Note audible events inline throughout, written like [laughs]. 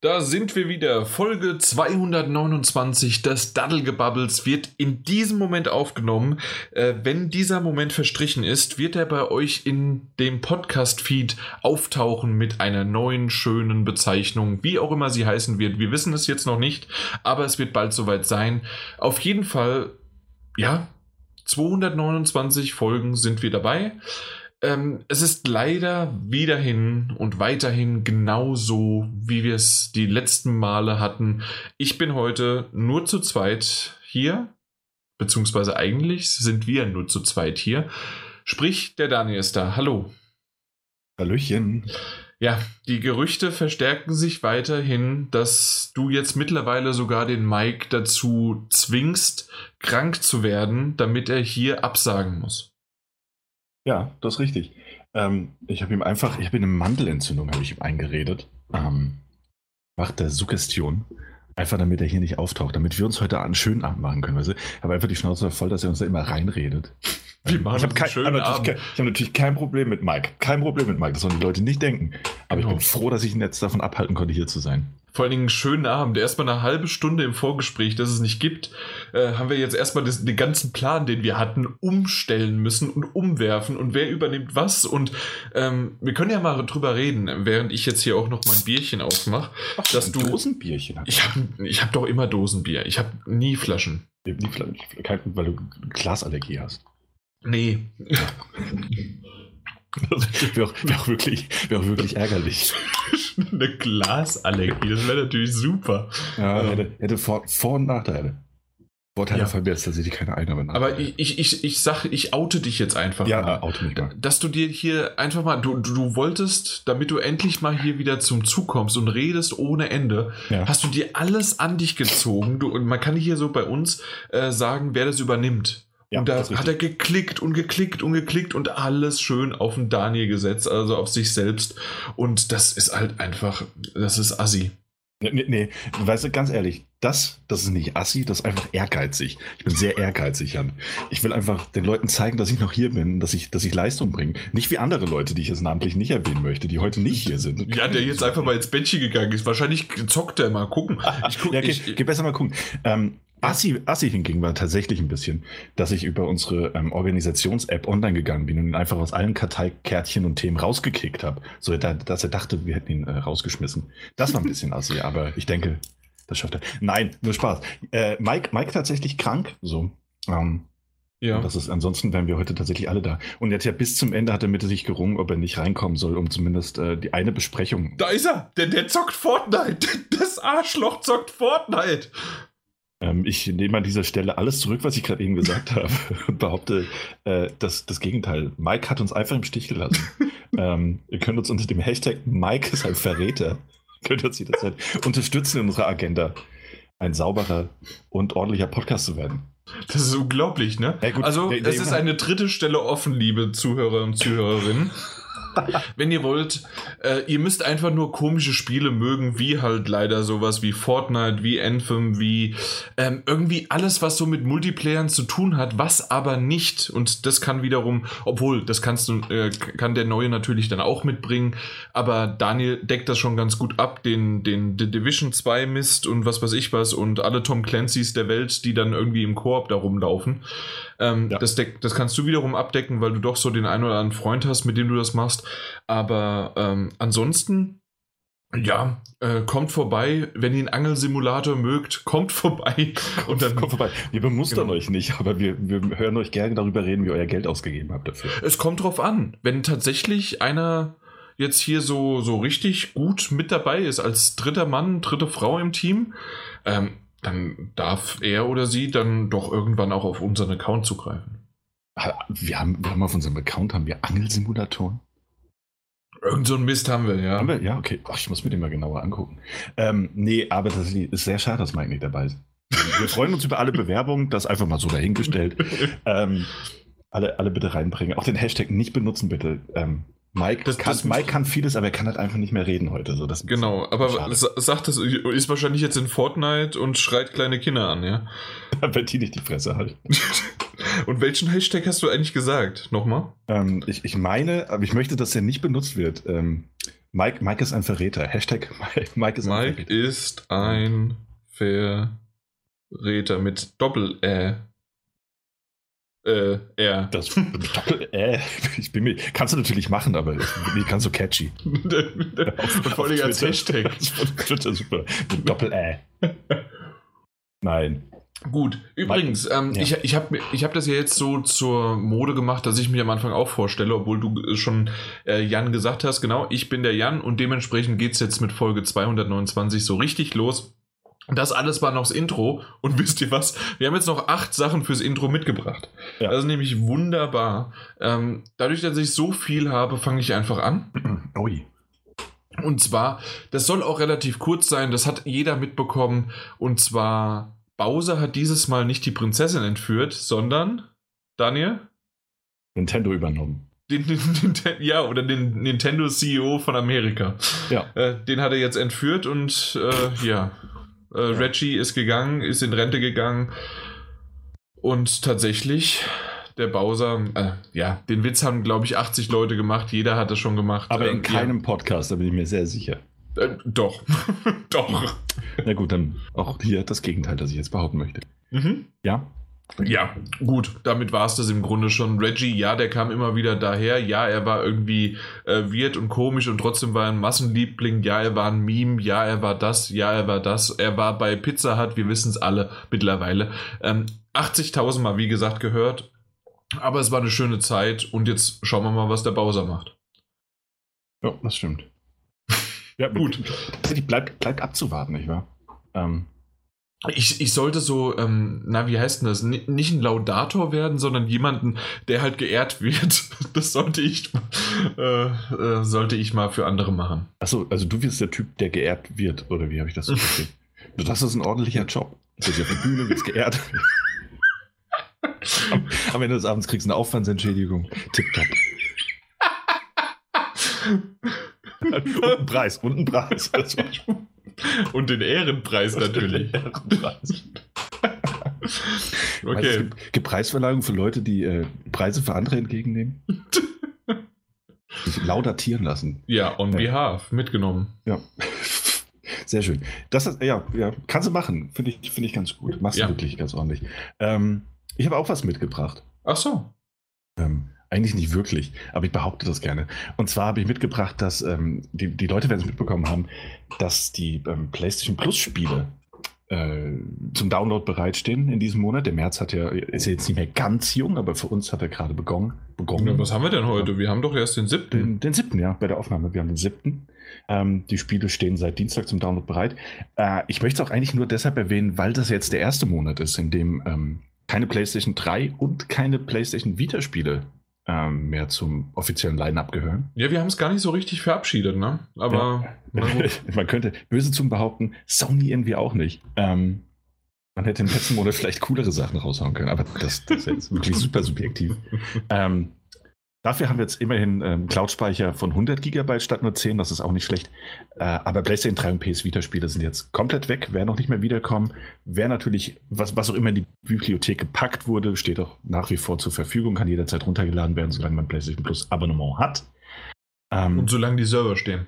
Da sind wir wieder. Folge 229 des Daddelgebubbles wird in diesem Moment aufgenommen. Äh, wenn dieser Moment verstrichen ist, wird er bei euch in dem Podcast-Feed auftauchen mit einer neuen, schönen Bezeichnung, wie auch immer sie heißen wird. Wir wissen es jetzt noch nicht, aber es wird bald soweit sein. Auf jeden Fall, ja, 229 Folgen sind wir dabei. Ähm, es ist leider wiederhin und weiterhin genauso, wie wir es die letzten Male hatten. Ich bin heute nur zu zweit hier, beziehungsweise eigentlich sind wir nur zu zweit hier. Sprich, der Daniel ist da. Hallo. Hallöchen. Ja, die Gerüchte verstärken sich weiterhin, dass du jetzt mittlerweile sogar den Mike dazu zwingst, krank zu werden, damit er hier absagen muss. Ja, das ist richtig. Ähm, ich habe ihm einfach, ich habe ihm eine Mandelentzündung, habe ich ihm eingeredet. Ähm, macht der Suggestion. Einfach damit er hier nicht auftaucht, damit wir uns heute einen schönen Abend machen können. Weißt du? Ich habe einfach die Schnauze voll, dass er uns da immer reinredet. Wir machen ich habe kein, natürlich, hab natürlich kein Problem mit Mike. Kein Problem mit Mike. Das sollen die Leute nicht denken. Aber genau. ich bin froh, dass ich ihn jetzt davon abhalten konnte, hier zu sein. Vor allen Dingen einen schönen Abend. Erstmal eine halbe Stunde im Vorgespräch, das es nicht gibt, äh, haben wir jetzt erstmal das, den ganzen Plan, den wir hatten, umstellen müssen und umwerfen und wer übernimmt was. Und ähm, wir können ja mal drüber reden, während ich jetzt hier auch noch mein Bierchen aufmache. Dass du Dosenbierchen Ich habe ich hab doch immer Dosenbier. Ich habe nie Flaschen. Nie Flaschen, weil du Glasallergie hast. Nee. [laughs] wäre auch, wär auch, wirklich, wär auch wirklich ärgerlich. [laughs] Eine Glasallergie, das wäre natürlich super. Ja, hätte, hätte Vor-, Vor und Nachteile. Vorteile ja. verbessert sich keine eigenen. Aber ich, ich, ich sage, ich oute dich jetzt einfach ja, mal. oute mich mal. Dass du dir hier einfach mal, du, du wolltest, damit du endlich mal hier wieder zum Zug kommst und redest ohne Ende, ja. hast du dir alles an dich gezogen. Du, und man kann hier so bei uns äh, sagen, wer das übernimmt. Ja, und da hat er geklickt und geklickt und geklickt und alles schön auf den Daniel gesetzt, also auf sich selbst. Und das ist halt einfach, das ist assi. Nee, nee, weißt du, ganz ehrlich, das, das ist nicht assi, das ist einfach ehrgeizig. Ich bin sehr ehrgeizig, Jan. Ich will einfach den Leuten zeigen, dass ich noch hier bin, dass ich, dass ich Leistung bringe. Nicht wie andere Leute, die ich jetzt namentlich nicht erwähnen möchte, die heute nicht hier sind. Ja, der jetzt einfach mal ins Bettchen gegangen ist. Wahrscheinlich zockt er mal. Gucken. [laughs] Ich guck, ja, geh, ich, geh besser mal gucken. Ähm, Assi, Assi hingegen war tatsächlich ein bisschen, dass ich über unsere ähm, Organisations-App online gegangen bin und ihn einfach aus allen Karteikärtchen und Themen rausgekickt habe, so dass er dachte, wir hätten ihn äh, rausgeschmissen. Das war ein bisschen Assi, [laughs] aber ich denke, das schafft er. Nein, nur Spaß. Äh, Mike, Mike tatsächlich krank, so. Ähm, ja. das ist, ansonsten wären wir heute tatsächlich alle da. Und jetzt ja bis zum Ende hat er mit sich gerungen, ob er nicht reinkommen soll, um zumindest äh, die eine Besprechung. Da ist er! Der, der zockt Fortnite! [laughs] Das Arschloch zockt Fortnite! Ähm, ich nehme an dieser Stelle alles zurück, was ich gerade eben gesagt [laughs] habe und behaupte äh, das, das Gegenteil. Mike hat uns einfach im Stich gelassen. [laughs] ähm, ihr könnt uns unter dem Hashtag Mike ist ein Verräter, [laughs] könnt uns jederzeit unterstützen in unserer Agenda, ein sauberer und ordentlicher Podcast zu werden. Das ist unglaublich, ne? Ja, gut, also, der, der es ist eine dritte Stelle offen, liebe Zuhörer und Zuhörerinnen. Wenn ihr wollt, äh, ihr müsst einfach nur komische Spiele mögen, wie halt leider sowas wie Fortnite, wie Anthem, wie ähm, irgendwie alles, was so mit Multiplayern zu tun hat, was aber nicht. Und das kann wiederum, obwohl, das kannst du, äh, kann der neue natürlich dann auch mitbringen, aber Daniel deckt das schon ganz gut ab, den, den, den Division 2 Mist und was weiß ich was und alle Tom Clancy's der Welt, die dann irgendwie im Koop da rumlaufen. Ähm, ja. das, das kannst du wiederum abdecken, weil du doch so den einen oder anderen Freund hast, mit dem du das machst. Aber ähm, ansonsten, ja, äh, kommt vorbei, wenn ihr einen Angelsimulator mögt, [laughs] kommt vorbei. Und dann kommt vorbei. Wir bemustern genau. euch nicht, aber wir, wir hören euch gerne darüber reden, wie ihr euer Geld ausgegeben habt dafür. Es kommt drauf an. Wenn tatsächlich einer jetzt hier so, so richtig gut mit dabei ist, als dritter Mann, dritte Frau im Team, ähm, dann darf er oder sie dann doch irgendwann auch auf unseren Account zugreifen. Wir haben, wir haben auf unserem Account haben wir Angelsimulatoren. Irgend so ein Mist haben wir, ja. Haben wir? Ja, okay. Ach, ich muss mir den mal genauer angucken. Ähm, nee, aber das ist sehr schade, dass Mike nicht dabei ist. Wir freuen uns [laughs] über alle Bewerbungen, das einfach mal so dahingestellt. [laughs] ähm, alle, alle bitte reinbringen. Auch den Hashtag nicht benutzen, bitte. Ähm, Mike, das, kann, das Mike kann vieles, aber er kann halt einfach nicht mehr reden heute. So, das genau, aber sagt das, ist wahrscheinlich jetzt in Fortnite und schreit kleine Kinder an, ja? [laughs] Wenn die nicht die Fresse halt. [laughs] und welchen Hashtag hast du eigentlich gesagt? Nochmal? Ähm, ich, ich meine, aber ich möchte, dass er nicht benutzt wird. Ähm, Mike, Mike ist ein Verräter. Hashtag [laughs] Mike ist ein Mike Verräter. ist ein Verräter mit Doppel-Ä. Äh, R. Das Doppel [laughs] äh, ich bin mir, kannst du natürlich machen, aber nicht ganz so catchy. Vor allem als Hashtag. [laughs] Twitter super. Doppel Äh. Nein. Gut, übrigens, ähm, ja. ich, ich habe ich hab das ja jetzt so zur Mode gemacht, dass ich mich am Anfang auch vorstelle, obwohl du schon äh, Jan gesagt hast, genau, ich bin der Jan und dementsprechend geht es jetzt mit Folge 229 so richtig los. Das alles war noch das Intro und wisst ihr was? Wir haben jetzt noch acht Sachen fürs Intro mitgebracht. Ja. Das ist nämlich wunderbar. Ähm, dadurch, dass ich so viel habe, fange ich einfach an. [clears throat] Ui. Und zwar, das soll auch relativ kurz sein, das hat jeder mitbekommen. Und zwar Bowser hat dieses Mal nicht die Prinzessin entführt, sondern Daniel? Nintendo übernommen. Den, den, den, ja, oder den Nintendo CEO von Amerika. Ja. Äh, den hat er jetzt entführt und äh, ja. Äh, ja. Reggie ist gegangen, ist in Rente gegangen. Und tatsächlich, der Bowser, äh, ja, den Witz haben, glaube ich, 80 Leute gemacht. Jeder hat das schon gemacht. Aber in ähm, keinem ja. Podcast, da bin ich mir sehr sicher. Äh, doch. [laughs] doch. Na gut, dann auch hier das Gegenteil, das ich jetzt behaupten möchte. Mhm. Ja. Ja, gut, damit war es das im Grunde schon. Reggie, ja, der kam immer wieder daher. Ja, er war irgendwie äh, weird und komisch und trotzdem war er ein Massenliebling. Ja, er war ein Meme. Ja, er war das. Ja, er war das. Er war bei Pizza Hut, wir wissen es alle mittlerweile. Ähm, 80.000 Mal, wie gesagt, gehört. Aber es war eine schöne Zeit und jetzt schauen wir mal, was der Bowser macht. Ja, das stimmt. [laughs] Ja, gut. Bleibt bleib abzuwarten, nicht wahr? Ähm. Ich, ich sollte so, ähm, na, wie heißt denn das? N nicht ein Laudator werden, sondern jemanden, der halt geehrt wird. [laughs] Das sollte ich, äh, äh, sollte ich mal für andere machen. Achso, also du wirst der Typ, der geehrt wird, oder wie habe ich das so verstehen? das ist ein ordentlicher Job. Du bist auf der Bühne, wirst geehrt. am, [laughs] am Ende des Abends kriegst du eine Aufwandsentschädigung. Tipptopp. [laughs] und einen Preis, und einen Preis. [laughs] und den Ehrenpreis natürlich. Den Ehrenpreis. [laughs] okay. Also es gibt, gibt Preisverleihungen für Leute, die äh, Preise für andere entgegennehmen. [laughs] sich laudatieren lassen. Ja, on behalf, mitgenommen. Ja. Sehr schön. Das ist, ja, ja, kannst du machen. Finde ich, find ich ganz gut. Machst du ja. wirklich ganz ordentlich. Ähm, ich habe auch was mitgebracht. Ach so. Ähm, eigentlich nicht wirklich, aber ich behaupte das gerne. Und zwar habe ich mitgebracht, dass ähm, die, die Leute werden es mitbekommen haben, dass die ähm, PlayStation Plus Spiele äh, zum Download bereitstehen in diesem Monat. Der März hat ja, ist ja jetzt nicht mehr ganz jung, aber für uns hat er gerade begonnen. begonnen. Was haben wir denn heute? Wir haben doch erst den siebten. Den, den siebten, ja, bei der Aufnahme. Wir haben den siebten. Ähm, die Spiele stehen seit Dienstag zum Download bereit. Äh, ich möchte es auch eigentlich nur deshalb erwähnen, weil das jetzt der erste Monat ist, in dem ähm, keine PlayStation 3 und keine PlayStation Vita-Spiele ähm, mehr zum offiziellen Line-Up gehören. Ja, wir haben es gar nicht so richtig verabschiedet, ne? Aber ja. [laughs] man könnte böse zum behaupten, Sony irgendwie auch nicht. Ähm, man hätte im letzten Monat vielleicht coolere Sachen raushauen können, aber das, das ist jetzt wirklich [laughs] super subjektiv. ähm, Dafür haben wir jetzt immerhin ähm, Cloud-Speicher von 100 GB statt nur 10, das ist auch nicht schlecht. Äh, aber PlayStation 3 und PS Vita-Spiele sind jetzt komplett weg, werden noch nicht mehr wiederkommen. Wer natürlich, was, was auch immer in die Bibliothek gepackt wurde, steht auch nach wie vor zur Verfügung, kann jederzeit runtergeladen werden, solange man PlayStation Plus Abonnement hat. Ähm, und solange die Server stehen.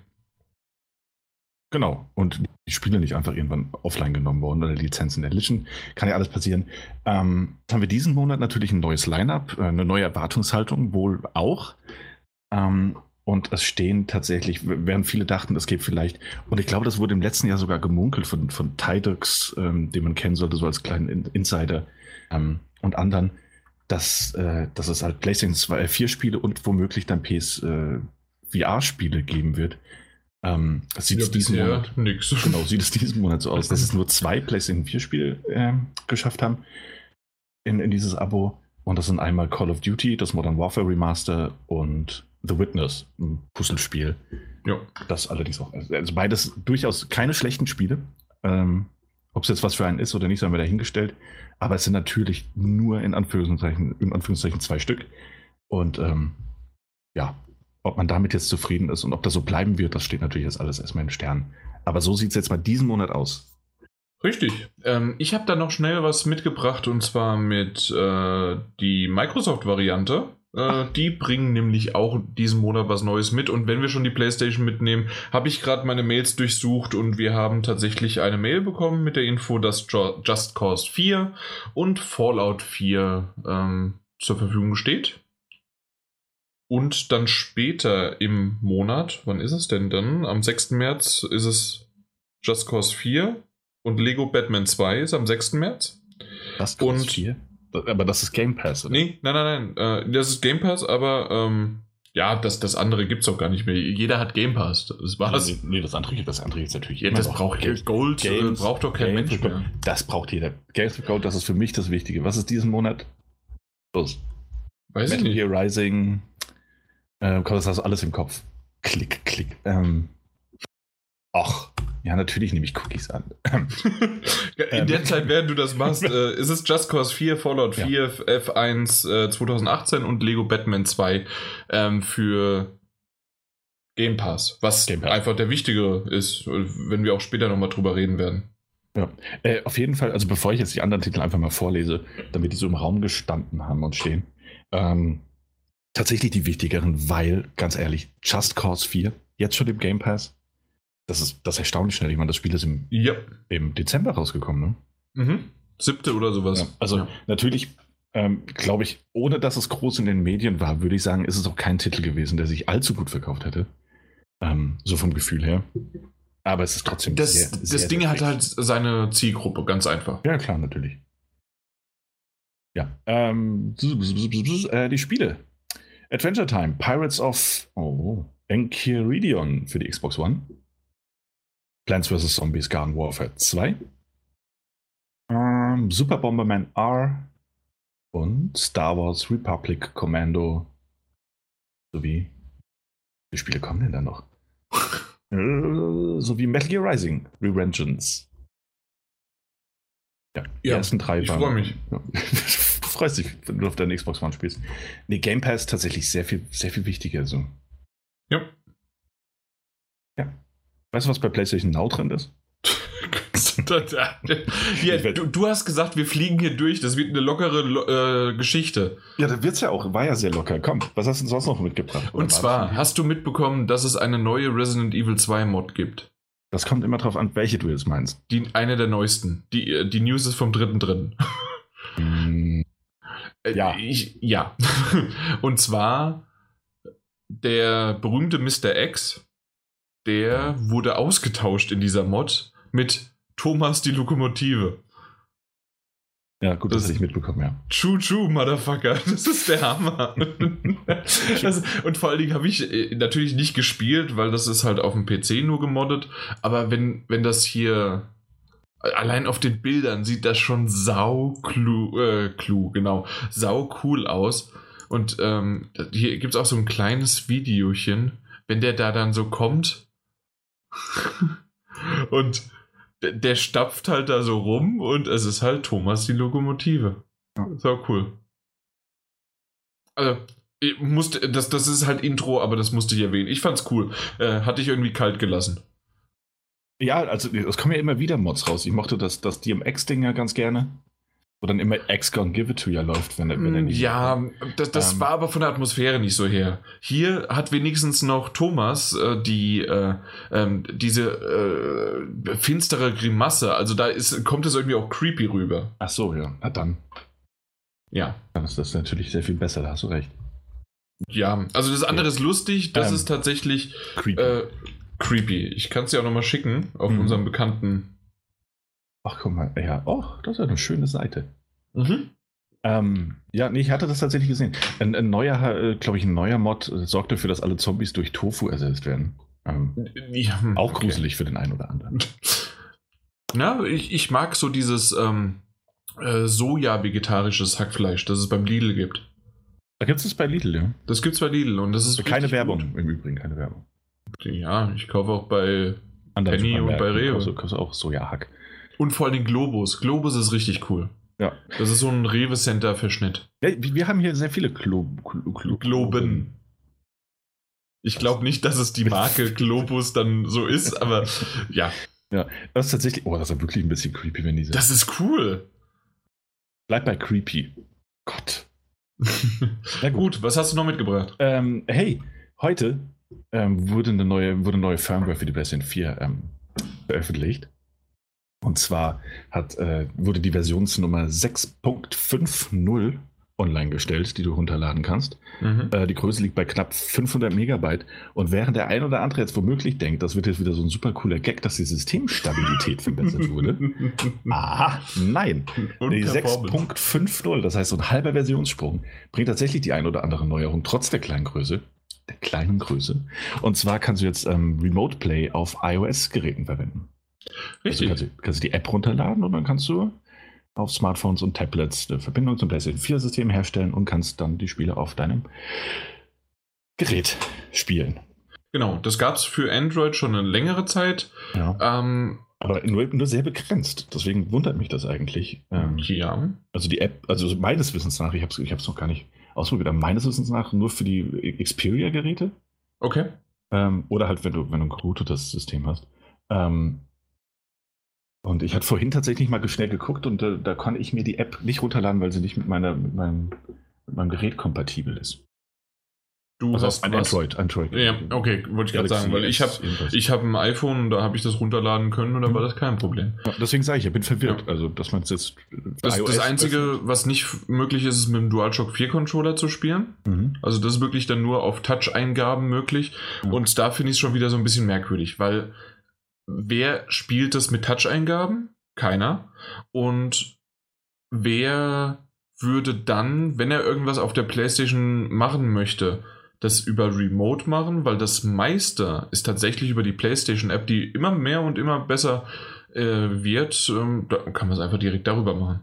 Genau. Und die Spiele nicht einfach irgendwann offline genommen worden oder Lizenzen erlichen. Kann ja alles passieren. Ähm, haben wir diesen Monat natürlich ein neues Line-Up, äh, eine neue Erwartungshaltung wohl auch. Ähm, und es stehen tatsächlich, während viele dachten, es geht vielleicht, und ich glaube, das wurde im letzten Jahr sogar gemunkelt von, von Tidux, ähm, den man kennen sollte, so als kleinen Insider ähm, und anderen, dass, äh, dass es halt PlayStation 2, 4 Spiele und womöglich dann PS äh, VR-Spiele geben wird ähm, sieht es diesen Monat nix. [laughs] Genau, sieht es diesen Monat so aus, dass es nur zwei PlayStation 4 Spiele äh, geschafft haben in, in dieses Abo. Und das sind einmal Call of Duty, das Modern Warfare Remaster und The Witness, ein Puzzlespiel. Ja. Das allerdings auch. Also beides durchaus keine schlechten Spiele. Ähm, Ob es jetzt was für einen ist oder nicht, haben wir dahingestellt. Aber es sind natürlich nur in Anführungszeichen, in Anführungszeichen zwei Stück. Und ähm, ja, ob man damit jetzt zufrieden ist und ob das so bleiben wird, das steht natürlich jetzt alles erstmal in Sternen. Aber so sieht es jetzt mal diesen Monat aus. Richtig. Ähm, ich habe da noch schnell was mitgebracht und zwar mit äh, die Microsoft-Variante. Äh, die bringen nämlich auch diesen Monat was Neues mit. Und wenn wir schon die PlayStation mitnehmen, habe ich gerade meine Mails durchsucht und wir haben tatsächlich eine Mail bekommen mit der Info, dass Just Cause 4 und Fallout 4 ähm, zur Verfügung steht. Und dann später im Monat, wann ist es denn dann? Am 6. März ist es Just Cause 4 und Lego Batman 2 ist am 6. März. Just Cause und 4? Aber das ist Game Pass, oder? Nee, nein, nein, nein. Äh, das ist Game Pass, aber ähm, ja, das, das andere gibt es auch gar nicht mehr. Jeder hat Game Pass. Das war's. Nee, nee, das andere gibt das andere jetzt natürlich. Ja, das braucht Gold. Gold äh, Games, braucht doch kein Games Mensch mehr. Das braucht jeder. Games with Gold, das ist für mich das Wichtige. Was ist diesen Monat? Los. Weiß Metal ich nicht. Gear Rising, äh, das hast du alles im Kopf. Klick, klick. Ähm. Ach, ja, natürlich nehme ich Cookies an. In der Zeit, während du das machst, [laughs] äh, ist es Just Cause 4, Fallout 4, ja. F1 äh, 2018 und Lego Batman 2 ähm, für Game Pass, was Game Pass. einfach der wichtige ist, wenn wir auch später nochmal drüber reden werden. Ja, äh, auf jeden Fall, also bevor ich jetzt die anderen Titel einfach mal vorlese, damit die so im Raum gestanden haben und stehen, ähm, tatsächlich die wichtigeren, weil, ganz ehrlich, Just Cause 4, jetzt schon im Game Pass, das ist, das ist erstaunlich schnell. Ich meine, das Spiel ist im, ja. im Dezember rausgekommen, ne? Mhm. Siebte oder sowas. Ja, also ja. natürlich, ähm, glaube ich, ohne dass es groß in den Medien war, würde ich sagen, ist es auch kein Titel gewesen, der sich allzu gut verkauft hätte. Ähm, so vom Gefühl her. Aber es ist trotzdem. Das, sehr, das sehr, Ding hat halt seine Zielgruppe, ganz einfach. Ja, klar, natürlich. Ja. Ähm, äh, die Spiele. Adventure Time, Pirates of oh, Enchiridion für die Xbox One. Plants vs. Zombies Garden Warfare 2. Ähm, Super Bomberman R und Star Wars Republic Commando sowie wie Spiele kommen denn da noch? [laughs] äh, sowie Metal Gear Rising Revengeance. Ja, die ja, ersten drei ich waren. Ich freue mich. Ja. [laughs] freust dich, wenn du auf deiner Xbox One spielst. Nee, Game Pass tatsächlich sehr viel, sehr viel wichtiger. So. Ja. Ja. Weißt du, was bei PlayStation Now drin ist? [laughs] ja, du, du, hast gesagt, wir fliegen hier durch. Das wird eine lockere äh, Geschichte. Ja, da wird es ja auch. War ja sehr locker. Komm, was hast du sonst noch mitgebracht? Und zwar, hast du mitbekommen, dass es eine neue Resident Evil 2 Mod gibt? Das kommt immer drauf an, welche du jetzt meinst. Die, eine der neuesten. Die, äh, die News ist vom 3.3. Mm, äh, ja. Ich, ja. [laughs] Und zwar der berühmte Mr. X, der wurde ausgetauscht in dieser Mod mit Thomas die Lokomotive. Ja, gut, das, das ich mitbekommen, ja. True, true, Motherfucker. [laughs] Das ist der Hammer. [laughs] das, und vor allen Dingen habe ich äh, natürlich nicht gespielt, weil das ist halt auf dem PC nur gemoddet. Aber wenn, wenn das hier allein auf den Bildern sieht das schon sau clue, äh, clue genau, sau cool aus. Und ähm, hier gibt es auch so ein kleines Videochen, wenn der da dann so kommt [laughs] und der stapft halt da so rum und es ist halt Thomas die Lokomotive. Sau cool. Also, musste, das, das ist halt Intro, aber das musste ich erwähnen. Ich fand's cool. Äh, hatte ich irgendwie kalt gelassen. Ja, also es kommen ja immer wieder Mods raus. Ich mochte das, das DMX-Ding ja ganz gerne. Wo dann immer X Gone Give It To You läuft, wenn er, wenn er nicht. Ja, das, das ähm, war aber von der Atmosphäre nicht so her. Hier hat wenigstens noch Thomas äh, die äh, äh, diese äh, finstere Grimasse. Also da ist, kommt es irgendwie auch creepy rüber. Ach so, ja. Na dann. Ja. Dann ist das natürlich sehr viel besser, da hast du recht. Ja, also das andere ja. ist lustig, das ähm, ist tatsächlich creepy. Äh, creepy. Ich kann es dir auch nochmal schicken auf mhm. unserem bekannten. Ach, guck mal, ja, oh, das ist eine schöne Seite. Mhm. Ähm, ja, nee, ich hatte das tatsächlich gesehen. Ein, ein neuer, äh, glaube ich, ein neuer Mod äh, sorgt dafür, dass alle Zombies durch Tofu ersetzt werden. Ähm, ja, hm, auch okay. gruselig für den einen oder anderen. [laughs] Na, ich, ich mag so dieses ähm, äh, Soja-vegetarisches Hackfleisch, das es beim Lidl gibt. Da gibt es bei Lidl, ja. Das gibt es bei Lidl und das ist. Keine Werbung, gut. im Übrigen, keine Werbung. Ja, ich kaufe auch bei Penny und bei Rewe. Also kaufst auch Sojahack. Und vor allem Globus. Globus ist richtig cool. Ja. Das ist so ein Rewe-Center-Verschnitt. Ja, wir haben hier sehr viele Glo Glo Glo Globen. Ich glaube nicht, dass es die Marke [laughs] Globus dann so ist, aber ja. Ja, das ist tatsächlich. Oh, das ist wirklich ein bisschen creepy, wenn die sind. Das ist cool. Bleib bei creepy. Gott. [laughs] Na gut, was hast du noch mitgebracht? Ähm, hey, heute ähm, wurde, eine neue, wurde eine neue Firmware für die PlayStation 4 ähm, veröffentlicht. Und zwar hat, äh, wurde die Versionsnummer 6.50 online gestellt, die du runterladen kannst. Mhm. Äh, die Größe liegt bei knapp 500 Megabyte. Und während der ein oder andere jetzt womöglich denkt, das wird jetzt wieder so ein super cooler Gag, dass die Systemstabilität verbessert wurde. [laughs] Aha, nein. Die 6.50, das heißt so ein halber Versionssprung, bringt tatsächlich die ein oder andere Neuerung, trotz der kleinen Größe. Der kleinen Größe. Und zwar kannst du jetzt ähm, Remote Play auf iOS-Geräten verwenden. Richtig. Also kannst, du, kannst du die App runterladen und dann kannst du auf Smartphones und Tablets eine Verbindung zum PlayStation 4-System herstellen und kannst dann die Spiele auf deinem Gerät spielen. Genau, das gab es für Android schon eine längere Zeit. Ja. Ähm, aber nur, nur, sehr begrenzt. Deswegen wundert mich das eigentlich. Ähm, ja. Also die App, also meines Wissens nach, ich habe es ich noch gar nicht ausprobiert, aber meines Wissens nach nur für die Xperia-Geräte. Okay. Ähm, oder halt, wenn du, wenn du ein geroutetes System hast. Ähm, und ich hatte vorhin tatsächlich mal schnell geguckt und äh, da konnte ich mir die App nicht runterladen, weil sie nicht mit, meiner, mit, meinem, mit meinem Gerät kompatibel ist. Du also hast ein Android, Android. Ja, okay, wollte ich gerade sagen, weil ich habe ich hab ein iPhone und da habe ich das runterladen können und da war das kein Problem. Deswegen sage ich, ich bin verwirrt. Ja. Also, dass man es jetzt. Das, das Einzige, öffnet. was nicht möglich ist, ist mit dem DualShock 4 Controller zu spielen. Mhm. Also, das ist wirklich dann nur auf Touch-Eingaben möglich. Ja. Und da finde ich es schon wieder so ein bisschen merkwürdig, weil wer spielt das mit Touch-Eingaben? Keiner. Und wer würde dann, wenn er irgendwas auf der PlayStation machen möchte, das über Remote machen, weil das meiste ist tatsächlich über die PlayStation-App, die immer mehr und immer besser äh, wird. Ähm, da kann man es einfach direkt darüber machen.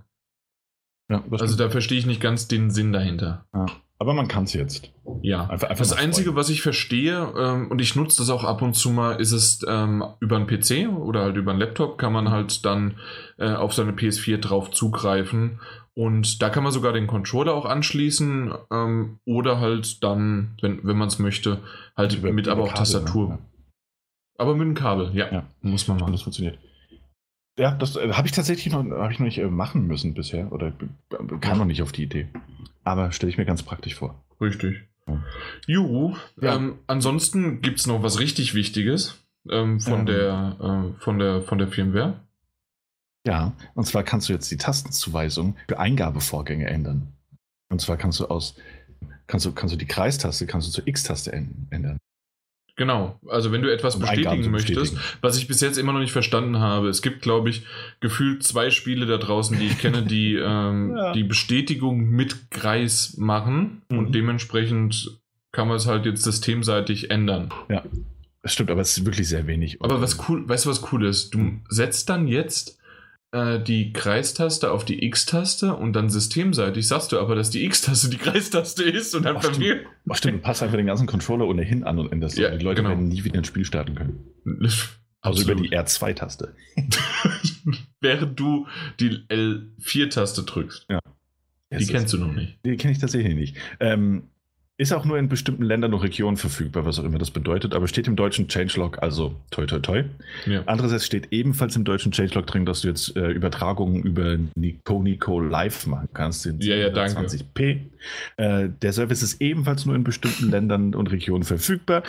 Ja, also da verstehe ich nicht ganz den Sinn dahinter. Ja. Aber man kann es jetzt. Ja. Einfach, einfach das Einzige, was ich verstehe, ähm, und ich nutze das auch ab und zu mal, ist es ähm, über einen PC oder halt über einen Laptop, kann man halt dann äh, auf seine PS4 drauf zugreifen. Und da kann man sogar den Controller auch anschließen ähm, oder halt dann, wenn, wenn man es möchte, halt über, mit aber auch Kabel, Tastatur. Ja. Aber mit einem Kabel, ja. ja. Muss man machen. Das funktioniert. Ja, das äh, habe ich tatsächlich noch, hab ich noch nicht äh, machen müssen bisher oder kam noch nicht auf die Idee. Aber stelle ich mir ganz praktisch vor. Richtig. Ja. Juhu. Ja. Ähm, ansonsten gibt es noch was richtig Wichtiges ähm, von, ähm. Der, äh, von, der, von der Firmware. Ja, und zwar kannst du jetzt die Tastenzuweisung für Eingabevorgänge ändern. Und zwar kannst du aus, kannst du, kannst du die Kreistaste, kannst du zur X-Taste ändern. Genau, also wenn du etwas um bestätigen möchtest, was ich bis jetzt immer noch nicht verstanden habe, es gibt, glaube ich, gefühlt zwei Spiele da draußen, die ich kenne, die [laughs] ähm, ja. die Bestätigung mit Kreis machen mhm. und dementsprechend kann man es halt jetzt systemseitig ändern. Ja, das stimmt, aber es ist wirklich sehr wenig. Aber was cool, weißt du, was cool ist? Du mhm. setzt dann jetzt äh, die Kreistaste auf die X-Taste und dann systemseitig sagst du aber, dass die X-Taste die Kreistaste ist und dann Ach, stimmt. Ach, stimmt, du passt einfach den ganzen Controller ohnehin an und änderst. Ja, die Leute genau. werden nie wieder ein Spiel starten können. [laughs] Also über die R2-Taste. [laughs] Während du die L4-Taste drückst. Ja. Die kennst du noch nicht. Die kenne ich tatsächlich nicht. Ähm, ist auch nur in bestimmten Ländern und Regionen verfügbar, was auch immer das bedeutet, aber steht im deutschen Changelog, also toi toi toi. Ja. Andererseits steht ebenfalls im deutschen Changelog drin, dass du jetzt äh, Übertragungen über Nico Nico Live machen kannst in ja, ja, 20p. Äh, der Service ist ebenfalls nur in bestimmten Ländern und Regionen verfügbar,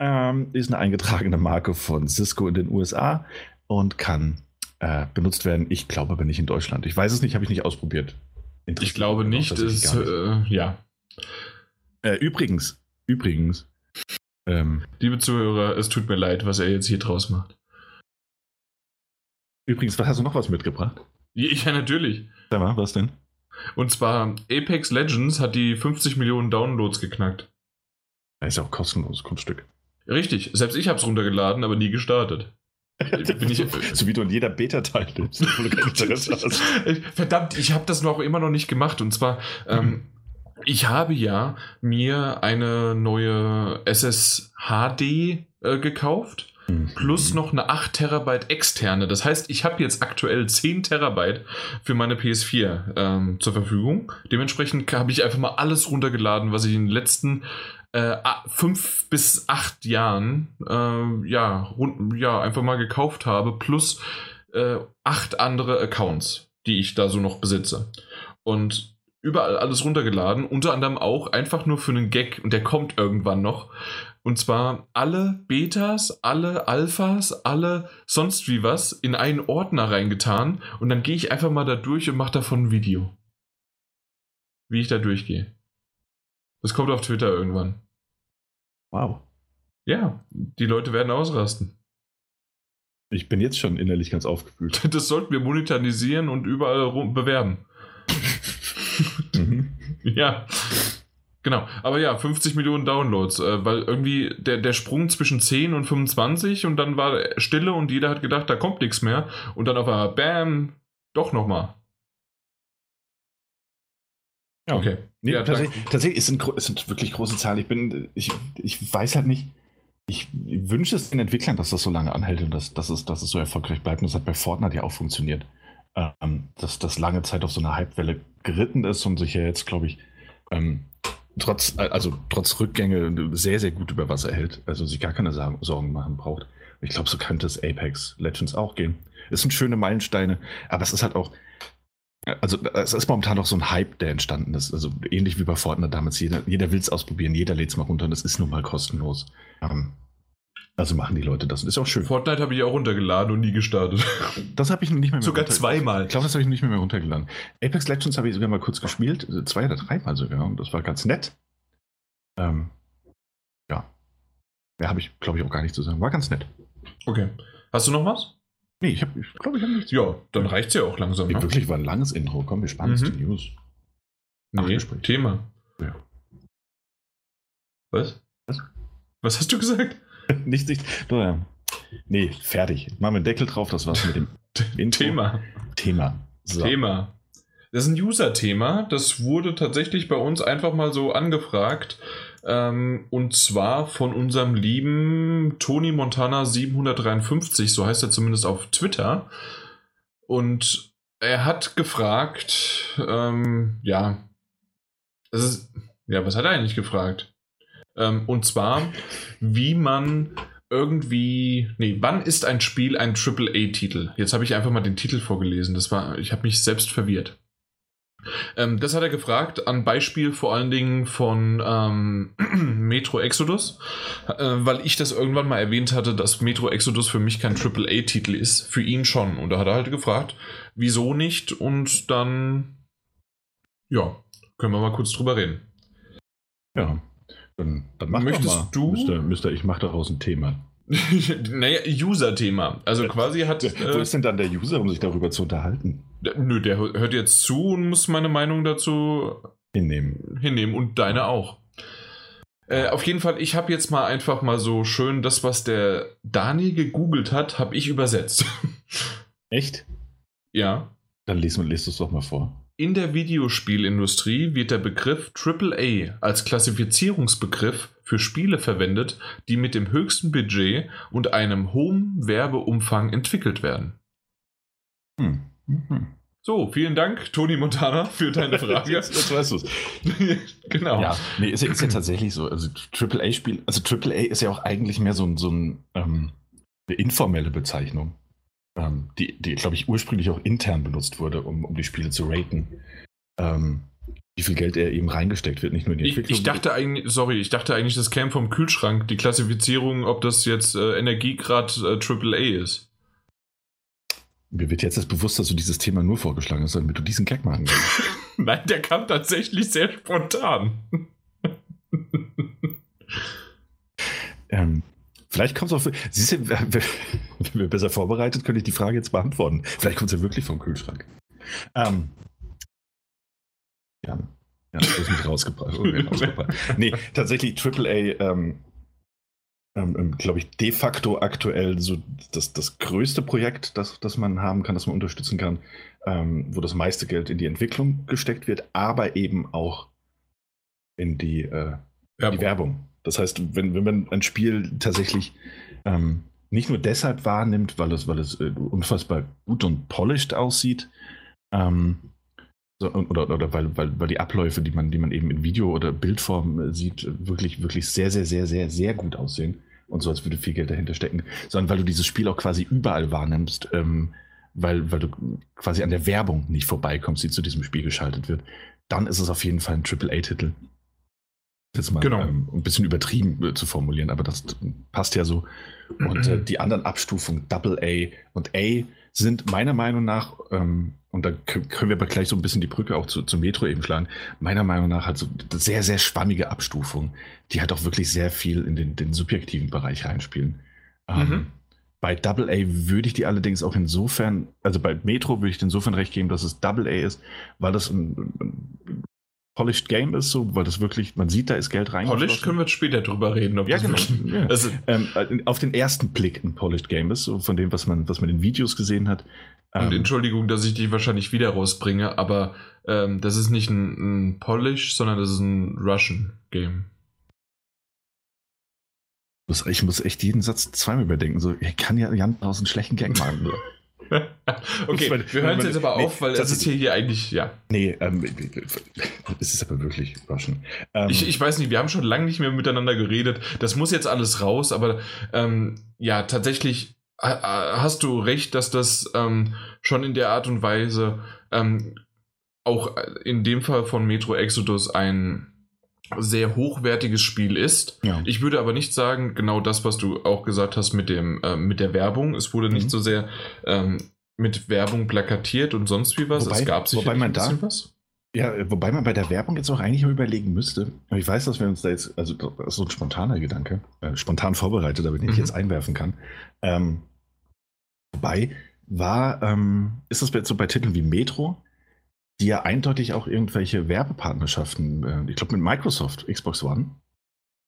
ähm, ist eine eingetragene Marke von Cisco in den USA und kann äh, benutzt werden. Ich glaube aber nicht in Deutschland. Ich weiß es nicht, habe ich nicht ausprobiert. Ich glaube nicht, ist, äh, ja. Äh, übrigens, übrigens. Ähm, Liebe Zuhörer, es tut mir leid, was er jetzt hier draus macht. Übrigens, was hast du noch was mitgebracht? Ja, natürlich. Sag mal, was denn? Und zwar, Apex Legends hat die 50 Millionen Downloads geknackt. Das ist auch kostenloses Kunststück. Richtig, selbst ich habe es runtergeladen, aber nie gestartet. Bin ich, [laughs] so wie du in jeder Beta-Teil nimmst, wo du kein [laughs] Interesse hast. Verdammt, ich habe das noch immer noch nicht gemacht. Und zwar, ähm, [laughs] ich habe ja mir eine neue SSHD äh, gekauft. Mhm. Plus noch eine 8 Terabyte externe. Das heißt, ich habe jetzt aktuell 10 Terabyte für meine PS4 ähm, zur Verfügung. Dementsprechend habe ich einfach mal alles runtergeladen, was ich in den letzten äh, fünf bis acht Jahren äh, ja, rund, ja, einfach mal gekauft habe, plus äh, acht andere Accounts, die ich da so noch besitze. Und überall alles runtergeladen, unter anderem auch einfach nur für einen Gag und der kommt irgendwann noch. Und zwar alle Betas, alle Alphas, alle sonst wie was in einen Ordner reingetan und dann gehe ich einfach mal da durch und mache davon ein Video. Wie ich da durchgehe. Das kommt auf Twitter irgendwann. Wow. Ja, die Leute werden ausrasten. Ich bin jetzt schon innerlich ganz aufgefühlt. [laughs] Das sollten wir monetarisieren und überall bewerben. [laughs] mhm. Ja. Genau, aber ja, 50 Millionen Downloads, äh, weil irgendwie der, der Sprung zwischen 10 und 25 und dann war Stille und jeder hat gedacht, da kommt nichts mehr und dann auf einmal, bam, doch nochmal. Ja. Okay. Nee, ja, tatsächlich, tatsächlich es, sind, es sind wirklich große Zahlen. Ich bin, ich, ich weiß halt nicht, ich wünsche es den Entwicklern, dass das so lange anhält und dass, dass, es, dass es so erfolgreich bleibt. Und das hat bei Fortnite ja auch funktioniert. Ähm, dass das lange Zeit auf so einer Hypewelle geritten ist und sich ja jetzt, glaube ich, ähm, trotz, also trotz Rückgänge sehr, sehr gut über Wasser hält. Also sich gar keine Sorgen machen braucht. Ich glaube, so könnte es Apex Legends auch gehen. Es sind schöne Meilensteine, aber es ist halt auch, also es ist momentan noch so ein Hype, der entstanden ist. Also ähnlich wie bei Fortnite damals. Jeder, jeder will es ausprobieren, jeder lädt es mal runter und es ist nun mal kostenlos. Ähm, also machen die Leute das. Ist auch schön. Fortnite habe ich auch runtergeladen und nie gestartet. Das habe ich nicht mehr, mehr Sogar zweimal. Ich glaube, das habe ich nicht mehr, mehr runtergeladen. Apex Legends habe ich sogar mal kurz gespielt. Zwei oder dreimal sogar. Und das war ganz nett. Ähm, ja. Mehr habe ich, glaube ich, auch gar nicht zu sagen. War ganz nett. Okay. Hast du noch was? Nee, ich, ich glaube, ich habe nichts. Ja, dann reicht es ja auch langsam. Nee, ne? Wirklich war ein langes Intro. Komm, wir spannen mhm. die News. Nee, Thema. Ja. Was? Was? Was hast du gesagt? [laughs] nicht, nicht. Nur, nee, fertig. Machen wir einen Deckel drauf, das war's mit dem [laughs] Intro. Thema. Thema. So. Thema. Das ist ein User-Thema. Das wurde tatsächlich bei uns einfach mal so angefragt. Ähm, und zwar von unserem lieben Tony Montana 753, so heißt er zumindest auf Twitter. Und er hat gefragt, ähm, ja, das ist, ja, was hat er eigentlich gefragt? Ähm, und zwar, wie man irgendwie. Nee, wann ist ein Spiel ein AAA-Titel? Jetzt habe ich einfach mal den Titel vorgelesen. Das war, ich habe mich selbst verwirrt. Ähm, das hat er gefragt, an Beispiel vor allen Dingen von ähm, [clears throat] Metro Exodus, äh, weil ich das irgendwann mal erwähnt hatte, dass Metro Exodus für mich kein AAA-Titel ist, für ihn schon. Und da hat er halt gefragt, wieso nicht? Und dann, ja, können wir mal kurz drüber reden. Ja, dann, dann mach Möchtest mal. du? Mister, Mister, ich mache daraus ein Thema. [laughs] naja, User-Thema. Also quasi hat. Wo äh, ist denn dann der User, um sich darüber zu unterhalten? Nö, der hört jetzt zu und muss meine Meinung dazu hinnehmen. Hinnehmen und deine auch. Äh, auf jeden Fall, ich habe jetzt mal einfach mal so schön das, was der Dani gegoogelt hat, habe ich übersetzt. [laughs] Echt? Ja. Dann lesen wir, lest es doch mal vor. In der Videospielindustrie wird der Begriff AAA als Klassifizierungsbegriff für Spiele verwendet, die mit dem höchsten Budget und einem hohen Werbeumfang entwickelt werden. Hm. Mhm. So, vielen Dank, Toni Montana, für deine [laughs] Frage. jetzt, jetzt weißt du es. [laughs] genau. Ja, nee, ist, ist ja tatsächlich so. Also AAA-Spiel, also AAA ist ja auch eigentlich mehr so, ein, so ein, ähm, eine informelle Bezeichnung ähm, die, die glaube ich, ursprünglich auch intern benutzt wurde, um, um die Spiele zu raten. Ähm, wie viel Geld er eben reingesteckt wird, nicht nur in die Entwicklung. Ich, dachte eigentlich, sorry, ich dachte eigentlich, das käme vom Kühlschrank, die Klassifizierung, ob das jetzt äh, Energiegrad äh, AAA ist. Mir wird jetzt das bewusst, dass du dieses Thema nur vorgeschlagen hast, damit du diesen Gag machen kannst. [laughs] Nein, der kam tatsächlich sehr spontan. ähm, Vielleicht kommt es auch. Siehst du, wenn wir besser vorbereitet, könnte ich die Frage jetzt beantworten. Vielleicht kommt ja wirklich vom Kühlschrank. Ähm, ja, ja, das ist nicht rausgebracht. nee, tatsächlich AAA, ähm, ähm, ähm glaube ich, de facto aktuell so das, das größte Projekt, das, das man haben kann, das man unterstützen kann, ähm, wo das meiste Geld in die Entwicklung gesteckt wird, aber eben auch in die, äh, Werbung. die Werbung. Das heißt, wenn, wenn man ein Spiel tatsächlich ähm, nicht nur deshalb wahrnimmt, weil es, weil es äh, unfassbar gut und polished aussieht, ähm, so, oder, oder weil, weil, weil die Abläufe, die man, die man eben in Video- oder Bildform äh, sieht, wirklich, wirklich sehr, sehr, sehr, sehr, sehr gut aussehen und so, als würde viel Geld dahinter stecken, sondern weil du dieses Spiel auch quasi überall wahrnimmst, ähm, weil, weil du quasi an der Werbung nicht vorbeikommst, die zu diesem Spiel geschaltet wird. dann ist es auf jeden Fall ein AAA-Titel. Jetzt mal genau. ähm, ein bisschen übertrieben äh, zu formulieren, aber das passt ja so. Und äh, die anderen Abstufungen, AA und A, sind meiner Meinung nach, ähm, und da können wir aber gleich so ein bisschen die Brücke auch zu, zu Metro eben schlagen, meiner Meinung nach halt so sehr, sehr schwammige Abstufungen, die halt auch wirklich sehr viel in den, den subjektiven Bereich reinspielen. Ähm, mhm. bei Double A würde ich die allerdings auch insofern, also bei Metro würde ich insofern recht geben, dass es Double A ist, weil das ein, ein Polished Game ist, so, weil das wirklich, man sieht, da ist Geld rein. Polished können wir später drüber reden. ja, genau. Ja. Also, ähm, auf den ersten Blick ein Polished Game ist, so von dem, was man, was man in Videos gesehen hat. Und ähm, Entschuldigung, dass ich dich wahrscheinlich wieder rausbringe, aber ähm, das ist nicht ein, ein Polish, sondern das ist ein Russian Game. Ich muss echt jeden Satz zweimal überdenken. So, ich kann ja Jan aus einem schlechten Gang machen. [laughs] okay, wir hören es jetzt aber nee, auf, weil das ist hier, hier eigentlich, ja. Nee, ähm, [laughs] es ist aber wirklich überraschend. Ähm, ich, ich weiß nicht, wir haben schon lange nicht mehr miteinander geredet. Das muss jetzt alles raus, aber ähm, ja, tatsächlich hast du recht, dass das ähm, schon in der Art und Weise ähm, auch in dem Fall von Metro Exodus ein sehr hochwertiges Spiel ist. Ja. Ich würde aber nicht sagen, genau das, was du auch gesagt hast mit, dem, äh, mit der Werbung. Es wurde mhm. nicht so sehr ähm, mit Werbung plakatiert und sonst wie was. Wobei, es gab sich ein bisschen da, was. Ja, wobei man bei der Werbung jetzt auch eigentlich überlegen müsste. Ich weiß, dass wir uns da jetzt, also das ist so ein spontaner Gedanke, äh, spontan vorbereitet, damit ich mhm. jetzt einwerfen kann. Ähm, wobei war, ähm, ist das jetzt so bei Titeln wie Metro, die ja eindeutig auch irgendwelche Werbepartnerschaften, äh, ich glaube mit Microsoft, Xbox One,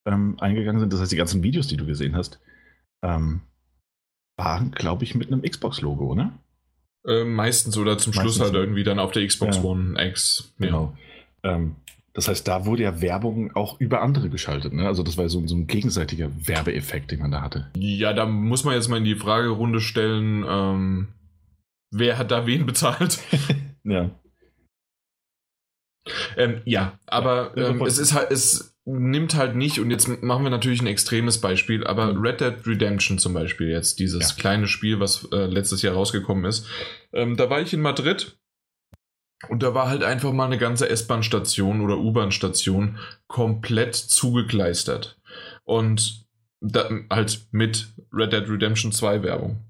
ähm, eingegangen sind. Das heißt, die ganzen Videos, die du gesehen hast, ähm, waren, glaube ich, mit einem Xbox-Logo, oder? Äh, meistens oder zum meistens Schluss halt irgendwie dann auf der Xbox ja. One X. Ja. Genau. Ähm, das heißt, da wurde ja Werbung auch über andere geschaltet. Ne? Also das war so, so, ein gegenseitiger Werbeeffekt, den man da hatte. Ja, da muss man jetzt mal in die Fragerunde stellen, ähm, wer hat da wen bezahlt? [laughs] ja. Ähm, ja, aber ähm, es ist halt, es nimmt halt nicht, und jetzt machen wir natürlich ein extremes Beispiel, aber mhm. Red Dead Redemption zum Beispiel jetzt, dieses ja. kleine Spiel, was äh, letztes Jahr rausgekommen ist. Ähm, da war ich in Madrid und da war halt einfach mal eine ganze S-Bahn-Station oder U-Bahn-Station komplett zugekleistert. Und da, halt mit Red Dead Redemption 2 Werbung.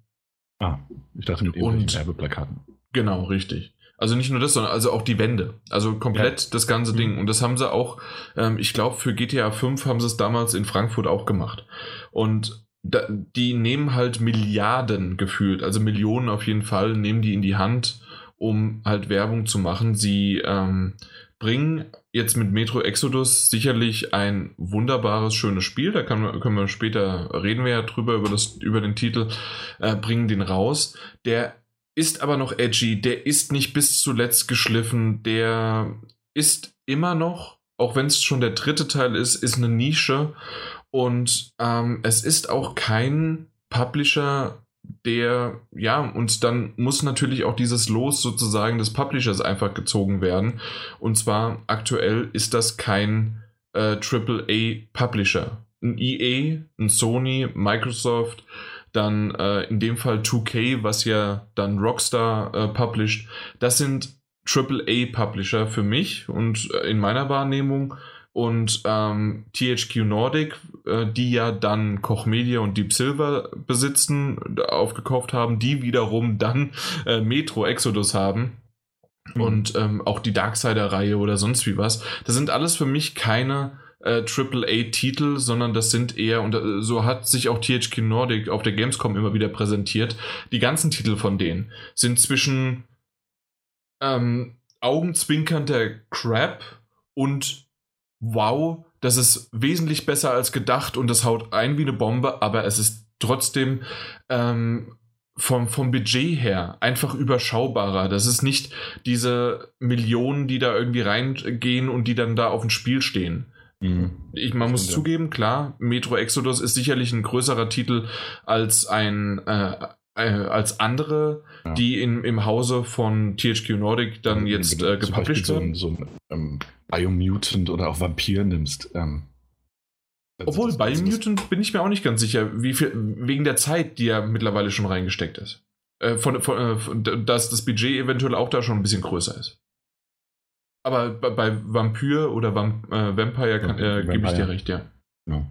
Ah, ich dachte mit irgendwelchen Werbeplakaten. Genau, richtig. Also nicht nur das, sondern also auch die Wände. Also komplett ja. das ganze Ding. Mhm. Und das haben sie auch, ähm, ich glaube, für GTA 5 haben sie es damals in Frankfurt auch gemacht. Und da, die nehmen halt Milliarden gefühlt, also Millionen auf jeden Fall, nehmen die in die Hand, um halt Werbung zu machen. Sie ähm, bringen jetzt mit Metro Exodus sicherlich ein wunderbares, schönes Spiel. Da kann, können wir später reden wir ja drüber, über, das, über den Titel, äh, bringen den raus. Der ist aber noch edgy, der ist nicht bis zuletzt geschliffen, der ist immer noch, auch wenn es schon der dritte Teil ist, ist eine Nische und ähm, es ist auch kein Publisher, der, ja, und dann muss natürlich auch dieses Los sozusagen des Publishers einfach gezogen werden. Und zwar aktuell ist das kein äh, AAA Publisher. Ein EA, ein Sony, Microsoft, dann äh, in dem Fall 2K, was ja dann Rockstar äh, published. Das sind AAA-Publisher für mich und äh, in meiner Wahrnehmung. Und ähm, THQ Nordic, äh, die ja dann Koch Media und Deep Silver besitzen, aufgekauft haben, die wiederum dann äh, Metro Exodus haben. Mhm. Und ähm, auch die Darksider-Reihe oder sonst wie was. Das sind alles für mich keine äh, AAA-Titel, sondern das sind eher, und äh, so hat sich auch THQ Nordic auf der Gamescom immer wieder präsentiert, die ganzen Titel von denen sind zwischen ähm, augenzwinkernder Crap und wow, das ist wesentlich besser als gedacht und das haut ein wie eine Bombe, aber es ist trotzdem ähm, vom, vom Budget her einfach überschaubarer. Das ist nicht diese Millionen, die da irgendwie reingehen und die dann da auf dem Spiel stehen. Mhm. Ich, man muss zugeben, klar, Metro Exodus ist sicherlich ein größerer Titel als ein äh, äh, als andere, ja. die in, im Hause von THQ Nordic dann ja, jetzt äh, gepublished werden. So, so ein ähm, Biomutant oder auch Vampir nimmst. Ähm, Obwohl, Biomutant bin ich mir auch nicht ganz sicher, wie viel, wegen der Zeit, die ja mittlerweile schon reingesteckt ist. Äh, von, von, äh, dass das Budget eventuell auch da schon ein bisschen größer ist. Aber bei, bei Vampyr oder Vamp äh, Vampire, kann, äh, gebe ich dir recht, ja. ja.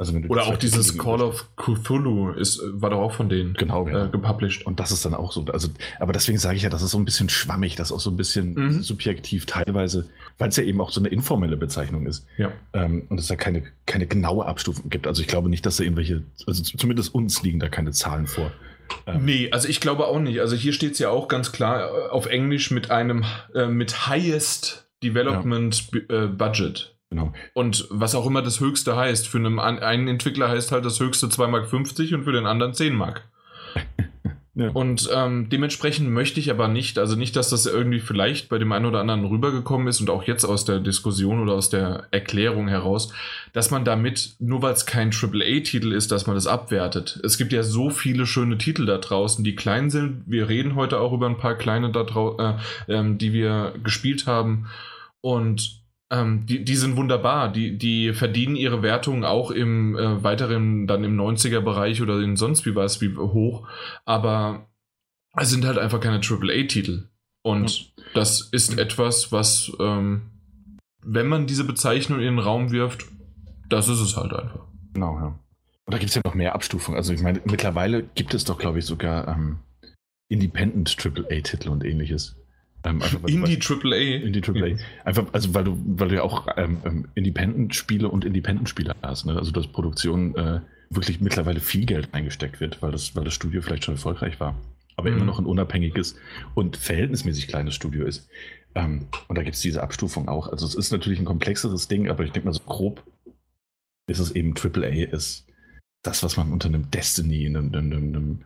Also Oder auch dieses Call of Cthulhu ist, war doch auch von denen genau, ja. äh, gepublished. Und das ist dann auch so. Also, aber deswegen sage ich ja, das ist so ein bisschen schwammig, das ist auch so ein bisschen mhm. subjektiv teilweise, weil es ja eben auch so eine informelle Bezeichnung ist. Ja. Ähm, und es da keine, keine genaue Abstufung gibt. Also ich glaube nicht, dass da irgendwelche, also zumindest uns liegen da keine Zahlen vor. Ähm. Nee, also ich glaube auch nicht. Also hier steht es ja auch ganz klar äh, auf Englisch mit einem äh, mit Highest Development ja. Äh, Budget. Genau. Und was auch immer das höchste heißt, für einen, einen Entwickler heißt halt das höchste 2,50 Mark und für den anderen 10 Mark. [laughs] ja. Und ähm, dementsprechend möchte ich aber nicht, also nicht, dass das irgendwie vielleicht bei dem einen oder anderen rübergekommen ist und auch jetzt aus der Diskussion oder aus der Erklärung heraus, dass man damit, nur weil es kein AAA-Titel ist, dass man das abwertet. Es gibt ja so viele schöne Titel da draußen, die klein sind. Wir reden heute auch über ein paar kleine da draußen, äh, ähm, die wir gespielt haben. Und ähm, die, die sind wunderbar. Die, die verdienen ihre Wertungen auch im äh, weiteren, dann im 90er-Bereich oder in sonst wie was wie hoch. Aber es sind halt einfach keine AAA-Titel. Und ja. das ist etwas, was, ähm, wenn man diese Bezeichnung in den Raum wirft, das ist es halt einfach. Genau, ja. Und da gibt es ja noch mehr Abstufungen. Also ich meine, mittlerweile gibt es doch, glaube ich, sogar ähm, Independent AAA-Titel und ähnliches. Ähm, einfach, Indie AAA. Indie AAA. Einfach, also weil du, weil du ja auch ähm, ähm, Independent-Spiele und Independent-Spiele hast. Ne? Also dass Produktion äh, wirklich mittlerweile viel Geld eingesteckt wird, weil das, weil das Studio vielleicht schon erfolgreich war. Aber mhm. immer noch ein unabhängiges und verhältnismäßig kleines Studio ist. Ähm, und da gibt es diese Abstufung auch. Also es ist natürlich ein komplexeres Ding, aber ich denke mal so grob ist es eben AAA ist das, was man unter einem Destiny, einem, einem, einem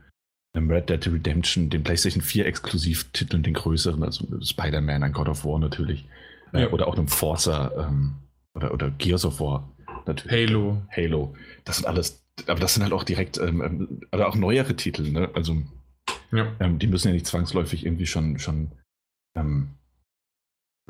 einem Red Dead Redemption, den PlayStation 4 Exklusivtiteln, den größeren, also Spider-Man, ein God of War natürlich, äh, ja. oder auch einem Forza ähm, oder, oder Gears of War natürlich. Halo. Halo. Das sind alles, aber das sind halt auch direkt, ähm, ähm, oder auch neuere Titel, ne? Also ja. ähm, die müssen ja nicht zwangsläufig irgendwie schon, schon ähm,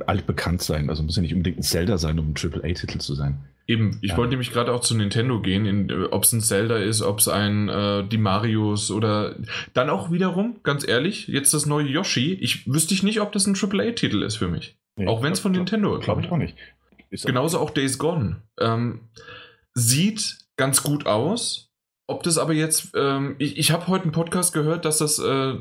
altbekannt sein. Also muss ja nicht unbedingt ein Zelda sein, um ein AAA-Titel zu sein. Eben, ich ja. wollte nämlich gerade auch zu Nintendo gehen, ob es ein Zelda ist, ob es ein äh, die Marios oder dann auch wiederum, ganz ehrlich, jetzt das neue Yoshi. Ich wüsste ich nicht, ob das ein AAA-Titel ist für mich. Nee, auch wenn es von Nintendo ist. Glaube ich auch nicht. Ist Genauso auch Days Gone. Ähm, sieht ganz gut aus, ob das aber jetzt, ähm, ich, ich habe heute einen Podcast gehört, dass das äh,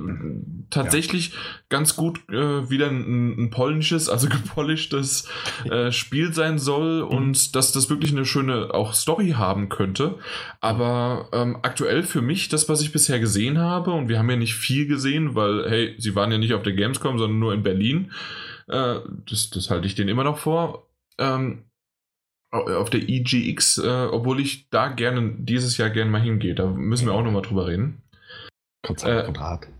tatsächlich ja. ganz gut äh, wieder ein, ein, polnisches, also [laughs] gepolischtes äh, Spiel sein soll mhm. und dass das wirklich eine schöne auch Story haben könnte. Aber ähm, aktuell für mich, das, was ich bisher gesehen habe, und wir haben ja nicht viel gesehen, weil, hey, sie waren ja nicht auf der Gamescom, sondern nur in Berlin. Äh, das, das halte ich denen immer noch vor. Ähm, auf der EGX, äh, obwohl ich da gerne dieses Jahr gerne mal hingehe. Da müssen wir auch nochmal drüber reden. Konzert äh, Rad. [laughs]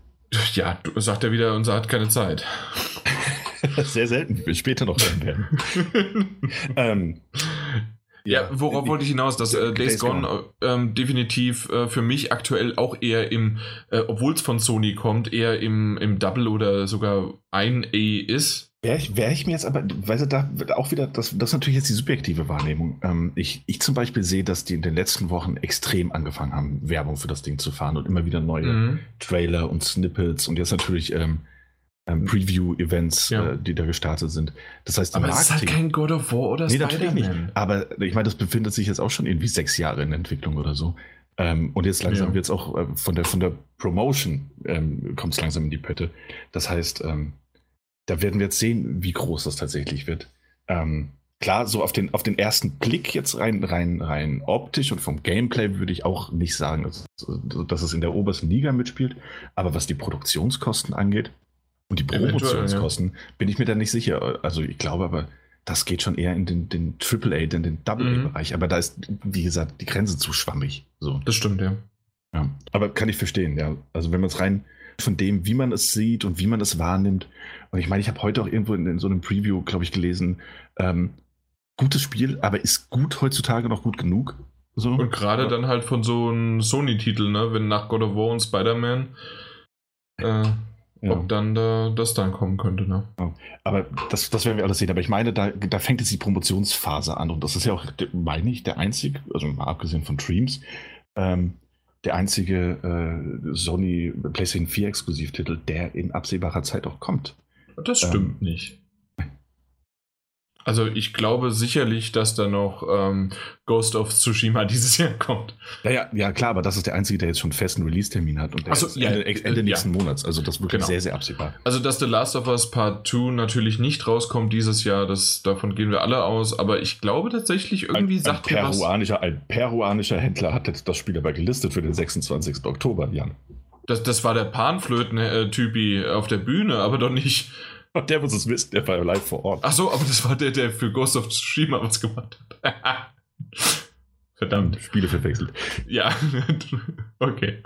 Ja, sagt er wieder, unser hat keine Zeit. [laughs] Sehr selten, wir später noch hören werden. [laughs] ähm, ja, ja, worauf wollte ich hinaus? Dass äh, Days Gone ähm, definitiv äh, für mich aktuell auch eher im, äh, obwohl es von Sony kommt, eher im, im Double oder sogar ein A ist. Wäre ich, wär ich mir jetzt aber, weil du, da auch wieder, das, das ist natürlich jetzt die subjektive Wahrnehmung. Ähm, ich, ich zum Beispiel sehe, dass die in den letzten Wochen extrem angefangen haben, Werbung für das Ding zu fahren und immer wieder neue mhm. Trailer und Snippets und jetzt natürlich ähm, ähm, Preview-Events, ja. äh, die da gestartet sind. Das heißt, aber Marketing, es ist halt kein God of War oder nee, natürlich nicht. Aber ich meine, das befindet sich jetzt auch schon irgendwie sechs Jahre in Entwicklung oder so. Ähm, und jetzt langsam ja. wird es auch äh, von der von der Promotion ähm, kommt es langsam in die Pötte. Das heißt, ähm, da werden wir jetzt sehen, wie groß das tatsächlich wird. Ähm, klar, so auf den, auf den ersten Blick jetzt rein, rein, rein optisch und vom Gameplay würde ich auch nicht sagen, dass, dass es in der obersten Liga mitspielt. Aber was die Produktionskosten angeht und die Promotionskosten, ja. bin ich mir da nicht sicher. Also ich glaube aber, das geht schon eher in den, den AAA, in den Double-A-Bereich. Mhm. Aber da ist, wie gesagt, die Grenze zu schwammig. So. Das stimmt, ja. ja. Aber kann ich verstehen, ja. Also wenn man es rein von dem, wie man es sieht und wie man es wahrnimmt. Und ich meine, ich habe heute auch irgendwo in, in, so einem Preview, glaube ich, gelesen, ähm, gutes Spiel, aber ist gut heutzutage noch gut genug? So? Und gerade dann halt von so einem Sony-Titel, ne? wenn nach God of War und Spider-Man, äh, ja. ob dann da, das dann kommen könnte. Ne? Aber das, das werden wir alles sehen. Aber ich meine, da, da fängt jetzt die Promotionsphase an und das ist ja auch, meine ich, der einzige, also mal abgesehen von Dreams, ähm, der einzige äh, Sony PlayStation 4 Exklusivtitel, der in absehbarer Zeit auch kommt. Das stimmt ähm, nicht. Also ich glaube sicherlich, dass da noch ähm, Ghost of Tsushima [laughs] dieses Jahr kommt. Ja, ja, ja, klar, aber das ist der einzige, der jetzt schon einen festen Release-Termin hat und der so, ja, Ende, Ende ja. nächsten Monats. Also das wird genau. sehr, sehr absehbar. Also dass The Last of Us Part 2 natürlich nicht rauskommt dieses Jahr, das, davon gehen wir alle aus, aber ich glaube tatsächlich irgendwie ein, sagt ein peruanischer, Ein peruanischer Händler hat jetzt das Spiel aber gelistet für den 26. Oktober, Jan. Das, das war der Panflöten-Typi auf der Bühne, aber doch nicht der muss es wissen, der war live vor Ort. Ach so, aber das war der, der für Ghost of Tsushima was gemacht hat. [laughs] Verdammt. Spiele verwechselt. Ja, [laughs] okay.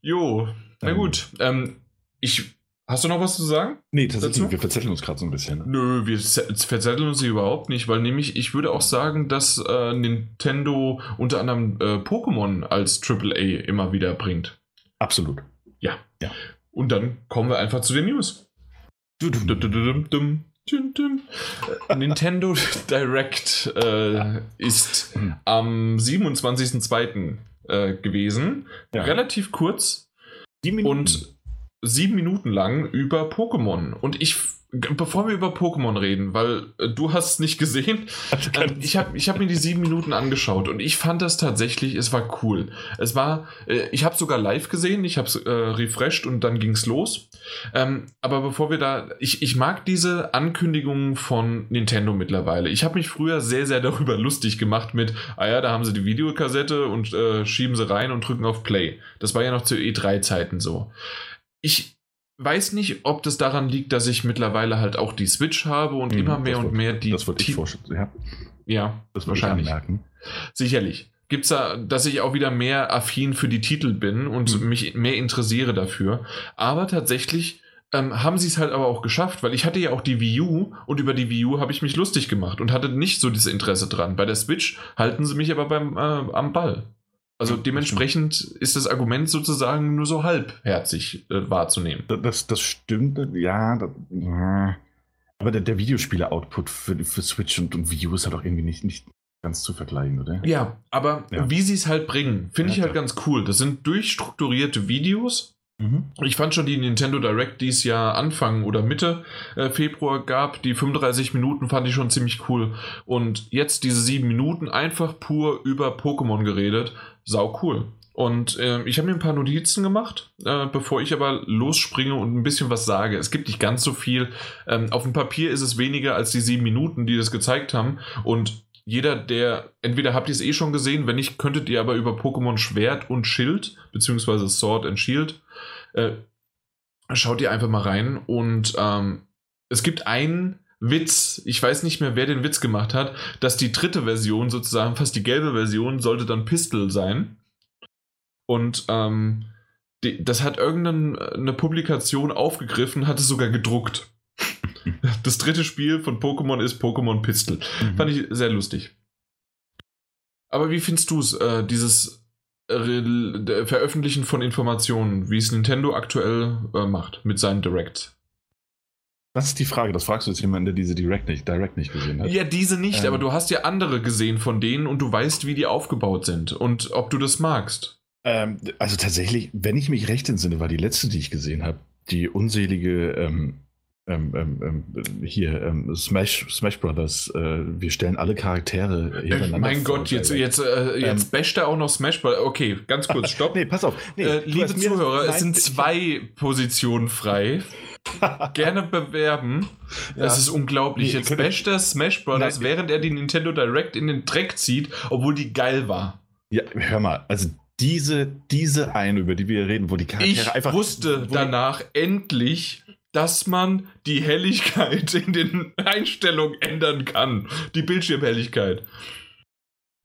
Jo, na gut. Ähm, ich, hast du noch was zu sagen? Nee, tatsächlich, dazu? wir verzetteln uns gerade so ein bisschen. Ne? Nö, wir verzetteln uns überhaupt nicht, weil nämlich, ich würde auch sagen, dass äh, Nintendo unter anderem äh, Pokémon als AAA immer wieder bringt. Absolut. Ja. ja. Und dann kommen wir einfach zu den News. Nintendo [laughs] Direct äh, ist am 27.02. Äh, gewesen. Ja. Relativ kurz. Und sieben Minuten lang über Pokémon. Und ich bevor wir über Pokémon reden, weil äh, du hast es nicht gesehen, [laughs] äh, ich habe ich hab mir die sieben Minuten angeschaut und ich fand das tatsächlich, es war cool. Es war, äh, ich habe sogar live gesehen, ich habe es äh, refreshed und dann ging es los. Ähm, aber bevor wir da, ich, ich mag diese Ankündigungen von Nintendo mittlerweile. Ich habe mich früher sehr, sehr darüber lustig gemacht mit, ah ja, da haben sie die Videokassette und äh, schieben sie rein und drücken auf Play. Das war ja noch zu E3-Zeiten so. Ich, weiß nicht, ob das daran liegt, dass ich mittlerweile halt auch die Switch habe und mhm, immer mehr und mehr die. Das würde ich vorstellen, ja. Ja, das wahrscheinlich. merken. Sicherlich. Gibt es da, dass ich auch wieder mehr affin für die Titel bin und mhm. mich mehr interessiere dafür. Aber tatsächlich ähm, haben sie es halt aber auch geschafft, weil ich hatte ja auch die Wii U und über die Wii U habe ich mich lustig gemacht und hatte nicht so dieses Interesse dran. Bei der Switch halten sie mich aber beim, äh, am Ball. Also dementsprechend ist das Argument sozusagen nur so halbherzig äh, wahrzunehmen. Das, das stimmt, ja. Das, ja. Aber der, der Videospieler-Output für, für Switch und, und Wii U ist halt auch irgendwie nicht, nicht ganz zu vergleichen, oder? Ja, aber ja. wie sie es halt bringen, finde ja, ich halt klar. ganz cool. Das sind durchstrukturierte Videos. Mhm. Ich fand schon die Nintendo Direct, die es ja Anfang oder Mitte äh, Februar gab, die 35 Minuten fand ich schon ziemlich cool. Und jetzt diese sieben Minuten einfach pur über Pokémon geredet sau cool. Und äh, ich habe mir ein paar Notizen gemacht, äh, bevor ich aber losspringe und ein bisschen was sage. Es gibt nicht ganz so viel. Ähm, auf dem Papier ist es weniger als die sieben Minuten, die das gezeigt haben. Und jeder, der, entweder habt ihr es eh schon gesehen, wenn nicht, könntet ihr aber über Pokémon Schwert und Schild, beziehungsweise Sword and Shield, äh, schaut ihr einfach mal rein. Und ähm, es gibt einen Witz, ich weiß nicht mehr, wer den Witz gemacht hat, dass die dritte Version sozusagen, fast die gelbe Version, sollte dann Pistol sein. Und ähm, die, das hat irgendeine Publikation aufgegriffen, hat es sogar gedruckt. [laughs] Das dritte Spiel von Pokémon ist Pokémon Pistol. Mhm. Fand ich sehr lustig. Aber wie findest du es, äh, dieses äh, Veröffentlichen von Informationen, wie es Nintendo aktuell äh, macht mit seinen Directs? Das ist die Frage, das fragst du jetzt jemanden, der diese Direct nicht, Direct nicht gesehen hat. Ja, diese nicht, ähm, aber du hast ja andere gesehen von denen und du weißt, wie die aufgebaut sind und ob du das magst. Ähm, also tatsächlich, wenn ich mich recht entsinne, war die letzte, die ich gesehen habe, die unselige ähm, ähm, ähm, ähm hier Smash, Smash Brothers. Äh, wir stellen alle Charaktere äh, hintereinander. Mein vor, Gott, jetzt, jetzt, äh, jetzt ähm, basht er auch noch Smash Brothers. Okay, ganz kurz, [laughs] stopp. nee, pass auf. Nee, äh, liebe Zuhörer, es sind [laughs] zwei Positionen frei. [laughs] Gerne bewerben. Ja. Das ist unglaublich. Nee, Jetzt basht er Smash Brothers, Nein. während er die Nintendo Direct in den Dreck zieht, obwohl die geil war. Ja, hör mal, also diese, diese eine, über die wir reden, wo die Charaktere ich einfach. Ich wusste danach endlich, dass man die Helligkeit in den Einstellungen ändern kann. Die Bildschirmhelligkeit.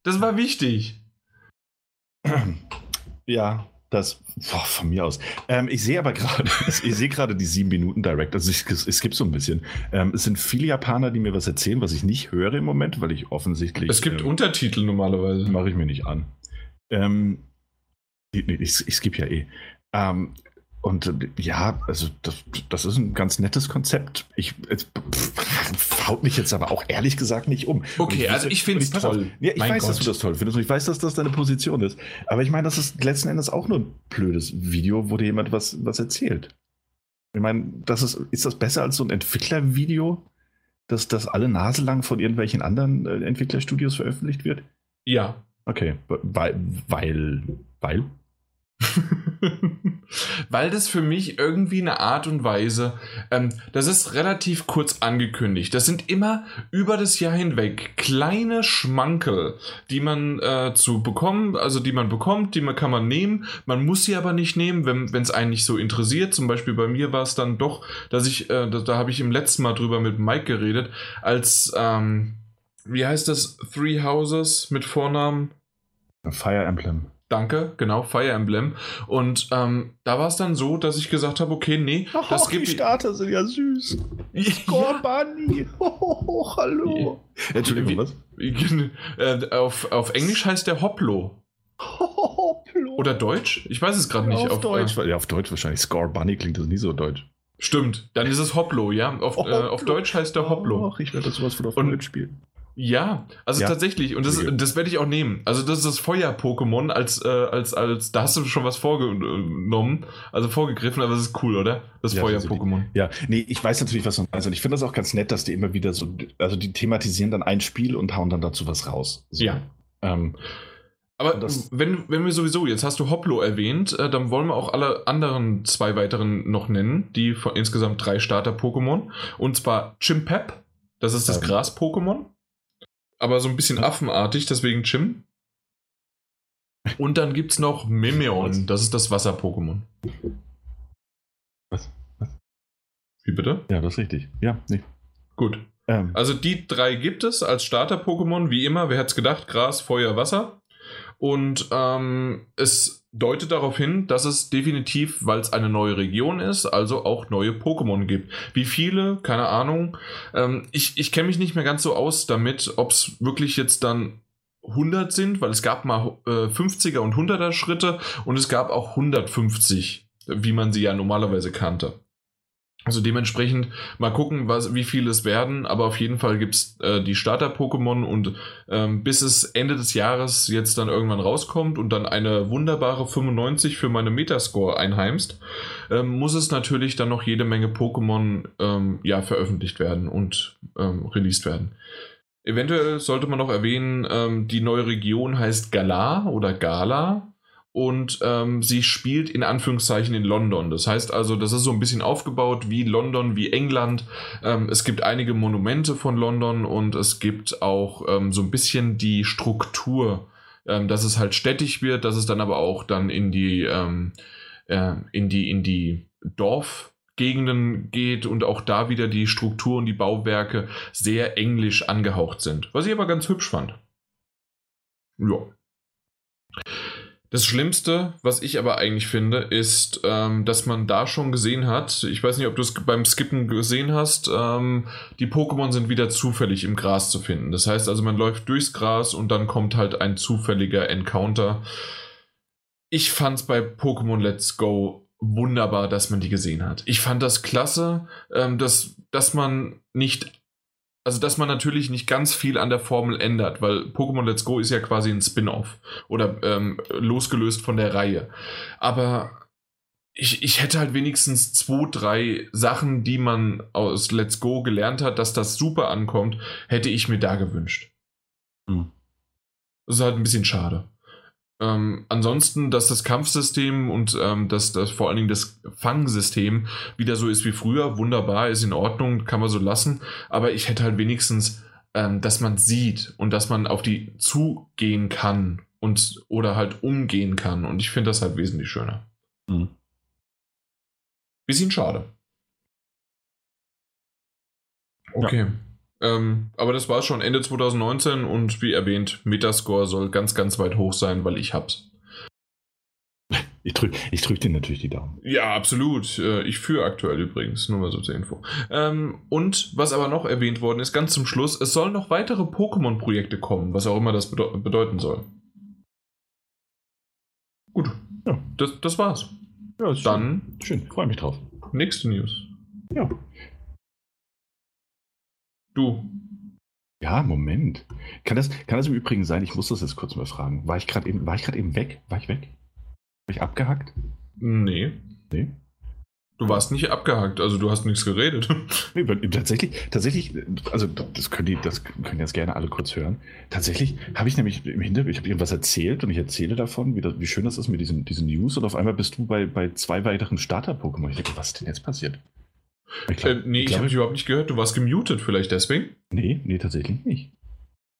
Das war wichtig. Ja, das boah, von mir aus. Ähm, ich sehe aber gerade, [laughs] ich sehe gerade die sieben Minuten Direct. Also ich, es, es, gibt so ein bisschen. Ähm, es sind viele Japaner, die mir was erzählen, was ich nicht höre im Moment, weil ich offensichtlich. Es gibt ähm, Untertitel normalerweise. Mache ich mir nicht an. Ähm, ich, ich, ich skippe ja eh. Und ja, also das, das ist ein ganz nettes Konzept. Ich es haut mich jetzt aber auch ehrlich gesagt nicht um. Okay, ich, also ich finde es toll. Ja, ich mein weiß, Gott. dass du das toll findest und ich weiß, dass das deine Position ist. Aber ich meine, das ist letzten Endes auch nur ein blödes Video, wo dir jemand was, was erzählt. Ich meine, das ist, ist das besser als so ein Entwicklervideo? dass das alle Nase lang von irgendwelchen anderen äh, Entwicklerstudios veröffentlicht wird? Ja. Okay, weil, weil, weil? [laughs] Weil das für mich irgendwie eine Art und Weise, ähm, das ist relativ kurz angekündigt. Das sind immer über das Jahr hinweg kleine Schmankel, die man äh, zu bekommen, also die man bekommt, die man kann man nehmen. Man muss sie aber nicht nehmen, wenn es einen nicht so interessiert. Zum Beispiel bei mir war es dann doch, dass ich, äh, da, da habe ich im letzten Mal drüber mit Mike geredet, als ähm, wie heißt das? Three Houses mit Vornamen? Fire Emblem. Danke, genau, Fire Emblem. Und ähm, da war es dann so, dass ich gesagt habe, okay, nee, oh, das gibt... Die Starter sind ja süß. Ja. Bunny. [laughs] Oh, hallo. Ja. Entschuldigung, was? [laughs] Äh, auf, auf Englisch heißt der Hoplo. Hoplo. Oder Deutsch? Ich weiß es gerade nicht. Auf, auf Deutsch. Äh, ja, auf Deutsch wahrscheinlich. Score Bunny klingt das nie so deutsch. Stimmt, dann ist es Hoplo, ja. Auf, äh, auf Deutsch heißt der Hoplo. Ach, ich werde das sowas von auf Deutsch spielen. Ja, also ja. tatsächlich. Und das, das werde ich auch nehmen. Also das ist das Feuer-Pokémon als, äh, als, als, da hast du schon was vorgenommen, also vorgegriffen, aber das ist cool, oder? Das ja, Feuer-Pokémon. Ja, nee, ich weiß natürlich, was du meinst. Und ich finde das auch ganz nett, dass die immer wieder so, also die thematisieren dann ein Spiel und hauen dann dazu was raus. So. Ja. Ähm, aber das, wenn, wenn wir sowieso, jetzt hast du Hoplo erwähnt, äh, dann wollen wir auch alle anderen zwei weiteren noch nennen, die von insgesamt drei Starter-Pokémon. Und zwar Chimpep, das ist das ähm, Gras-Pokémon aber so ein bisschen affenartig, deswegen Chim. Und dann gibt es noch Memeon, das ist das Wasser-Pokémon. Was? Was? Wie bitte? Ja, das ist richtig. Ja, nee. Gut. Ähm. Also die drei gibt es als Starter-Pokémon, wie immer. Wer hätte es gedacht? Gras, Feuer, Wasser. Und ähm, es deutet darauf hin, dass es definitiv, weil es eine neue Region ist, also auch neue Pokémon gibt. Wie viele? Keine Ahnung. Ähm, ich ich kenne mich nicht mehr ganz so aus damit, ob es wirklich jetzt dann 100 sind, weil es gab mal äh, 50er und 100er Schritte und es gab auch 150, wie man sie ja normalerweise kannte. Also dementsprechend mal gucken, was, wie viele es werden, aber auf jeden Fall gibt's äh, die Starter-Pokémon und ähm, bis es Ende des Jahres jetzt dann irgendwann rauskommt und dann eine wunderbare 95 für meine Metascore einheimst, ähm, muss es natürlich dann noch jede Menge Pokémon ähm, ja, veröffentlicht werden und ähm, released werden. Eventuell sollte man noch erwähnen, ähm, die neue Region heißt Galar oder Gala und ähm, sie spielt in Anführungszeichen in London. Das heißt also, das ist so ein bisschen aufgebaut wie London, wie England. Ähm, es gibt einige Monumente von London und es gibt auch ähm, so ein bisschen die Struktur, ähm, dass es halt städtisch wird, dass es dann aber auch dann in die ähm, äh, in die in die Dorfgegenden geht und auch da wieder die Struktur und die Bauwerke sehr englisch angehaucht sind. Was ich aber ganz hübsch fand. Ja. Das Schlimmste, was ich aber eigentlich finde, ist, ähm, dass man da schon gesehen hat, ich weiß nicht, ob du es beim Skippen gesehen hast, ähm, die Pokémon sind wieder zufällig im Gras zu finden. Das heißt also, man läuft durchs Gras und dann kommt halt ein zufälliger Encounter. Ich fand es bei Pokémon Let's Go wunderbar, dass man die gesehen hat. Ich fand das klasse, ähm, dass, dass man nicht also dass man natürlich nicht ganz viel an der Formel ändert, weil Pokémon Let's Go ist ja quasi ein Spin-off oder ähm, losgelöst von der Reihe. Aber ich, ich hätte halt wenigstens zwei, drei Sachen, die man aus Let's Go gelernt hat, dass das super ankommt, hätte ich mir da gewünscht. Hm. Das ist halt ein bisschen schade. Ähm, ansonsten, dass das Kampfsystem und ähm, dass das vor allen Dingen das Fangsystem wieder so ist wie früher, wunderbar, ist in Ordnung, kann man so lassen. Aber ich hätte halt wenigstens, ähm, dass man sieht und dass man auf die zugehen kann und oder halt umgehen kann. Und ich finde das halt wesentlich schöner. Mhm. Bisschen schade. Okay. Ja. Ähm, aber das war schon Ende 2019 und wie erwähnt, Metascore soll ganz, ganz weit hoch sein, weil ich hab's. [laughs] Ich drücke ich drück dir natürlich die Daumen. Ja, absolut. Äh, ich führe aktuell übrigens, nur mal so zur Info. Ähm, und was aber noch erwähnt worden ist, ganz zum Schluss, es sollen noch weitere Pokémon-Projekte kommen, was auch immer das bede bedeuten soll. Gut. Ja. Das, das war's. Ja, Dann. Schön, schön. freue mich drauf. Nächste News. Ja. Du. Ja, Moment. Kann das, kann das im Übrigen sein, ich muss das jetzt kurz mal fragen. War ich gerade eben, war ich gerade eben weg? War ich weg? War ich abgehackt? Nee. Nee. Du warst nicht abgehakt, also du hast nichts geredet. [laughs] Nee, tatsächlich, tatsächlich, also das können die, das können jetzt gerne alle kurz hören. Tatsächlich habe ich nämlich im Hintergrund, ich habe irgendwas erzählt und ich erzähle davon, wie, das, wie schön das ist mit diesen, diesen News und auf einmal bist du bei, bei zwei weiteren Starter-Pokémon. Ich denke, was ist denn jetzt passiert? Ich glaub, äh, nee, ich, habe dich überhaupt nicht gehört. Du warst gemutet, vielleicht deswegen? Nee, nee, tatsächlich nicht.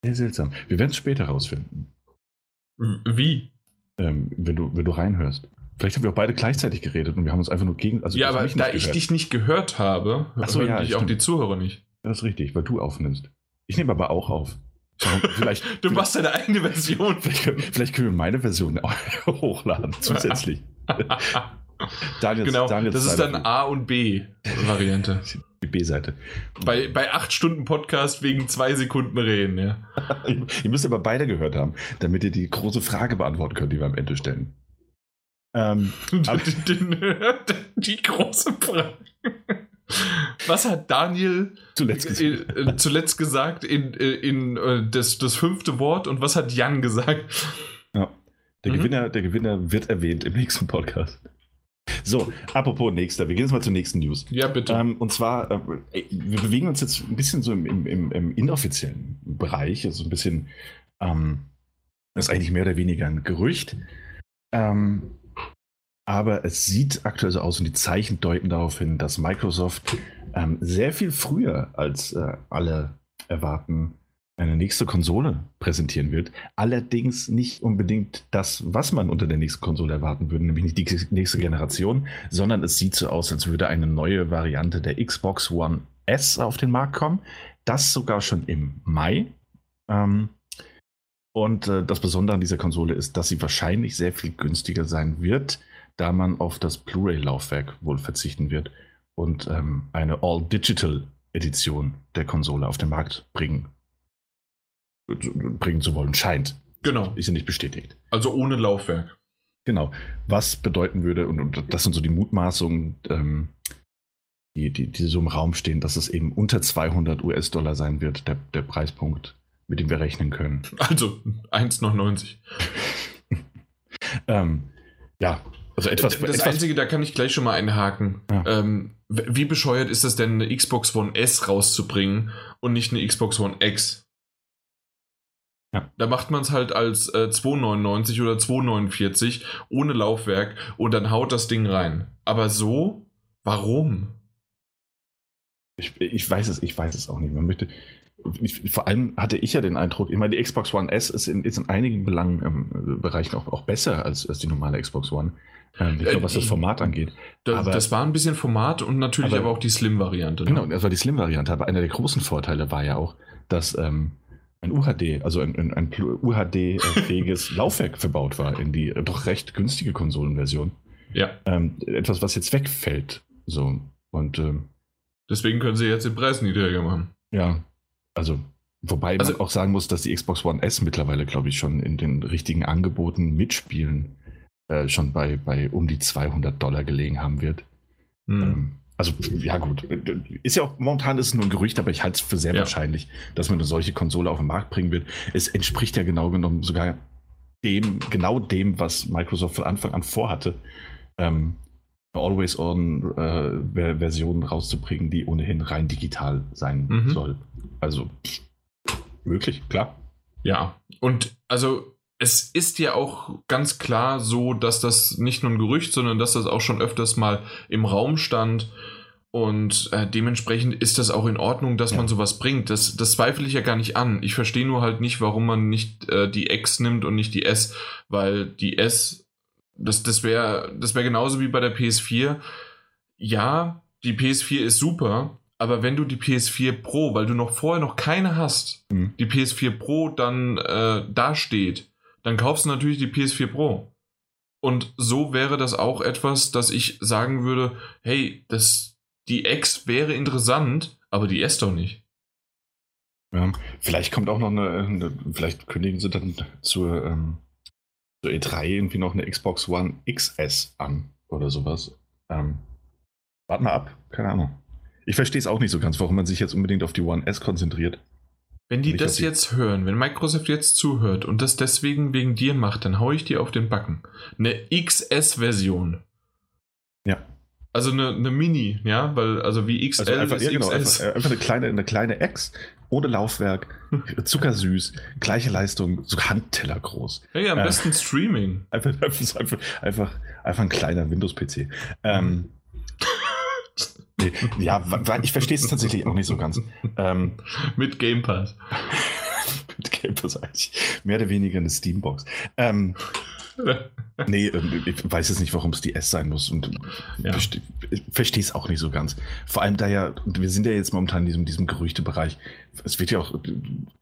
Sehr seltsam. Wir werden es später rausfinden. Wie? Ähm, wenn, du, wenn du reinhörst. Vielleicht haben wir auch beide gleichzeitig geredet und wir haben uns einfach nur gegen. Also ja, aber da ich dich nicht gehört habe, so, hören ja, dich auch die Zuhörer nicht. Das ist richtig, weil du aufnimmst. Ich nehme aber auch auf. Vielleicht, [laughs] du machst deine eigene Version. [laughs] Vielleicht, vielleicht können wir meine Version [laughs] hochladen, zusätzlich. Daniels, genau, Daniels das ist dann A und B-Variante. [laughs] Die B-Seite. Bei, bei acht Stunden Podcast wegen zwei Sekunden reden, ja. [laughs] ihr müsst aber beide gehört haben, damit ihr die große Frage beantworten könnt, die wir am Ende stellen. Ähm, [laughs] die, große Frage. Was hat Daniel zuletzt, gesagt, äh, zuletzt gesagt in, äh, in, in äh, das, das fünfte Wort und was hat Jan gesagt? Ja. Der, mhm. Gewinner, der Gewinner wird erwähnt im nächsten Podcast. So, apropos nächster, wir gehen jetzt mal zur nächsten News. Ja, bitte. Ähm, und zwar, äh, wir bewegen uns jetzt ein bisschen so im, im, im inoffiziellen Bereich, also ein bisschen, ähm, das ist eigentlich mehr oder weniger ein Gerücht. Ähm, aber es sieht aktuell so aus und die Zeichen deuten darauf hin, dass Microsoft ähm, sehr viel früher als äh, alle erwarten eine nächste Konsole präsentieren wird. Allerdings nicht unbedingt das, was man unter der nächsten Konsole erwarten würde, nämlich nicht die nächste Generation, sondern es sieht so aus, als würde eine neue Variante der Xbox One S auf den Markt kommen. Das sogar schon im Mai. Ähm, und äh, das Besondere an dieser Konsole ist, dass sie wahrscheinlich sehr viel günstiger sein wird da man auf das Blu-ray-Laufwerk wohl verzichten wird und ähm, eine All-Digital-Edition der Konsole auf den Markt bringen, bringen zu wollen, scheint. Genau. Ist ja nicht bestätigt. Also ohne Laufwerk. Genau. Was bedeuten würde, und, und das sind so die Mutmaßungen, ähm, die, die, die so im Raum stehen, dass es eben unter 200 US-Dollar sein wird, der, der Preispunkt, mit dem wir rechnen können. Also 1,99. ähm, ja, also etwas, das etwas Einzige, da kann ich gleich schon mal einhaken. Ja. Ähm, wie bescheuert ist es denn, eine Xbox One S rauszubringen und nicht eine Xbox One X? Ja. Da macht man es halt als äh, 2,99 oder 2,49 ohne Laufwerk und dann haut das Ding rein. Aber so, warum? Ich, ich weiß es, ich weiß es auch nicht. Man möchte, ich, vor allem hatte ich ja den Eindruck, ich meine, die Xbox One S ist in, ist in einigen Belangen, ähm, Bereichen auch, auch besser als, als die normale Xbox One. Ähm, ich glaube, was das Format angeht. Das, aber, das war ein bisschen Format und natürlich aber, aber auch die Slim-Variante. Ne? Genau, das war die Slim-Variante. Aber einer der großen Vorteile war ja auch, dass ähm, ein UHD, also ein, ein, ein UHD-fähiges [laughs] Laufwerk verbaut war in die doch recht günstige Konsolenversion. Ja. Ähm, etwas, was jetzt wegfällt. So. Und ähm, deswegen können sie jetzt den Preis niedriger machen. Ja. Also Wobei also, man auch sagen muss, dass die Xbox One S mittlerweile, glaube ich, schon in den richtigen Angeboten mitspielen äh, schon bei, bei um die 200 Dollar gelegen haben wird. Mhm. Ähm, also, ja, gut. Ist ja auch, momentan ist es nur ein Gerücht, aber ich halte es für sehr ja. wahrscheinlich, dass man eine solche Konsole auf den Markt bringen wird. Es entspricht ja genau genommen sogar dem, genau dem, was Microsoft von Anfang an vorhatte. Ähm, Always-On-Versionen äh, rauszubringen, die ohnehin rein digital sein mhm. soll. Also, möglich, klar. Ja, und also es ist ja auch ganz klar so, dass das nicht nur ein Gerücht, sondern dass das auch schon öfters mal im Raum stand. Und äh, dementsprechend ist das auch in Ordnung, dass ja. man sowas bringt. Das, das zweifle ich ja gar nicht an. Ich verstehe nur halt nicht, warum man nicht äh, die X nimmt und nicht die S, weil die S, das, das wäre das wär genauso wie bei der PS4. Ja, die PS4 ist super, aber wenn du die PS4 Pro, weil du noch vorher noch keine hast, mhm. die PS4 Pro dann äh, dasteht dann kaufst du natürlich die PS4 Pro. Und so wäre das auch etwas, dass ich sagen würde, hey, das, die X wäre interessant, aber die S doch nicht. Ja, vielleicht kommt auch noch eine, eine vielleicht kündigen sie dann zur, ähm, zur E3 irgendwie noch eine Xbox One XS an oder sowas. Ähm, warte mal ab, keine Ahnung. Ich verstehe es auch nicht so ganz, warum man sich jetzt unbedingt auf die One S konzentriert. Wenn die das jetzt hören, wenn Microsoft jetzt zuhört und das deswegen wegen dir macht, dann hau ich dir auf den Backen. Eine XS-Version. Ja. Also eine, eine Mini, ja, weil also wie XL also einfach, ja, genau, einfach, einfach, eine kleine eine kleine X ohne Laufwerk, [laughs] zuckersüß, gleiche Leistung, so Handteller groß. Ja, ja am äh, besten Streaming. Einfach, einfach, einfach, einfach ein kleiner Windows-PC. Ähm, ja, ich verstehe es tatsächlich auch nicht so ganz. Ähm, Mit Game Pass. [laughs] mit Game Pass eigentlich. Mehr oder weniger eine Steambox. Ähm, [laughs] nee, ähm, ich weiß jetzt nicht, warum es die S sein muss und ja. verstehe es auch nicht so ganz. Vor allem da ja, wir sind ja jetzt momentan in diesem, diesem Gerüchtebereich. Es wird ja auch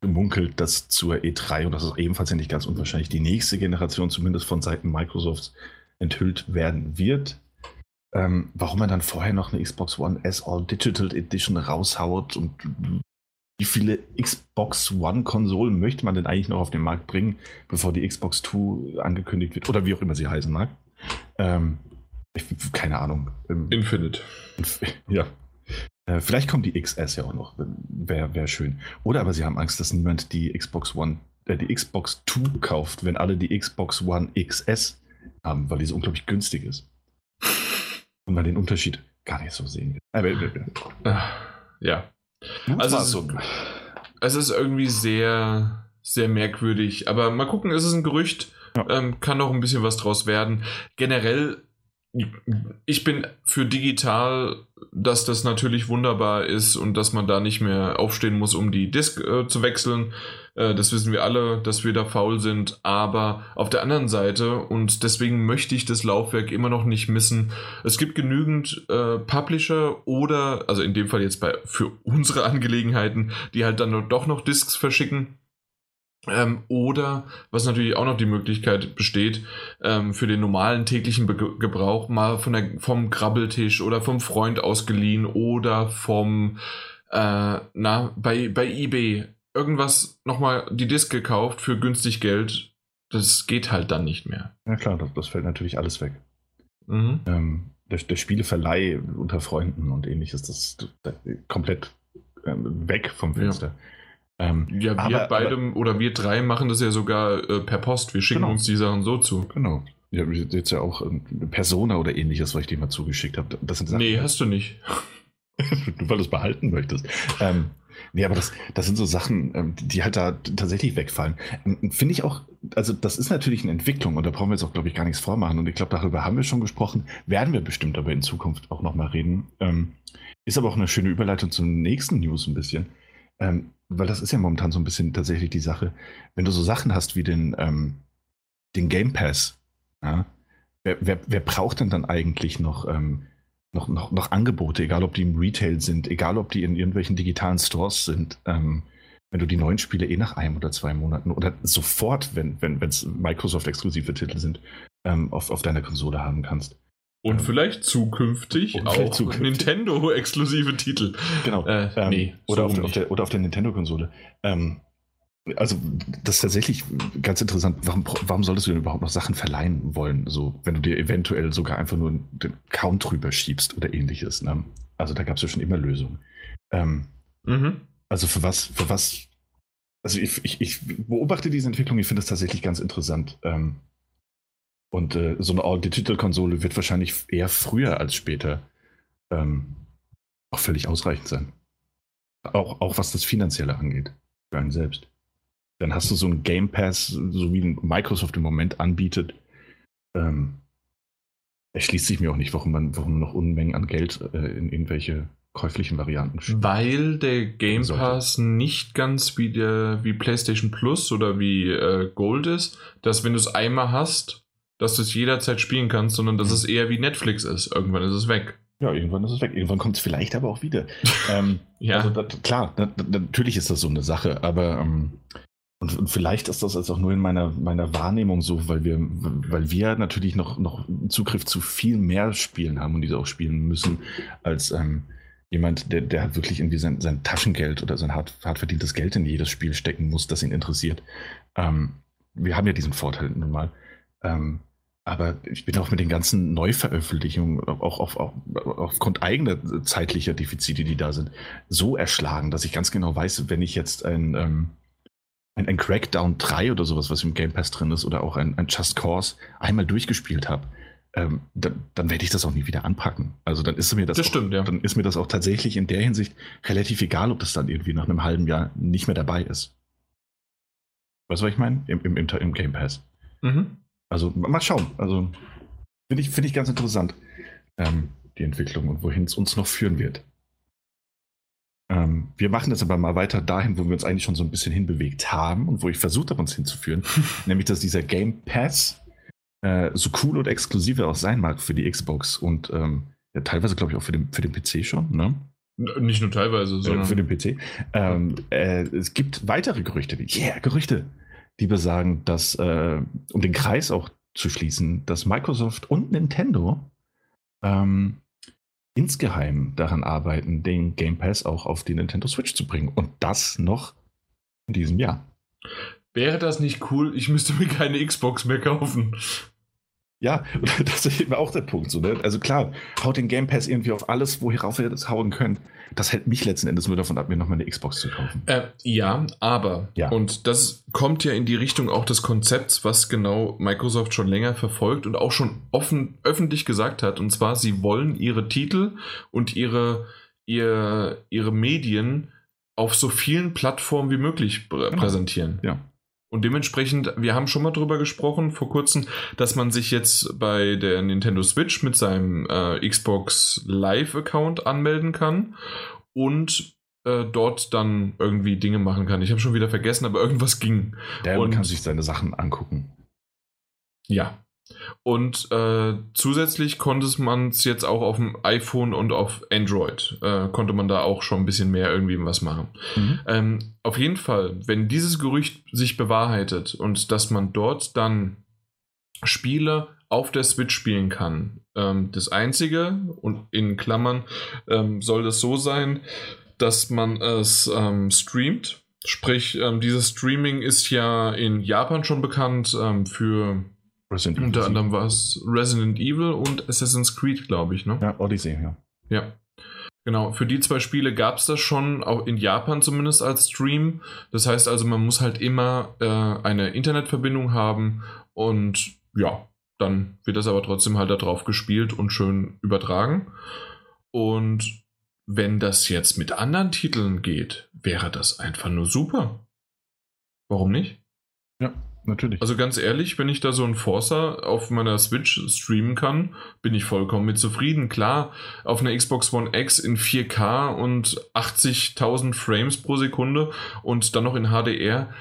gemunkelt, dass zur E3, und das ist ebenfalls ja nicht ganz unwahrscheinlich, die nächste Generation zumindest von Seiten Microsofts enthüllt werden wird. Ähm, warum man dann vorher noch eine Xbox One S All Digital Edition raushaut und wie viele Xbox One-Konsolen möchte man denn eigentlich noch auf den Markt bringen, bevor die Xbox 2 angekündigt wird oder wie auch immer sie heißen mag. Ähm, ich, keine Ahnung. Ähm, Infinite. [laughs] Ja. Äh, vielleicht kommt die XS ja auch noch. Wäre wär schön. Oder aber sie haben Angst, dass niemand die Xbox One, äh, die Xbox 2 kauft, wenn alle die Xbox One XS haben, weil die so unglaublich günstig ist. Und man den Unterschied gar nicht so sehen kann. Äh, ja. Also es ist, es ist, irgendwie sehr, sehr merkwürdig. Aber mal gucken, ist es ein Gerücht? Ja. Ähm, kann noch ein bisschen was draus werden. Generell, ich bin für digital, dass das natürlich wunderbar ist und dass man da nicht mehr aufstehen muss, um die Disk äh, zu wechseln. Äh, das wissen wir alle, dass wir da faul sind. Aber auf der anderen Seite, und deswegen möchte ich das Laufwerk immer noch nicht missen, es gibt genügend äh, Publisher oder, also in dem Fall jetzt bei, für unsere [laughs] Angelegenheiten, die halt dann doch noch Discs verschicken. Ähm, oder, was natürlich auch noch die Möglichkeit besteht, ähm, für den normalen täglichen Be Gebrauch mal von der, vom Krabbeltisch oder vom Freund ausgeliehen oder vom, äh, na, bei, bei eBay irgendwas nochmal die Disk gekauft für günstig Geld. Das geht halt dann nicht mehr. Ja klar, das, das fällt natürlich alles weg. Mhm. Ähm, der, der, Spieleverleih unter Freunden und ähnliches, das, das komplett ähm, weg vom Fenster. Ja. Ähm, ja, wir aber, beide aber, oder wir drei machen das ja sogar äh, per Post. Wir schicken genau. uns die Sachen so zu. Genau. Ja, jetzt ja auch äh, Persona oder ähnliches, was ich dir mal zugeschickt habe. Das sind Sachen, nee, hast du nicht. [laughs] weil du es behalten möchtest. Ähm, Nee, aber das, das sind so Sachen, ähm, die halt da tatsächlich wegfallen. Ähm, finde ich auch, also das ist natürlich eine Entwicklung und da brauchen wir jetzt auch, glaube ich, gar nichts vormachen. Und ich glaube, darüber haben wir schon gesprochen, werden wir bestimmt aber in Zukunft auch nochmal reden. Ähm, ist aber auch eine schöne Überleitung zum nächsten News ein bisschen. Weil das ist ja momentan so ein bisschen tatsächlich die Sache, wenn du so Sachen hast wie den, den Game Pass, ja, wer, wer, wer braucht denn dann eigentlich noch noch, noch, noch Angebote, egal ob die im Retail sind, egal ob die in irgendwelchen digitalen Stores sind. Ähm, wenn du die neuen Spiele eh nach einem oder zwei Monaten oder sofort, wenn es wenn, Microsoft-exklusive Titel sind, ähm, auf, auf deiner Konsole haben kannst. Und ähm, vielleicht zukünftig auch vielleicht Nintendo-exklusive [laughs] Titel. Genau. Äh, ähm, nee, oder, so auf, auf der, oder auf der Nintendo-Konsole. Ähm, also, das ist tatsächlich ganz interessant. Warum, warum solltest du denn überhaupt noch Sachen verleihen wollen? So, wenn du dir eventuell sogar einfach nur den Count drüber schiebst oder ähnliches. Ne? Also, da gab es ja schon immer Lösungen. Ähm, mhm. Also, für was, für was? Also, ich, ich, ich beobachte diese Entwicklung, ich finde das tatsächlich ganz interessant. Ähm, und äh, so eine All-Digital-Konsole wird wahrscheinlich eher früher als später ähm, auch völlig ausreichend sein. Auch, auch was das Finanzielle angeht. Für einen selbst. Dann hast du so einen Game Pass, so wie Microsoft im Moment anbietet. Ähm, erschließt sich mir auch nicht, warum man, warum noch Unmengen an Geld äh, in irgendwelche käuflichen Varianten. Weil der Game Pass sollte. nicht ganz wie der wie PlayStation Plus oder wie äh, Gold ist, dass wenn du es einmal hast, dass du es jederzeit spielen kannst, sondern dass mhm. es eher wie Netflix ist. Irgendwann ist es weg. Ja, irgendwann ist es weg. Irgendwann kommt es vielleicht aber auch wieder. [laughs] ähm, ja. Also, da, klar, da, da, natürlich ist das so eine Sache, aber ähm, und, und, vielleicht ist das jetzt auch nur in meiner, meiner Wahrnehmung so, weil wir, weil wir natürlich noch, noch Zugriff zu viel mehr Spielen haben und diese auch spielen müssen, als ähm, jemand, der, der halt wirklich irgendwie sein, sein Taschengeld oder sein hart, hart verdientes Geld in jedes Spiel stecken muss, das ihn interessiert. Ähm, wir haben ja diesen Vorteil nun mal. Ähm, aber ich bin auch mit den ganzen Neuveröffentlichungen, auch, auf, auch aufgrund eigener zeitlicher Defizite, die da sind, so erschlagen, dass ich ganz genau weiß, wenn ich jetzt ein ähm, ein, ein Crackdown 3 oder sowas, was im Game Pass drin ist, oder auch ein, ein Just Cause einmal durchgespielt habe, ähm, dann, dann, werde ich das auch nie wieder anpacken. Also dann ist mir das, das auch, stimmt, ja. dann ist mir das auch tatsächlich in der Hinsicht relativ egal, ob das dann irgendwie nach einem halben Jahr nicht mehr dabei ist. Weißt du, was ich meine? Im, im, im, Game Pass. Mhm. Also mal schauen. Also finde ich, find ich ganz interessant, ähm, die Entwicklung und wohin es uns noch führen wird. Ähm, wir machen das aber mal weiter dahin, wo wir uns eigentlich schon so ein bisschen hinbewegt haben und wo ich versucht habe, uns hinzuführen. [laughs] nämlich, dass dieser Game Pass äh, so cool und exklusiv er auch sein mag für die Xbox und ähm, ja, teilweise, glaube ich, auch für den, für den PC schon, ne? Nicht nur teilweise, sondern für den PC. Ähm, äh, es gibt weitere Gerüchte, yeah, Gerüchte, die besagen, dass, äh, um den Kreis auch zu schließen, dass Microsoft und Nintendo ähm, insgeheim daran arbeiten, den Game Pass auch auf die Nintendo Switch zu bringen. Und das noch in diesem Jahr. Wäre das nicht cool? Ich müsste mir keine Xbox mehr kaufen. Ja, [laughs] das ist eben auch der Punkt. So, ne? Also klar, haut den Game Pass irgendwie auf alles, worauf ihr das hauen könnt. Das hält mich letzten Endes nur davon ab, mir nochmal eine Xbox zu kaufen. Äh, ja, aber, ja. und das kommt ja in die Richtung auch des Konzepts, was genau Microsoft schon länger verfolgt und auch schon offen öffentlich gesagt hat. Und zwar, sie wollen ihre Titel und ihre, ihr, ihre Medien auf so vielen Plattformen wie möglich genau. präsentieren. Ja. Und dementsprechend, wir haben schon mal drüber gesprochen vor kurzem, dass man sich jetzt bei der Nintendo Switch mit seinem äh, Xbox Live-Account anmelden kann und äh, dort dann irgendwie Dinge machen kann. Ich habe schon wieder vergessen, aber irgendwas ging. Der und, kann sich seine Sachen angucken. Ja, und äh, zusätzlich konnte man es jetzt auch auf dem iPhone und auf Android, äh, konnte man da auch schon ein bisschen mehr irgendwie was machen. Mhm. Ähm, auf jeden Fall, wenn dieses Gerücht sich bewahrheitet und dass man dort dann Spiele auf der Switch spielen kann, ähm, das Einzige, und in Klammern ähm, soll das so sein, dass man es ähm, streamt. Sprich, ähm, dieses Streaming ist ja in Japan schon bekannt ähm, für Resident Unter anderem war es Resident Evil und Assassin's Creed, glaube ich, ne? Ja, Odyssey, ja. Ja. Genau, für die zwei Spiele gab es das schon, auch in Japan zumindest als Stream. Das heißt also, man muss halt immer äh, eine Internetverbindung haben und ja, dann wird das aber trotzdem halt darauf gespielt und schön übertragen. Und wenn das jetzt mit anderen Titeln geht, wäre das einfach nur super. Warum nicht? Ja, natürlich. Also ganz ehrlich, wenn ich da so einen Forcer auf meiner Switch streamen kann, bin ich vollkommen mit zufrieden. Klar, auf einer Xbox One X in 4K und 80.000 Frames pro Sekunde und dann noch in HDR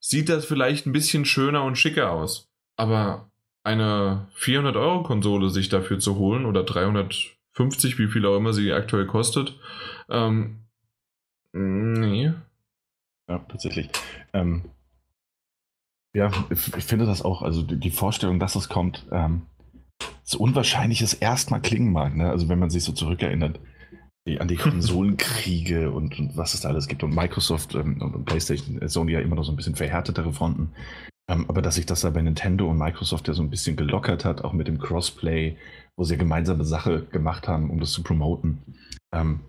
sieht das vielleicht ein bisschen schöner und schicker aus. Aber eine 400-Euro-Konsole sich dafür zu holen oder 350, wie viel auch immer sie aktuell kostet, ähm, nee. Ja, tatsächlich. Ähm, ja, ich finde das auch, also die Vorstellung, dass es kommt, ähm, so unwahrscheinlich es erstmal klingen mag, ne? Also wenn man sich so zurückerinnert an die [laughs] Konsolenkriege und, und, was es da alles gibt und Microsoft ähm, und, und, PlayStation, äh, Sony ja immer noch so ein bisschen verhärtetere Fronten. Ähm, aber dass sich das da bei Nintendo und Microsoft ja so ein bisschen gelockert hat, auch mit dem Crossplay, wo sie gemeinsame Sache gemacht haben, um das zu promoten. Ähm,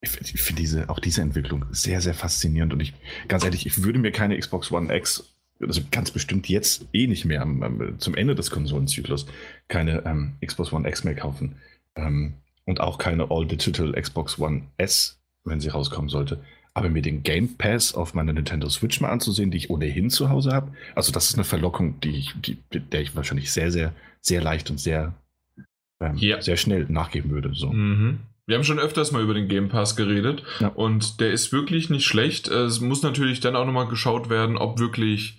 ich, ich finde diese, auch diese Entwicklung sehr, sehr faszinierend und ich, ganz ehrlich, ich würde mir keine Xbox One X also ganz bestimmt jetzt eh nicht mehr am, zum Ende des Konsolenzyklus keine ähm, Xbox One X mehr kaufen. Ähm, und auch keine All-Digital Xbox One S, wenn sie rauskommen sollte. Aber mir den Game Pass auf meiner Nintendo Switch mal anzusehen, die ich ohnehin zu Hause habe, also das ist eine Verlockung, die ich, die, der ich wahrscheinlich sehr, sehr, sehr leicht und sehr, ähm, ja. sehr schnell nachgeben würde. So. Mhm. Wir haben schon öfters mal über den Game Pass geredet ja. und der ist wirklich nicht schlecht. Es muss natürlich dann auch nochmal geschaut werden, ob wirklich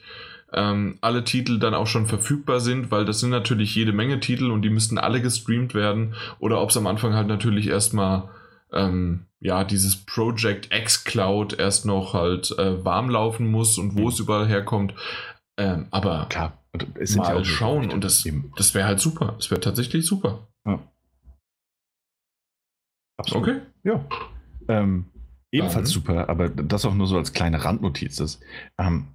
ähm, alle Titel dann auch schon verfügbar sind, weil das sind natürlich jede Menge Titel und die müssten alle gestreamt werden oder ob es am Anfang halt natürlich erstmal ähm, ja, dieses Project X Cloud erst noch halt äh, warm laufen muss und wo mhm. es überall herkommt. Ähm, aber klar, es sind mal ja auch schauen und das, das wäre halt super. Es wäre tatsächlich super. Ja. Absolut. Okay. Ja. Ähm, ebenfalls Dann. super, aber das auch nur so als kleine Randnotiz. Das, ähm,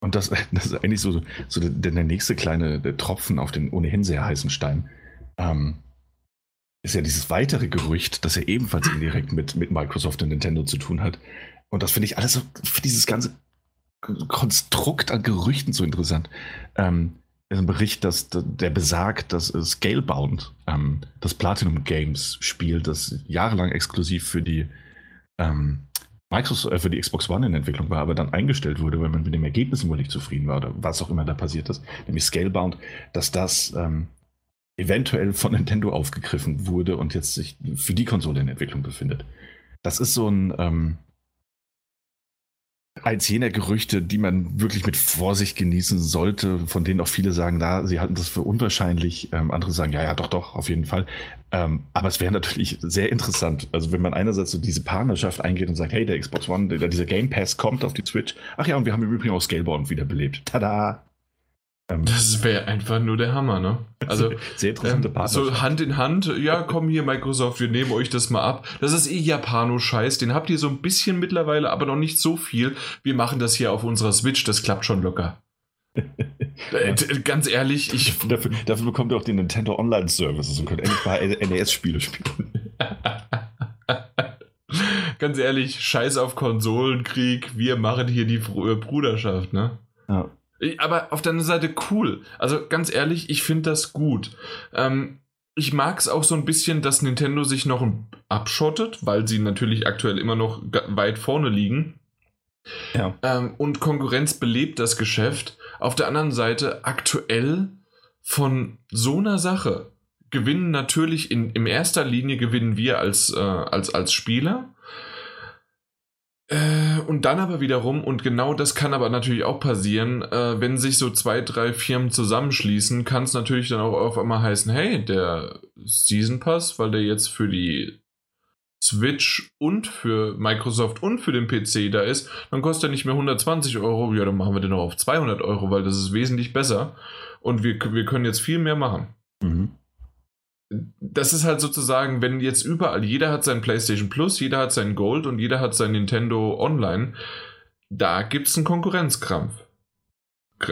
und das, [laughs] das, ist eigentlich so, so der, der nächste kleine der Tropfen auf den ohnehin sehr heißen Stein. Ähm, ist ja dieses weitere Gerücht, das ja ebenfalls indirekt mit, mit Microsoft und Nintendo zu tun hat. Und das finde ich alles so, für dieses ganze Konstrukt an Gerüchten so interessant. Ähm, ein Bericht, dass, der besagt, dass Scalebound, ähm, das Platinum Games Spiel, das jahrelang exklusiv für die ähm, Microsoft, äh, für die Xbox One in Entwicklung war, aber dann eingestellt wurde, weil man mit dem Ergebnis wohl nicht zufrieden war oder was auch immer da passiert ist, nämlich Scalebound, dass das ähm, eventuell von Nintendo aufgegriffen wurde und jetzt sich für die Konsole in Entwicklung befindet. Das ist so ein eins jener Gerüchte, die man wirklich mit Vorsicht genießen sollte, von denen auch viele sagen, da, sie halten das für unwahrscheinlich. Ähm, andere sagen, ja, ja, doch, doch, auf jeden Fall. Ähm, aber es wäre natürlich sehr interessant. Also, wenn man einerseits so diese Partnerschaft eingeht und sagt, hey, der Xbox One, der, dieser Game Pass kommt auf die Switch. Ach ja, und wir haben im Übrigen auch Scalebound wiederbelebt. Tada! Ähm, das wäre einfach nur der Hammer, ne? Also sehr interessante ähm, So Hand in Hand, ja, komm hier Microsoft, wir nehmen euch das mal ab. Das ist eh Japano-Scheiß, den habt ihr so ein bisschen mittlerweile, aber noch nicht so viel. Wir machen das hier auf unserer Switch, das klappt schon locker. [laughs] äh, ganz ehrlich, ich. Dafür, dafür, bekommt ihr auch den Nintendo Online Services und könnt endlich mal [laughs] NES-Spiele spielen. [laughs] ganz ehrlich, scheiß auf Konsolenkrieg, wir machen hier die Bruderschaft, ne? Ja. Aber auf der anderen Seite cool. Also ganz ehrlich, ich finde das gut. Ähm, ich mag es auch so ein bisschen, dass Nintendo sich noch abschottet, weil sie natürlich aktuell immer noch weit vorne liegen. Ja. Ähm, und Konkurrenz belebt das Geschäft. Auf der anderen Seite aktuell von so einer Sache gewinnen natürlich in, in erster Linie gewinnen wir als, äh, als, als Spieler. Äh, und dann aber wiederum, und genau das kann aber natürlich auch passieren, äh, wenn sich so zwei, drei Firmen zusammenschließen, kann es natürlich dann auch auf einmal heißen, hey, der Season Pass, weil der jetzt für die Switch und für Microsoft und für den PC da ist, dann kostet er nicht mehr 120 Euro, ja, dann machen wir den noch auf 200 Euro, weil das ist wesentlich besser. Und wir, wir können jetzt viel mehr machen. Mhm das ist halt sozusagen, wenn jetzt überall, jeder hat sein PlayStation Plus, jeder hat sein Gold und jeder hat sein Nintendo Online, da gibt es einen Konkurrenzkrampf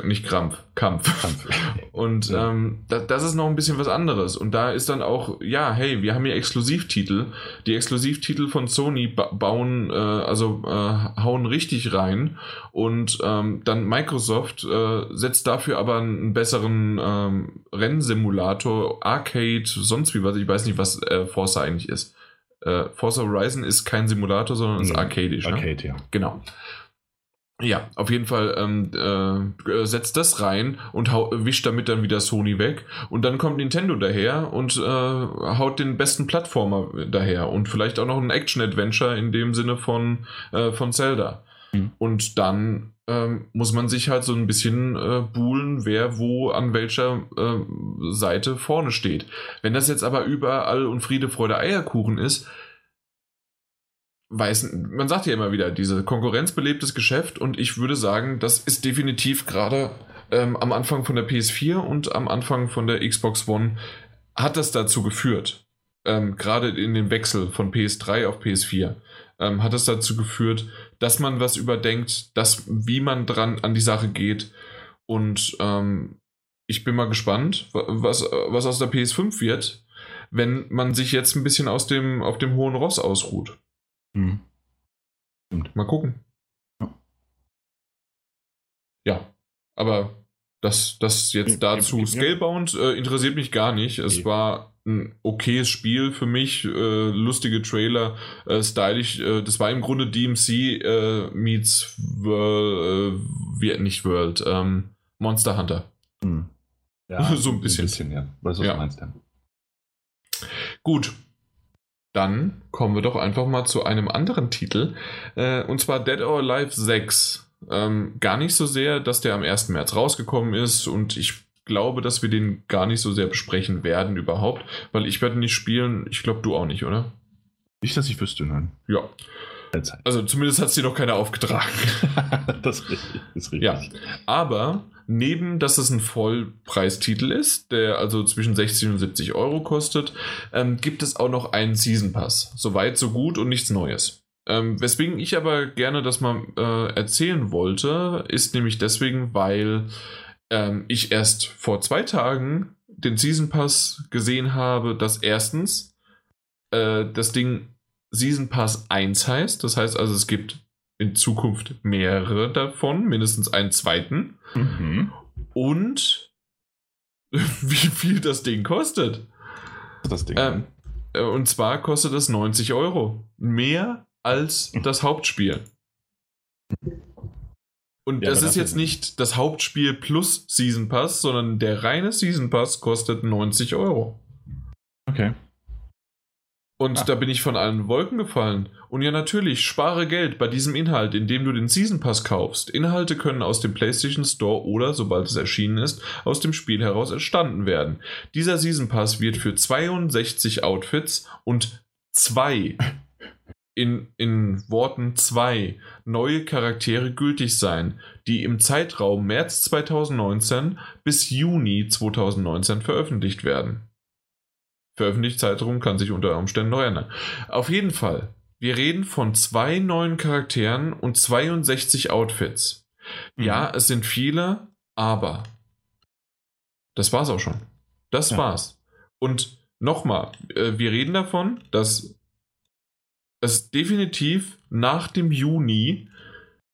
nicht Krampf, Kampf. Kampf. Und ja. ähm, da, das ist noch ein bisschen was anderes. Und da ist dann auch, ja, hey, wir haben hier Exklusivtitel. Die Exklusivtitel von Sony ba bauen, äh, also äh, hauen richtig rein. Und ähm, dann Microsoft äh, setzt dafür aber einen besseren ähm, Rennsimulator, Arcade, sonst wie was. Ich weiß nicht, was äh, Forza eigentlich ist. Äh, Forza Horizon ist kein Simulator, sondern ist arcadisch. Ne? Arcade, ja. Genau. Ja, auf jeden Fall ähm, äh, setzt das rein und wischt damit dann wieder Sony weg. Und dann kommt Nintendo daher und äh, haut den besten Plattformer daher. Und vielleicht auch noch ein Action-Adventure in dem Sinne von, äh, von Zelda. Mhm. Und dann ähm, muss man sich halt so ein bisschen äh, buhlen, wer wo an welcher äh, Seite vorne steht. Wenn das jetzt aber überall und Friede, Freude, Eierkuchen ist, weiß, man sagt ja immer wieder, diese konkurrenzbelebtes Geschäft und ich würde sagen, das ist definitiv gerade ähm, am Anfang von der PS4 und am Anfang von der Xbox One hat das dazu geführt. Ähm, gerade in dem Wechsel von PS3 auf PS4 ähm, hat das dazu geführt, dass man was überdenkt, dass, wie man dran an die Sache geht und ähm, ich bin mal gespannt, was, was aus der PS5 wird, wenn man sich jetzt ein bisschen aus dem, auf dem hohen Ross ausruht. Mhm. Mal gucken. Ja. ja, aber das, das jetzt dazu. Scalebound äh, interessiert mich gar nicht. Es okay. war ein okayes Spiel für mich, äh, lustige Trailer, äh, stylisch. Äh, das war im Grunde DMC äh, meets World, äh, nicht World, ähm, Monster Hunter. Hm. Ja, [laughs] so ein bisschen. Ein bisschen, ja. Was ja. meinst du? Gut, dann kommen wir doch einfach mal zu einem anderen Titel. Äh, und zwar Dead or Alive 6. Ähm, gar nicht so sehr, dass der am 1. März rausgekommen ist und ich glaube, dass wir den gar nicht so sehr besprechen werden überhaupt, weil ich werde nicht spielen. Ich glaube, du auch nicht, oder? Nicht, dass ich wüsste, nein. Ja. Also zumindest hat es dir noch keiner aufgetragen. [laughs] das ist richtig. Ja, aber neben, dass es ein Vollpreistitel ist, der also zwischen 60 und 70 Euro kostet, ähm, gibt es auch noch einen Season Pass. Soweit, so gut und nichts Neues. Ähm, weswegen ich aber gerne das mal äh, erzählen wollte, ist nämlich deswegen, weil ähm, ich erst vor zwei Tagen den Season Pass gesehen habe, dass erstens äh, das Ding Season Pass 1 heißt. Das heißt also, es gibt in Zukunft mehrere davon, mindestens einen zweiten. Mhm. Und [laughs] wie viel das Ding kostet. Das Ding. Ähm, äh, und zwar kostet es 90 Euro. Mehr als das Hauptspiel. Und ja, das ist jetzt nicht das Hauptspiel plus Season Pass, sondern der reine Season Pass kostet 90 Euro. Okay. Und Ach. da bin ich von allen Wolken gefallen. Und ja, natürlich, spare Geld bei diesem Inhalt, indem du den Season Pass kaufst. Inhalte können aus dem PlayStation Store oder, sobald es erschienen ist, aus dem Spiel heraus erstanden werden. Dieser Season Pass wird für 62 Outfits und zwei in, in Worten zwei neue Charaktere gültig sein, die im Zeitraum März 2019 bis Juni 2019 veröffentlicht werden. Veröffentlicht Zeitraum kann sich unter Umständen noch ändern. Auf jeden Fall, wir reden von zwei neuen Charakteren und 62 Outfits. Mhm. Ja, es sind viele, aber das war's auch schon. Das ja. war's. Und nochmal, äh, wir reden davon, dass es definitiv nach dem Juni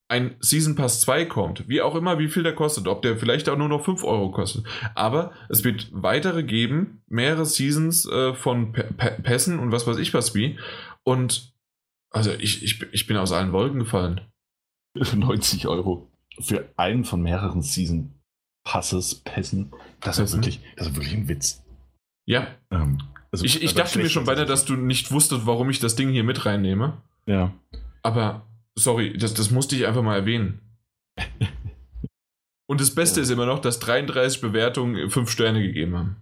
ein Season Pass 2 kommt. Wie auch immer, wie viel der kostet. Ob der vielleicht auch nur noch 5 Euro kostet. Aber es wird weitere geben, mehrere Seasons äh, von P P Pässen und was weiß ich was wie. Und also ich, ich, ich bin aus allen Wolken gefallen. [laughs] 90 Euro für einen von mehreren Season Passes, Pässen. Das ist wirklich, das ist wirklich ein Witz. Ja. Ähm, also, ich, ich dachte mir schon beinahe, dass du nicht wusstest, warum ich das Ding hier mit reinnehme. Ja. Aber, sorry, das, das musste ich einfach mal erwähnen. [laughs] Und das Beste ja. ist immer noch, dass 33 Bewertungen 5 Sterne gegeben haben.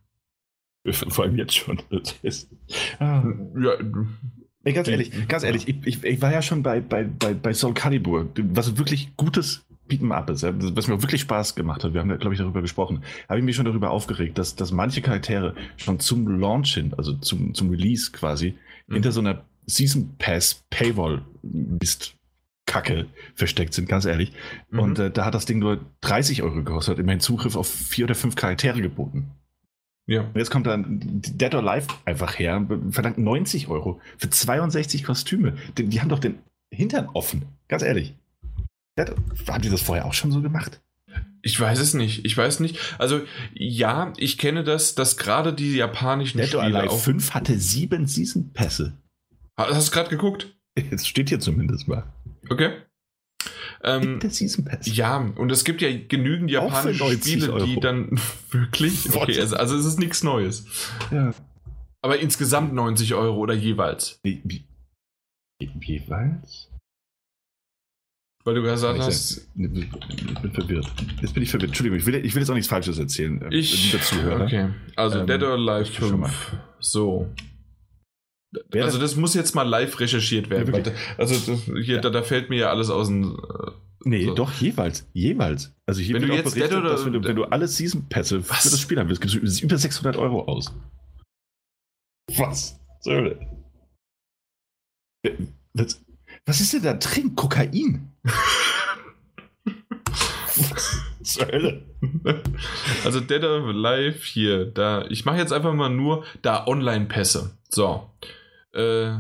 [laughs] Vor allem jetzt schon. ah. ja. Ey, ganz ehrlich, ganz ehrlich, ich, ich, ich, war ja schon bei, bei, bei, bei Soul Calibur, was wirklich gutes Beat'em Up ist, was mir wirklich Spaß gemacht hat. Wir haben, glaube ich, darüber gesprochen. Habe ich mich schon darüber aufgeregt, dass, dass manche Charaktere schon zum Launch hin, also zum, zum Release quasi, mhm. hinter so einer Season Pass Paywall Mist Kacke versteckt sind, ganz ehrlich. Mhm. Und äh, da hat das Ding nur 30 Euro gekostet, immerhin Zugriff auf vier oder fünf Charaktere geboten. Ja. Und jetzt kommt dann Dead or Alive einfach her, verlangt 90 Euro für 62 Kostüme. Die, die haben doch den Hintern offen, ganz ehrlich. Haben die das vorher auch schon so gemacht? Ich weiß es nicht. Ich weiß nicht. Also ja, ich kenne das, dass gerade die japanischen Dead Spiele Alive auch 5 hatte sieben Season Pässe. Hast du gerade geguckt? [laughs] Jetzt steht hier zumindest mal. Okay. Ähm, der Season Pass. Ja, und es gibt ja genügend japanische Spiele, Euro. die dann [laughs] wirklich. Okay, also, also, es ist nichts Neues. Ja. Aber insgesamt 90 Euro oder jeweils? Wie, wie, jeweils? Weil du gesagt hast. Ich bin verwirrt. Jetzt bin ich verwirrt. Entschuldigung, ich will, ich will jetzt auch nichts Falsches erzählen. Ähm, ich. Zuhörer. Okay. Also ähm, Dead or Alive 5. So. Wer also das muss jetzt mal live recherchiert werden. Ja, also hier, ja. da, da, fällt mir ja alles aus dem. Äh, nee, so. doch, jeweils. Jeweils. Also hier wenn wird du jetzt berichtet, oder, dass wenn du, wenn du alle Season-Pässe für das Spiel haben willst, gibst du über 600 Euro aus. Was? Was, was ist denn da drin? Kokain? Zur Hölle. Also Dead or Live hier, da. Ich mache jetzt einfach mal nur da Online-Pässe. So. Äh.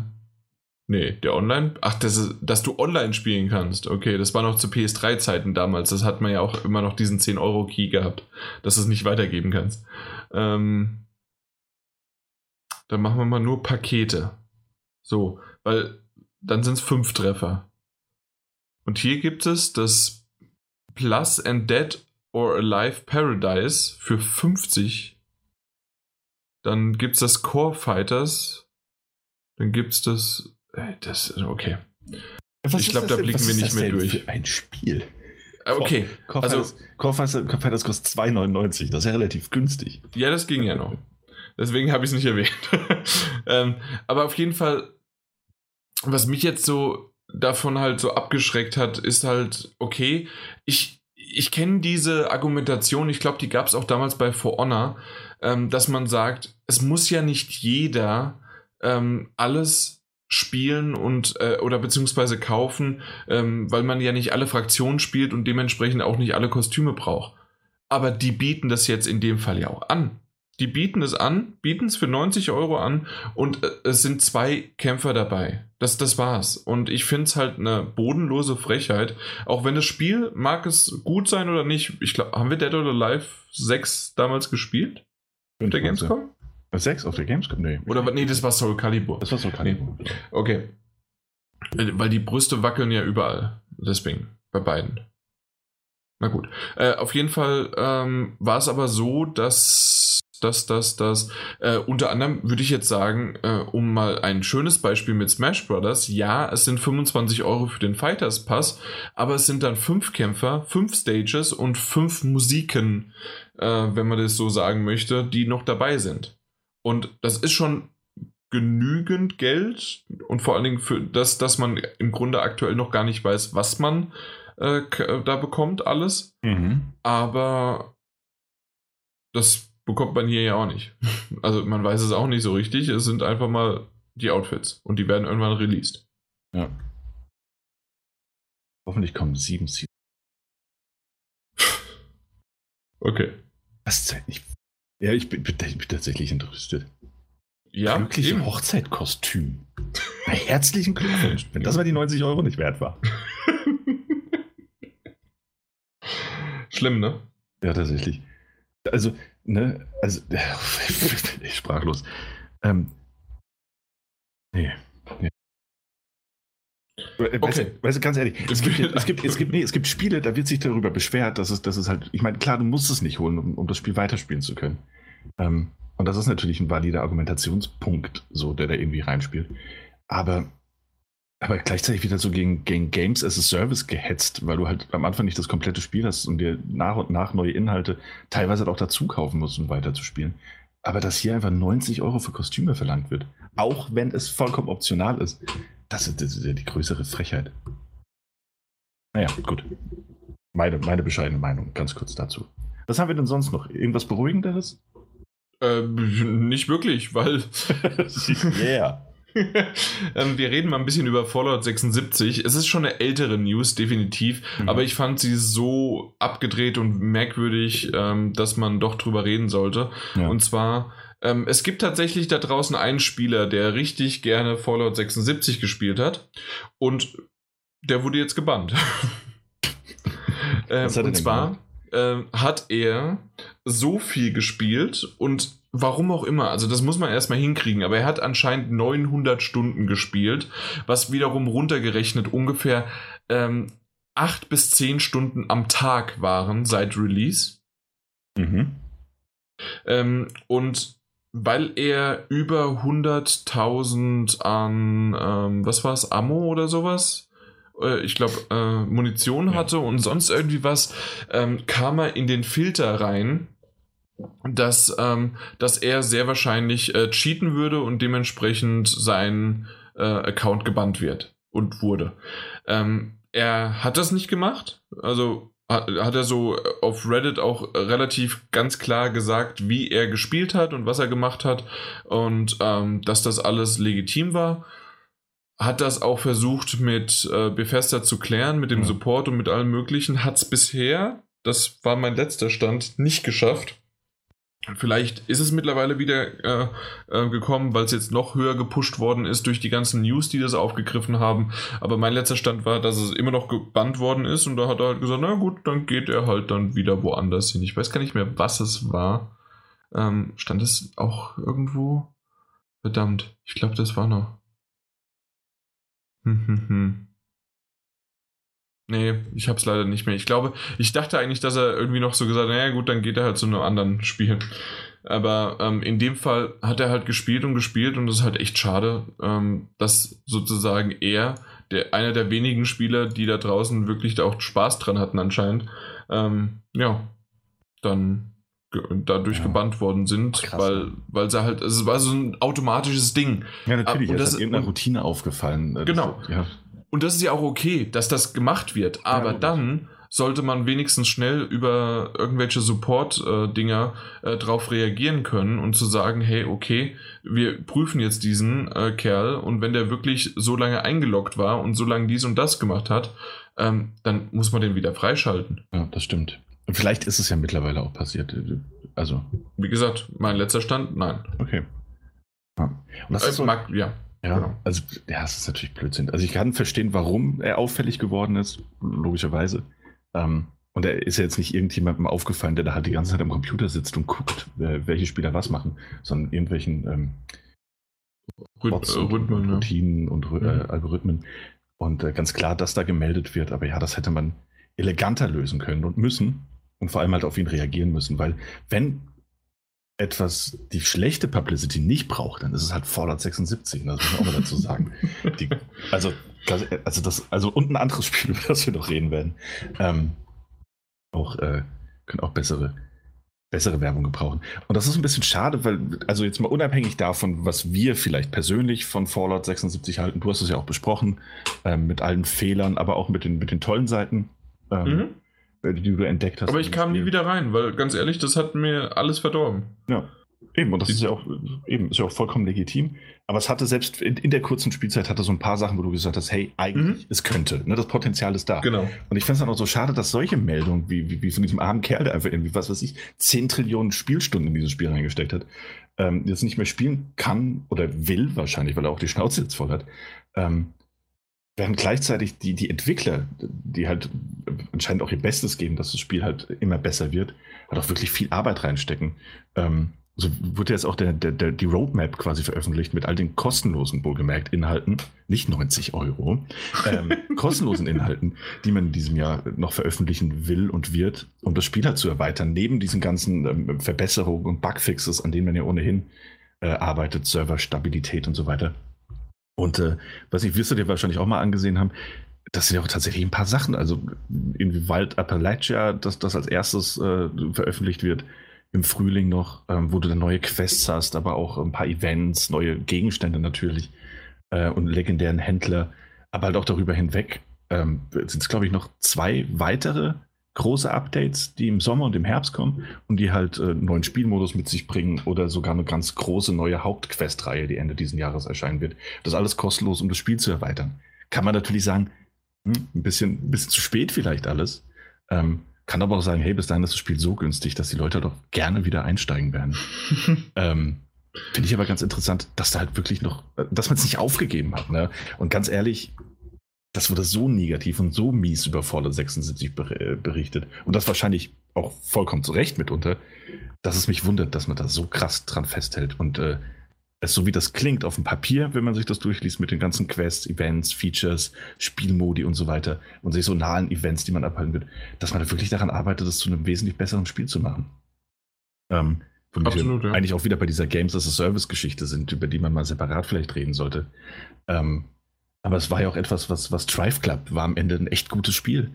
Nee, der Online. Ach, das ist, dass du online spielen kannst. Okay, das war noch zu PS3-Zeiten damals. Das hat man ja auch immer noch diesen 10-Euro-Key gehabt, dass du es nicht weitergeben kannst. Ähm, dann machen wir mal nur Pakete. So, weil dann sind es fünf Treffer. Und hier gibt es das Plus and Dead or Alive Paradise für 50. Dann gibt es das Core Fighters. Dann gibt es das. Äh, das. Okay. Was ich glaube, da blicken wir nicht mehr durch. Ein Spiel. Äh, okay. Core, also, Core Fighters kostet 2,99. Das ist ja relativ günstig. Ja, das ging ja noch. Deswegen habe ich es nicht erwähnt. [laughs] ähm, aber auf jeden Fall was mich jetzt so davon halt so abgeschreckt hat, ist halt, okay, ich, ich kenne diese Argumentation, ich glaube, die gab es auch damals bei For Honor, ähm, dass man sagt, es muss ja nicht jeder ähm, alles spielen und äh, oder beziehungsweise kaufen, ähm, weil man ja nicht alle Fraktionen spielt und dementsprechend auch nicht alle Kostüme braucht. Aber die bieten das jetzt in dem Fall ja auch an. Die bieten es an, bieten es für 90 Euro an und äh, es sind zwei Kämpfer dabei. Das, das war's. Und ich finde es halt eine bodenlose Frechheit. Auch wenn das Spiel, mag es gut sein oder nicht. Ich glaube, haben wir Dead or Alive 6 damals gespielt? Auf der Gamescom? Sechs auf der Gamescom? Nee. Oder nee, das war Soul Calibur. Das war Soul Calibur. Nee. Okay. Weil die Brüste wackeln ja überall. Deswegen. Bei beiden. Na gut. Äh, auf jeden Fall ähm, war es aber so, dass das, das, das. Äh, unter anderem würde ich jetzt sagen, äh, um mal ein schönes Beispiel mit Smash Brothers, ja, es sind 25 Euro für den Fighters Pass, aber es sind dann fünf Kämpfer, fünf Stages und fünf Musiken, äh, wenn man das so sagen möchte, die noch dabei sind. Und das ist schon genügend Geld und vor allen Dingen für das, dass man im Grunde aktuell noch gar nicht weiß, was man äh, da bekommt, alles. Mhm. Aber das bekommt man hier ja auch nicht. [laughs] Also man weiß es auch nicht so richtig. Es sind einfach mal die Outfits und die werden irgendwann released. Ja. Hoffentlich kommen sieben Seasons. [laughs] Okay. Was ich, ja, ich bin, ich bin tatsächlich interessiert. Ja. Glückliche eben. Hochzeitkostüm. Herzlichen Glückwunsch, wenn das mal die 90 Euro nicht wert war. [laughs] Schlimm, ne? Ja, tatsächlich. Also, ne, also, [laughs] ich sprachlos. Ähm, nee, nee. Okay. Weißt, du, weißt du, ganz ehrlich, es gibt, es, gibt, es, gibt, nee, es gibt Spiele, da wird sich darüber beschwert, dass es, dass es halt, ich meine, klar, du musst es nicht holen, um, um das Spiel weiterspielen zu können. Ähm, und das ist natürlich ein valider Argumentationspunkt, so, der da irgendwie reinspielt. Aber aber gleichzeitig wieder so gegen, gegen Games as a Service gehetzt, weil du halt am Anfang nicht das komplette Spiel hast und dir nach und nach neue Inhalte teilweise halt auch dazu kaufen musst, um weiterzuspielen. Aber dass hier einfach 90 Euro für Kostüme verlangt wird, auch wenn es vollkommen optional ist, das ist, das ist ja die größere Frechheit. Naja, gut. Meine, meine bescheidene Meinung, ganz kurz dazu. Was haben wir denn sonst noch? Irgendwas Beruhigenderes? Äh, nicht wirklich, weil. [laughs] yeah. [laughs] Ähm, wir reden mal ein bisschen über Fallout 76. Es ist schon eine ältere News, definitiv, mhm. aber ich fand sie so abgedreht und merkwürdig, ähm, dass man doch drüber reden sollte. Ja. Und zwar, ähm, es gibt tatsächlich da draußen einen Spieler, der richtig gerne Fallout 76 gespielt hat und der wurde jetzt gebannt. [laughs] ähm, und zwar äh, hat er so viel gespielt und Warum auch immer, also das muss man erstmal hinkriegen, aber er hat anscheinend 900 Stunden gespielt, was wiederum runtergerechnet ungefähr ähm, 8 bis 10 Stunden am Tag waren seit Release. Mhm. Ähm, und weil er über 100.000 an, ähm, was war es, Ammo oder sowas? Äh, ich glaube, äh, Munition hatte ja. und sonst irgendwie was, ähm, kam er in den Filter rein dass, ähm, dass er sehr wahrscheinlich äh, cheaten würde und dementsprechend sein äh, Account gebannt wird und wurde. Ähm, er hat das nicht gemacht, also hat, hat er so auf Reddit auch relativ ganz klar gesagt, wie er gespielt hat und was er gemacht hat und ähm, dass das alles legitim war. Hat das auch versucht mit äh, Bethesda zu klären, mit dem Support und mit allem Möglichen. Hat es bisher, das war mein letzter Stand, nicht geschafft Vielleicht ist es mittlerweile wieder äh, äh, gekommen, weil es jetzt noch höher gepusht worden ist durch die ganzen News, die das aufgegriffen haben. Aber mein letzter Stand war, dass es immer noch gebannt worden ist und da hat er halt gesagt, na gut, dann geht er halt dann wieder woanders hin. Ich weiß gar nicht mehr, was es war. Ähm, stand es auch irgendwo? Verdammt, ich glaube, das war noch. Hm, hm, hm. Nee, ich hab's leider nicht mehr. Ich glaube, ich dachte eigentlich, dass er irgendwie noch so gesagt hat, naja gut, dann geht er halt zu einem anderen Spiel. Aber ähm, in dem Fall hat er halt gespielt und gespielt und es ist halt echt schade, ähm, dass sozusagen er, der einer der wenigen Spieler, die da draußen wirklich da auch Spaß dran hatten anscheinend, ähm, ja, dann dadurch ja. gebannt worden sind, Krass, weil, weil sie halt, es war so ein automatisches Ding. Ja, natürlich, und das ist irgendeine Routine aufgefallen. Genau. Das, ja. Und das ist ja auch okay, dass das gemacht wird. Aber ja, dann sollte man wenigstens schnell über irgendwelche Support-Dinger äh, drauf reagieren können und zu sagen, hey, okay, wir prüfen jetzt diesen äh, Kerl und wenn der wirklich so lange eingeloggt war und so lange dies und das gemacht hat, ähm, dann muss man den wieder freischalten. Ja, das stimmt. Vielleicht ist es ja mittlerweile auch passiert. Also. Wie gesagt, mein letzter Stand, nein. Okay. Ja. Und das äh, ist so, mag, ja. Ja, genau. also ja, es ist natürlich Blödsinn. Also ich kann verstehen, warum er auffällig geworden ist, logischerweise. Ähm, Und da ist ja jetzt nicht irgendjemandem aufgefallen, der da halt die ganze Zeit am Computer sitzt und guckt, welche Spieler was machen, sondern irgendwelchen ähm, Rhyth und Rhythmen, Routinen und äh. Algorithmen. Und äh, ganz klar, dass da gemeldet wird. Aber ja, das hätte man eleganter lösen können und müssen. Und vor allem halt auf ihn reagieren müssen. Weil wenn etwas die schlechte Publicity nicht braucht, dann ist es halt Fallout 76. Das muss man auch mal dazu sagen. [laughs] Die, also, also, das, also, und ein anderes Spiel, [laughs] über das wir noch reden werden. Ähm, auch, äh, können auch bessere, bessere Werbung gebrauchen. Und das ist ein bisschen schade, weil, also jetzt mal unabhängig davon, was wir vielleicht persönlich von Fallout 76 halten, du hast es ja auch besprochen, ähm, mit allen Fehlern, aber auch mit den, mit den tollen Seiten. Ähm, mhm die du entdeckt hast. Aber ich kam Spiel. nie wieder rein, weil ganz ehrlich, das hat mir alles verdorben. Ja. Eben, und das ist ja auch, eben, ist ja auch vollkommen legitim. Aber es hatte selbst in, in der kurzen Spielzeit hatte so ein paar Sachen, wo du gesagt hast, hey, eigentlich, mhm. es könnte, ne, das Potenzial ist da. Genau. Und ich finde es dann auch so schade, dass solche Meldungen, wie, wie, wie von diesem armen Kerl, der einfach irgendwie, was weiß ich, 10 Trillionen Spielstunden in dieses Spiel reingesteckt hat, ähm, jetzt nicht mehr spielen kann oder will wahrscheinlich, weil er auch die Schnauze jetzt voll hat, ähm, während gleichzeitig die, die Entwickler, die halt anscheinend auch ihr Bestes geben, dass das Spiel halt immer besser wird, halt auch wirklich viel Arbeit reinstecken. Ähm, so wurde jetzt auch der, der, der, die Roadmap quasi veröffentlicht mit all den kostenlosen, wohlgemerkt, Inhalten, nicht 90 Euro, ähm, [laughs] kostenlosen Inhalten, die man in diesem Jahr noch veröffentlichen will und wird, um das Spiel halt zu erweitern, neben diesen ganzen ähm, Verbesserungen und Bugfixes, an denen man ja ohnehin äh, arbeitet, Serverstabilität und so weiter. Und äh, was ich wirst du dir wahrscheinlich auch mal angesehen haben, das sind ja auch tatsächlich ein paar Sachen. Also in Wald Appalachia, dass das als erstes äh, veröffentlicht wird im Frühling noch, ähm, wo du dann neue Quests hast, aber auch ein paar Events, neue Gegenstände natürlich äh, und legendären Händler. Aber halt auch darüber hinweg ähm, sind es, glaube ich, noch zwei weitere große Updates, die im Sommer und im Herbst kommen und die halt äh, neuen Spielmodus mit sich bringen oder sogar eine ganz große neue Hauptquest-Reihe, die Ende dieses Jahres erscheinen wird. Das alles kostenlos, um das Spiel zu erweitern. Kann man natürlich sagen, hm, ein, bisschen, ein bisschen zu spät vielleicht alles. Ähm, kann aber auch sagen, hey, bis dahin ist das Spiel so günstig, dass die Leute doch gerne wieder einsteigen werden. [laughs] ähm, Finde ich aber ganz interessant, dass da halt wirklich noch, dass man es nicht aufgegeben hat. Ne? Und ganz ehrlich, das wurde so negativ und so mies über Fallout 76 äh, berichtet. Und das wahrscheinlich auch vollkommen zu Recht mitunter, dass es mich wundert, dass man da so krass dran festhält. Und äh, es so wie das klingt auf dem Papier, wenn man sich das durchliest mit den ganzen Quests, Events, Features, Spielmodi und so weiter und sich so nahen Events, die man abhalten wird, dass man da wirklich daran arbeitet, das zu einem wesentlich besseren Spiel zu machen. Ähm, Absolut, ja. eigentlich auch wieder bei dieser Games as a Service Geschichte sind, über die man mal separat vielleicht reden sollte. Ähm, aber es war ja auch etwas, was, was Drive Club war am Ende ein echt gutes Spiel.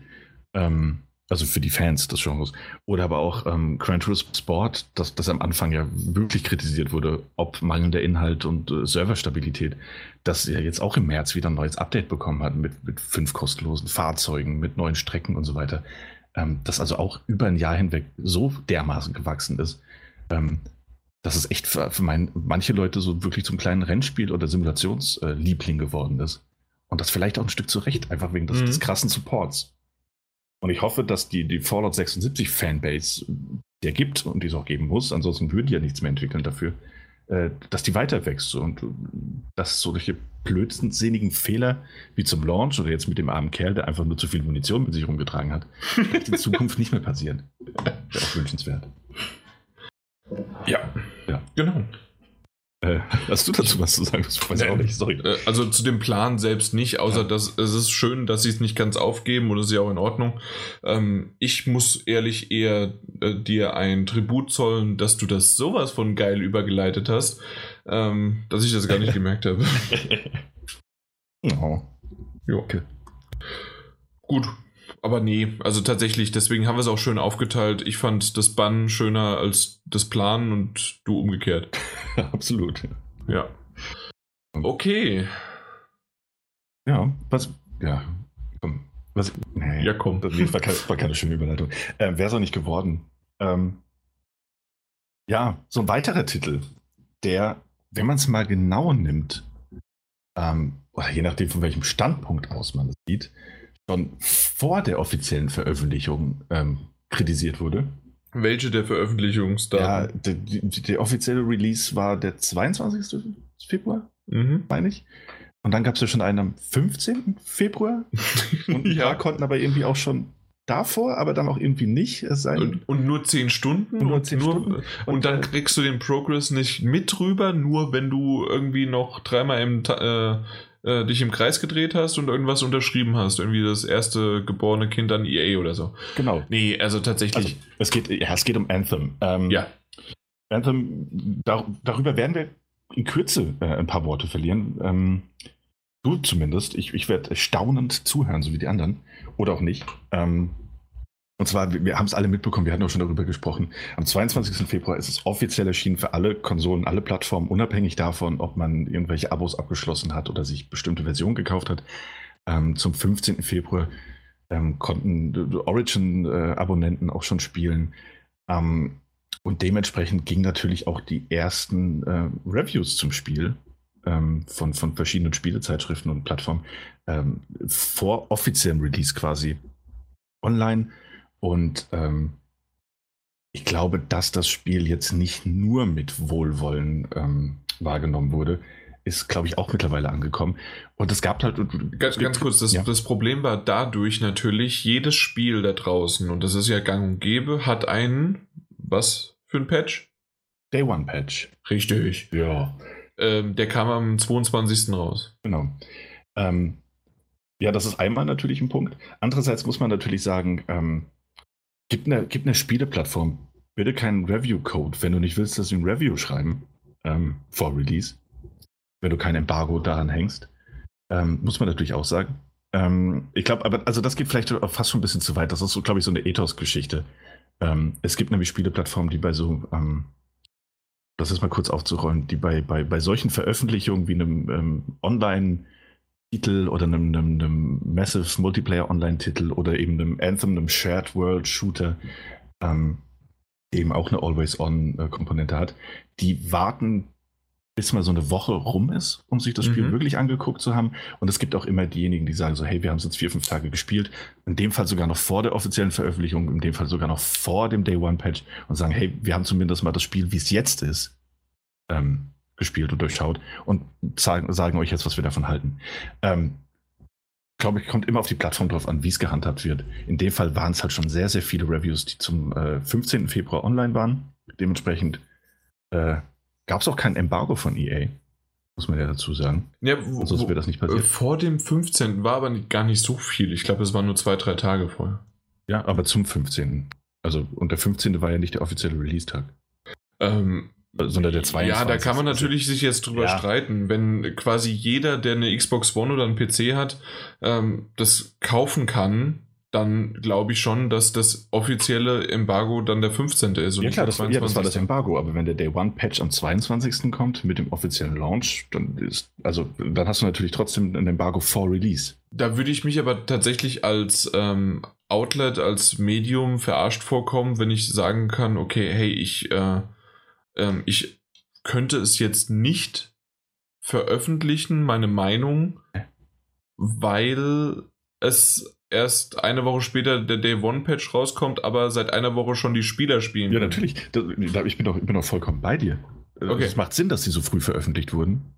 Ähm, also für die Fans des Genres. Oder aber auch ähm, Gran Turismo Sport, das, das am Anfang ja wirklich kritisiert wurde, ob mangelnder Inhalt und äh, Serverstabilität, das ja jetzt auch im März wieder ein neues Update bekommen hat mit, mit fünf kostenlosen Fahrzeugen, mit neuen Strecken und so weiter. Ähm, das also auch über ein Jahr hinweg so dermaßen gewachsen ist, ähm, dass es echt für, für mein, manche Leute so wirklich zum kleinen Rennspiel oder Simulationsliebling äh, geworden ist. Und das vielleicht auch ein Stück zu Recht, einfach wegen des, mhm. des krassen Supports. Und ich hoffe, dass die, die Fallout 76 Fanbase, der gibt und die es auch geben muss, ansonsten würden die ja nichts mehr entwickeln dafür, äh, dass die weiter wächst und dass solche blödsinnigen Fehler wie zum Launch oder jetzt mit dem armen Kerl, der einfach nur zu viel Munition mit sich rumgetragen hat, in [laughs] Zukunft nicht mehr passieren. Wäre auch wünschenswert. Ja, ja. Genau. Äh, hast du dazu was zu sagen? Das weiß ich auch nicht, sorry. Äh, also zu dem Plan selbst nicht, außer ja. dass es ist schön, dass sie es nicht ganz aufgeben und das ist ja auch in Ordnung. Ähm, ich muss ehrlich eher äh, dir ein Tribut zollen, dass du das sowas von geil übergeleitet hast, ähm, dass ich das gar nicht [laughs] gemerkt habe. oh. Ja. Okay. Gut, aber nee, also tatsächlich, deswegen haben wir es auch schön aufgeteilt. Ich fand das Bann schöner als das Planen und du umgekehrt. [laughs] Absolut. Ja. Okay. Ja, was, ja, komm. Was, nee, ja, komm. Das war keine, war keine schöne Überleitung. Äh, Wäre es auch nicht geworden. Ähm, ja, so ein weiterer Titel, der, wenn man es mal genau nimmt, ähm, oder je nachdem, von welchem Standpunkt aus man es sieht, schon vor der offiziellen Veröffentlichung ähm, kritisiert wurde. Welche der Veröffentlichungsdaten? Ja, der, offizielle Release war der 22. Februar, mhm. meine ich. Und dann gab es ja schon einen am 15. Februar. [laughs] Und ja. da konnten aber irgendwie auch schon davor, aber dann auch irgendwie nicht. Und, und, nur 10 Stunden? Und, nur 10 nur, Stunden. Und, und dann äh, kriegst du den Progress nicht mit rüber, nur wenn du irgendwie noch dreimal im äh, äh, dich im Kreis gedreht hast und irgendwas unterschrieben hast. Irgendwie das erste geborene Kind an EA oder so. Genau. Nee, also tatsächlich. Also, es, geht, ja, es geht um Anthem. Ähm, ja. Anthem, dar darüber werden wir in Kürze äh, ein paar Worte verlieren. Ähm, du zumindest. Ich, ich werde staunend zuhören, so wie die anderen. Oder auch nicht. Ähm, und zwar, wir, haben es alle mitbekommen, wir hatten auch schon darüber gesprochen. Am 22. Februar ist es offiziell erschienen für alle Konsolen, alle Plattformen, unabhängig davon, ob man irgendwelche Abos abgeschlossen hat oder sich bestimmte Versionen gekauft hat. Ähm, zum 15. Februar ähm, konnten Origin-Abonnenten äh, auch schon spielen. Ähm, und dementsprechend gingen natürlich auch die ersten äh, Reviews zum Spiel ähm, von, von verschiedenen Spielezeitschriften und Plattformen ähm, vor offiziellem Release quasi online. Und ähm, ich glaube, dass das Spiel jetzt nicht nur mit Wohlwollen ähm, wahrgenommen wurde, ist, glaube ich, auch mittlerweile angekommen. Und es gab halt. Ganz, ganz kurz, das, ja. das Problem war dadurch natürlich, jedes Spiel da draußen, und das ist ja gang und gäbe, hat einen, was für ein Patch? Day One Patch. Richtig. Ja. Ähm, der kam am 22. raus. Genau. Ähm, ja, das ist einmal natürlich ein Punkt. Andererseits muss man natürlich sagen, ähm, Gib eine, gib eine Spieleplattform bitte keinen Review-Code, wenn du nicht willst, dass sie ein Review schreiben ähm, vor Release. Wenn du kein Embargo daran hängst. Ähm, muss man natürlich auch sagen. Ähm, ich glaube, aber also das geht vielleicht fast schon ein bisschen zu weit. Das ist so, glaube ich, so eine Ethos-Geschichte. Ähm, es gibt nämlich Spieleplattformen, die bei so, ähm, das ist mal kurz aufzurollen, die bei, bei, bei solchen Veröffentlichungen wie einem ähm, Online- Titel oder einem, einem, einem Massive Multiplayer Online-Titel oder eben einem Anthem, einem Shared World Shooter, ähm, eben auch eine Always-On-Komponente hat, die warten, bis mal so eine Woche rum ist, um sich das Spiel mhm. wirklich angeguckt zu haben. Und es gibt auch immer diejenigen, die sagen so, hey, wir haben es jetzt vier, fünf Tage gespielt. In dem Fall sogar noch vor der offiziellen Veröffentlichung, in dem Fall sogar noch vor dem Day One Patch und sagen, hey, wir haben zumindest mal das Spiel, wie es jetzt ist, ähm, gespielt und durchschaut und sagen, sagen euch jetzt, was wir davon halten. Ähm, glaube ich, kommt immer auf die Plattform drauf an, wie es gehandhabt wird. In dem Fall waren es halt schon sehr, sehr viele Reviews, die zum äh, 15. Februar online waren. Dementsprechend äh, gab es auch kein Embargo von EA, muss man ja dazu sagen. Ja, wo, sonst wäre das nicht passiert. Vor dem 15. war aber gar nicht so viel. Ich glaube, es waren nur zwei, drei Tage vorher. Ja, aber zum 15. Also, und der 15. war ja nicht der offizielle Release-Tag. Ähm, sondern der 22. Ja, da kann man natürlich sich jetzt drüber ja. streiten. Wenn quasi jeder, der eine Xbox One oder einen PC hat, ähm, das kaufen kann, dann glaube ich schon, dass das offizielle Embargo dann der 15. ist. ja klar, das war, ja, das war das Embargo, aber wenn der Day One Patch am 22. kommt mit dem offiziellen Launch, dann ist, also dann hast du natürlich trotzdem ein Embargo vor Release. Da würde ich mich aber tatsächlich als ähm, Outlet, als Medium verarscht vorkommen, wenn ich sagen kann, okay, hey, ich äh, ähm, ich könnte es jetzt nicht veröffentlichen, meine Meinung, weil es erst eine Woche später der Day One Patch rauskommt, aber seit einer Woche schon die Spieler spielen. Ja, natürlich. Ich bin doch, ich bin doch vollkommen bei dir. Okay. Es macht Sinn, dass sie so früh veröffentlicht wurden,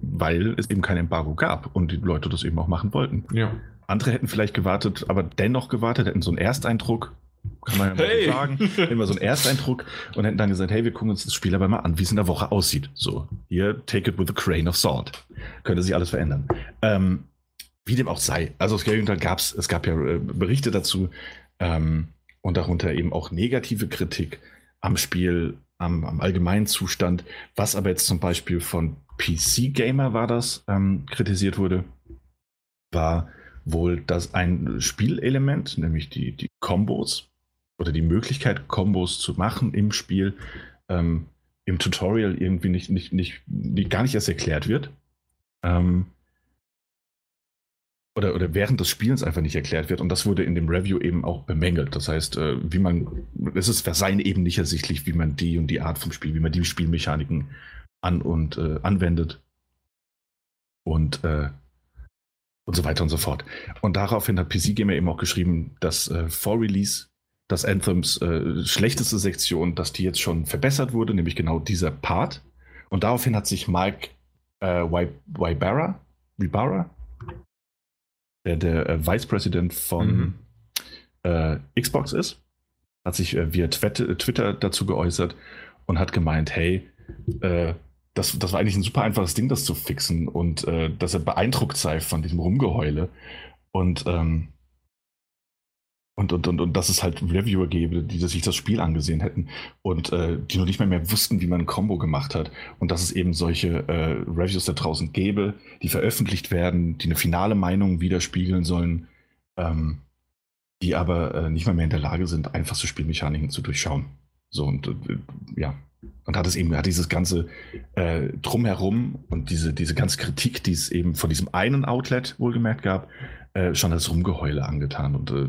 weil es eben kein Embargo gab und die Leute das eben auch machen wollten. Ja. Andere hätten vielleicht gewartet, aber dennoch gewartet, hätten so einen Ersteindruck kann man ja mal hey. so sagen. Immer so ein Ersteindruck und hätten dann gesagt, hey, wir gucken uns das Spiel aber mal an, wie es in der Woche aussieht. So, hier, take it with a grain of salt. Könnte sich alles verändern. Ähm, wie dem auch sei. Also es gab es, es gab ja äh, Berichte dazu ähm, und darunter eben auch negative Kritik am Spiel, am, am allgemeinen Zustand, was aber jetzt zum Beispiel von PC Gamer war das, ähm, kritisiert wurde, war wohl, dass ein Spielelement, nämlich die, die Combos, oder die Möglichkeit, Kombos zu machen im Spiel, ähm, im Tutorial irgendwie nicht, nicht, nicht, nicht, gar nicht erst erklärt wird. Ähm, oder, oder während des Spielens einfach nicht erklärt wird. Und das wurde in dem Review eben auch bemängelt. Das heißt, äh, wie man, es ist für sein eben nicht ersichtlich, wie man die und die Art vom Spiel, wie man die Spielmechaniken an und äh, anwendet. Und, äh, und so weiter und so fort. Und daraufhin hat PC Gamer eben auch geschrieben, dass äh, vor Release dass Anthems äh, schlechteste Sektion, dass die jetzt schon verbessert wurde, nämlich genau dieser Part. Und daraufhin hat sich Mike äh, Wybara, Wybara, der, der äh, Vice President von, mhm. äh, Xbox ist. Hat sich äh, via Twitter dazu geäußert und hat gemeint, hey, äh, das, das war eigentlich ein super einfaches Ding, das zu fixen und äh, dass er beeindruckt sei von diesem Rumgeheule. Und ähm, und, und, und, und dass es halt Reviewer gäbe, die sich das Spiel angesehen hätten und äh, die noch nicht mehr, mehr wussten, wie man ein Combo gemacht hat. Und dass es eben solche äh, Reviews da draußen gäbe, die veröffentlicht werden, die eine finale Meinung widerspiegeln sollen, ähm, die aber äh, nicht mehr, mehr in der Lage sind, einfachste Spielmechaniken zu durchschauen. So und äh, ja. Und hat es eben, hat dieses ganze äh, Drumherum und diese, diese ganze Kritik, die es eben von diesem einen Outlet wohlgemerkt gab, äh, schon als Rumgeheule angetan. Und äh,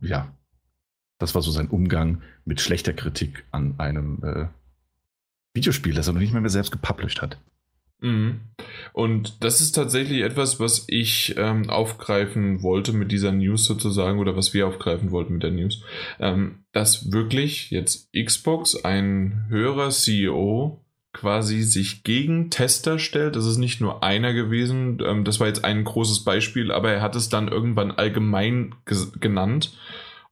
ja, das war so sein Umgang mit schlechter Kritik an einem äh, Videospiel, das er noch nicht mehr, mehr selbst gepublished hat. Mhm. Und das ist tatsächlich etwas, was ich ähm, aufgreifen wollte mit dieser News sozusagen, oder was wir aufgreifen wollten mit der News, ähm, dass wirklich jetzt Xbox ein höherer CEO quasi sich gegen Tester stellt. Das ist nicht nur einer gewesen, ähm, das war jetzt ein großes Beispiel, aber er hat es dann irgendwann allgemein genannt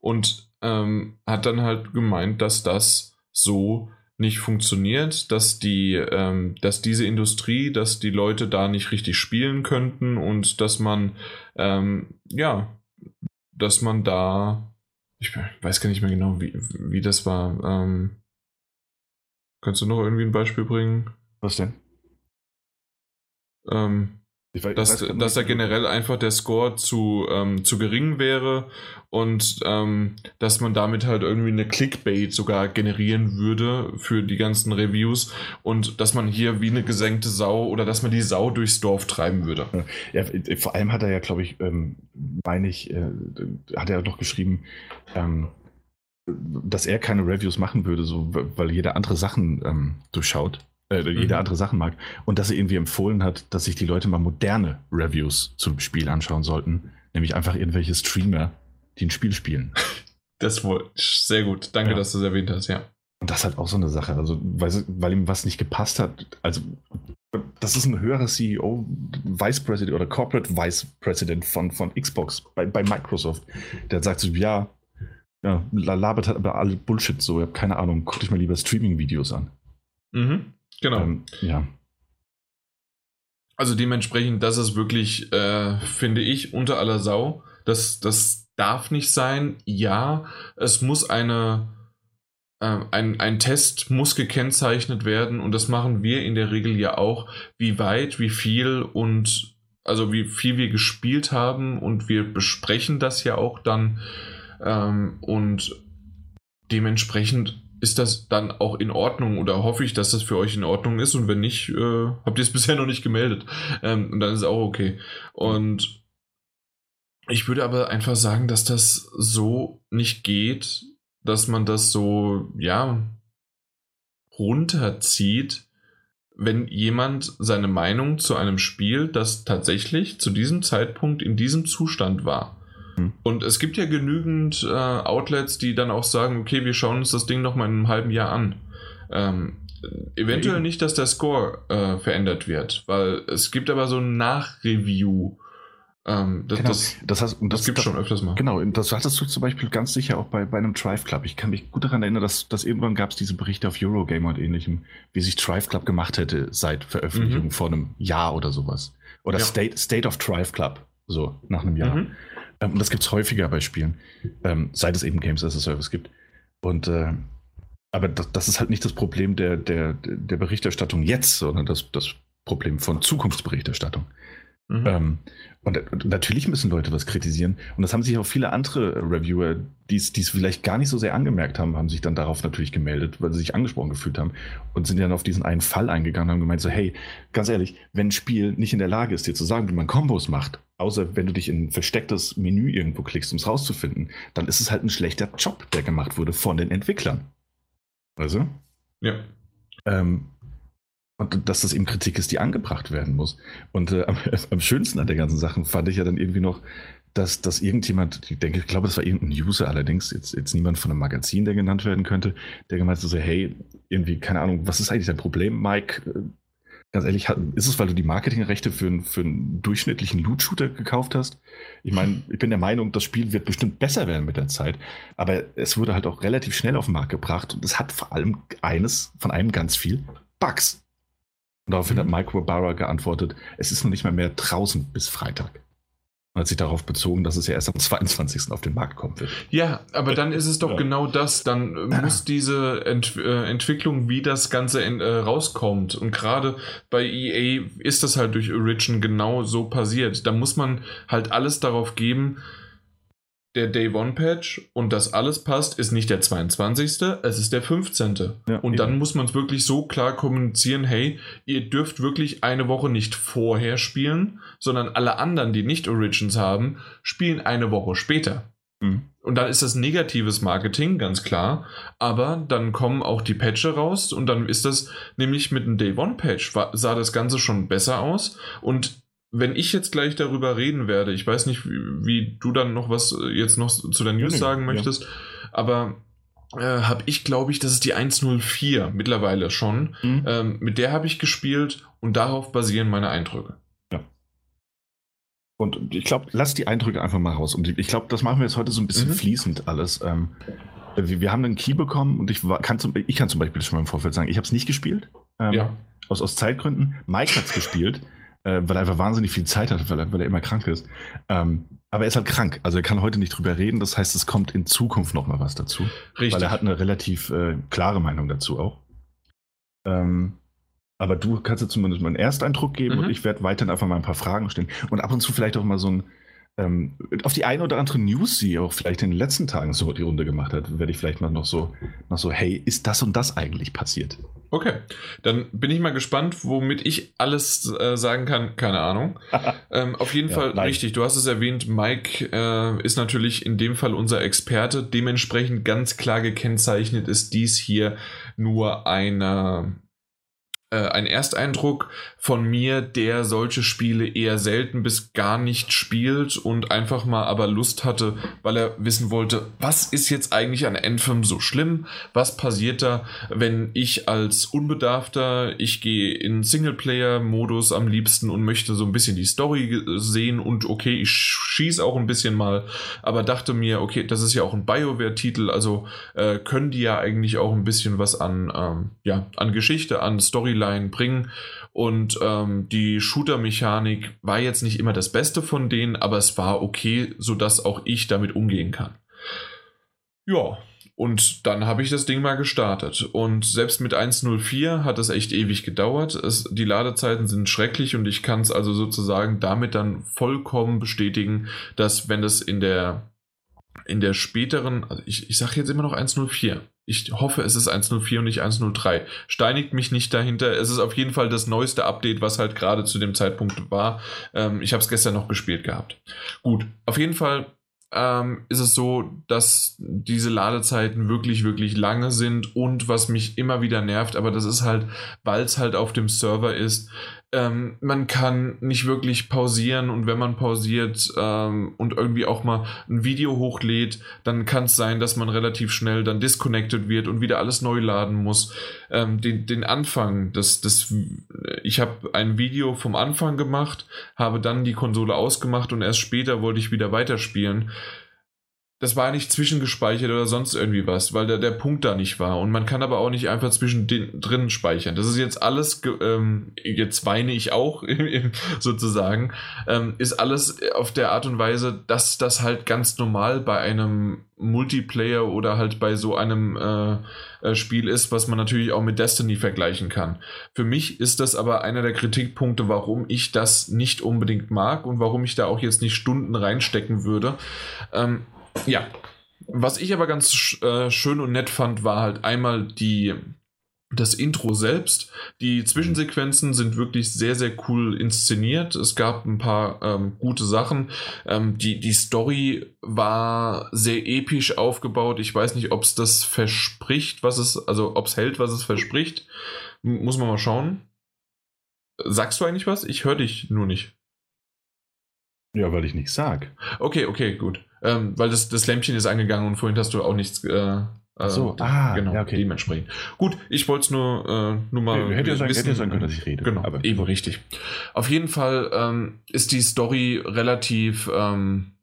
und ähm, hat dann halt gemeint, dass das so nicht funktioniert, dass die, ähm, dass diese Industrie, dass die Leute da nicht richtig spielen könnten und dass man, ähm, ja, dass man da, ich weiß gar nicht mehr genau, wie, wie das war, ähm, Kannst du noch irgendwie ein Beispiel bringen? Was denn? Ähm, weiß, dass, ich dass da generell einfach der Score zu, ähm, zu gering wäre und ähm, dass man damit halt irgendwie eine Clickbait sogar generieren würde für die ganzen Reviews und dass man hier wie eine gesenkte Sau oder dass man die Sau durchs Dorf treiben würde. Ja, vor allem hat er ja, glaube ich, ähm, meine ich, äh, hat er noch geschrieben, ähm, dass er keine Reviews machen würde, so, weil jeder andere Sachen ähm, durchschaut, äh, mhm. jeder andere Sachen mag. Und dass er irgendwie empfohlen hat, dass sich die Leute mal moderne Reviews zum Spiel anschauen sollten. Nämlich einfach irgendwelche Streamer, die ein Spiel spielen. [laughs] Das wohl sehr gut. Danke, ja. dass du es erwähnt hast, ja. Und das ist halt auch so eine Sache, also weil, weil ihm was nicht gepasst hat. Also, das ist ein höherer CEO, Vice President oder Corporate Vice President von, von Xbox bei, bei Microsoft. Der sagt so, ja, ja, labert halt aber alle Bullshit so. Ich habe keine Ahnung. Guck dich mal lieber Streaming-Videos an. Mhm, genau. Ähm, ja. Also dementsprechend, das ist wirklich, äh, finde ich, unter aller Sau. Das, das darf nicht sein. Ja, es muss eine, äh, ein, ein Test muss gekennzeichnet werden und das machen wir in der Regel ja auch, wie weit, wie viel und also wie viel wir gespielt haben und wir besprechen das ja auch dann ähm, und dementsprechend ist das dann auch in Ordnung oder hoffe ich, dass das für euch in Ordnung ist und wenn nicht, äh, habt ihr es [laughs] bisher noch nicht gemeldet ähm, und dann ist es auch okay. Und ich würde aber einfach sagen, dass das so nicht geht, dass man das so, ja, runterzieht, wenn jemand seine Meinung zu einem Spiel, das tatsächlich zu diesem Zeitpunkt in diesem Zustand war. Und es gibt ja genügend äh, Outlets, die dann auch sagen, okay, wir schauen uns das Ding noch mal in einem halben Jahr an. Ähm, eventuell ja, nicht, dass der Score äh, verändert wird, weil es gibt aber so ein Nachreview. Ähm, das, genau. das, das, heißt, das, das gibt es schon öfters mal. Genau, das hattest du zum Beispiel ganz sicher auch bei, bei einem Drive Club. Ich kann mich gut daran erinnern, dass, dass irgendwann gab es diese Berichte auf Eurogamer und ähnlichem, wie sich Drive Club gemacht hätte seit Veröffentlichung mhm. vor einem Jahr oder sowas. Oder ja. State, State of Drive Club, so nach einem Jahr. Mhm. Ähm, und das gibt es häufiger bei Spielen, ähm, seit es eben Games as a Service gibt. Und äh, aber das, das, ist halt nicht das Problem der, der, der Berichterstattung jetzt, sondern das, das Problem von Zukunftsberichterstattung. Mhm. Ähm, und, natürlich müssen Leute was kritisieren. Und das haben sich auch viele andere Reviewer, die es vielleicht gar nicht so sehr angemerkt haben, haben sich dann darauf natürlich gemeldet, weil sie sich angesprochen gefühlt haben und sind dann auf diesen einen Fall eingegangen und haben gemeint, so, hey, ganz ehrlich, wenn ein Spiel nicht in der Lage ist, dir zu sagen, wie man Kombos macht, außer wenn du dich in ein verstecktes Menü irgendwo klickst, um es rauszufinden, dann ist es halt ein schlechter Job, der gemacht wurde von den Entwicklern. Also? Ja. Ähm, und dass das eben Kritik ist, die angebracht werden muss. Und äh, am, [laughs] am, schönsten an der ganzen Sache fand ich ja dann irgendwie noch, dass, dass irgendjemand, ich denke, ich glaube, das war irgendein User allerdings, jetzt, jetzt niemand von einem Magazin, der genannt werden könnte, der gemeint hat so, hey, irgendwie, keine Ahnung, was ist eigentlich dein Problem, Mike? ganz ehrlich, ist es, weil du die Marketingrechte für, für einen durchschnittlichen Loot-Shooter gekauft hast? Ich meine, ich bin der Meinung, das Spiel wird bestimmt besser werden mit der Zeit, aber es wurde halt auch relativ schnell auf den Markt gebracht und es hat vor allem eines, von einem ganz viel, Bugs. Und daraufhin mhm. hat Mike Wabara geantwortet, es ist noch nicht mal mehr draußen bis Freitag hat sich darauf bezogen, dass es ja erst am 22. auf den Markt kommen wird. Ja, aber dann ist es doch ja. genau das. Dann muss diese Ent äh, Entwicklung, wie das Ganze in, äh, rauskommt. Und gerade bei EA ist das halt durch Origin genau so passiert. Da muss man halt alles darauf geben, der Day One Patch und das alles passt, ist nicht der 22. Es ist der 15. Ja, und dann muss man es wirklich so klar kommunizieren: hey, ihr dürft wirklich eine Woche nicht vorher spielen, sondern alle anderen, die nicht Origins haben, spielen eine Woche später. Mhm. Und dann ist das negatives Marketing, ganz klar. Aber dann kommen auch die Patches raus und dann ist das nämlich mit dem Day One Patch sah das Ganze schon besser aus und wenn ich jetzt gleich darüber reden werde, ich weiß nicht, wie, wie du dann noch was äh, jetzt noch zu der News sagen möchtest, ja. aber äh, habe ich, glaube ich, das ist die 104 mittlerweile schon. Mhm. Ähm, mit der habe ich gespielt und darauf basieren meine Eindrücke. Ja. Und ich glaube, lass die Eindrücke einfach mal raus. Und ich glaube, das machen wir jetzt heute so ein bisschen mhm. fließend alles. Ähm, wir, wir, haben einen Key bekommen und ich, war, kann zum, ich kann zum Beispiel schon mal im Vorfeld sagen, ich habe es nicht gespielt. Ähm, ja. Aus, aus Zeitgründen. Mike hat es gespielt äh, weil er einfach wahnsinnig viel Zeit hat, weil er, weil er immer krank ist. Ähm, aber er ist halt krank, also er kann heute nicht drüber reden. Das heißt, es kommt in Zukunft noch mal was dazu. Richtig. Weil er hat eine relativ äh, klare Meinung dazu auch. Ähm, aber du kannst jetzt zumindest mal einen Ersteindruck geben mhm. und ich werde weiterhin einfach mal ein paar Fragen stellen. Und ab und zu vielleicht auch mal so ein, ähm, auf die eine oder andere News, die auch vielleicht in den letzten Tagen so die Runde gemacht hat, werde ich vielleicht mal noch so, noch so, hey, ist das und das eigentlich passiert? Okay, dann bin ich mal gespannt, womit ich alles äh, sagen kann. Keine Ahnung. [laughs] ähm, auf jeden ja, Fall nein. richtig. Du hast es erwähnt, Mike äh, ist natürlich in dem Fall unser Experte. Dementsprechend ganz klar gekennzeichnet ist dies hier nur eine ein Ersteindruck von mir, der solche Spiele eher selten bis gar nicht spielt und einfach mal aber Lust hatte, weil er wissen wollte, was ist jetzt eigentlich an Anthem so schlimm? Was passiert da, wenn ich als Unbedarfter, ich gehe in Singleplayer-Modus am liebsten und möchte so ein bisschen die Story sehen und okay, ich schieße auch ein bisschen mal, aber dachte mir, okay, das ist ja auch ein BioWare-Titel, also äh, können die ja eigentlich auch ein bisschen was an, ähm, ja, an Geschichte, an Story Storyline bringen. Und ähm, die Shooter-Mechanik war jetzt nicht immer das Beste von denen, aber es war okay, sodass auch ich damit umgehen kann. Ja, und dann habe ich das Ding mal gestartet. Und selbst mit 1.04 hat es echt ewig gedauert. Es, die Ladezeiten sind schrecklich und ich kann es also sozusagen damit dann vollkommen bestätigen, dass wenn das in der in der späteren, also ich, ich sage jetzt immer noch 104. Ich hoffe, es ist 104 und nicht 103. Steinigt mich nicht dahinter. Es ist auf jeden Fall das neueste Update, was halt gerade zu dem Zeitpunkt war. Ähm, ich habe es gestern noch gespielt gehabt. Gut, auf jeden Fall ähm, ist es so, dass diese Ladezeiten wirklich, wirklich lange sind und was mich immer wieder nervt, aber das ist halt, weil es halt auf dem Server ist, ähm, man kann nicht wirklich pausieren und wenn man pausiert ähm, und irgendwie auch mal ein Video hochlädt, dann kann es sein, dass man relativ schnell dann disconnected wird und wieder alles neu laden muss. Ähm, den, den Anfang, das, das, ich habe ein Video vom Anfang gemacht, habe dann die Konsole ausgemacht und erst später wollte ich wieder weiterspielen das war nicht zwischengespeichert oder sonst irgendwie was, weil der, der Punkt da nicht war. Und man kann aber auch nicht einfach zwischendrin speichern. Das ist jetzt alles, ähm, jetzt weine ich auch [laughs] sozusagen, ähm, ist alles auf der Art und Weise, dass das halt ganz normal bei einem Multiplayer oder halt bei so einem äh, äh, Spiel ist, was man natürlich auch mit Destiny vergleichen kann. Für mich ist das aber einer der Kritikpunkte, warum ich das nicht unbedingt mag und warum ich da auch jetzt nicht Stunden reinstecken würde. Ähm, ja. Was ich aber ganz äh, schön und nett fand, war halt einmal die das Intro selbst. Die Zwischensequenzen sind wirklich sehr, sehr cool inszeniert. Es gab ein paar ähm, gute Sachen. Ähm, die, die Story war sehr episch aufgebaut. Ich weiß nicht, ob es das verspricht, was es, also ob es hält, was es verspricht. M muss man mal schauen. Sagst du eigentlich was? Ich höre dich nur nicht. Ja, weil ich nichts sag. Okay, okay, gut. Ähm, weil das, das Lämpchen ist angegangen und vorhin hast du auch nichts, äh, Ach so, äh, ah, genau, ja, okay. dementsprechend. Gut, ich wollte es nur, äh, nur mal. Hätte ja sein, wissen, hätte sein können, dass ich rede. Genau, aber eben richtig. Auf jeden Fall ähm, ist die Story relativ. Ähm,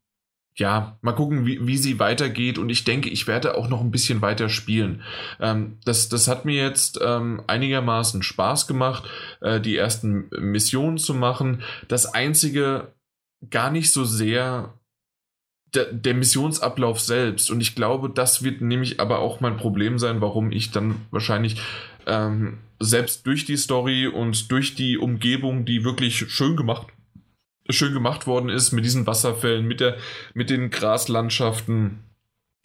ja, mal gucken, wie, wie sie weitergeht und ich denke, ich werde auch noch ein bisschen weiter spielen. Ähm, das, das hat mir jetzt ähm, einigermaßen Spaß gemacht, äh, die ersten Missionen zu machen. Das einzige gar nicht so sehr der, der Missionsablauf selbst und ich glaube, das wird nämlich aber auch mein Problem sein, warum ich dann wahrscheinlich ähm, selbst durch die Story und durch die Umgebung, die wirklich schön gemacht schön gemacht worden ist mit diesen Wasserfällen, mit, der, mit den Graslandschaften.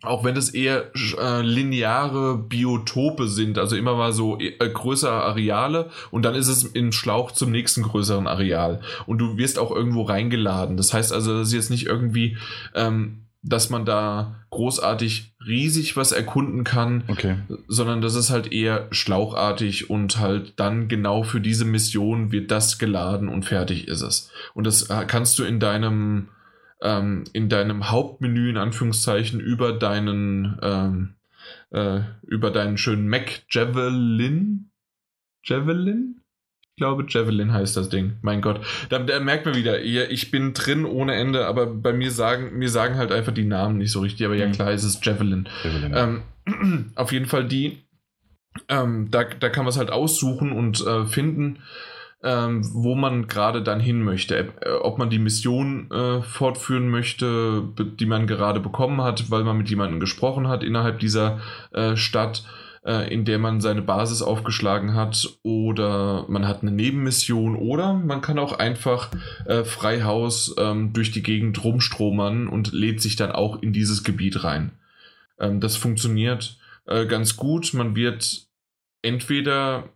Auch wenn das eher äh, lineare Biotope sind, also immer mal so äh, größere Areale und dann ist es im Schlauch zum nächsten größeren Areal. Und du wirst auch irgendwo reingeladen. Das heißt also, das ist jetzt nicht irgendwie ähm, dass man da großartig riesig was erkunden kann, okay. sondern das ist halt eher schlauchartig und halt dann genau für diese Mission wird das geladen und fertig ist es. Und das äh, kannst du in deinem ähm, in deinem Hauptmenü in Anführungszeichen über deinen ähm, äh, über deinen schönen Mac Javelin Javelin glaube, Javelin heißt das Ding. Mein Gott. Da, da, merkt man wieder, ich bin drin ohne Ende, aber bei mir sagen, mir sagen halt einfach die Namen nicht so richtig. Aber ja, mhm. klar ist es Javelin. Javelin. Ähm, [clears throat] auf jeden Fall die. Ähm, da, da kann man es halt aussuchen und äh, finden, ähm, wo man gerade dann hin möchte. Äh, ob man die Mission äh, fortführen möchte, die man gerade bekommen hat, weil man mit jemandem gesprochen hat innerhalb dieser äh, Stadt äh, in der man seine Basis aufgeschlagen hat oder man hat eine Nebenmission oder man kann auch einfach äh, Freihaus ähm, durch die Gegend rumstromern und lädt sich dann auch in dieses Gebiet rein. Ähm, das funktioniert äh, ganz gut. Man wird entweder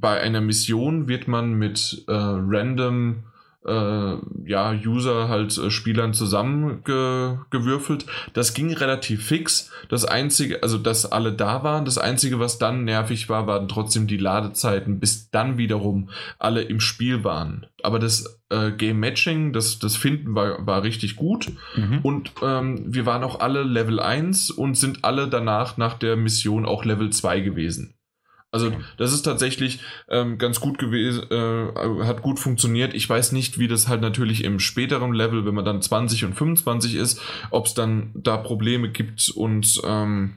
bei einer Mission wird man mit äh, random äh, ja, User halt äh, Spielern zusammengewürfelt. Das ging relativ fix. Das einzige, also dass alle da waren, das einzige, was dann nervig war, waren trotzdem die Ladezeiten, bis dann wiederum alle im Spiel waren. Aber das äh, Game Matching, das, das Finden war, war richtig gut. Mhm. Und ähm, wir waren auch alle Level 1 und sind alle danach nach der Mission auch Level 2 gewesen. Also das ist tatsächlich ähm, ganz gut gewesen, äh, hat gut funktioniert. Ich weiß nicht, wie das halt natürlich im späteren Level, wenn man dann 20 und 25 ist, ob es dann da Probleme gibt und ähm,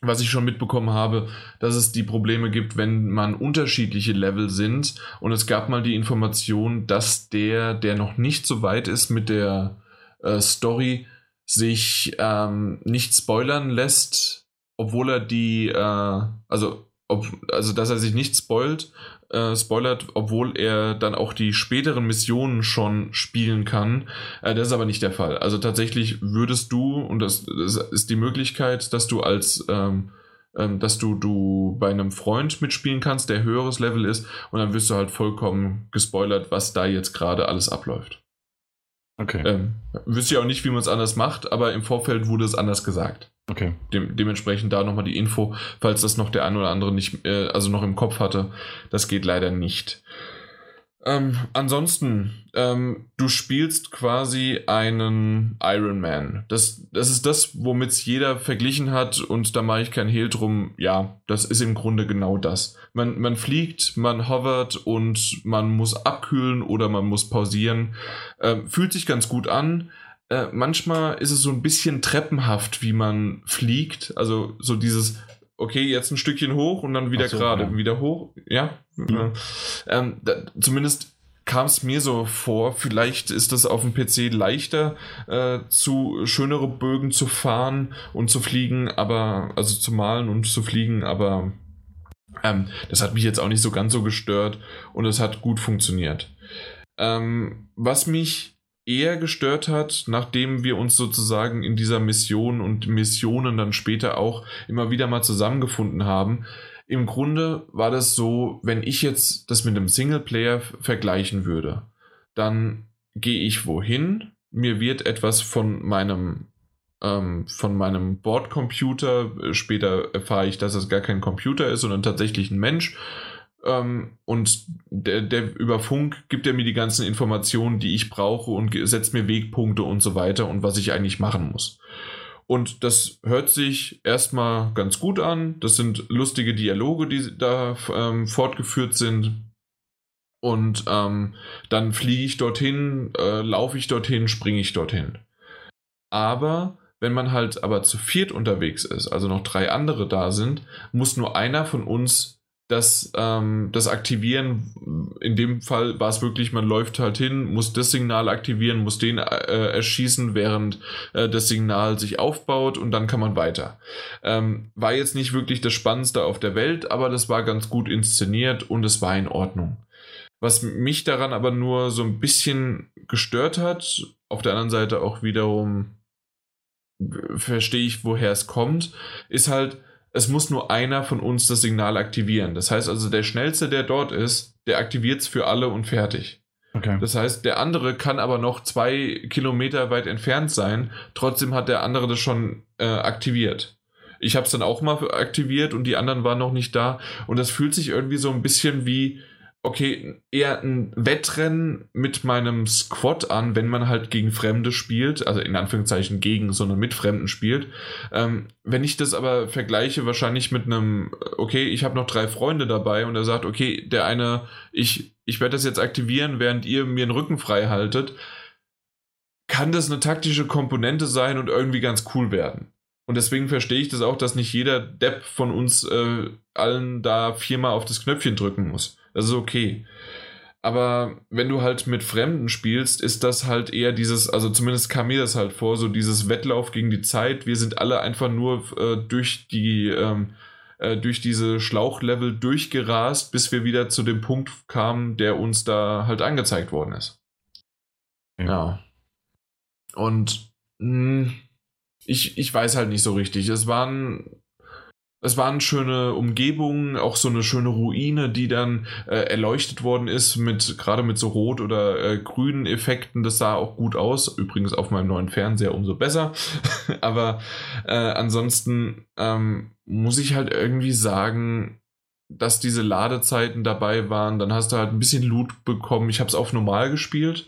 was ich schon mitbekommen habe, dass es die Probleme gibt, wenn man unterschiedliche Level sind. Und es gab mal die Information, dass der, der noch nicht so weit ist mit der äh, Story, sich ähm, nicht spoilern lässt, obwohl er die, äh, also ob, also dass er sich nicht spoilt, äh, spoilert, obwohl er dann auch die späteren Missionen schon spielen kann. Äh, das ist aber nicht der Fall. Also tatsächlich würdest du, und das, das ist die Möglichkeit, dass du als ähm, ähm, dass du, du bei einem Freund mitspielen kannst, der höheres Level ist, und dann wirst du halt vollkommen gespoilert, was da jetzt gerade alles abläuft. Okay. Ähm, wüsste ja auch nicht, wie man es anders macht, aber im Vorfeld wurde es anders gesagt. Okay. Dem, dementsprechend da nochmal die Info, falls das noch der ein oder andere nicht, äh, also noch im Kopf hatte. Das geht leider nicht. Ähm, ansonsten, ähm, du spielst quasi einen Iron Man. Das, das ist das, womit es jeder verglichen hat und da mache ich kein Hehl drum. Ja, das ist im Grunde genau das. Man, man fliegt, man hovert und man muss abkühlen oder man muss pausieren. Ähm, fühlt sich ganz gut an. Äh, manchmal ist es so ein bisschen treppenhaft, wie man fliegt. Also so dieses okay, jetzt ein Stückchen hoch und dann wieder so, gerade, ja. wieder hoch. Ja. Mhm. Ähm, da, zumindest kam es mir so vor, vielleicht ist das auf dem PC leichter, äh, zu schönere Bögen zu fahren und zu fliegen, aber, also zu malen und zu fliegen, aber ähm, das hat mich jetzt auch nicht so ganz so gestört und es hat gut funktioniert. Ähm, was mich eher gestört hat, nachdem wir uns sozusagen in dieser Mission und Missionen dann später auch immer wieder mal zusammengefunden haben. Im Grunde war das so, wenn ich jetzt das mit einem Singleplayer vergleichen würde, dann gehe ich wohin, mir wird etwas von meinem ähm, von meinem Bordcomputer, später erfahre ich, dass es gar kein Computer ist, sondern tatsächlich ein Mensch, ähm, und der, der, über Funk gibt er mir die ganzen Informationen, die ich brauche und setzt mir Wegpunkte und so weiter und was ich eigentlich machen muss. Und das hört sich erstmal ganz gut an. Das sind lustige Dialoge, die da ähm, fortgeführt sind. Und ähm, dann fliege ich dorthin, äh, laufe ich dorthin, springe ich dorthin. Aber wenn man halt aber zu viert unterwegs ist, also noch drei andere da sind, muss nur einer von uns das, ähm, das aktivieren. In dem Fall war es wirklich, man läuft halt hin, muss das Signal aktivieren, muss den äh, erschießen, während äh, das Signal sich aufbaut und dann kann man weiter. Ähm, war jetzt nicht wirklich das Spannendste auf der Welt, aber das war ganz gut inszeniert und es war in Ordnung. Was mich daran aber nur so ein bisschen gestört hat, auf der anderen Seite auch wiederum verstehe ich, woher es kommt, ist halt, es muss nur einer von uns das Signal aktivieren. Das heißt also, der Schnellste, der dort ist, der aktiviert es für alle und fertig. Okay. Das heißt, der andere kann aber noch zwei Kilometer weit entfernt sein, trotzdem hat der andere das schon äh, aktiviert. Ich habe es dann auch mal aktiviert und die anderen waren noch nicht da und das fühlt sich irgendwie so ein bisschen wie, okay, eher ein Wettrennen mit meinem Squad an, wenn man halt gegen Fremde spielt, also in Anführungszeichen gegen, sondern mit Fremden spielt. Ähm, wenn ich das aber vergleiche, wahrscheinlich mit einem, okay, ich habe noch drei Freunde dabei und er sagt, okay, der eine, ich, ich werde das jetzt aktivieren, während ihr mir den Rücken frei haltet, kann das eine taktische Komponente sein und irgendwie ganz cool werden. Und deswegen verstehe ich das auch, dass nicht jeder Depp von uns äh, allen da viermal auf das Knöpfchen drücken muss. Das ist okay. Aber wenn du halt mit Fremden spielst, ist das halt eher dieses, also zumindest kam mir das halt vor, so dieses Wettlauf gegen die Zeit. Wir sind alle einfach nur äh, durch die, ähm, äh, durch diese Schlauchlevel durchgerast, bis wir wieder zu dem Punkt kamen, der uns da halt angezeigt worden ist. Ja. ja. Und mh, hm, ich, ich weiß halt nicht so richtig. Es waren es waren schöne Umgebungen, auch so eine schöne Ruine, die dann äh, erleuchtet worden ist, mit gerade mit so rot oder äh, grünen Effekten. Das sah auch gut aus. Übrigens auf meinem neuen Fernseher umso besser. [laughs] Aber äh, ansonsten ähm, muss ich halt irgendwie sagen, dass diese Ladezeiten dabei waren. Dann hast du halt ein bisschen Loot bekommen. Ich habe es auf normal gespielt,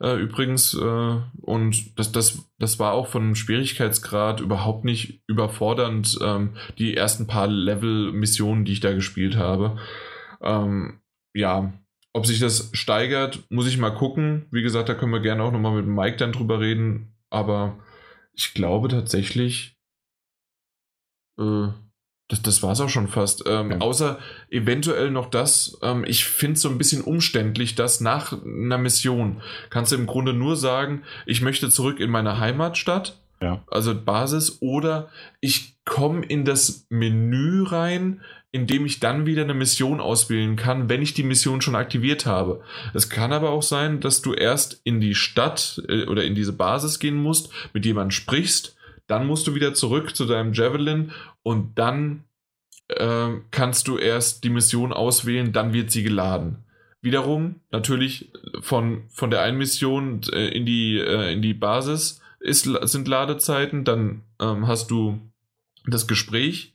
äh, übrigens. Äh, und das, das, das war auch von Schwierigkeitsgrad überhaupt nicht überfordernd. Ähm, die ersten paar Level-Missionen, die ich da gespielt habe. Ähm, ja, ob sich das steigert, muss ich mal gucken. Wie gesagt, da können wir gerne auch nochmal mit Mike dann drüber reden. Aber ich glaube tatsächlich, äh, das, das war es auch schon fast. Ähm, ja. Außer eventuell noch das, ähm, ich finde es so ein bisschen umständlich, dass nach einer Mission kannst du im Grunde nur sagen, ich möchte zurück in meine Heimatstadt, ja. also Basis, oder ich komme in das Menü rein, in dem ich dann wieder eine Mission auswählen kann, wenn ich die Mission schon aktiviert habe. Es kann aber auch sein, dass du erst in die Stadt äh, oder in diese Basis gehen musst, mit jemandem sprichst, dann musst du wieder zurück zu deinem Javelin und dann äh, kannst du erst die Mission auswählen, dann wird sie geladen. Wiederum natürlich von, von der einen Mission äh, in, die, äh, in die Basis ist, sind Ladezeiten, dann ähm, hast du das Gespräch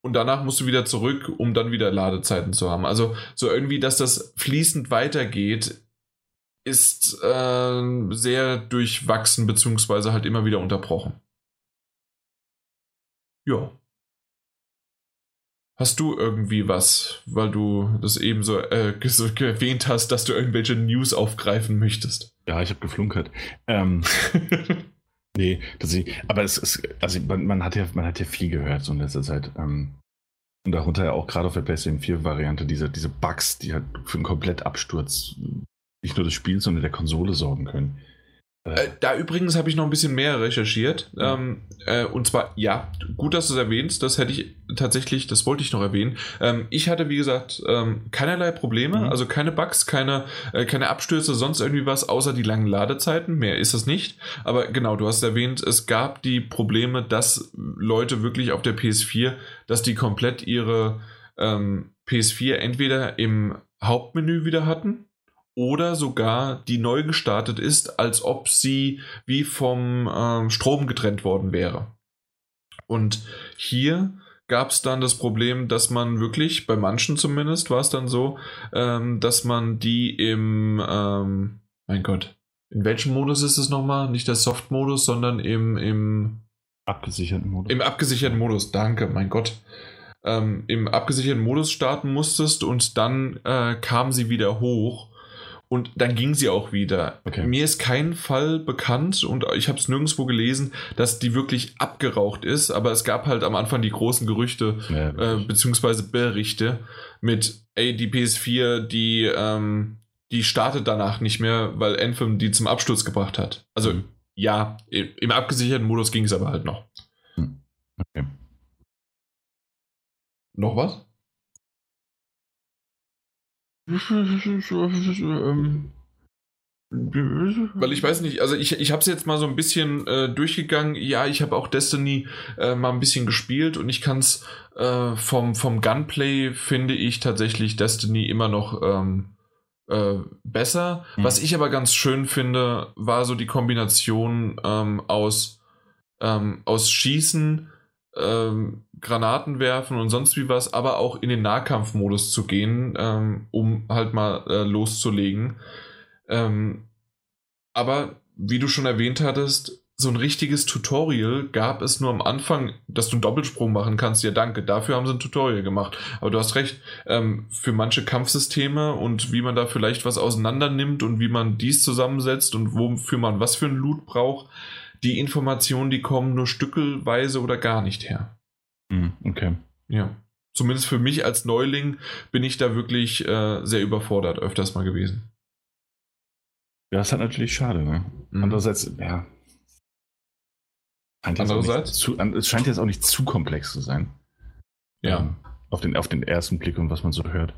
und danach musst du wieder zurück, um dann wieder Ladezeiten zu haben. Also so irgendwie, dass das fließend weitergeht, ist äh, sehr durchwachsen beziehungsweise halt immer wieder unterbrochen. Ja. Hast du irgendwie was, weil du das eben so, äh, [laughs] so erwähnt hast, dass du irgendwelche News aufgreifen möchtest? Ja, ich habe geflunkert. Ähm, [laughs] nee, das ist, aber es ist, also man, man, hat ja, man hat ja viel gehört so in letzter Zeit. Ähm, und darunter ja auch gerade auf der PlayStation 4 Variante diese, diese Bugs, die halt für einen Komplettabsturz nicht nur des Spiels, sondern der Konsole sorgen können. Äh, da übrigens habe ich noch ein bisschen mehr recherchiert. Mhm. Ähm, äh, und zwar, ja, gut, dass du es erwähnst. Das hätte ich tatsächlich, das wollte ich noch erwähnen. Ähm, ich hatte, wie gesagt, ähm, keinerlei Probleme, mhm. also keine Bugs, keine, äh, keine Abstürze, sonst irgendwie was, außer die langen Ladezeiten. Mehr ist es nicht. Aber genau, du hast erwähnt, es gab die Probleme, dass Leute wirklich auf der PS4, dass die komplett ihre ähm, PS4 entweder im Hauptmenü wieder hatten oder sogar die neu gestartet ist, als ob sie wie vom ähm, Strom getrennt worden wäre. Und hier gab es dann das Problem, dass man wirklich, bei manchen zumindest war es dann so, ähm, dass man die im, ähm, mein Gott, in welchem Modus ist es nochmal? Nicht der Soft-Modus, sondern im, im abgesicherten Modus. Im abgesicherten Modus, danke, mein Gott. Ähm, Im abgesicherten Modus starten musstest und dann äh, kam sie wieder hoch und dann ging sie auch wieder. Okay. Mir ist kein Fall bekannt und ich habe es nirgendwo gelesen, dass die wirklich abgeraucht ist, aber es gab halt am Anfang die großen Gerüchte ja, äh, beziehungsweise Berichte mit, ey, die PS4, die, ähm, die startet danach nicht mehr, weil Anthem die zum Absturz gebracht hat. Also mhm. ja, im abgesicherten Modus ging es aber halt noch. Hm. Okay. Noch was? Ähm, weil ich weiß nicht, also ich, ich habe es jetzt mal so ein bisschen äh, durchgegangen. Ja, ich habe auch Destiny äh, mal ein bisschen gespielt und ich kann es äh, vom, vom Gunplay finde ich tatsächlich Destiny immer noch ähm, äh, besser. Mhm. Was ich aber ganz schön finde, war so die Kombination ähm, aus, ähm, aus Schießen, ähm, Granaten werfen und sonst wie was, aber auch in den Nahkampfmodus zu gehen, ähm, um halt mal äh, loszulegen. Ähm, aber wie du schon erwähnt hattest, so ein richtiges Tutorial gab es nur am Anfang, dass du einen Doppelsprung machen kannst. Ja, danke. Dafür haben sie ein Tutorial gemacht. Aber du hast recht, ähm, für manche Kampfsysteme und wie man da vielleicht was auseinander nimmt und wie man dies zusammensetzt und wofür man was für ein Loot braucht, die Informationen, die kommen nur stückelweise oder gar nicht her. Hm, okay. Ja. Zumindest für mich als Neuling bin ich da wirklich äh, sehr überfordert öfters mal gewesen. Ja, das ist halt natürlich schade, ne? Mhm. Andererseits, ja. Andererseits? Zu, es scheint jetzt auch nicht zu komplex zu sein. Ja. Ähm, auf, den, auf den ersten Blick und was man so hört.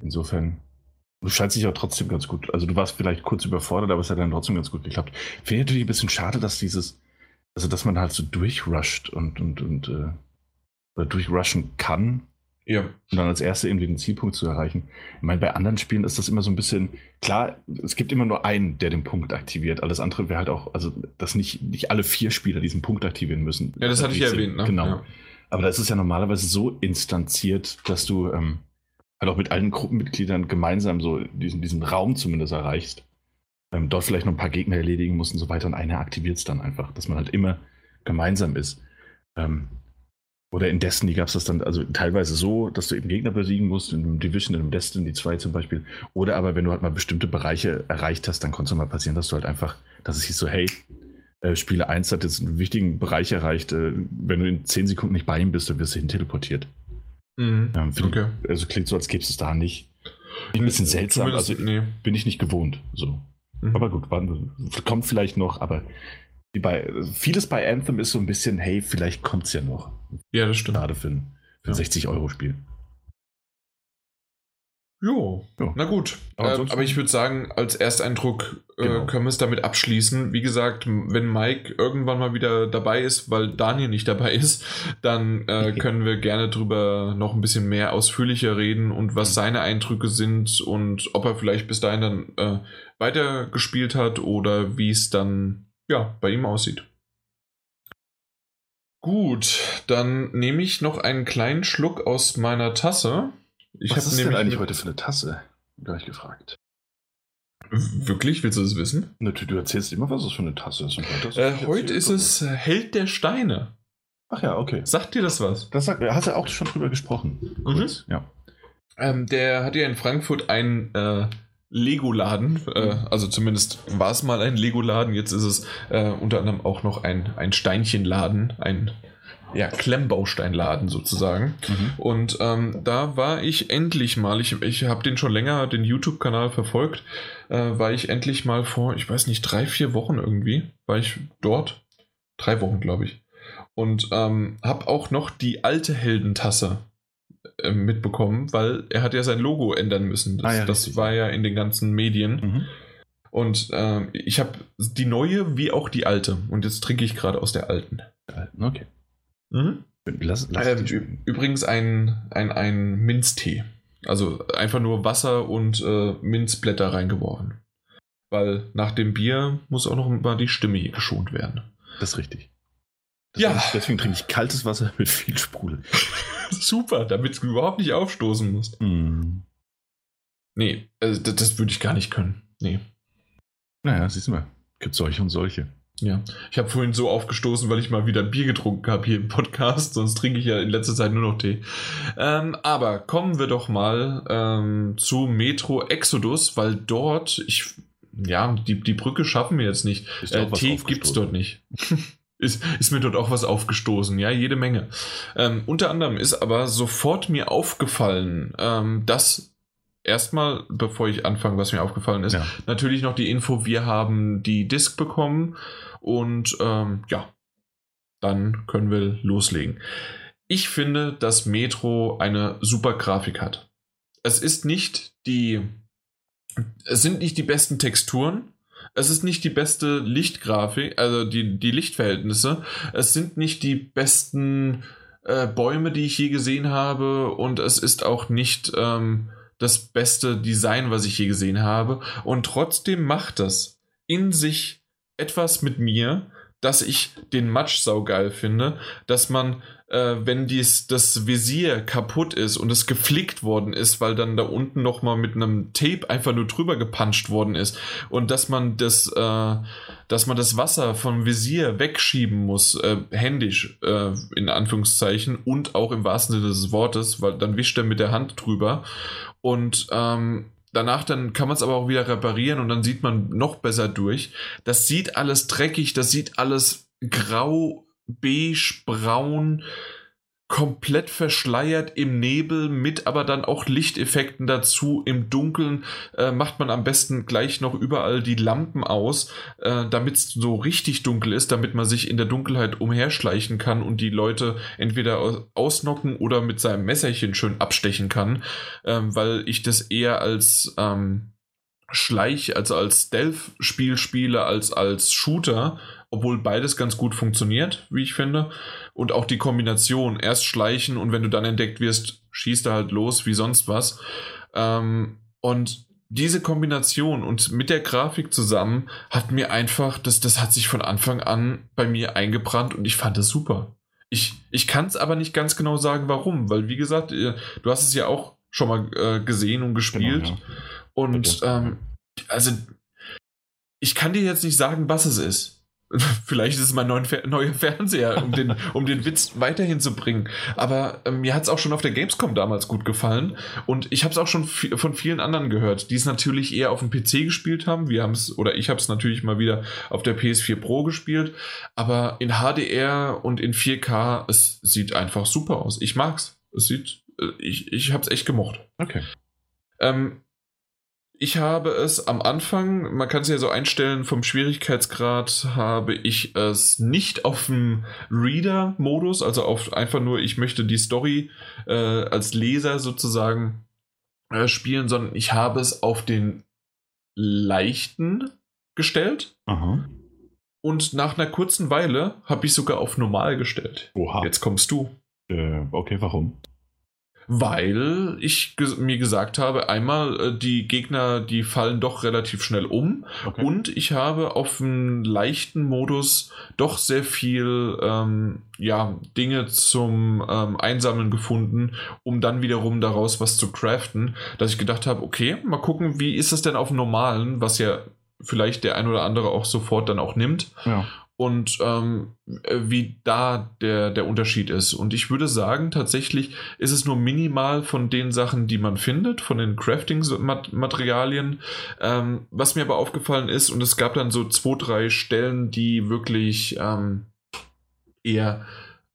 Insofern. Du scheinst dich auch trotzdem ganz gut. Also du warst vielleicht kurz überfordert, aber es hat dann trotzdem ganz gut geklappt. Finde ich natürlich ein bisschen schade, dass dieses, also dass man halt so durchrusht und, und, und äh, durchrushen kann. Ja. Und dann als erste irgendwie den Zielpunkt zu erreichen. Ich meine, bei anderen Spielen ist das immer so ein bisschen, klar, es gibt immer nur einen, der den Punkt aktiviert. Alles andere wäre halt auch, also, dass nicht, nicht alle vier Spieler diesen Punkt aktivieren müssen. Ja, das hatte ich erwähnt, ne? Genau. Ja. Aber das ist ja normalerweise so instanziert, dass du ähm, halt auch mit allen Gruppenmitgliedern gemeinsam so diesen, diesen Raum zumindest erreichst. Ähm, dort vielleicht noch ein paar Gegner erledigen musst und so weiter und einer aktiviert es dann einfach, dass man halt immer gemeinsam ist. Ähm, oder in Destiny gab es das dann also teilweise so, dass du eben Gegner besiegen musst, in einem Division, in einem Destiny 2 zum Beispiel. Oder aber wenn du halt mal bestimmte Bereiche erreicht hast, dann konnte es mal passieren, dass du halt einfach, dass es hieß so, hey, äh, Spiele 1 hat jetzt einen wichtigen Bereich erreicht, äh, wenn du in 10 Sekunden nicht bei ihm bist, dann wirst du hin teleportiert. Mhm. Ähm, okay. Also klingt so, als gäbe es da nicht. Ein bisschen seltsam, also nee. bin ich nicht gewohnt. So. Mhm. Aber gut, kommt vielleicht noch, aber bei, vieles bei Anthem ist so ein bisschen, hey, vielleicht kommt es ja noch. Ja, das stimmt. Gerade für ein, für ein ja. 60-Euro-Spiel. Jo, jo, na gut. Aber, äh, aber ich würde sagen, als Ersteindruck äh, genau. können wir es damit abschließen. Wie gesagt, wenn Mike irgendwann mal wieder dabei ist, weil Daniel nicht dabei ist, dann äh, [laughs] können wir gerne drüber noch ein bisschen mehr ausführlicher reden und was seine Eindrücke sind und ob er vielleicht bis dahin dann äh, weitergespielt hat oder wie es dann ja, bei ihm aussieht. Gut, dann nehme ich noch einen kleinen Schluck aus meiner Tasse. Ich Was ist denn eigentlich heute für eine Tasse? Da ich gefragt. Wirklich? Willst du das wissen? Natürlich, du erzählst immer, was es für eine Tasse ist. Heute, äh, heute ist es Held der Steine. Ach ja, okay. Sagt dir das was? Das sagt, hast du auch schon drüber gesprochen. Mhm. Ja. Ähm, der hat ja in Frankfurt ein äh, Lego-Laden. Äh, also zumindest war es mal ein Lego-Laden. Jetzt ist es äh, unter anderem auch noch ein, ein Steinchenladen, ein ja, Klemmbausteinladen sozusagen. Mhm. Und ähm, da war ich endlich mal, ich, ich habe den schon länger, den YouTube-Kanal verfolgt, äh, war ich endlich mal vor, ich weiß nicht, drei, vier Wochen irgendwie, war ich dort. Drei Wochen, glaube ich. Und ähm, habe auch noch die alte Heldentasse äh, mitbekommen, weil er hat ja sein Logo ändern müssen. Das, ah, ja, das war ja in den ganzen Medien. Mhm. Und äh, ich habe die neue wie auch die alte. Und jetzt trinke ich gerade aus der alten. Okay. Mhm. Lass, lass äh, übrigens ein, ein, ein Minztee. Also einfach nur Wasser und äh, Minzblätter reingeworfen. Weil nach dem Bier muss auch noch mal die Stimme hier geschont werden. Das ist richtig. Deswegen, ja. Deswegen trinke ich kaltes Wasser mit viel Sprudel. [laughs] [laughs] Super, damit du überhaupt nicht aufstoßen musst. Mm. Nee, also das, das würde ich gar nicht können. Nee. Naja, siehst du mal. Gibt solche und solche. Ja, ich habe vorhin so aufgestoßen, weil ich mal wieder Bier getrunken habe hier im Podcast, sonst trinke ich ja in letzter Zeit nur noch Tee. Ähm, aber kommen wir doch mal ähm, zu Metro Exodus, weil dort, ich, ja, die, die Brücke schaffen wir jetzt nicht. Äh, Tee gibt es dort nicht. [laughs] ist, ist mir dort auch was aufgestoßen, ja, jede Menge. Ähm, unter anderem ist aber sofort mir aufgefallen, ähm, dass erstmal, bevor ich anfange, was mir aufgefallen ist, ja. natürlich noch die Info, wir haben die Disk bekommen und ähm, ja, dann können wir loslegen. Ich finde, dass Metro eine super Grafik hat. Es ist nicht die, es sind nicht die besten Texturen, es ist nicht die beste Lichtgrafik, also die, die Lichtverhältnisse. Es sind nicht die besten äh, Bäume, die ich je gesehen habe. Und es ist auch nicht ähm, das beste Design, was ich je gesehen habe. Und trotzdem macht das in sich etwas mit mir, dass ich den Matsch saugeil finde, dass man äh, wenn dies, das Visier kaputt ist und es geflickt worden ist, weil dann da unten nochmal mit einem Tape einfach nur drüber gepanscht worden ist und dass man das, äh, dass man das Wasser vom Visier wegschieben muss, äh, händisch, äh, in Anführungszeichen und auch im wahrsten Sinne des Wortes, weil dann wischt er mit der Hand drüber und ähm, Danach dann kann man es aber auch wieder reparieren und dann sieht man noch besser durch. Das sieht alles dreckig, das sieht alles grau beige, braun, komplett verschleiert im Nebel, mit aber dann auch Lichteffekten dazu. Im Dunkeln äh, macht man am besten gleich noch überall die Lampen aus, äh, damit es so richtig dunkel ist, damit man sich in der Dunkelheit umherschleichen kann und die Leute entweder ausnocken oder mit seinem Messerchen schön abstechen kann, ähm, weil ich das eher als ähm, Schleich, also als Stealth-Spiel spiele, als als Shooter obwohl beides ganz gut funktioniert, wie ich finde. Und auch die Kombination, erst schleichen und wenn du dann entdeckt wirst, schießt er halt los wie sonst was. Ähm, und diese Kombination und mit der Grafik zusammen hat mir einfach, das, das hat sich von Anfang an bei mir eingebrannt und ich fand das super. Ich, ich kann es aber nicht ganz genau sagen, warum, weil wie gesagt, äh, du hast es ja auch schon mal äh, gesehen und gespielt. Genau, ja. Und ähm, also ich kann dir jetzt nicht sagen, was es ist. [laughs] Vielleicht ist es mein neuer Fernseher, um den, um den Witz weiterhin zu bringen. Aber äh, mir hat es auch schon auf der Gamescom damals gut gefallen. Und ich habe es auch schon von vielen anderen gehört, die es natürlich eher auf dem PC gespielt haben. Wir haben es, oder ich habe es natürlich mal wieder auf der PS4 Pro gespielt. Aber in HDR und in 4K, es sieht einfach super aus. Ich mag's. Es sieht, äh, ich, ich habe es echt gemocht. Okay. Ähm, ich habe es am Anfang, man kann es ja so einstellen, vom Schwierigkeitsgrad habe ich es nicht auf dem Reader-Modus, also auf einfach nur, ich möchte die Story äh, als Leser sozusagen äh, spielen, sondern ich habe es auf den leichten gestellt. Aha. Und nach einer kurzen Weile habe ich sogar auf normal gestellt. Oha. Jetzt kommst du. Äh, okay, warum? Weil ich ge mir gesagt habe, einmal äh, die Gegner, die fallen doch relativ schnell um okay. und ich habe auf einem leichten Modus doch sehr viel ähm, ja, Dinge zum ähm, Einsammeln gefunden, um dann wiederum daraus was zu craften, dass ich gedacht habe, okay, mal gucken, wie ist es denn auf dem normalen, was ja vielleicht der ein oder andere auch sofort dann auch nimmt. Ja und ähm, wie da der, der Unterschied ist. Und ich würde sagen, tatsächlich ist es nur minimal von den Sachen, die man findet, von den Crafting-Materialien. Ähm, was mir aber aufgefallen ist, und es gab dann so zwei, drei Stellen, die wirklich ähm, eher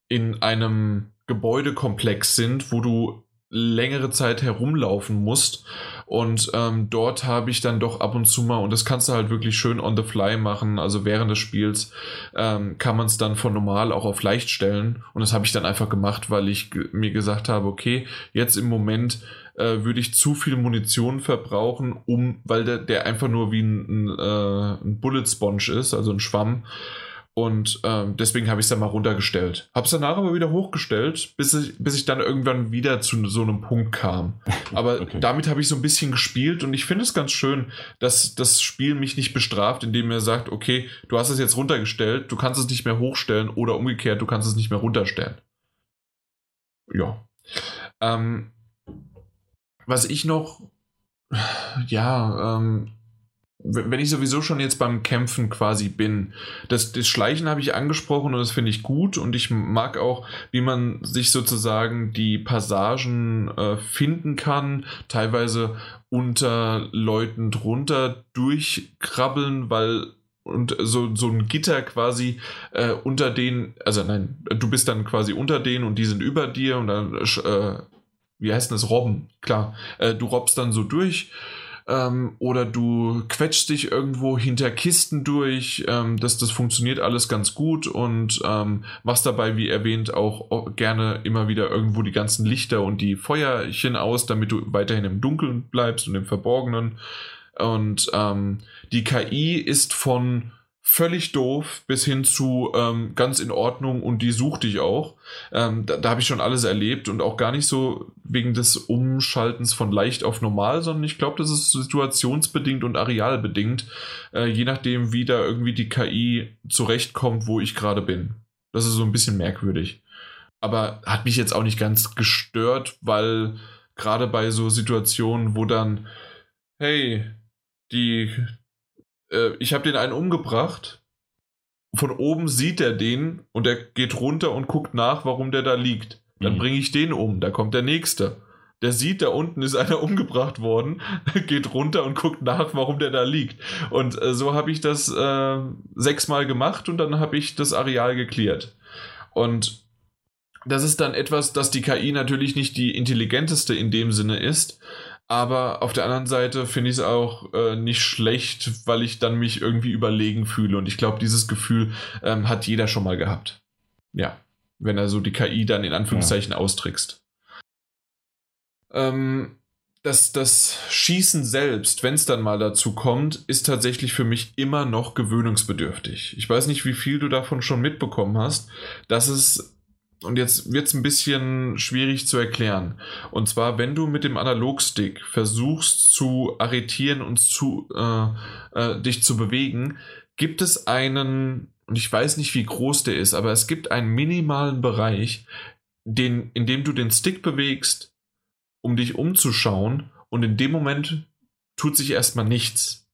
in einem Gebäudekomplex sind, wo du längere Zeit herumlaufen musst und ähm, dort habe ich dann doch ab und zu mal, und das kannst du halt wirklich schön on the fly machen, also während des Spiels ähm, kann man es dann von normal auch auf leicht stellen. Und das habe ich dann einfach gemacht, weil ich mir gesagt habe, okay, jetzt im Moment äh, würde ich zu viel Munition verbrauchen, um, weil der, der einfach nur wie ein, ein, äh, ein Bullet Sponge ist, also ein Schwamm. Und ähm, deswegen habe ich es dann mal runtergestellt. Habe es danach aber wieder hochgestellt, bis ich, bis ich dann irgendwann wieder zu so einem Punkt kam. [laughs] Aber okay. damit habe ich so ein bisschen gespielt und ich finde es ganz schön, dass das Spiel mich nicht bestraft, indem er sagt, okay, du hast es jetzt runtergestellt, du kannst es nicht mehr hochstellen oder umgekehrt, du kannst es nicht mehr runterstellen. Ja. Ähm, was ich noch, ja, ähm, wenn ich sowieso schon jetzt beim Kämpfen quasi bin, das, das Schleichen habe ich angesprochen und das finde ich gut und ich mag auch, wie man sich sozusagen die Passagen äh, finden kann, teilweise unter Leuten drunter durchkrabbeln, weil und so, so ein Gitter quasi äh, unter denen, also nein, du bist dann quasi unter denen und die sind über dir und dann, äh, wie heißt das, Robben, klar, äh, du robbst dann so durch ähm, oder du quetschst dich irgendwo hinter Kisten durch. Ähm, das, das funktioniert alles ganz gut und ähm, machst dabei, wie erwähnt, auch gerne immer wieder irgendwo die ganzen Lichter und die Feuerchen aus, damit du weiterhin im Dunkeln bleibst und im Verborgenen. Und ähm, die KI ist von völlig doof bis hin zu ähm, ganz in Ordnung und die sucht dich auch. Ähm, da, da habe ich schon alles erlebt und auch gar nicht so wegen des Umschaltens von leicht auf normal, sondern ich glaube, das ist situationsbedingt und arealbedingt, äh, je nachdem, wie da irgendwie die KI zurechtkommt, wo ich gerade bin. Das ist so ein bisschen merkwürdig. Aber hat mich jetzt auch nicht ganz gestört, weil gerade bei so Situationen, wo dann, hey, die, äh, ich habe den einen umgebracht. Von oben sieht er den und er geht runter und guckt nach, warum der da liegt. Dann mhm. bringe ich den um, da kommt der nächste. Der sieht, da unten ist [laughs] einer umgebracht worden, geht runter und guckt nach, warum der da liegt. Und äh, so habe ich das äh, sechsmal gemacht und dann habe ich das Areal geklärt. Und das ist dann etwas, dass die KI natürlich nicht die intelligenteste in dem Sinne ist, aber auf der anderen Seite finde ich es auch äh, nicht schlecht, weil ich dann mich irgendwie überlegen fühle. Und ich glaube, dieses Gefühl ähm, hat jeder schon mal gehabt. Ja, wenn er so die KI dann in Anführungszeichen ja. austrickst. Ähm, das, das Schießen selbst, wenn es dann mal dazu kommt, ist tatsächlich für mich immer noch gewöhnungsbedürftig. Ich weiß nicht, wie viel du davon schon mitbekommen hast, dass es und jetzt wird es ein bisschen schwierig zu erklären. Und zwar, wenn du mit dem Analogstick versuchst zu arretieren und zu, äh, äh, dich zu bewegen, gibt es einen, und ich weiß nicht, wie groß der ist, aber es gibt einen minimalen Bereich, den, in dem du den Stick bewegst, um dich umzuschauen, und in dem Moment tut sich erstmal nichts.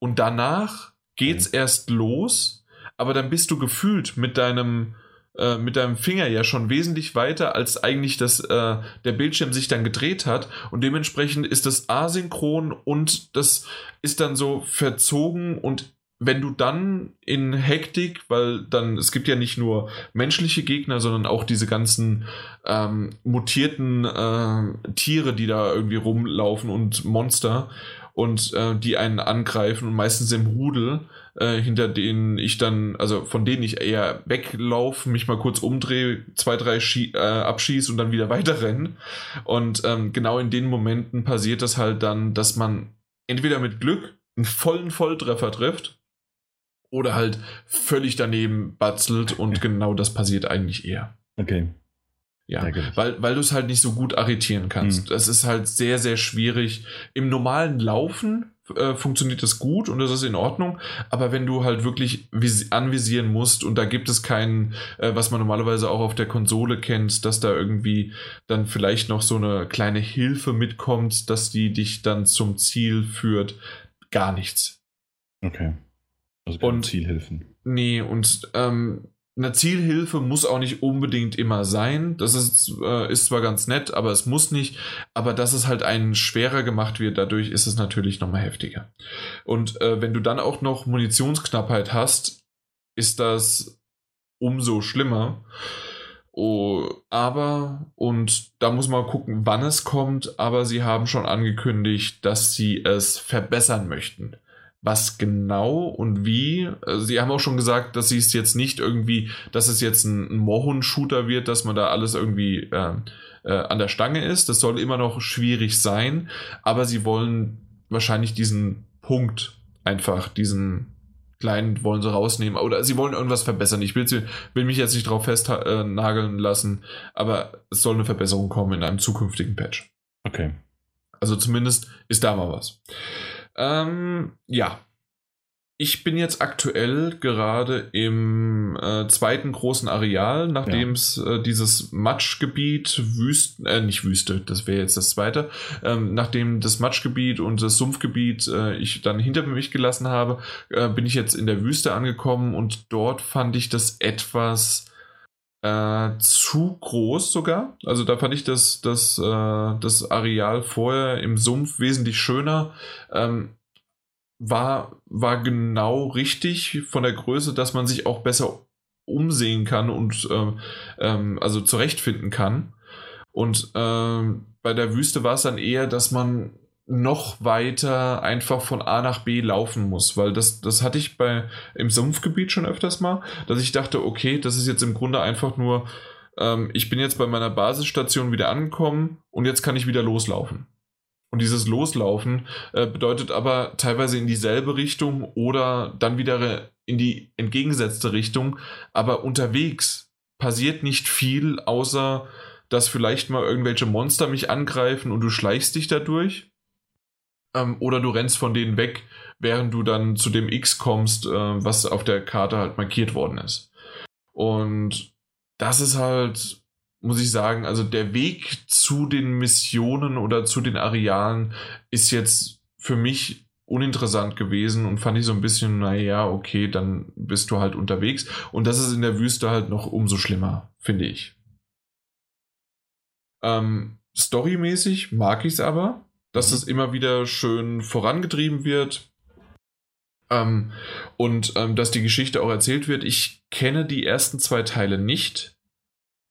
Und danach geht's erst los, aber dann bist du gefühlt mit deinem äh, mit deinem Finger ja schon wesentlich weiter, als eigentlich das, äh, der Bildschirm sich dann gedreht hat. Und dementsprechend ist das asynchron und das ist dann so verzogen und wenn du dann in Hektik, weil dann, es gibt ja nicht nur menschliche Gegner, sondern auch diese ganzen ähm, mutierten äh, Tiere, die da irgendwie rumlaufen und Monster und äh, die einen angreifen und meistens im Rudel, äh, hinter denen ich dann, also von denen ich eher weglaufe, mich mal kurz umdrehe, zwei, drei Schie äh, abschieße und dann wieder [laughs] weiterrenne. Und ähm, genau in den Momenten passiert das halt dann, dass man entweder mit Glück einen vollen Volltreffer trifft oder halt völlig daneben batzelt und genau das passiert eigentlich eher. Okay. Ja, weil, weil du es halt nicht so gut arretieren kannst. Mhm. Das ist halt sehr, sehr schwierig. Im normalen Laufen äh, funktioniert das gut und das ist in Ordnung. Aber wenn du halt wirklich anvisieren musst und da gibt es keinen, äh, was man normalerweise auch auf der Konsole kennt, dass da irgendwie dann vielleicht noch so eine kleine Hilfe mitkommt, dass die dich dann zum Ziel führt, gar nichts. Okay. Also und, Zielhilfen. Nee, und ähm, eine Zielhilfe muss auch nicht unbedingt immer sein. Das ist, äh, ist zwar ganz nett, aber es muss nicht. Aber dass es halt einen schwerer gemacht wird, dadurch ist es natürlich nochmal heftiger. Und äh, wenn du dann auch noch Munitionsknappheit hast, ist das umso schlimmer. Oh, aber, und da muss man gucken, wann es kommt, aber sie haben schon angekündigt, dass sie es verbessern möchten was genau und wie. Also sie haben auch schon gesagt, dass sie es jetzt nicht irgendwie, dass es jetzt ein, Mohun-Shooter wird, dass man da alles irgendwie äh, äh, an der Stange ist. Das soll immer noch schwierig sein, aber sie wollen wahrscheinlich diesen Punkt einfach, diesen kleinen wollen sie rausnehmen oder sie wollen irgendwas verbessern. Ich will, will mich jetzt nicht drauf festnageln lassen, aber es soll eine Verbesserung kommen in einem zukünftigen Patch. Okay. Also zumindest ist da mal was. Ähm, ja. ich bin jetzt aktuell gerade im äh, zweiten großen Areal, nachdem es ja. äh, dieses Matschgebiet, Wüste, äh, nicht Wüste, das wäre jetzt das zweite, ähm, nachdem das Matschgebiet und das Sumpfgebiet äh, ich dann hinter mich gelassen habe, äh, bin ich jetzt in der Wüste angekommen und dort fand ich das etwas äh, zu groß sogar. Also da fand ich das, das, das Areal vorher im Sumpf wesentlich schöner. Ähm, war, war genau richtig von der Größe, dass man sich auch besser umsehen kann und ähm, ähm, also zurechtfinden kann. Und ähm, bei der Wüste war es dann eher, dass man noch weiter einfach von A nach B laufen muss, weil das, das hatte ich bei im Sumpfgebiet schon öfters mal, dass ich dachte, okay, das ist jetzt im Grunde einfach nur, ähm, ich bin jetzt bei meiner Basisstation wieder angekommen und jetzt kann ich wieder loslaufen. Und dieses Loslaufen äh, bedeutet aber teilweise in dieselbe Richtung oder dann wieder in die entgegengesetzte Richtung. Aber unterwegs passiert nicht viel, außer dass vielleicht mal irgendwelche Monster mich angreifen und du schleichst dich dadurch. Ähm, oder du rennst von denen weg, während du dann zu dem X kommst, äh, was auf der Karte halt markiert worden ist. Und das ist halt muss ich sagen, also der Weg zu den Missionen oder zu den Arealen ist jetzt für mich uninteressant gewesen und fand ich so ein bisschen, naja, okay, dann bist du halt unterwegs. Und das ist in der Wüste halt noch umso schlimmer, finde ich. Ähm, storymäßig mag ich es aber, dass mhm. es immer wieder schön vorangetrieben wird. Ähm, und ähm, dass die Geschichte auch erzählt wird. Ich kenne die ersten zwei Teile nicht.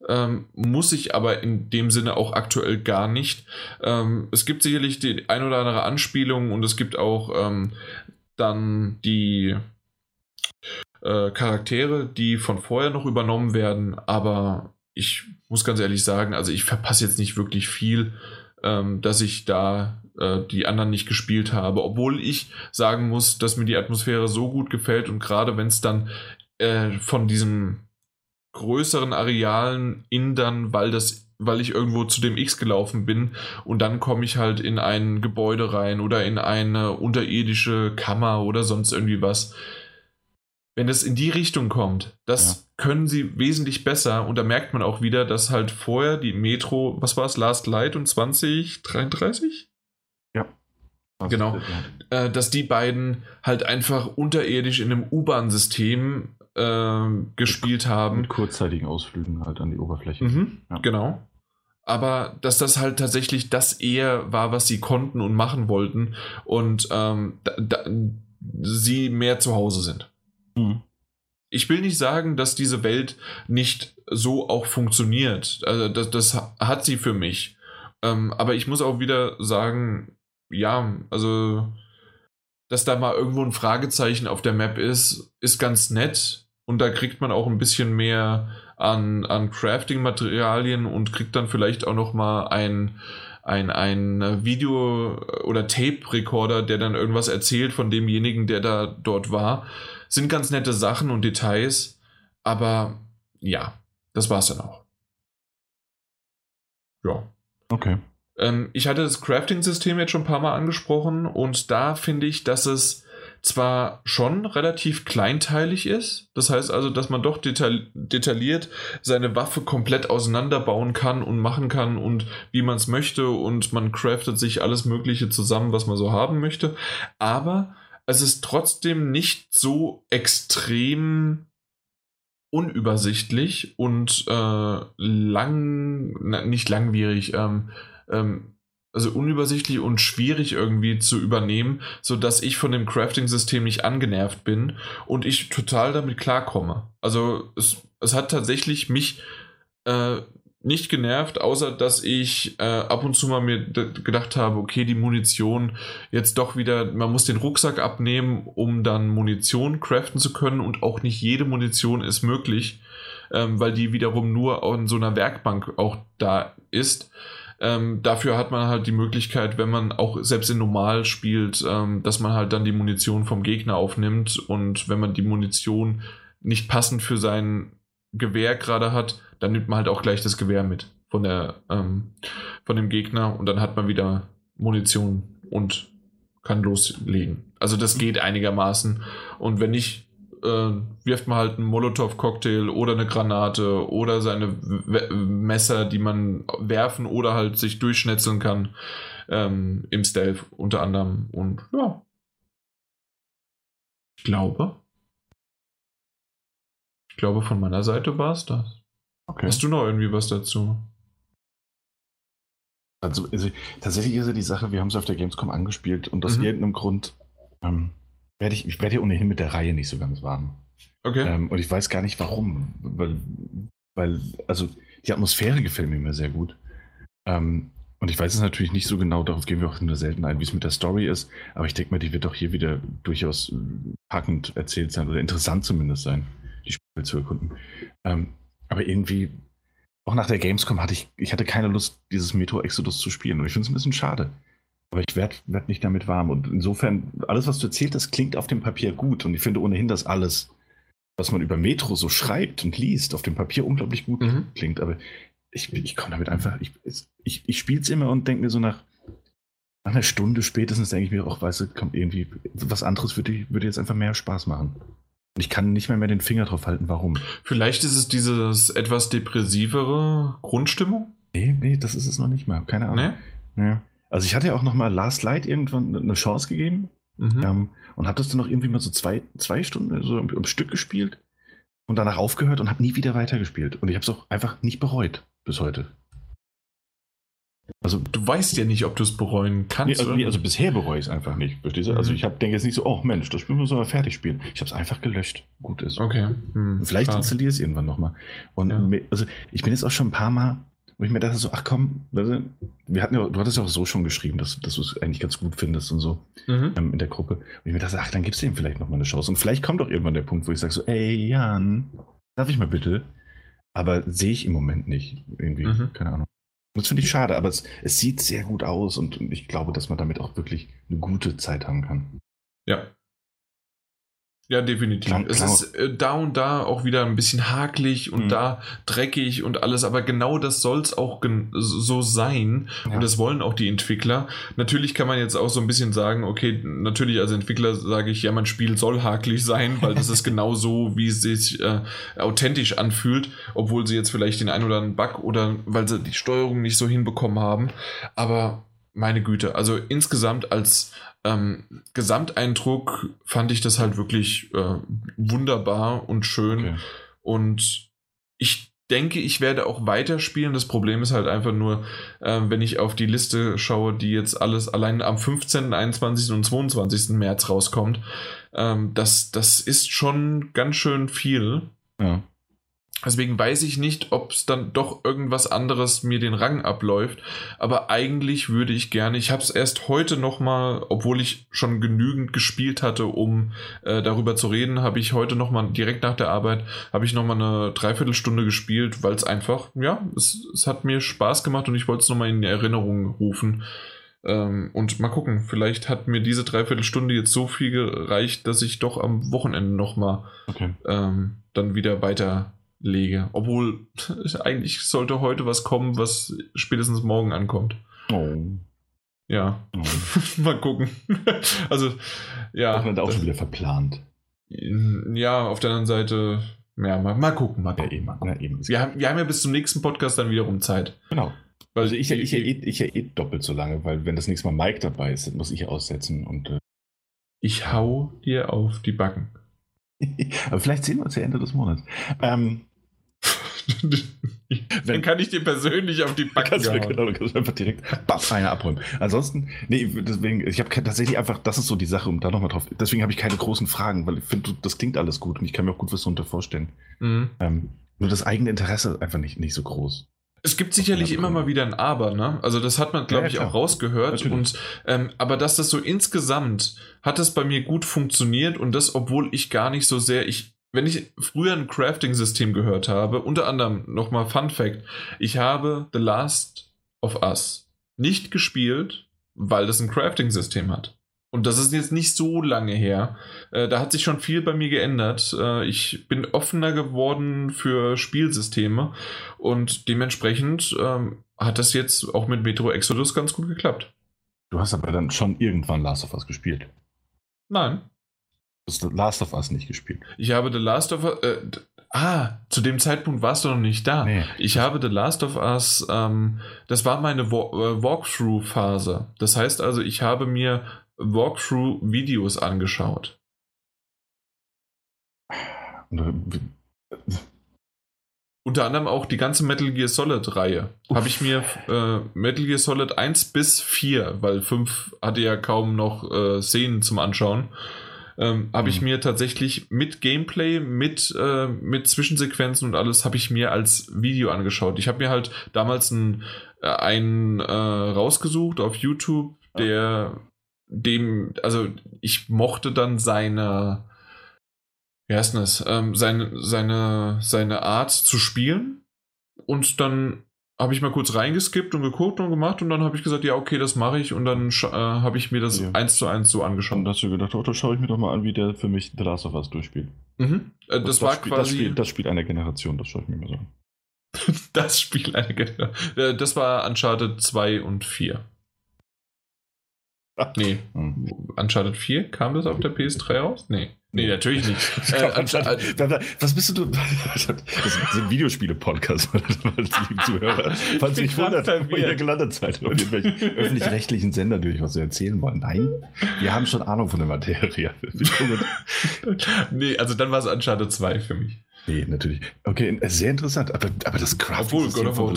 Ähm, muss ich aber in dem Sinne auch aktuell gar nicht. Ähm, es gibt sicherlich die ein oder andere Anspielung und es gibt auch ähm, dann die äh, Charaktere, die von vorher noch übernommen werden, aber ich muss ganz ehrlich sagen, also ich verpasse jetzt nicht wirklich viel, ähm, dass ich da äh, die anderen nicht gespielt habe, obwohl ich sagen muss, dass mir die Atmosphäre so gut gefällt und gerade wenn es dann äh, von diesem größeren Arealen in dann, weil das weil ich irgendwo zu dem X gelaufen bin und dann komme ich halt in ein Gebäude rein oder in eine unterirdische Kammer oder sonst irgendwie was. Wenn es in die Richtung kommt, das ja. können sie wesentlich besser und da merkt man auch wieder, dass halt vorher die Metro, was war es, Last Light und 2033? Ja. Genau, äh, dass die beiden halt einfach unterirdisch in einem U-Bahn-System äh, gespielt haben. Mit kurzzeitigen Ausflügen halt an die Oberfläche. Mhm, ja. Genau. Aber dass das halt tatsächlich das eher war, was sie konnten und machen wollten und ähm, da, da, sie mehr zu Hause sind. Mhm. Ich will nicht sagen, dass diese Welt nicht so auch funktioniert. Also das, das hat sie für mich. Ähm, aber ich muss auch wieder sagen, ja, also dass da mal irgendwo ein Fragezeichen auf der Map ist, ist ganz nett. Und da kriegt man auch ein bisschen mehr an, an Crafting-Materialien und kriegt dann vielleicht auch noch mal ein, ein, ein Video- oder Tape-Recorder, der dann irgendwas erzählt von demjenigen, der da dort war. Sind ganz nette Sachen und Details, aber ja, das war's dann auch. Ja. Okay. Ähm, ich hatte das Crafting-System jetzt schon ein paar Mal angesprochen und da finde ich, dass es zwar schon relativ kleinteilig ist, das heißt also, dass man doch detail detailliert seine Waffe komplett auseinanderbauen kann und machen kann und wie man es möchte und man craftet sich alles Mögliche zusammen, was man so haben möchte, aber es ist trotzdem nicht so extrem unübersichtlich und äh, lang, na, nicht langwierig, ähm, ähm, also unübersichtlich und schwierig irgendwie zu übernehmen, sodass ich von dem Crafting-System nicht angenervt bin und ich total damit klarkomme. Also es, es hat tatsächlich mich äh, nicht genervt, außer dass ich äh, ab und zu mal mir gedacht habe, okay, die Munition jetzt doch wieder, man muss den Rucksack abnehmen, um dann Munition craften zu können und auch nicht jede Munition ist möglich, ähm, weil die wiederum nur an so einer Werkbank auch da ist. Ähm, dafür hat man halt die Möglichkeit, wenn man auch selbst in Normal spielt, ähm, dass man halt dann die Munition vom Gegner aufnimmt und wenn man die Munition nicht passend für sein Gewehr gerade hat, dann nimmt man halt auch gleich das Gewehr mit von der ähm, von dem Gegner und dann hat man wieder Munition und kann loslegen. Also das geht einigermaßen. Und wenn nicht, äh, wirft man halt einen Molotow-Cocktail oder eine Granate oder seine w Messer, die man werfen oder halt sich durchschnetzeln kann ähm, im Stealth unter anderem. Und ja, ich glaube, ich glaube, von meiner Seite war es das. Okay. Hast du noch irgendwie was dazu? Also, also, tatsächlich ist ja die Sache, wir haben es auf der Gamescom angespielt und aus mhm. irgendeinem Grund ähm, werde ich, ich werde ja ohnehin mit der Reihe nicht so ganz warm. Okay. Ähm, und ich weiß gar nicht warum, weil, weil, also die Atmosphäre gefällt mir immer sehr gut. Ähm, und ich weiß es natürlich nicht so genau, darauf gehen wir auch nur selten ein, wie es mit der Story ist, aber ich denke mal, die wird doch hier wieder durchaus packend erzählt sein oder interessant zumindest sein, die Spiele zu erkunden. Ähm, aber irgendwie, auch nach der Gamescom hatte ich, ich hatte keine Lust, dieses Metro Exodus zu spielen und ich finde es ein bisschen schade. Aber ich werde werd nicht damit warm. Und insofern, alles, was du erzählt hast, klingt auf dem Papier gut. Und ich finde ohnehin, dass alles, was man über Metro so schreibt und liest, auf dem Papier unglaublich gut mhm. klingt. Aber ich, ich komme damit einfach, ich, ich, ich spiele es immer und denke mir so nach, nach einer Stunde spätestens, denke ich mir auch, weißt du, kommt irgendwie, was anderes würde, würde jetzt einfach mehr Spaß machen. Und ich kann nicht mehr, mehr den Finger drauf halten, warum. Vielleicht ist es dieses etwas depressivere Grundstimmung? Nee, nee, das ist es noch nicht mal. Keine Ahnung. Nee? Ja. Also ich hatte ja auch noch mal Last Light irgendwann eine Chance gegeben mhm. ähm, und habe das dann noch irgendwie mal so zwei, zwei Stunden so im Stück gespielt und danach aufgehört und habe nie wieder weitergespielt. Und ich habe es auch einfach nicht bereut bis heute. Also du weißt ja nicht, ob du es bereuen kannst. Nee, also, nee, also, bisher bereue ich es einfach nicht. Verstehst du? Also mhm. ich denke jetzt nicht so, oh Mensch, das Spiel muss aber fertig spielen. Ich habe es einfach gelöscht. Gut ist. Okay. Mhm. Vielleicht installiere ich es irgendwann nochmal. Und ja. also ich bin jetzt auch schon ein paar Mal wo ich mir dachte, so, ach komm, wir hatten ja, du hattest ja auch so schon geschrieben, dass, dass du es eigentlich ganz gut findest und so mhm. ähm, in der Gruppe. Und ich mir dachte, ach, dann gibst du ihm vielleicht noch mal eine Chance. Und vielleicht kommt auch irgendwann der Punkt, wo ich sage so, ey, Jan, darf ich mal bitte? Aber sehe ich im Moment nicht. Irgendwie, mhm. keine Ahnung. Das finde ich schade, aber es, es sieht sehr gut aus und, und ich glaube, dass man damit auch wirklich eine gute Zeit haben kann. Ja, ja, definitiv. Klar, es ist äh, da und da auch wieder ein bisschen hakelig und mhm. da dreckig und alles, aber genau das soll es auch so sein. Ja. Und das wollen auch die Entwickler. Natürlich kann man jetzt auch so ein bisschen sagen, okay, natürlich als Entwickler sage ich, ja, mein Spiel soll hakelig sein, weil das ist [laughs] genau so, wie es sich äh, authentisch anfühlt, obwohl sie jetzt vielleicht den einen oder anderen Bug oder weil sie die Steuerung nicht so hinbekommen haben. Aber meine Güte, also insgesamt als ähm, Gesamteindruck fand ich das halt wirklich äh, wunderbar und schön. Okay. Und ich denke, ich werde auch weiterspielen. Das Problem ist halt einfach nur, äh, wenn ich auf die Liste schaue, die jetzt alles allein am 15., 21. und 22. März rauskommt. Ähm, das, das ist schon ganz schön viel. Ja. Deswegen weiß ich nicht, ob es dann doch irgendwas anderes mir den Rang abläuft. Aber eigentlich würde ich gerne. Ich habe es erst heute nochmal, obwohl ich schon genügend gespielt hatte, um äh, darüber zu reden, habe ich heute nochmal direkt nach der Arbeit, habe ich nochmal eine Dreiviertelstunde gespielt, weil es einfach, ja, es, es hat mir Spaß gemacht und ich wollte es nochmal in Erinnerung rufen. Ähm, und mal gucken, vielleicht hat mir diese Dreiviertelstunde jetzt so viel gereicht, dass ich doch am Wochenende nochmal okay. ähm, dann wieder weiter lege. Obwohl [laughs] eigentlich sollte heute was kommen, was spätestens morgen ankommt. Oh. Ja. Oh. [laughs] Mal gucken. also, ja. Das wird auch schon wieder verplant. Ja, auf der anderen Seite, ja, mal, mal gucken. Mal gucken. Ja, eben, ja, eben. Wir, haben, wir haben ja bis zum nächsten Podcast dann wiederum Zeit. Genau. Weil also ich, ich, ich, ich ja eh doppelt so lange, weil wenn das nächste Mal Mike dabei ist, dann muss ich aussetzen und. Äh ich hau dir auf die Backen. [laughs] Aber vielleicht sehen wir uns ja Ende des Monats. Ähm, [laughs] Dann kann ich dir persönlich auf die Backen kannst genau, du kannst einfach direkt baff, eine abräumen. Ansonsten, nee, deswegen, ich habe tatsächlich einfach, das ist so die Sache, um da nochmal drauf, deswegen habe ich keine großen Fragen, weil ich finde, das klingt alles gut und ich kann mir auch gut was darunter vorstellen. Mhm. Ähm, nur das eigene Interesse einfach nicht, nicht so groß. Es gibt sicherlich immer mal wieder ein Aber, ne? Also das hat man, glaube ja, ich, auch rausgehört. Und ähm, aber dass das so insgesamt hat es bei mir gut funktioniert und das, obwohl ich gar nicht so sehr, ich wenn ich früher ein Crafting-System gehört habe, unter anderem nochmal Fun Fact, ich habe The Last of Us nicht gespielt, weil das ein Crafting-System hat. Und das ist jetzt nicht so lange her. Äh, da hat sich schon viel bei mir geändert. Äh, ich bin offener geworden für Spielsysteme und dementsprechend ähm, hat das jetzt auch mit Metro Exodus ganz gut geklappt. Du hast aber dann schon irgendwann Last of Us gespielt. Nein. Du hast Last of Us nicht gespielt. Ich habe The Last of Us. Äh, ah, zu dem Zeitpunkt warst du noch nicht da. Nee. Ich habe The Last of Us. Ähm, das war meine Wa äh, Walkthrough-Phase. Das heißt also, ich habe mir Walkthrough-Videos angeschaut. Unter anderem auch die ganze Metal Gear Solid-Reihe. Habe ich mir äh, Metal Gear Solid 1 bis 4, weil 5 hatte ja kaum noch äh, Szenen zum Anschauen, ähm, habe mhm. ich mir tatsächlich mit Gameplay, mit, äh, mit Zwischensequenzen und alles, habe ich mir als Video angeschaut. Ich habe mir halt damals einen, äh, einen äh, rausgesucht auf YouTube, der dem, also ich mochte dann seine wie heißt denn das, ähm, seine, seine, seine Art zu spielen. Und dann habe ich mal kurz reingeskippt und geguckt und gemacht und dann habe ich gesagt, ja, okay, das mache ich und dann äh, habe ich mir das ja. eins zu eins so angeschaut. Und hast du gedacht, oh, da schaue ich mir doch mal an, wie der für mich The Last of Us durchspielt. Mhm. Äh, das, das, war das quasi. Das Spiel, das Spiel einer Generation, das schaue ich mir mal sagen. [laughs] das Spiel einer Generation. Äh, das war Uncharted 2 und 4. Nee. Hm. Uncharted 4, kam das auf der PS3 raus? Nee. Nee, natürlich nicht. [laughs] äh, was bist du? [laughs] Das ist ein Videospiele-Podcast, [laughs] liebe Zuhörer. Falls ihr euch wundert, wo ihr gelandet seid, auf irgendwelchen öffentlich-rechtlichen Sender durch was erzählen wollen. Nein, wir haben schon Ahnung von der Materie. nee, also dann war es Uncharted 2 für mich. Nee, natürlich. Okay, sehr interessant. Aber, aber das Crafting-System von,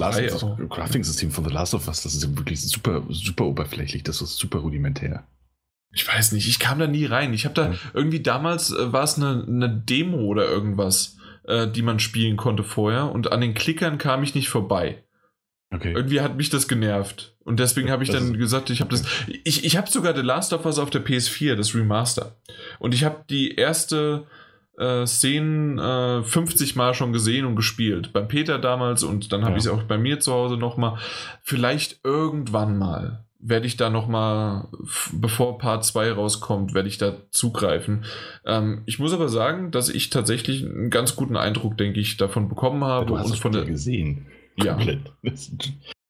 Crafting von The Last of Us, das ist wirklich super, super oberflächlich. Das ist super rudimentär. Ich weiß nicht, ich kam da nie rein. Ich habe da ja. irgendwie damals äh, war es eine, eine Demo oder irgendwas, äh, die man spielen konnte vorher und an den Klickern kam ich nicht vorbei. Okay. Irgendwie hat mich das genervt. Und deswegen habe ich das dann gesagt, ich habe das. Ich, ich habe sogar The Last of Us auf der PS4, das Remaster. Und ich habe die erste äh, Szenen äh, 50 Mal schon gesehen und gespielt. Beim Peter damals und dann habe ja. ich es auch bei mir zu Hause nochmal. Vielleicht irgendwann mal werde ich da nochmal, bevor Part 2 rauskommt, werde ich da zugreifen. Ähm, ich muss aber sagen, dass ich tatsächlich einen ganz guten Eindruck, denke ich, davon bekommen habe. Du hast und von der gesehen. Ja. [laughs]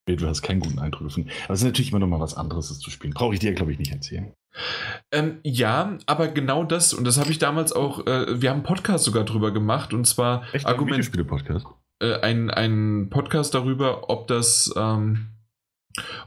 Du hast keinen guten Eindruck davon. Aber es ist natürlich immer noch mal was anderes, das zu spielen. Brauche ich dir, glaube ich, nicht erzählen. Ähm, ja, aber genau das, und das habe ich damals auch, äh, wir haben einen Podcast sogar drüber gemacht, und zwar Echt, Argument. Videospiele-Podcast? Äh, ein, ein Podcast darüber, ob das, ähm,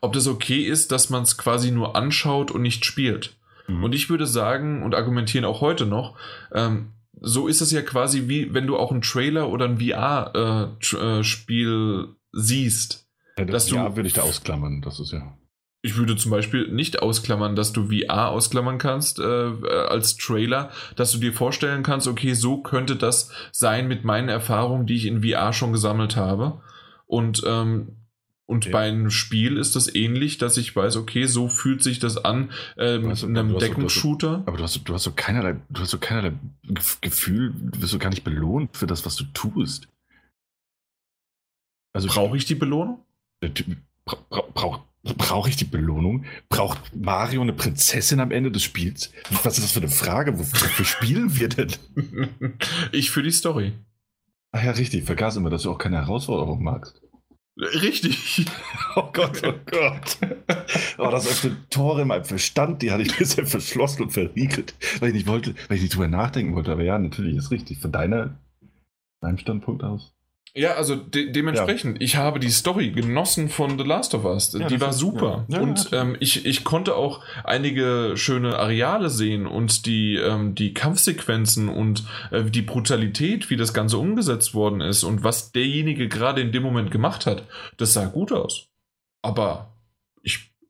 ob das okay ist, dass man es quasi nur anschaut und nicht spielt. Mhm. Und ich würde sagen und argumentieren auch heute noch, ähm, so ist es ja quasi wie wenn du auch einen Trailer oder ein VR-Spiel äh, äh siehst. Ja, das, dass du, ja, würde ich da ausklammern, das ist ja. Ich würde zum Beispiel nicht ausklammern, dass du VR ausklammern kannst äh, als Trailer, dass du dir vorstellen kannst, okay, so könnte das sein mit meinen Erfahrungen, die ich in VR schon gesammelt habe. Und ähm, und ja. bei einem Spiel ist das ähnlich, dass ich weiß, okay, so fühlt sich das an äh, mit einem Deckungsshooter. Aber du hast, du hast so keinerlei, du hast so keinerlei Gefühl, du wirst so gar nicht belohnt für das, was du tust. Also brauche ich die Belohnung? Brauche brauch, brauch ich die Belohnung? Braucht Mario eine Prinzessin am Ende des Spiels? Was ist das für eine Frage? Wofür spielen wir denn? [laughs] Ich für die Story. Ach ja, richtig. Vergaß immer, dass du auch keine Herausforderung magst. Richtig. [laughs] Oh Gott, oh Gott. [laughs] Oh, das öffnet Tore in meinem Verstand, die hatte ich bisher verschlossen und verriegelt, weil ich nicht wollte, weil ich nicht drüber nachdenken wollte. Aber ja, natürlich ist richtig. Von deiner, deinem Standpunkt aus. Ja, also de dementsprechend, ja. ich habe die Story genossen von The Last of Us. Ja, die war super. Ja. und ähm, ich, ich konnte auch einige schöne Areale sehen und die, ähm, die Kampfsequenzen und äh, die Brutalität, wie das Ganze umgesetzt worden ist und was derjenige gerade in dem Moment gemacht hat, das sah gut aus. Aber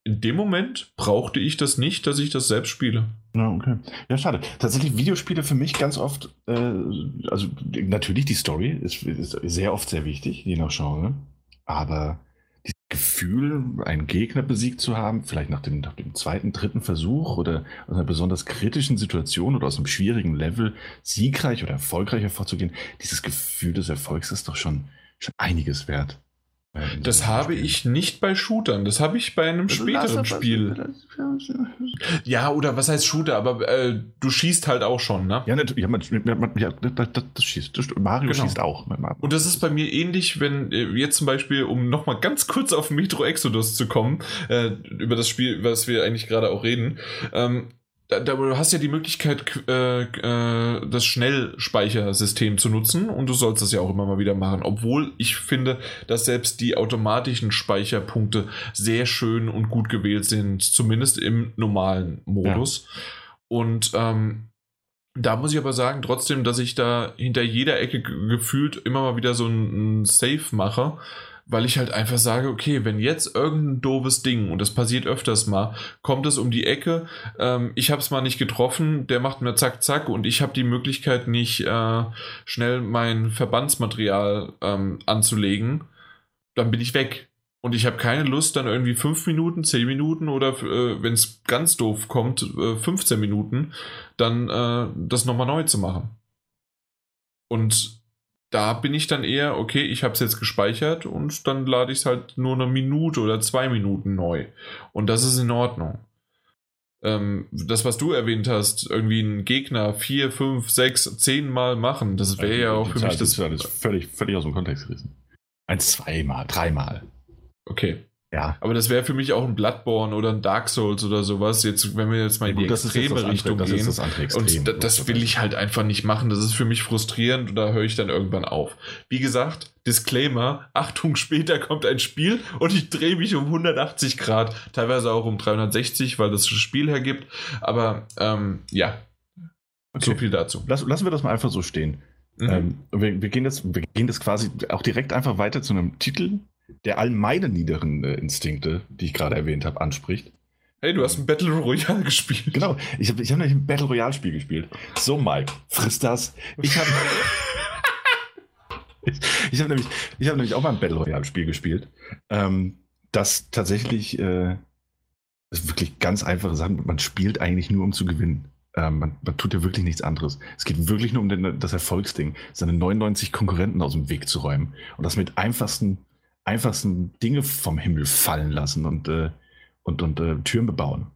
in dem Moment brauchte ich das nicht, dass ich das selbst spiele. Ja, okay. Ja, schade. Tatsächlich Videospiele für mich ganz oft, äh, also natürlich die Story ist, ist, sehr oft sehr wichtig, je nach Genre. Aber das Gefühl, einen Gegner besiegt zu haben, vielleicht nach dem, nach dem zweiten, dritten Versuch oder aus einer besonders kritischen Situation oder aus einem schwierigen Level siegreich oder erfolgreich hervorzugehen, dieses Gefühl des Erfolgs ist doch schon, schon einiges wert. Das habe Spiel. ich nicht bei Shootern, das habe ich bei einem späteren Spiel. Ja, oder was heißt Shooter, aber äh, du schießt halt auch schon, ne? Ja, ja, man, man, ja das, das, schießt. Das, Mario genau. schießt auch. Und das ist bei mir ähnlich, wenn äh, jetzt zum Beispiel, um nochmal ganz kurz auf Metro Exodus zu kommen, äh, über das Spiel, was wir eigentlich gerade auch reden. Ähm, da, da, du hast ja die Möglichkeit, äh, äh, das Schnellspeichersystem zu nutzen und du sollst das ja auch immer mal wieder machen. Obwohl ich finde, dass selbst die automatischen Speicherpunkte sehr schön und gut gewählt sind, zumindest im normalen Modus. Ja. Und ähm, da muss ich aber sagen, trotzdem, dass ich da hinter jeder Ecke gefühlt immer mal wieder so ein, ein Save mache weil ich halt einfach sage, okay, wenn jetzt irgendein doofes Ding, und das passiert öfters mal, kommt es um die Ecke, ähm, ich habe es mal nicht getroffen, der macht mir zack, zack, und ich habe die Möglichkeit nicht äh, schnell mein Verbandsmaterial ähm, anzulegen, dann bin ich weg. Und ich habe keine Lust, dann irgendwie fünf Minuten, zehn Minuten oder äh, wenn es ganz doof kommt, äh, 15 Minuten, dann äh, das nochmal neu zu machen. Und da bin ich dann eher, okay, ich habe es jetzt gespeichert und dann lade ich es halt nur eine Minute oder zwei Minuten neu. Und das ist in Ordnung. Ähm, das, was du erwähnt hast, irgendwie einen Gegner vier, fünf, sechs, zehn Mal machen, das wäre ja, ja auch für Zahl mich das. Das ist völlig, völlig aus dem Kontext gerissen. Ein, zweimal, dreimal. Okay. Ja. Aber das wäre für mich auch ein Bloodborne oder ein Dark Souls oder sowas. Jetzt, wenn wir jetzt mal in die extreme Richtung gehen. Das und da, das will ich halt einfach nicht machen. Das ist für mich frustrierend und da höre ich dann irgendwann auf. Wie gesagt, Disclaimer, Achtung, später kommt ein Spiel und ich drehe mich um 180 Grad, teilweise auch um 360, weil das das Spiel hergibt. Aber ähm, ja, okay. so viel dazu. Lass, lassen wir das mal einfach so stehen. Mhm. Ähm, wir, wir, gehen jetzt, wir gehen jetzt quasi auch direkt einfach weiter zu einem Titel, der all meine niederen äh, Instinkte, die ich gerade erwähnt habe, anspricht. Hey, du hast ein Battle Royale [laughs] gespielt. Genau, ich habe ich hab nämlich ein Battle Royale Spiel gespielt. So, Mike, friss das. Ich habe [laughs] ich, ich hab nämlich, hab nämlich auch mal ein Battle Royale Spiel gespielt, ähm, das tatsächlich äh, das wirklich ganz einfache Sachen. Man spielt eigentlich nur, um zu gewinnen. Ähm, man, man, tut ja wirklich nichts anderes. Es geht wirklich nur um den, das Erfolgsding, seine 99 Konkurrenten aus dem Weg zu räumen und das mit einfachsten einfachsten Dinge vom Himmel fallen lassen und, äh, und, und äh, Türen bebauen.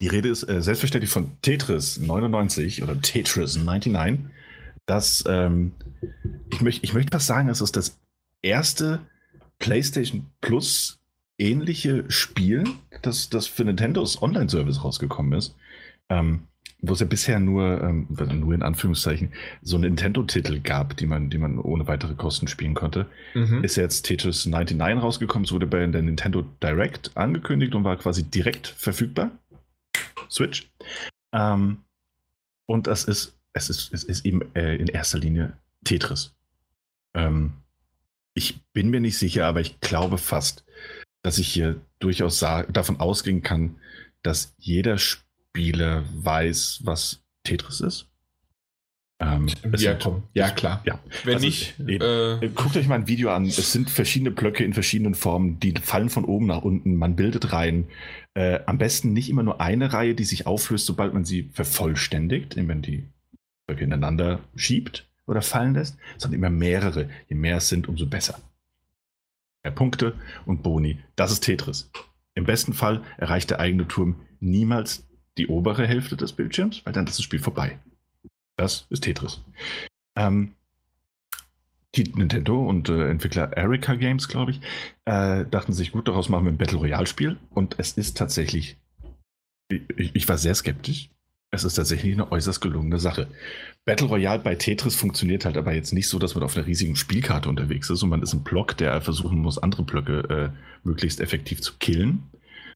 Die Rede ist äh, selbstverständlich von Tetris 99 oder Tetris 99. Das, ähm, ich, möcht, ich möchte fast sagen, es ist das erste PlayStation Plus ähnliche Spiel, das, das für Nintendos Online-Service rausgekommen ist. Ähm, wo es ja bisher nur, ähm, nur in Anführungszeichen, so Nintendo-Titel gab, die man, die man ohne weitere Kosten spielen konnte, mhm. ist jetzt Tetris 99 rausgekommen. Es wurde bei der Nintendo Direct angekündigt und war quasi direkt verfügbar. Switch. Ähm, und das ist, es ist, es ist eben äh, in erster Linie Tetris. Ähm, ich bin mir nicht sicher, aber ich glaube fast, dass ich hier durchaus davon ausgehen kann, dass jeder Spieler Spieler weiß, was Tetris ist. Ähm, ja, komm. ja, klar. Ja. Wenn also, nicht, äh, guckt euch mal ein Video an. Es sind verschiedene Blöcke in verschiedenen Formen, die fallen von oben nach unten. Man bildet Reihen. Äh, am besten nicht immer nur eine Reihe, die sich auflöst, sobald man sie vervollständigt, wenn man die Blöcke ineinander schiebt oder fallen lässt, sondern immer mehrere. Je mehr es sind, umso besser. Mehr Punkte und Boni. Das ist Tetris. Im besten Fall erreicht der eigene Turm niemals die obere Hälfte des Bildschirms, weil dann ist das Spiel vorbei. Das ist Tetris. Ähm, die Nintendo und äh, Entwickler Erika Games, glaube ich, äh, dachten sich, gut, daraus machen wir ein Battle Royale-Spiel. Und es ist tatsächlich, ich, ich, war sehr skeptisch, es ist tatsächlich eine äußerst gelungene Sache. Battle Royale bei Tetris funktioniert halt aber jetzt nicht so, dass man auf einer riesigen Spielkarte unterwegs ist und man ist ein Block, der versuchen muss, andere Blöcke äh, möglichst effektiv zu killen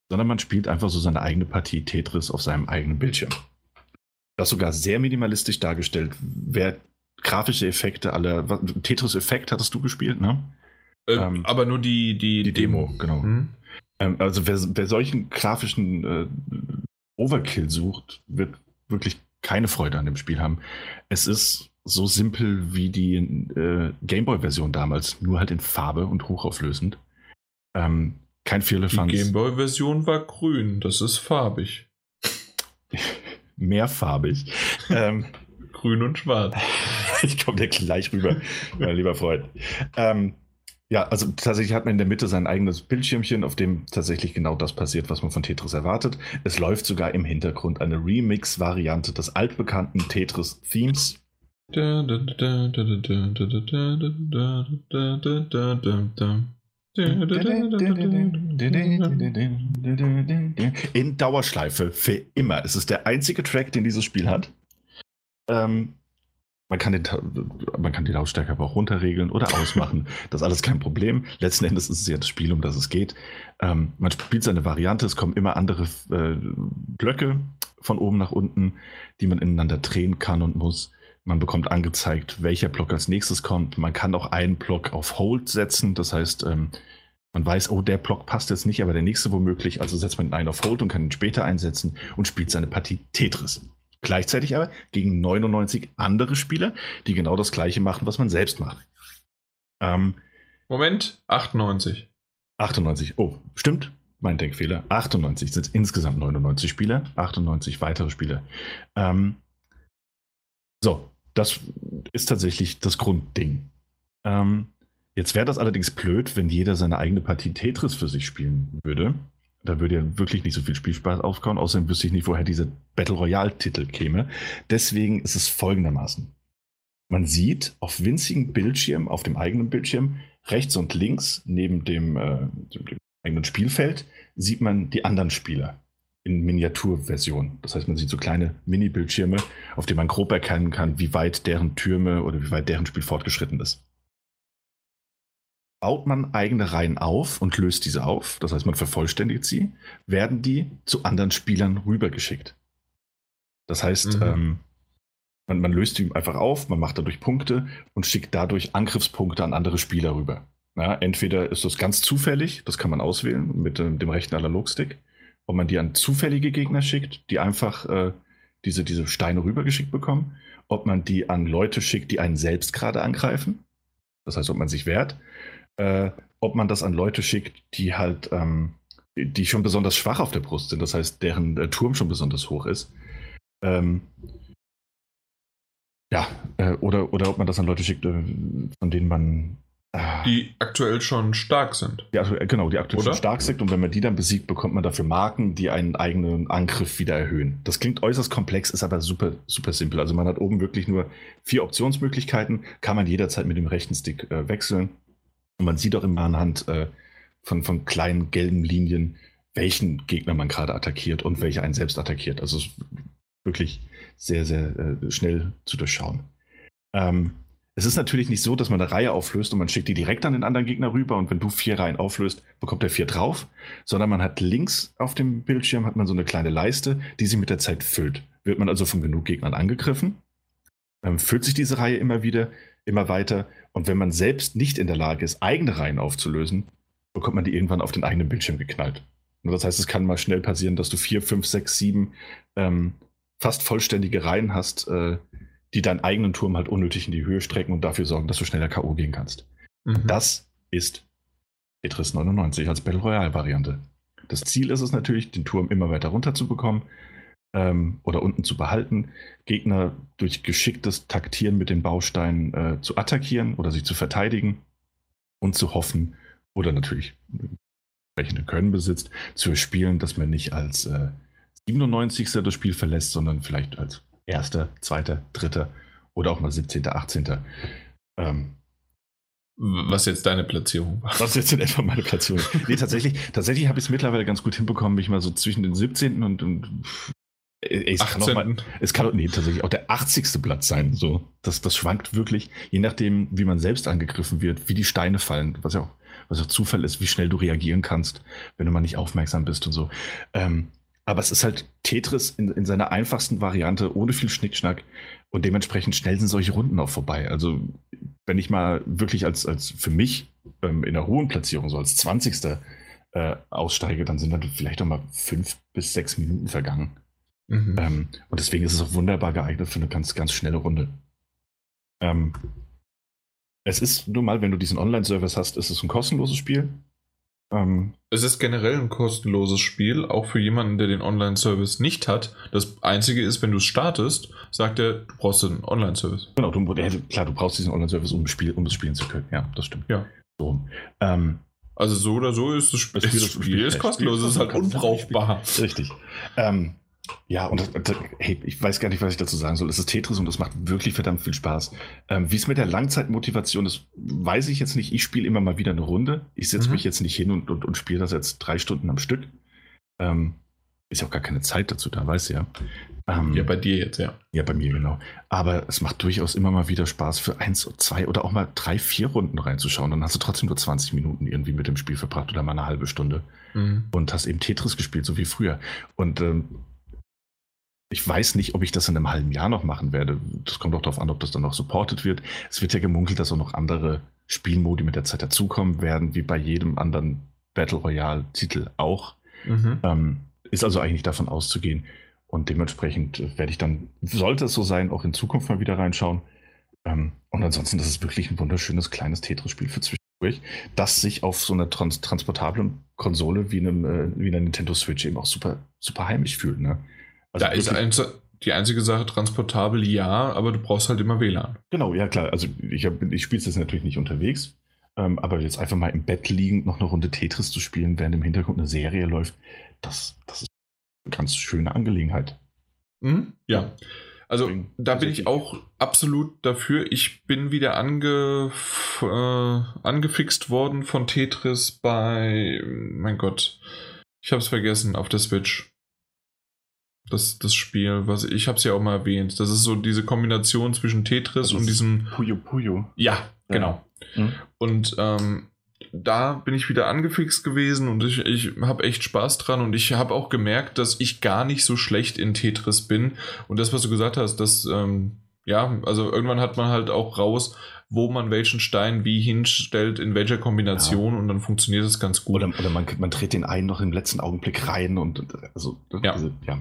sondern man spielt einfach so seine eigene Partie Tetris auf seinem eigenen Bildschirm. Das sogar sehr minimalistisch dargestellt. Wer grafische Effekte aller. Tetris-Effekt hattest du gespielt, ne? Äh, ähm, aber nur die, die, die Demo, genau. Mhm. Ähm, also wer, wer, solchen grafischen äh, Overkill sucht, wird wirklich keine Freude an dem Spiel haben. Es ist so simpel wie die äh, Gameboy-Version damals, nur halt in Farbe und hochauflösend. Ähm, kein Firlefanz. Die Gameboy-Version war grün, das ist farbig. Mehrfarbig. ähm, grün und schwarz. ich komme dir gleich rüber, mein lieber Freund. Ähm, Ja, also tatsächlich hat man in der Mitte sein eigenes Bildschirmchen, auf dem tatsächlich genau das passiert, was man von Tetris erwartet. Es läuft sogar im Hintergrund eine Remix-Variante des altbekannten Tetris-Themes. In Dauerschleife für immer. Es ist der einzige Track, den dieses Spiel hat. Ähm, man kann, den, man kann die Lautstärke aber auch runterregeln oder ausmachen. [laughs] das ist alles kein Problem. Letzten Endes ist es ja das Spiel, um das es geht. Ähm, man spielt seine Variante, es kommen immer andere äh, Blöcke von oben nach unten, die man ineinander drehen kann und muss. Man bekommt angezeigt, welcher Block als nächstes kommt. Man kann auch einen Block auf Hold setzen. Das heißt, ähm, man weiß, oh, der Block passt jetzt nicht, aber der nächste womöglich. Also setzt man einen auf Hold und kann ihn später einsetzen und spielt seine Partie Tetris. Gleichzeitig aber gegen 99 andere Spieler, die genau das gleiche machen, was man selbst macht. Ähm, Moment, 98. 98, oh, stimmt, mein Denkfehler. 98 sind insgesamt 99 Spieler, 98 weitere Spieler. Ähm, so, das ist tatsächlich das Grundding. Ähm, jetzt wäre das allerdings blöd, wenn jeder seine eigene Partie Tetris für sich spielen würde. Da würde ja wirklich nicht so viel Spielspaß aufkommen. Außerdem wüsste ich nicht, woher dieser Battle Royale-Titel käme. Deswegen ist es folgendermaßen. Man sieht auf winzigen Bildschirmen, auf dem eigenen Bildschirm, rechts und links neben dem, äh, dem eigenen Spielfeld, sieht man die anderen Spieler in Miniaturversion. Das heißt, man sieht so kleine Mini-Bildschirme, auf denen man grob erkennen kann, wie weit deren Türme oder wie weit deren Spiel fortgeschritten ist baut man eigene Reihen auf und löst diese auf, das heißt man vervollständigt sie, werden die zu anderen Spielern rübergeschickt. Das heißt, mhm. ähm, man, man, löst die einfach auf, man macht dadurch Punkte und schickt dadurch Angriffspunkte an andere Spieler rüber. Ja, entweder ist das ganz zufällig, das kann man auswählen mit äh, dem rechten Analogstick, ob man die an zufällige Gegner schickt, die einfach äh, diese, diese Steine rübergeschickt bekommen, ob man die an Leute schickt, die einen selbst gerade angreifen, das heißt, ob man sich wehrt, äh, ob man das an Leute schickt, die halt, ähm, die schon besonders schwach auf der Brust sind, das heißt, deren äh, Turm schon besonders hoch ist. Ähm, ja, äh, oder, oder ob man das an Leute schickt, äh, von denen man. Äh, die aktuell schon stark sind. Ja, also, genau, die aktuell oder? schon stark sind und wenn man die dann besiegt, bekommt man dafür Marken, die einen eigenen Angriff wieder erhöhen. Das klingt äußerst komplex, ist aber super, super simpel. Also man hat oben wirklich nur vier Optionsmöglichkeiten, kann man jederzeit mit dem rechten Stick äh, wechseln. Und man sieht auch immer anhand äh, von, von kleinen gelben Linien, welchen Gegner man gerade attackiert und welcher einen selbst attackiert. Also es ist wirklich sehr, sehr äh, schnell zu durchschauen. Ähm, es ist natürlich nicht so, dass man eine Reihe auflöst und man schickt die direkt an den anderen Gegner rüber und wenn du vier Reihen auflöst, bekommt er vier drauf, sondern man hat links auf dem Bildschirm hat man so eine kleine Leiste, die sich mit der Zeit füllt. Wird man also von genug Gegnern angegriffen, ähm, füllt sich diese Reihe immer wieder, immer weiter. Und wenn man selbst nicht in der Lage ist, eigene Reihen aufzulösen, bekommt man die irgendwann auf den eigenen Bildschirm geknallt. Und das heißt, es kann mal schnell passieren, dass du vier, fünf, sechs, sieben ähm, fast vollständige Reihen hast, äh, die deinen eigenen Turm halt unnötig in die Höhe strecken und dafür sorgen, dass du schneller K.O. gehen kannst. Mhm. Das ist Tetris 99 als Battle Royale-Variante. Das Ziel ist es natürlich, den Turm immer weiter runter zu bekommen ähm, oder unten zu behalten, Gegner durch geschicktes Taktieren mit den Bausteinen äh, zu attackieren oder sich zu verteidigen und zu hoffen oder natürlich entsprechende Können besitzt, zu spielen, dass man nicht als äh, 97. das Spiel verlässt, sondern vielleicht als erster, zweiter, dritter oder auch mal 17., 18. Ähm, was jetzt deine Platzierung war. Was jetzt in etwa meine Platzierung Nee, tatsächlich, tatsächlich habe ich es mittlerweile ganz gut hinbekommen, mich mal so zwischen den 17. und, und es kann, auch mal, es kann nee, tatsächlich auch der 80. Platz sein. So. Das, das schwankt wirklich, je nachdem, wie man selbst angegriffen wird, wie die Steine fallen, was ja auch, was auch Zufall ist, wie schnell du reagieren kannst, wenn du mal nicht aufmerksam bist und so. Ähm, aber es ist halt Tetris in, in seiner einfachsten Variante, ohne viel Schnickschnack. Und dementsprechend schnell sind solche Runden auch vorbei. Also, wenn ich mal wirklich als, als für mich ähm, in der hohen Platzierung, so als 20. Äh, aussteige, dann sind dann vielleicht auch mal fünf bis sechs Minuten vergangen. Mhm. Ähm, und deswegen ist es auch wunderbar geeignet für eine ganz, ganz schnelle Runde. Ähm, es ist nun mal, wenn du diesen Online-Service hast, ist es ein kostenloses Spiel. Ähm, es ist generell ein kostenloses Spiel, auch für jemanden, der den Online-Service nicht hat. Das Einzige ist, wenn du es startest, sagt er, du brauchst einen Online-Service. Genau, du, klar, du brauchst diesen Online-Service, um, Spiel, um es spielen zu können. Ja, das stimmt. Ja. So. Ähm, also so oder so ist das, Spiel, das Spiel, das Spiel ist kostenlos, es ist halt unbrauchbar. Richtig. Ähm, ja, und hey, ich weiß gar nicht, was ich dazu sagen soll. Es ist Tetris und es macht wirklich verdammt viel Spaß. Ähm, Wie es mit der Langzeitmotivation ist, weiß ich jetzt nicht. Ich spiele immer mal wieder eine Runde. Ich setze mhm. mich jetzt nicht hin und, und, und spiele das jetzt drei Stunden am Stück. Ähm, ist ja auch gar keine Zeit dazu da, weißt du ja. Ähm, ja, bei dir jetzt, ja. Ja, bei mir, genau. Aber es macht durchaus immer mal wieder Spaß, für eins, zwei oder auch mal drei, vier Runden reinzuschauen. Dann hast du trotzdem nur 20 Minuten irgendwie mit dem Spiel verbracht oder mal eine halbe Stunde. Mhm. Und hast eben Tetris gespielt, so wie früher. Und ähm, ich weiß nicht, ob ich das in einem halben Jahr noch machen werde. Das kommt auch darauf an, ob das dann noch supported wird. Es wird ja gemunkelt, dass auch noch andere Spielmodi mit der Zeit dazukommen werden, wie bei jedem anderen Battle Royale-Titel auch. Mhm. Ähm, ist also eigentlich davon auszugehen. Und dementsprechend werde ich dann, sollte es so sein, auch in Zukunft mal wieder reinschauen. Ähm, und ansonsten, das ist wirklich ein wunderschönes kleines Tetris-Spiel für zwischendurch, das sich auf so einer trans transportablen Konsole wie, einem, äh, wie einer Nintendo Switch eben auch super, super heimisch fühlt. Ne? Also da ist ein, die einzige Sache transportabel, ja, aber du brauchst halt immer WLAN. Genau, ja klar. Also ich, ich spiele es jetzt natürlich nicht unterwegs, ähm, aber jetzt einfach mal im Bett liegend noch eine Runde Tetris zu spielen, während im Hintergrund eine Serie läuft, das, das ist eine ganz schöne Angelegenheit. Mhm, ja. Also da bin ich auch absolut dafür. Ich bin wieder ange, äh, angefixt worden von Tetris bei, mein Gott, ich habe es vergessen, auf der Switch. Das, das Spiel, was ich habe es ja auch mal erwähnt. Das ist so diese Kombination zwischen Tetris und diesem Puyo Puyo. Ja, genau. Ja. Mhm. Und ähm, da bin ich wieder angefixt gewesen und ich, ich habe echt Spaß dran und ich habe auch gemerkt, dass ich gar nicht so schlecht in Tetris bin. Und das, was du gesagt hast, dass, ähm, ja, also irgendwann hat man halt auch raus, wo man welchen Stein wie hinstellt, in welcher Kombination ja. und dann funktioniert das ganz gut. Oder, oder man, man dreht den einen noch im letzten Augenblick rein und also, ja. Also, ja.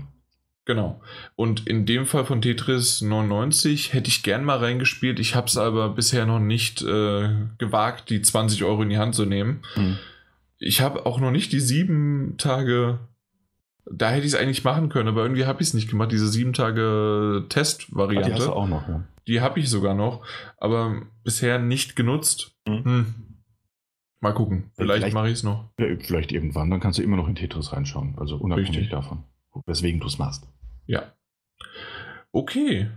Genau. Und in dem Fall von Tetris 99 hätte ich gern mal reingespielt. Ich habe es aber bisher noch nicht äh, gewagt, die 20 Euro in die Hand zu nehmen. Mhm. Ich habe auch noch nicht die sieben Tage. Da hätte ich es eigentlich machen können, aber irgendwie habe ich es nicht gemacht. Diese sieben Tage Testvariante. Die hast du auch noch, ja. Die habe ich sogar noch, aber bisher nicht genutzt. Mhm. Hm. Mal gucken. Vielleicht, vielleicht mache ich es noch. Ja, vielleicht irgendwann. Dann kannst du immer noch in Tetris reinschauen. Also unabhängig Richtig. davon. Weswegen du es machst. Ja. Okay.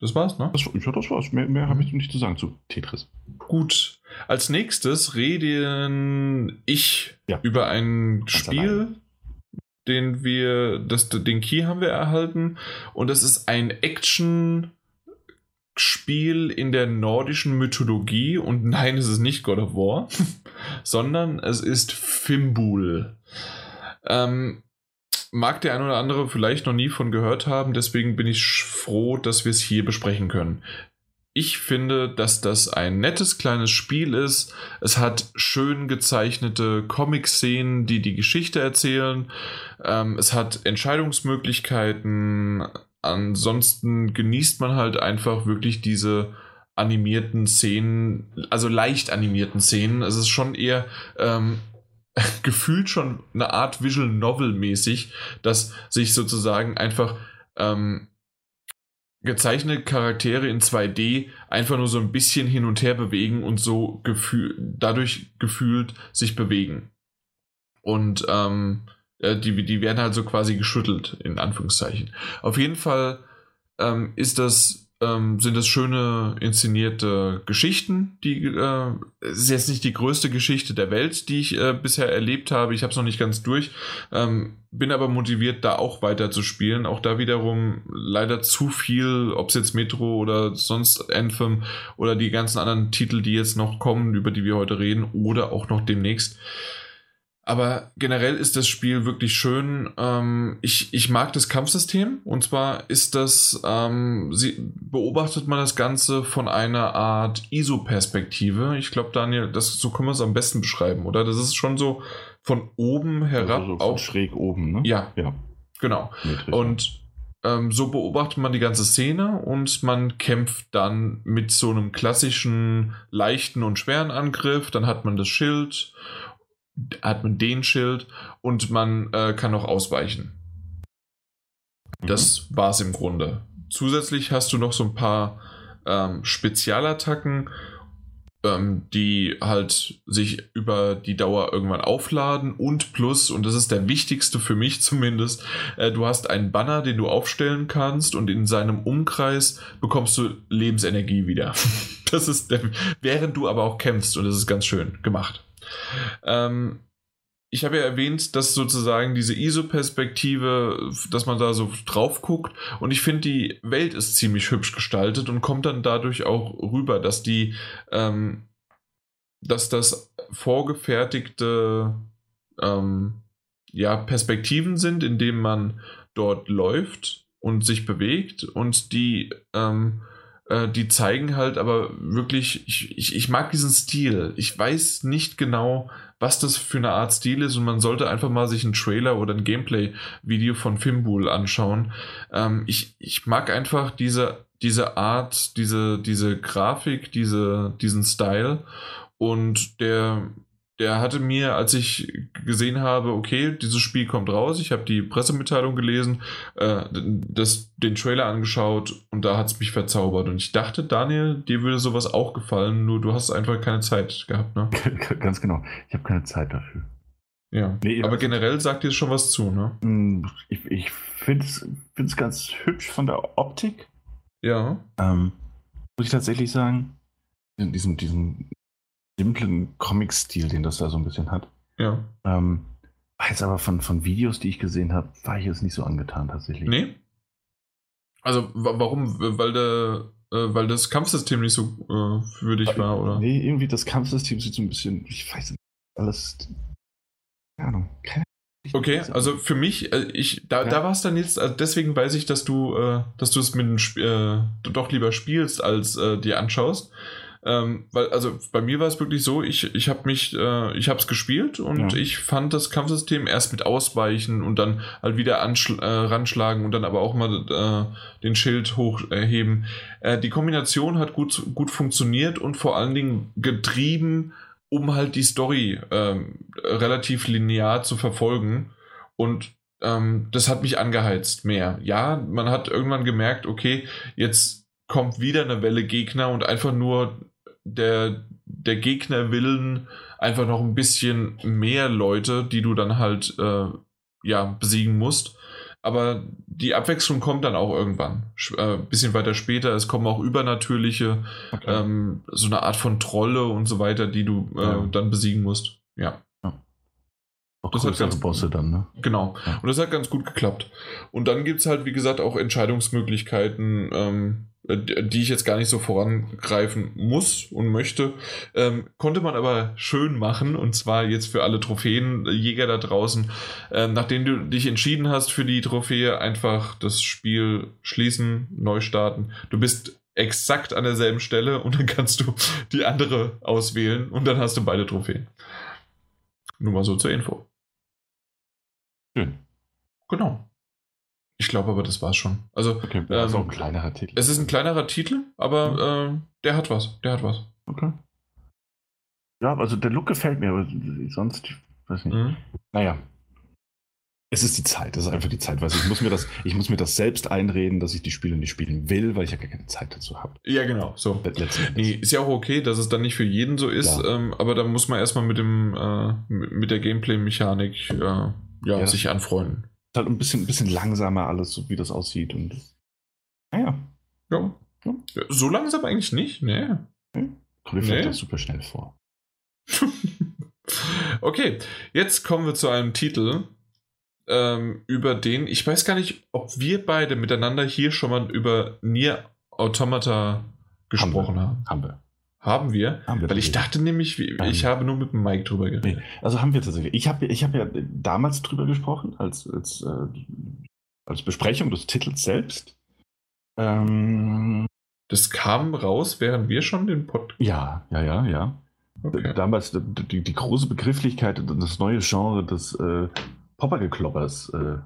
Das war's, ne? Das, ja, das war's. Mehr, mehr habe ich nicht zu sagen zu Tetris. Gut. Als nächstes reden ich ja. über ein Ganz Spiel, allein. den wir, das, den Key haben wir erhalten. Und das ist ein Action- Spiel in der nordischen Mythologie und nein, es ist nicht God of War, [laughs] sondern es ist Fimbul. Ähm, mag der ein oder andere vielleicht noch nie von gehört haben, deswegen bin ich froh, dass wir es hier besprechen können. Ich finde, dass das ein nettes kleines Spiel ist. Es hat schön gezeichnete Comic-Szenen, die die Geschichte erzählen. Ähm, es hat Entscheidungsmöglichkeiten. Ansonsten genießt man halt einfach wirklich diese animierten Szenen, also leicht animierten Szenen. Es ist schon eher ähm, [laughs] gefühlt schon eine Art Visual Novel mäßig, dass sich sozusagen einfach ähm, gezeichnete Charaktere in 2D einfach nur so ein bisschen hin und her bewegen und so gefühl dadurch gefühlt sich bewegen. Und ähm, äh, die, die werden halt so quasi geschüttelt, in Anführungszeichen. Auf jeden Fall ähm, ist das ähm, sind das schöne inszenierte Geschichten. Die äh, ist jetzt nicht die größte Geschichte der Welt, die ich äh, bisher erlebt habe. Ich habe es noch nicht ganz durch. Ähm, bin aber motiviert, da auch weiter zu spielen. Auch da wiederum leider zu viel, ob es jetzt Metro oder sonst Anthem oder die ganzen anderen Titel, die jetzt noch kommen, über die wir heute reden, oder auch noch demnächst. Aber generell ist das Spiel wirklich schön. Ähm, ich, ich mag das Kampfsystem. Und zwar ist das, ähm, sie, beobachtet man das Ganze von einer Art ISO-Perspektive. Ich glaube, Daniel, das, so können wir es am besten beschreiben, oder? Das ist schon so von oben herab. Also so auf, schräg oben, ne? Ja. ja. Genau. Und ähm, so beobachtet man die ganze Szene und man kämpft dann mit so einem klassischen leichten und schweren Angriff. Dann hat man das Schild hat man den Schild und man äh, kann auch ausweichen. Mhm. Das war's im Grunde. Zusätzlich hast du noch so ein paar ähm, Spezialattacken ähm, die halt sich über die Dauer irgendwann aufladen und plus, und das ist der wichtigste für mich zumindest, äh, du hast einen Banner, den du aufstellen kannst und in seinem Umkreis bekommst du Lebensenergie wieder. [laughs] das ist, der, während du aber auch kämpfst und das ist ganz schön gemacht. Ähm, ich habe ja erwähnt, dass sozusagen diese ISO-Perspektive, dass man da so drauf guckt. Und ich finde, die Welt ist ziemlich hübsch gestaltet und kommt dann dadurch auch rüber, dass die, ähm, dass das vorgefertigte ähm, ja, Perspektiven sind, in denen man dort läuft und sich bewegt und die ähm, äh, die zeigen halt aber wirklich, ich, ich, ich mag diesen Stil. Ich weiß nicht genau, was das für eine Art Stil ist und man sollte einfach mal sich einen Trailer oder ein Gameplay-Video von Fimbul anschauen. Ähm, ich, ich mag einfach diese, diese Art, diese, diese Grafik, diese, diesen Style und der, der hatte mir, als ich gesehen habe, okay, dieses Spiel kommt raus, ich habe die Pressemitteilung gelesen, äh, das, den Trailer angeschaut und da hat es mich verzaubert. Und ich dachte, Daniel, dir würde sowas auch gefallen, nur du hast einfach keine Zeit gehabt, ne? [laughs] Ganz genau. Ich habe keine Zeit dafür. Ja, nee, aber generell sagt dir schon was zu, ne? Mm, ich, ich finde es ganz hübsch von der Optik. Ja. Ähm, muss ich tatsächlich sagen, in diesem, diesem simplen Comic-Stil, den das da so ein bisschen hat. Ja. Ähm, jetzt aber von, von Videos, die ich gesehen habe, war ich jetzt nicht so angetan tatsächlich. Nee. Also warum? Weil der, äh, weil das Kampfsystem nicht so äh, für dich war, oder? Nee, irgendwie das Kampfsystem sieht so ein bisschen, ich weiß nicht, alles. Keine Ahnung. Keine Okay, also für mich, äh, ich, da, ja. da war es dann jetzt, also deswegen weiß ich, dass du, äh, dass du es mit dem Sp äh, doch lieber spielst, als äh, dir anschaust. Ähm, weil, also bei mir war es wirklich so, ich, ich habe mich, äh, ich habe es gespielt und ja. ich fand das Kampfsystem erst mit Ausweichen und dann halt wieder äh, ranschlagen und dann aber auch mal äh, den Schild hochheben. Äh, die Kombination hat gut, gut funktioniert und vor allen Dingen getrieben, um halt die Story ähm, relativ linear zu verfolgen. Und ähm, das hat mich angeheizt mehr. Ja, man hat irgendwann gemerkt, okay, jetzt kommt wieder eine Welle Gegner und einfach nur der, der Gegnerwillen einfach noch ein bisschen mehr Leute, die du dann halt äh, ja, besiegen musst. Aber die Abwechslung kommt dann auch irgendwann. Ein äh, bisschen weiter später. Es kommen auch übernatürliche, okay. ähm, so eine Art von Trolle und so weiter, die du äh, ja. dann besiegen musst. Ja. Auch das hat ganz, Bosse dann, ne? Genau. Ja. Und das hat ganz gut geklappt. Und dann gibt es halt, wie gesagt, auch Entscheidungsmöglichkeiten, ähm, äh, die ich jetzt gar nicht so vorangreifen muss und möchte, ähm, konnte man aber schön machen und zwar jetzt für alle Trophäenjäger da draußen. Ähm, nachdem du dich entschieden hast für die Trophäe, einfach das Spiel schließen, neu starten. Du bist exakt an derselben Stelle und dann kannst du die andere auswählen und dann hast du beide Trophäen. Nur mal so zur Info. Schön. Genau. Ich glaube aber, das war's schon. Also, okay, das ähm, ist auch ein kleinerer Titel. Es ist ein kleinerer Titel, aber mhm. äh, der hat was. Der hat was. Okay. Ja, also der Look gefällt mir, aber sonst, ich weiß nicht. Mhm. Naja. Es ist die Zeit, das ist einfach die Zeit, weil ich muss mir das, ich muss mir das selbst einreden, dass ich die Spiele nicht spielen will, weil ich ja gar keine Zeit dazu habe. Ja, genau. So. Nee, ist ja auch okay, dass es dann nicht für jeden so ist, ja. ähm, aber da muss man erstmal mit dem, äh, mit der Gameplay-Mechanik äh, ja, ja, sich anfreunden halt ein bisschen, ein bisschen langsamer alles, so wie das aussieht. Und naja. Ja. ja. So langsam eigentlich nicht, nee. Hm? Kommt mir nee. super schnell vor. [laughs] okay, jetzt kommen wir zu einem Titel, ähm, über den, ich weiß gar nicht, ob wir beide miteinander hier schon mal über Nier Automata gesprochen haben. Haben wir. Haben wir? Haben wir Weil ich dachte nämlich, ich habe nur mit dem Mike drüber geredet. Nee, also haben wir tatsächlich. Ich habe ich hab ja damals drüber gesprochen, als, als, äh, als Besprechung des Titels selbst. Ähm, das kam raus, während wir schon den Pod. Ja, ja, ja, ja. Okay. Damals die, die, große Begrifflichkeit und das neue Genre des äh, Poppergekloppers äh,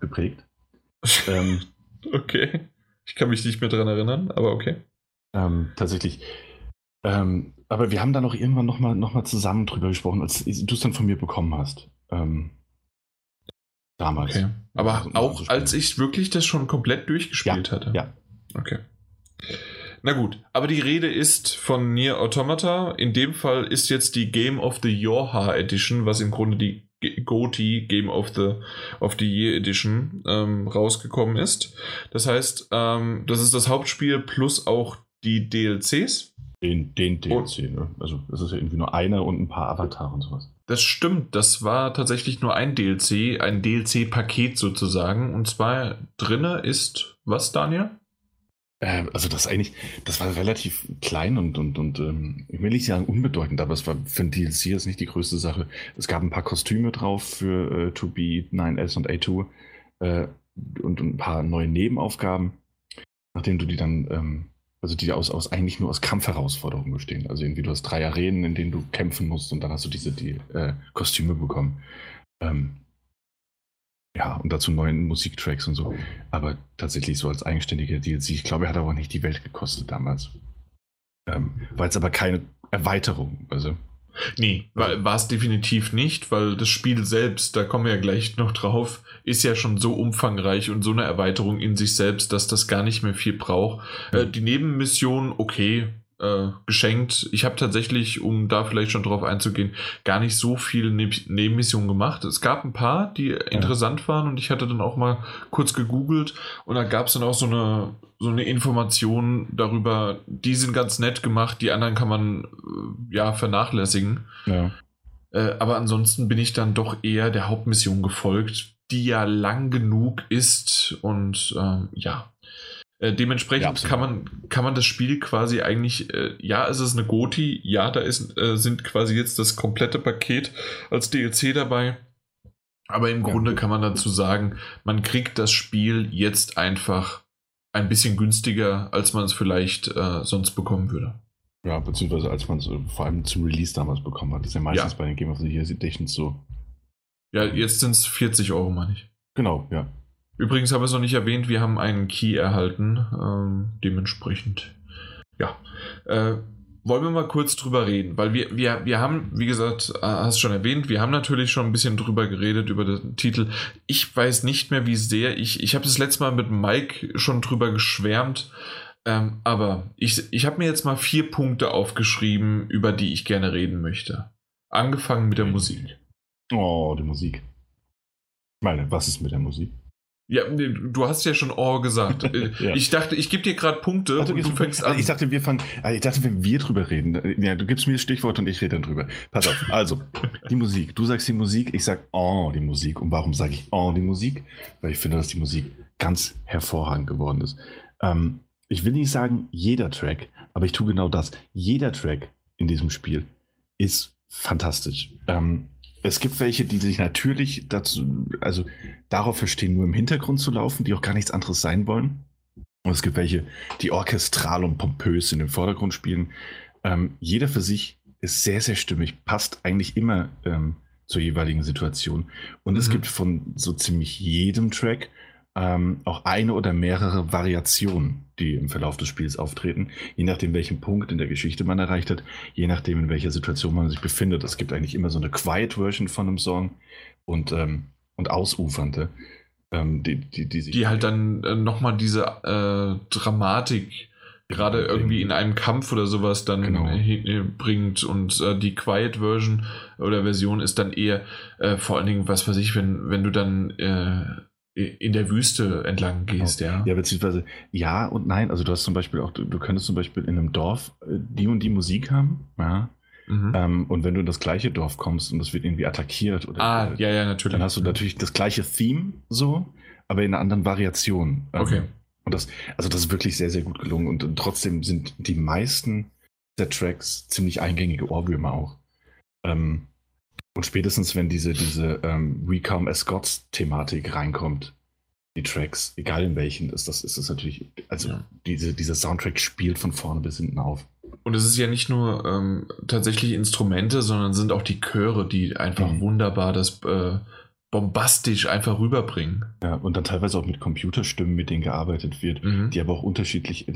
geprägt. [laughs] ähm, okay. Ich kann mich nicht mehr dran erinnern, aber okay. Ähm, tatsächlich. Ähm, aber wir haben da noch irgendwann nochmal noch mal zusammen drüber gesprochen, als du es dann von mir bekommen hast. Ähm, damals. Okay. Aber also, auch als ich wirklich das schon komplett durchgespielt ja, hatte. Ja. Okay. Na gut, aber die Rede ist von Nier Automata. In dem Fall ist jetzt die Game of the Yorha Edition, was im Grunde die GOTY Game of the, of the Year Edition ähm, rausgekommen ist. Das heißt, ähm, das ist das Hauptspiel plus auch die DLCs. Den, den DLC, ne? Also das ist ja irgendwie nur einer und ein paar Avatare und sowas. Das stimmt, das war tatsächlich nur ein DLC, ein DLC-Paket sozusagen. Und zwar drinne ist was, Daniel? Äh, also das eigentlich, das war relativ klein und, und, und ähm, ich will nicht sagen unbedeutend, aber es war für ein DLC jetzt nicht die größte Sache. Es gab ein paar Kostüme drauf für äh, 2B, 9S und A2 äh, und, und, ein paar neue Nebenaufgaben, nachdem du die dann, ähm, also die aus, aus eigentlich nur aus Kampfherausforderungen bestehen. Also irgendwie du hast drei Arenen, in denen du kämpfen musst und dann hast du diese die, äh, Kostüme bekommen. Ähm, ja, und dazu neuen Musiktracks und so. Aber tatsächlich so als eigenständiger DLC. Ich glaube, er hat aber auch nicht die Welt gekostet damals. Ähm, war jetzt aber keine Erweiterung. Also. Nee, war es definitiv nicht, weil das Spiel selbst, da kommen wir ja gleich noch drauf, ist ja schon so umfangreich und so eine Erweiterung in sich selbst, dass das gar nicht mehr viel braucht. Äh, die Nebenmission, okay, äh, geschenkt. Ich habe tatsächlich, um da vielleicht schon drauf einzugehen, gar nicht so viele ne Nebenmissionen gemacht. Es gab ein paar, die ja. interessant waren und ich hatte dann auch mal kurz gegoogelt und da gab es dann auch so eine, so eine Information darüber, die sind ganz nett gemacht, die anderen kann man äh, ja vernachlässigen. Ja. Äh, aber ansonsten bin ich dann doch eher der Hauptmission gefolgt, die ja lang genug ist und äh, ja, äh, dementsprechend ja, kann, man, kann man das Spiel quasi eigentlich, äh, ja, es ist eine Goti, ja, da ist, äh, sind quasi jetzt das komplette Paket als DLC dabei. Aber im ja. Grunde kann man dazu sagen, man kriegt das Spiel jetzt einfach ein bisschen günstiger, als man es vielleicht äh, sonst bekommen würde. Ja, beziehungsweise als man es äh, vor allem zum Release damals bekommen hat. Das ist ja meistens ja. bei den Game of the Year Editions so. Ja, jetzt sind es 40 Euro, meine ich. Genau, ja. Übrigens habe ich es noch nicht erwähnt, wir haben einen Key erhalten. Ähm, dementsprechend, ja. Äh, wollen wir mal kurz drüber reden, weil wir, wir, wir haben, wie gesagt, äh, hast schon erwähnt, wir haben natürlich schon ein bisschen drüber geredet, über den Titel. Ich weiß nicht mehr, wie sehr ich, ich habe das letzte Mal mit Mike schon drüber geschwärmt, ähm, aber ich, ich habe mir jetzt mal vier Punkte aufgeschrieben, über die ich gerne reden möchte. Angefangen mit der Musik. Oh, die Musik. Ich meine, was ist mit der Musik? Ja, du hast ja schon Oh gesagt. [laughs] Äh, ja. Ich dachte, ich gebe dir gerade Punkte also, und du fängst an. Ich dachte, wir fangen, also ich dachte, wenn wir drüber reden, ja, du gibst mir das Stichwort und ich rede dann drüber. Pass auf. [laughs] Also, die Musik. Du sagst die Musik, ich sag Oh, die Musik. Und warum sage ich Oh, die Musik? Weil ich finde, dass die Musik ganz hervorragend geworden ist. Ähm, ich will nicht sagen jeder Track, aber ich tue genau das. Jeder Track in diesem Spiel ist fantastisch. Ähm, es gibt welche, die sich natürlich dazu, also darauf verstehen, nur im Hintergrund zu laufen, die auch gar nichts anderes sein wollen. Und es gibt welche, die orchestral und pompös in den Vordergrund spielen. Ähm, jeder für sich ist sehr, sehr stimmig, passt eigentlich immer ähm, zur jeweiligen Situation. Und mhm. es gibt von so ziemlich jedem Track ähm, auch eine oder mehrere Variationen, die im Verlauf des Spiels auftreten, je nachdem, welchen Punkt in der Geschichte man erreicht hat, je nachdem, in welcher Situation man sich befindet. Es gibt eigentlich immer so eine Quiet-Version von einem Song und, ähm, und ausufernde. Ähm, die, die, die, die, halt dann äh, nochmal diese äh, Dramatik gerade irgendwie in einem Kampf oder sowas dann genau. bringt und äh, die Quiet Version oder Version ist dann eher äh, vor allen Dingen, was weiß ich, wenn, wenn du dann äh, in der Wüste entlang gehst, genau. ja. Ja, beziehungsweise ja und nein. Also du hast zum Beispiel auch, du, du könntest zum Beispiel in einem Dorf äh, die und die Musik haben, ja. Mhm. Ähm, und wenn du in das gleiche Dorf kommst und es wird irgendwie attackiert oder ah, ja, ja, natürlich. dann hast du natürlich das gleiche Theme so, aber in einer anderen Variation. Ähm, okay. Und das, also das ist wirklich sehr, sehr gut gelungen. Und, und trotzdem sind die meisten der Tracks ziemlich eingängige Ohrwürmer auch. Ähm, und spätestens, wenn diese, diese ähm, We Come as Gods-Thematik reinkommt, die Tracks, egal in welchen, ist das, ist das natürlich, also ja. diese, dieser Soundtrack spielt von vorne bis hinten auf. Und es ist ja nicht nur ähm, tatsächlich Instrumente, sondern sind auch die Chöre, die einfach mhm. wunderbar das äh, bombastisch einfach rüberbringen. Ja, und dann teilweise auch mit Computerstimmen, mit denen gearbeitet wird, mhm. die aber auch unterschiedlich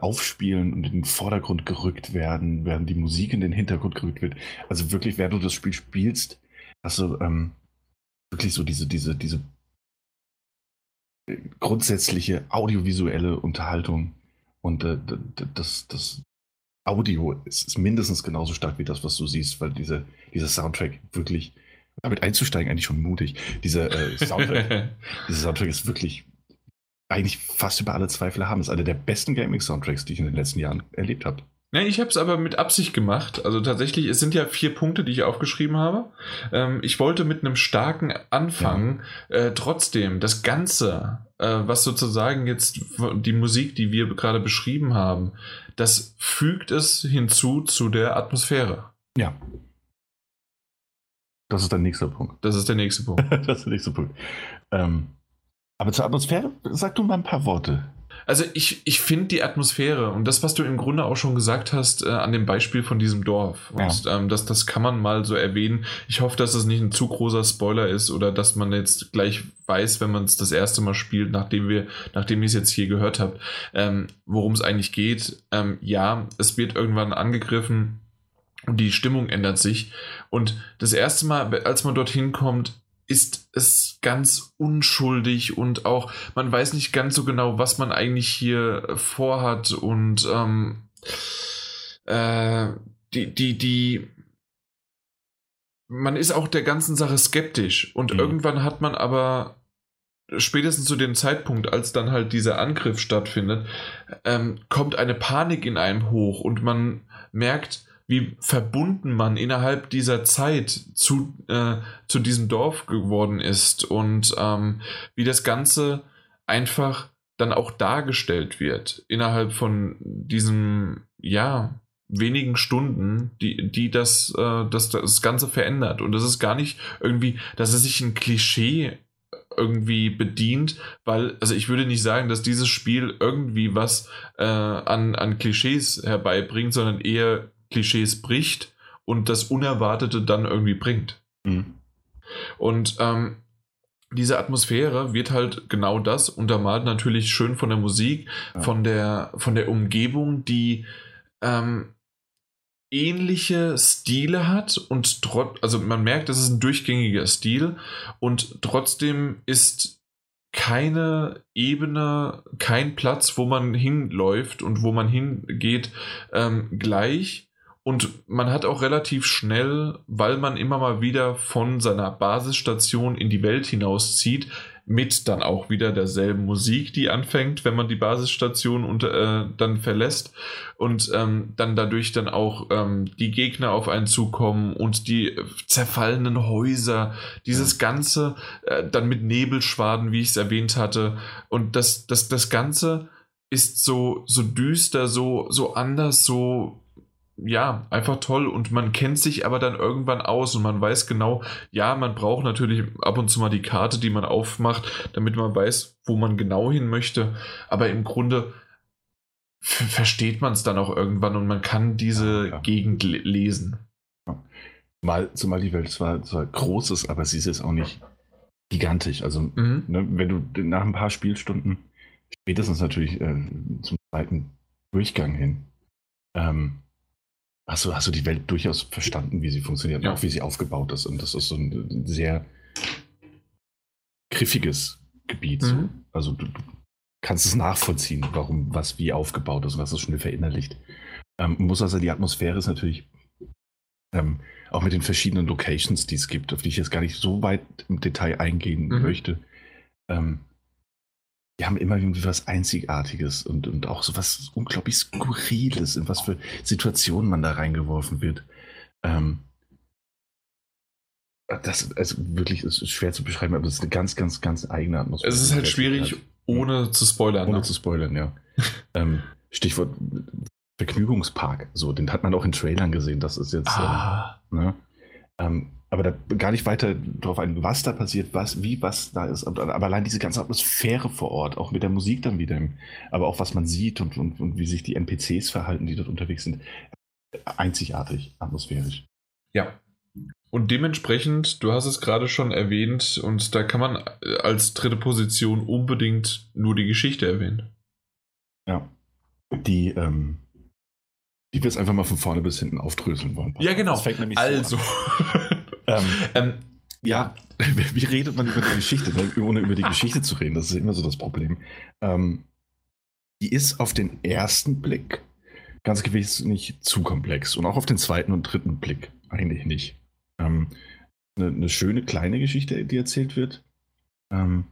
aufspielen und in den Vordergrund gerückt werden, während die Musik in den Hintergrund gerückt wird. Also wirklich, während du das Spiel spielst, hast du ähm, wirklich so diese, diese, diese grundsätzliche audiovisuelle Unterhaltung Und äh, das, das Audio ist, ist, mindestens genauso stark wie das, was du siehst, weil diese, dieser Soundtrack wirklich, damit einzusteigen, eigentlich schon mutig. Dieser äh, Soundtrack, [laughs] dieser Soundtrack ist wirklich eigentlich fast über alle Zweifel haben. Das ist einer der besten Gaming-Soundtracks, die ich in den letzten Jahren erlebt habe. Ja, ich habe es aber mit Absicht gemacht. Also tatsächlich, es sind ja vier Punkte, die ich aufgeschrieben habe. Ähm, ich wollte mit einem starken anfangen. Ja. Äh, trotzdem, das Ganze, äh, was sozusagen jetzt die Musik, die wir gerade beschrieben haben, das fügt es hinzu zu der Atmosphäre. Ja. Das ist der nächste Punkt. Das ist der nächste Punkt. [laughs] das ist der nächste Punkt. Ähm, aber zur Atmosphäre sag du mal ein paar Worte. Also ich, ich finde die Atmosphäre und das, was du im Grunde auch schon gesagt hast, äh, an dem Beispiel von diesem Dorf. Und ja. ähm, das, das kann man mal so erwähnen. Ich hoffe, dass es nicht ein zu großer Spoiler ist oder dass man jetzt gleich weiß, wenn man es das erste Mal spielt, nachdem wir, nachdem ich es jetzt hier gehört habe, ähm, worum es eigentlich geht. Ähm, ja, es wird irgendwann angegriffen und die Stimmung ändert sich. Und das erste Mal, als man dorthin kommt, ist es ganz unschuldig und auch man weiß nicht ganz so genau, was man eigentlich hier vorhat und ähm, äh, die, die, die, man ist auch der ganzen Sache skeptisch und mhm. irgendwann hat man aber spätestens zu dem Zeitpunkt, als dann halt dieser Angriff stattfindet, ähm, kommt eine Panik in einem hoch und man merkt, wie verbunden man innerhalb dieser Zeit zu, äh, zu diesem Dorf geworden ist und ähm, wie das Ganze einfach dann auch dargestellt wird innerhalb von diesem, ja, wenigen Stunden, die, die das, äh, das, das Ganze verändert. Und das ist gar nicht irgendwie, dass es sich ein Klischee irgendwie bedient, weil, also ich würde nicht sagen, dass dieses Spiel irgendwie was äh, an, an Klischees herbeibringt, sondern eher Klischees bricht und das Unerwartete dann irgendwie bringt. Mhm. Und ähm, diese Atmosphäre wird halt genau das untermalt natürlich schön von der Musik, ja. von, der, von der Umgebung, die ähm, ähnliche Stile hat und trotz, also man merkt, das ist ein durchgängiger Stil und trotzdem ist keine Ebene, kein Platz, wo man hinläuft und wo man hingeht, ähm, gleich, und man hat auch relativ schnell, weil man immer mal wieder von seiner Basisstation in die Welt hinauszieht, mit dann auch wieder derselben Musik, die anfängt, wenn man die Basisstation unter, äh, dann verlässt. Und ähm, dann dadurch dann auch ähm, die Gegner auf einen zukommen und die zerfallenen Häuser, dieses Ganze äh, dann mit Nebelschwaden, wie ich es erwähnt hatte. Und das, das, das Ganze ist so, so düster, so, so anders, so ja, einfach toll und man kennt sich aber dann irgendwann aus und man weiß genau, ja, man braucht natürlich ab und zu mal die Karte, die man aufmacht, damit man weiß, wo man genau hin möchte, aber im Grunde versteht man es dann auch irgendwann und man kann diese ja. Gegend lesen. Mal, zumal die Welt zwar, zwar groß ist, aber sie ist jetzt auch nicht gigantisch. Also, mhm. ne, wenn du nach ein paar Spielstunden, spätestens natürlich äh, zum zweiten Durchgang hin, ähm, hast du, hast du die Welt durchaus verstanden, wie sie funktioniert, ja. auch wie sie aufgebaut ist. Und das ist so ein sehr griffiges Gebiet. Mhm. Also du, du, kannst es nachvollziehen, warum was wie aufgebaut ist und hast es schnell verinnerlicht. Ähm, muss also die Atmosphäre ist natürlich ähm, auch mit den verschiedenen Locations, die es gibt, auf die ich jetzt gar nicht so weit im Detail eingehen mhm. möchte. Ähm, die haben immer irgendwie was Einzigartiges und, und auch so was unglaublich Skurriles, in was für Situationen man da reingeworfen wird. Ähm, das also wirklich ist schwer zu beschreiben, aber es ist eine ganz, ganz, ganz eigene Atmosphäre. Es ist halt schwierig, ohne zu spoilern. Ohne ne? zu spoilern, ja. [laughs] ähm, Stichwort Vergnügungspark, so, den hat man auch in Trailern gesehen. Das ist jetzt. Ah. Äh, ne? ähm, aber da gar nicht weiter darauf ein, was da passiert, was, wie was da ist. Aber allein diese ganze Atmosphäre vor Ort, auch mit der Musik dann wieder, aber auch was man sieht und, und, und wie sich die NPCs verhalten, die dort unterwegs sind, einzigartig, atmosphärisch. Ja. Und dementsprechend, du hast es gerade schon erwähnt, und da kann man als dritte Position unbedingt nur die Geschichte erwähnen. Ja. Die, ähm, die wir jetzt einfach mal von vorne bis hinten aufdröseln wollen. Ja, genau. also. So [laughs] Ähm, ähm, ja, [laughs] wie redet man über die Geschichte, ohne über die Geschichte zu reden? Das ist immer so das Problem. Ähm, die ist auf den ersten Blick ganz gewiss nicht zu komplex und auch auf den zweiten und dritten Blick eigentlich nicht. Ähm, eine, eine, schöne kleine Geschichte, die erzählt wird. Ähm,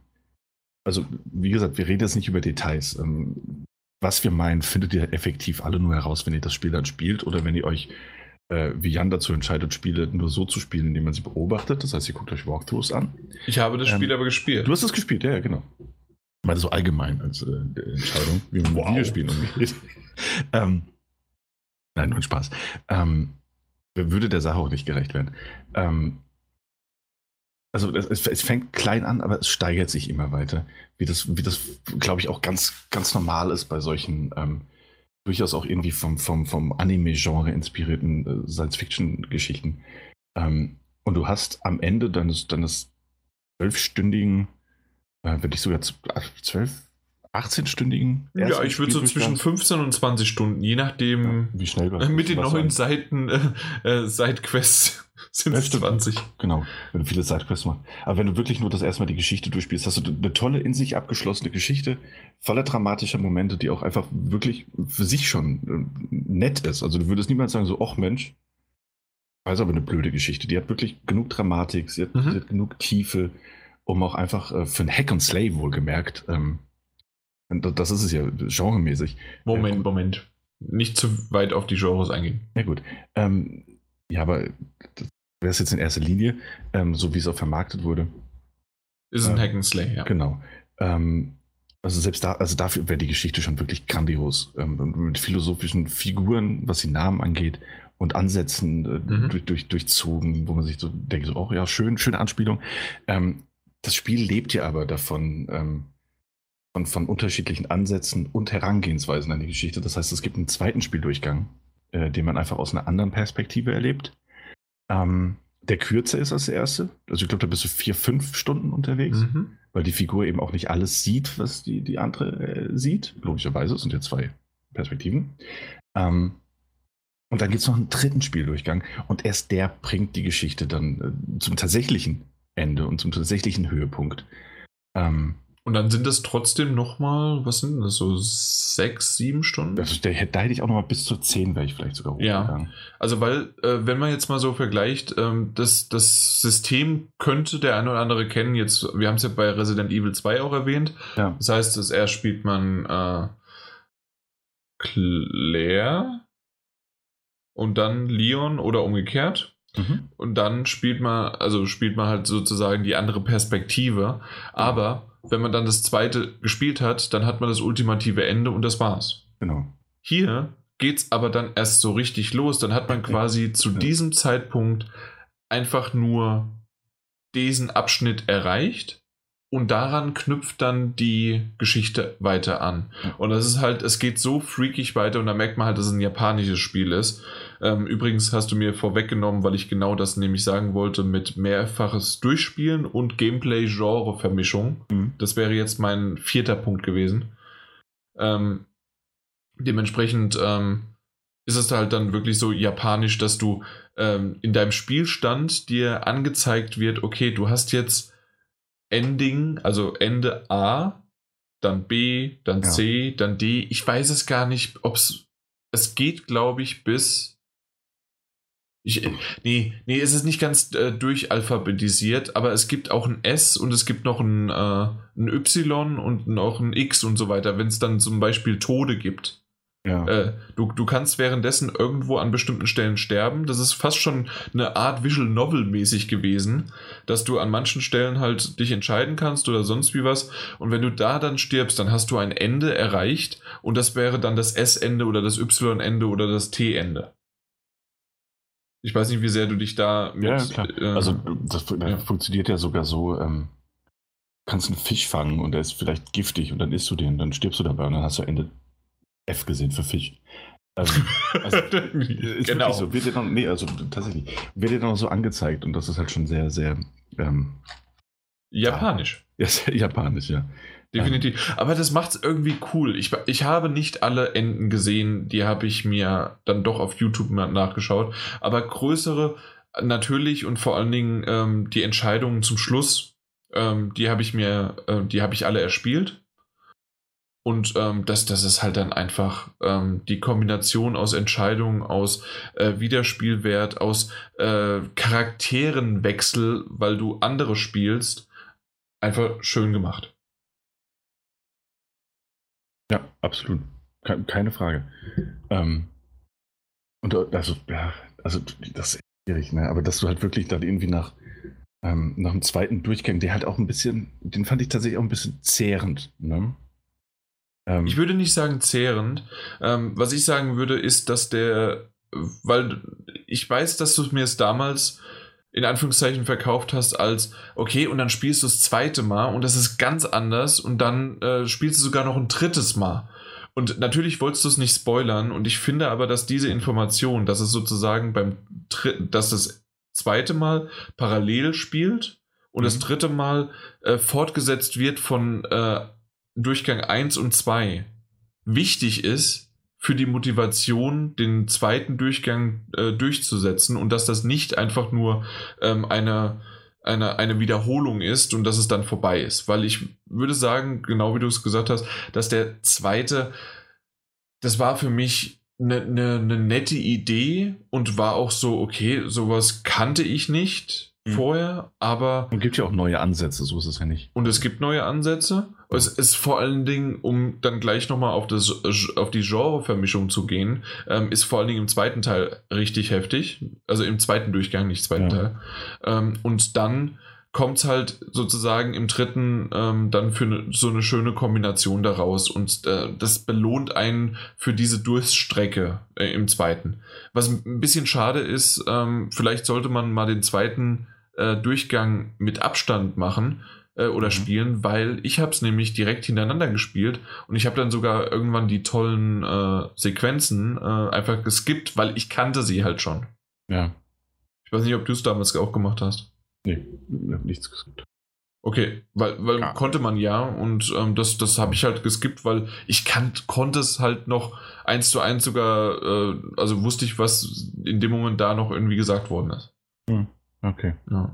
also, wie gesagt, wir reden jetzt nicht über Details. Ähm, was wir meinen, findet ihr effektiv alle nur heraus, wenn ihr das Spiel dann spielt oder wenn ihr euch, äh, wie Jan dazu entscheidet, Spiele nur so zu spielen, indem man sie beobachtet. Das heißt, ihr guckt euch Walkthroughs an. Ich habe das Spiel ähm, aber gespielt. Du hast es gespielt, ja, ja genau. Ich meine, so allgemein als äh, Entscheidung, wie man wow. mit Videospielen umgeht. [laughs] ähm, nein, nur ein Spaß. Ähm, würde der Sache auch nicht gerecht werden. Ähm, also es, es, fängt klein an, aber es steigert sich immer weiter. Wie das, wie das glaube ich, auch ganz, ganz normal ist bei solchen ähm, durchaus auch irgendwie vom, vom, vom Anime-Genre inspirierten äh, Science-Fiction-Geschichten. Ähm, und du hast am Ende deines, deines zwölfstündigen, äh, wenn ich sogar zwölf, 18-stündigen. Ja, ich würde so zwischen 15 und 20 Stunden, je nachdem. Ja, wie schnell Mit den neuen Seiten, äh, äh, Sidequests sind es 20. Genau, wenn du viele Sidequests machst. Aber wenn du wirklich nur das erstmal die Geschichte durchspielst, hast du eine tolle, in sich abgeschlossene Geschichte, voller dramatischer Momente, die auch einfach wirklich für sich schon äh, nett ist. Also du würdest niemals sagen, so, ach Mensch, weiß aber eine blöde Geschichte. Die hat wirklich genug Dramatik, sie hat, mhm. sie hat genug Tiefe, um auch einfach äh, für ein Hack and Slay wohlgemerkt ähm, das ist es ja, genremäßig. Moment, Moment. Nicht zu weit auf die Genres eingehen. Ja, gut. Ähm, ja, aber das wäre es jetzt in erster Linie, ähm, so wie es auch vermarktet wurde. Ist ein äh, Hack and Slay, ja. Genau. Ähm, also selbst da, also dafür wäre die Geschichte schon wirklich grandios. Ähm, mit philosophischen Figuren, was die Namen angeht und Ansätzen äh, mhm. durch, durch, durchzogen, wo man sich so denkt, so, oh ja, schön, schöne Anspielung. Ähm, das Spiel lebt ja aber davon, ähm, von, von unterschiedlichen Ansätzen und Herangehensweisen an die Geschichte. Das heißt, es gibt einen zweiten Spieldurchgang, äh, den man einfach aus einer anderen Perspektive erlebt. Ähm, der kürzer ist als der erste. Also ich glaube, da bist du vier, fünf Stunden unterwegs, mhm. weil die Figur eben auch nicht alles sieht, was die, die andere äh, sieht. Logischerweise, es sind ja zwei Perspektiven. Ähm, und dann gibt es noch einen dritten Spieldurchgang und erst der bringt die Geschichte dann äh, zum tatsächlichen Ende und zum tatsächlichen Höhepunkt. Ähm, und dann sind das trotzdem nochmal, was sind das, so sechs, sieben Stunden? Also der, da hätte ich auch nochmal bis zu zehn, wäre ich vielleicht sogar hochgegangen. Ja, also weil, äh, wenn man jetzt mal so vergleicht, ähm, das, das System könnte der eine oder andere kennen. Jetzt, wir haben es ja bei Resident Evil 2 auch erwähnt. Ja. Das heißt, dass erst spielt man äh, Claire und dann Leon oder umgekehrt. Mhm. Und dann spielt man, also spielt man halt sozusagen die andere Perspektive. Aber wenn man dann das zweite gespielt hat, dann hat man das ultimative Ende und das war's. Genau. Hier geht's aber dann erst so richtig los. Dann hat man quasi ja. zu ja. diesem Zeitpunkt einfach nur diesen Abschnitt erreicht und daran knüpft dann die Geschichte weiter an. Und das ist halt, es geht so freakig weiter und da merkt man halt, dass es ein japanisches Spiel ist. Ähm, übrigens hast du mir vorweggenommen, weil ich genau das nämlich sagen wollte, mit mehrfaches Durchspielen und Gameplay-Genre-Vermischung. Mhm. Das wäre jetzt mein vierter Punkt gewesen. Ähm, dementsprechend ähm, ist es halt dann wirklich so japanisch, dass du ähm, in deinem Spielstand dir angezeigt wird, okay, du hast jetzt Ending, also Ende A, dann B, dann ja. C, dann D. Ich weiß es gar nicht, ob es. Es geht, glaube ich, bis ich, nee, nee, es ist nicht ganz äh, durchalphabetisiert, aber es gibt auch ein S und es gibt noch ein, äh, ein Y und noch ein X und so weiter, wenn es dann zum Beispiel Tode gibt. Ja. Äh, du, du kannst währenddessen irgendwo an bestimmten Stellen sterben. Das ist fast schon eine Art Visual Novel mäßig gewesen, dass du an manchen Stellen halt dich entscheiden kannst oder sonst wie was. Und wenn du da dann stirbst, dann hast du ein Ende erreicht und das wäre dann das S-Ende oder das Y-Ende oder das T-Ende. Ich weiß nicht, wie sehr du dich da mit. Ja, klar. Äh, also, das ja. funktioniert ja sogar so: ähm, kannst einen Fisch fangen und der ist vielleicht giftig und dann isst du den, dann stirbst du dabei und dann hast du Ende F gesehen für Fisch. Also, [laughs] also genau. So. Wird dir dann, nee, also tatsächlich, wird dir dann auch so angezeigt und das ist halt schon sehr, sehr ähm, japanisch. Ja, sehr [laughs] japanisch, ja. Definitiv. Aber das macht es irgendwie cool. Ich, ich habe nicht alle Enden gesehen, die habe ich mir dann doch auf YouTube nachgeschaut. Aber größere natürlich und vor allen Dingen ähm, die Entscheidungen zum Schluss, ähm, die habe ich mir, äh, die habe ich alle erspielt. Und ähm, das, das ist halt dann einfach ähm, die Kombination aus Entscheidungen, aus äh, Wiederspielwert, aus äh, Charakterenwechsel, weil du andere spielst, einfach schön gemacht. Ja, absolut. Keine Frage. Ähm, und äh, also, ja, also das ist schwierig, ne? Aber dass du halt wirklich dann irgendwie nach, ähm, nach dem zweiten Durchgang, der halt auch ein bisschen, den fand ich tatsächlich auch ein bisschen zehrend, ne? Ähm, ich würde nicht sagen zehrend. Ähm, was ich sagen würde, ist, dass der, weil ich weiß, dass du mir es damals in Anführungszeichen verkauft hast als, okay, und dann spielst du das zweite Mal und das ist ganz anders und dann äh, spielst du sogar noch ein drittes Mal. Und natürlich wolltest du es nicht spoilern und ich finde aber, dass diese Information, dass es sozusagen beim, dass das zweite Mal parallel spielt und mhm. das dritte Mal äh, fortgesetzt wird von äh, Durchgang 1 und 2 wichtig ist für die Motivation, den zweiten Durchgang äh, durchzusetzen und dass das nicht einfach nur ähm, eine, eine, eine Wiederholung ist und dass es dann vorbei ist. Weil ich würde sagen, genau wie du es gesagt hast, dass der zweite, das war für mich eine, eine, eine nette Idee und war auch so, okay, sowas kannte ich nicht. Vorher, aber. Und gibt ja auch neue Ansätze, so ist es ja nicht. Und es gibt neue Ansätze. Es ist vor allen Dingen, um dann gleich nochmal auf, auf die Genrevermischung zu gehen, ähm, ist vor allen Dingen im zweiten Teil richtig heftig. Also im zweiten Durchgang, nicht zweiten ja. Teil. Ähm, und dann kommt es halt sozusagen im dritten ähm, dann für ne, so eine schöne Kombination daraus und äh, das belohnt einen für diese Durststrecke äh, im zweiten. Was ein bisschen schade ist, ähm, vielleicht sollte man mal den zweiten äh, Durchgang mit Abstand machen äh, oder mhm. spielen, weil ich habe es nämlich direkt hintereinander gespielt und ich habe dann sogar irgendwann die tollen äh, Sequenzen äh, einfach geskippt, weil ich kannte sie halt schon. Ja. Ich weiß nicht, ob du es damals auch gemacht hast. Nee, nichts geskippt. Okay, weil, weil ja. konnte man ja und ähm, das, das habe ich halt geskippt, weil ich kann, konnte es halt noch eins zu eins sogar, äh, also wusste ich, was in dem Moment da noch irgendwie gesagt worden ist. Hm. Okay. Ja.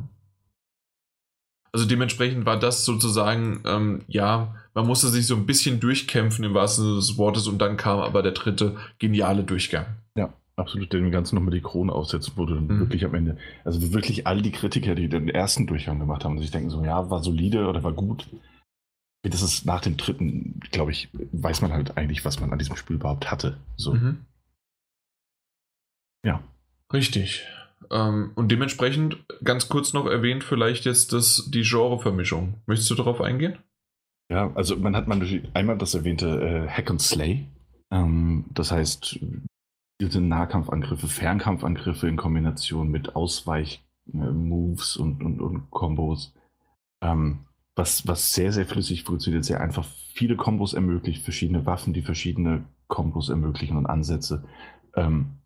Also dementsprechend war das sozusagen, ähm, ja, man musste sich so ein bisschen durchkämpfen im wahrsten Sinne des Wortes und dann kam aber der dritte geniale Durchgang. Absolut, dem Ganzen nochmal die Krone aufsetzen, wo du dann mhm. wirklich am Ende, also wirklich all die Kritiker, die den ersten Durchgang gemacht haben, sich denken so, ja, war solide oder war gut. Das ist nach dem dritten, glaube ich, weiß man halt eigentlich, was man an diesem Spiel überhaupt hatte. So. Mhm. Ja. Richtig. Ähm, und dementsprechend, ganz kurz noch erwähnt, vielleicht jetzt das, die Genrevermischung. Möchtest du darauf eingehen? Ja, also man hat man einmal das erwähnte äh, Hack and Slay. Ähm, das heißt, diese Nahkampfangriffe, Fernkampfangriffe in Kombination mit Ausweich-Moves äh, und, und, und Kombos. Ähm, was, was sehr, sehr flüssig funktioniert, sehr einfach viele Kombos ermöglicht, verschiedene Waffen, die verschiedene Kombos ermöglichen und Ansätze. Ähm,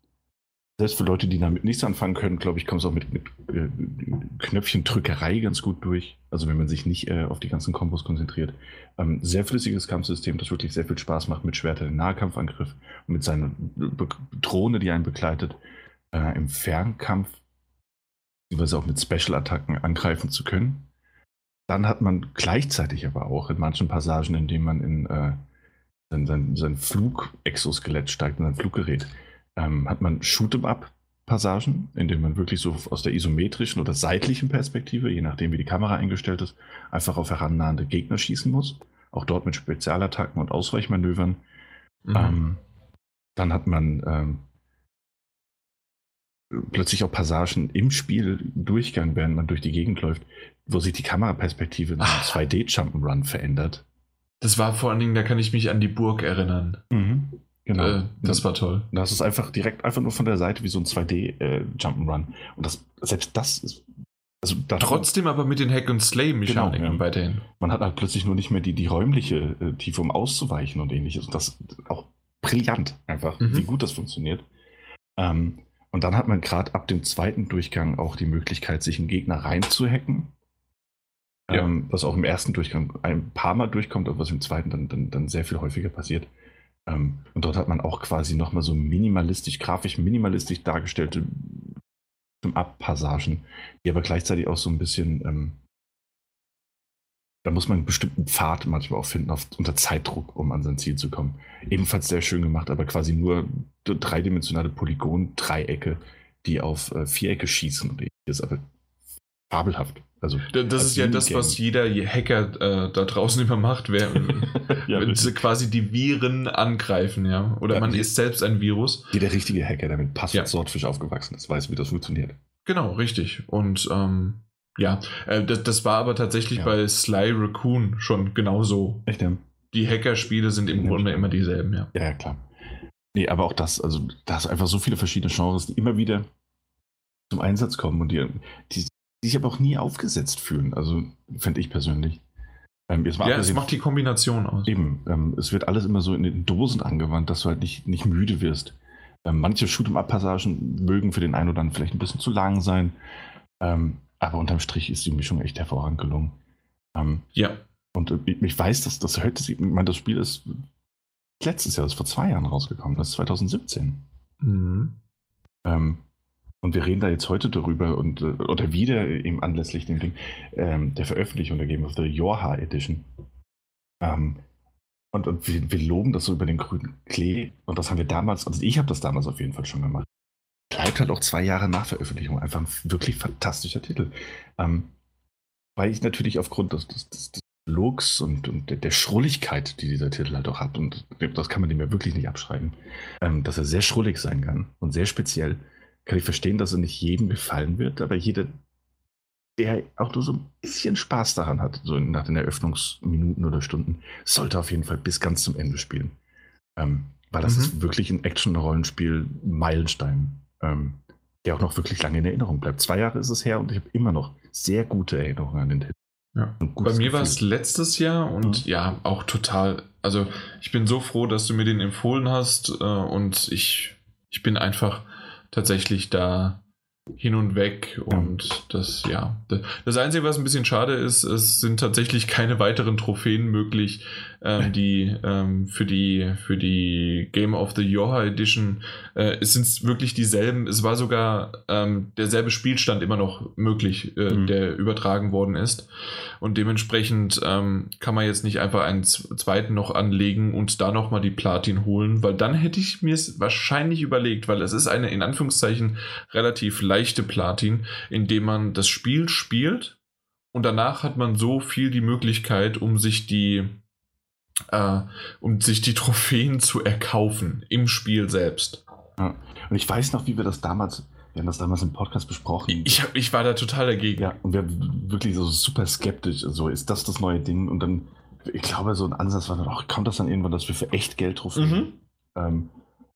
selbst für Leute, die damit nichts anfangen können, glaube ich, kommt es auch mit, mit äh, Knöpfchendrückerei ganz gut durch. Also wenn man sich nicht äh, auf die ganzen Kombos konzentriert. Ähm, sehr flüssiges Kampfsystem, das wirklich sehr viel Spaß macht mit Schwertern im Nahkampfangriff und mit seiner Be Drohne, die einen begleitet, äh, im Fernkampf, beziehungsweise auch mit Special-Attacken angreifen zu können. Dann hat man gleichzeitig aber auch in manchen Passagen, in denen man in äh, sein, sein, sein Flug-Exoskelett steigt, in sein Fluggerät, ähm, hat man Shoot'em-up-Passagen, in denen man wirklich so aus der isometrischen oder seitlichen Perspektive, je nachdem wie die Kamera eingestellt ist, einfach auf herannahende Gegner schießen muss. Auch dort mit Spezialattacken und Ausweichmanövern. Mhm. Ähm, dann hat man ähm, plötzlich auch Passagen im Spiel Durchgang, während man durch die Gegend läuft, wo sich die Kameraperspektive in einem 2D-Jump'n'Run verändert. Das war vor allen Dingen, da kann ich mich an die Burg erinnern. Mhm. Genau. Äh, das war toll. Das ist einfach direkt einfach nur von der Seite wie so ein 2D äh. Und das, selbst das ist. Also Trotzdem aber mit den Hack and Slay Mechaniken genau, ja. weiterhin. Man hat halt plötzlich nur nicht mehr die, die räumliche äh, Tiefe, um auszuweichen und ähnliches. Und das ist auch brillant, einfach, mhm. wie gut das funktioniert. Ähm, und dann hat man gerade ab dem zweiten Durchgang auch die Möglichkeit, sich einen Gegner reinzuhacken. Ja. Ähm, was auch im ersten Durchgang ein paar Mal durchkommt, aber was im zweiten dann, dann, dann sehr viel häufiger passiert. Ähm, und dort hat man auch quasi nochmal so minimalistisch, grafisch minimalistisch dargestellte Abpassagen, die aber gleichzeitig auch so ein bisschen ähm, Da muss man einen bestimmten Pfad manchmal auch finden, auf, unter Zeitdruck, um an sein Ziel zu kommen. Ebenfalls sehr schön gemacht, aber quasi nur dreidimensionale Polygon-Dreiecke, die auf äh, Vierecke schießen. Das ist aber fabelhaft. Also, das ist ja das, was jeder Hacker äh, da draußen immer macht, wenn, [laughs] ja, wenn sie quasi die Viren angreifen, ja. Oder ja, man ist selbst ein Virus. Jeder richtige Hacker, der mit Passwort Swordfish aufgewachsen ist, weiß, wie das funktioniert. Genau, richtig. Und ähm, ja, äh, das, das, war aber tatsächlich ja. bei Sly Raccoon schon genauso. Echt, ja? Die Hackerspiele sind im Grunde immer dieselben, ja. Ja, klar. Nee, aber auch das, also da hast einfach so viele verschiedene Genres, die immer wieder zum Einsatz kommen und die, die, die sich aber auch nie aufgesetzt fühlen. Also finde ich persönlich. Ähm, ja, es macht die Kombination aus. Eben, ähm, es wird alles immer so in den Dosen angewandt, dass du halt nicht, nicht müde wirst. Ähm, manche Shoot'em-Up-Passagen mögen für den einen oder anderen vielleicht ein bisschen zu lang sein. Ähm, aber unterm Strich ist die Mischung echt hervorragend gelungen. Ähm, ja. Und äh, ich weiß, dass das heute, ich meine, das Spiel ist letztes Jahr, das ist vor zwei Jahren rausgekommen, das ist 2017. Mhm. Ähm, und wir reden da jetzt heute darüber und äh, oder wieder eben anlässlich dem Ding ähm, der Veröffentlichung der Game of the Yorha Edition. Ähm, und, und wir, wir, loben das so über den grünen Klee. Und das haben wir damals, also ich habe das damals auf jeden Fall schon gemacht. Bleibt halt auch zwei Jahre nach Veröffentlichung einfach ein wirklich fantastischer Titel. Ähm, weil ich natürlich aufgrund des, des, des Looks und, und der, Schrulligkeit, die dieser Titel halt auch hat, und das kann man dem ja wirklich nicht abschreiben, ähm, dass er sehr schrullig sein kann und sehr speziell, kann ich verstehen, dass er nicht jedem gefallen wird, aber jeder, der auch nur so ein bisschen Spaß daran hat, so nach den Eröffnungsminuten oder Stunden, sollte auf jeden Fall bis ganz zum Ende spielen. Ähm, weil das mhm. ist wirklich ein Action-Rollenspiel-Meilenstein, ähm, der auch noch wirklich lange in Erinnerung bleibt. Zwei Jahre ist es her und ich habe immer noch sehr gute Erinnerungen an den Titel. Ja. Bei mir war es letztes Jahr und mhm. ja, auch total. Also ich bin so froh, dass du mir den empfohlen hast äh, und ich, ich bin einfach tatsächlich da hin und weg und das, ja. Das Einzige, was ein bisschen schade ist, es sind tatsächlich keine weiteren Trophäen möglich, ähm, die ähm, für die für die Game of the Yoha Edition äh, es sind wirklich dieselben. Es war sogar ähm, derselbe Spielstand immer noch möglich, äh, mhm. der übertragen worden ist. Und dementsprechend ähm, kann man jetzt nicht einfach einen zweiten noch anlegen und da nochmal die Platin holen, weil dann hätte ich mir es wahrscheinlich überlegt, weil es ist eine in Anführungszeichen relativ leichte Platin, indem man das Spiel spielt und danach hat man so viel die Möglichkeit, um sich die äh, um sich die Trophäen zu erkaufen im Spiel selbst. Ja. Und ich weiß noch, wie wir das damals, wir haben das damals im Podcast besprochen. Ich, hab, ich war da total dagegen. Ja, und wir wirklich so super skeptisch. So, ist das das neue Ding? Und dann, ich glaube, so ein Ansatz war dann auch, kommt das dann irgendwann, dass wir für echt Geld Trophäen. Mhm. Ähm,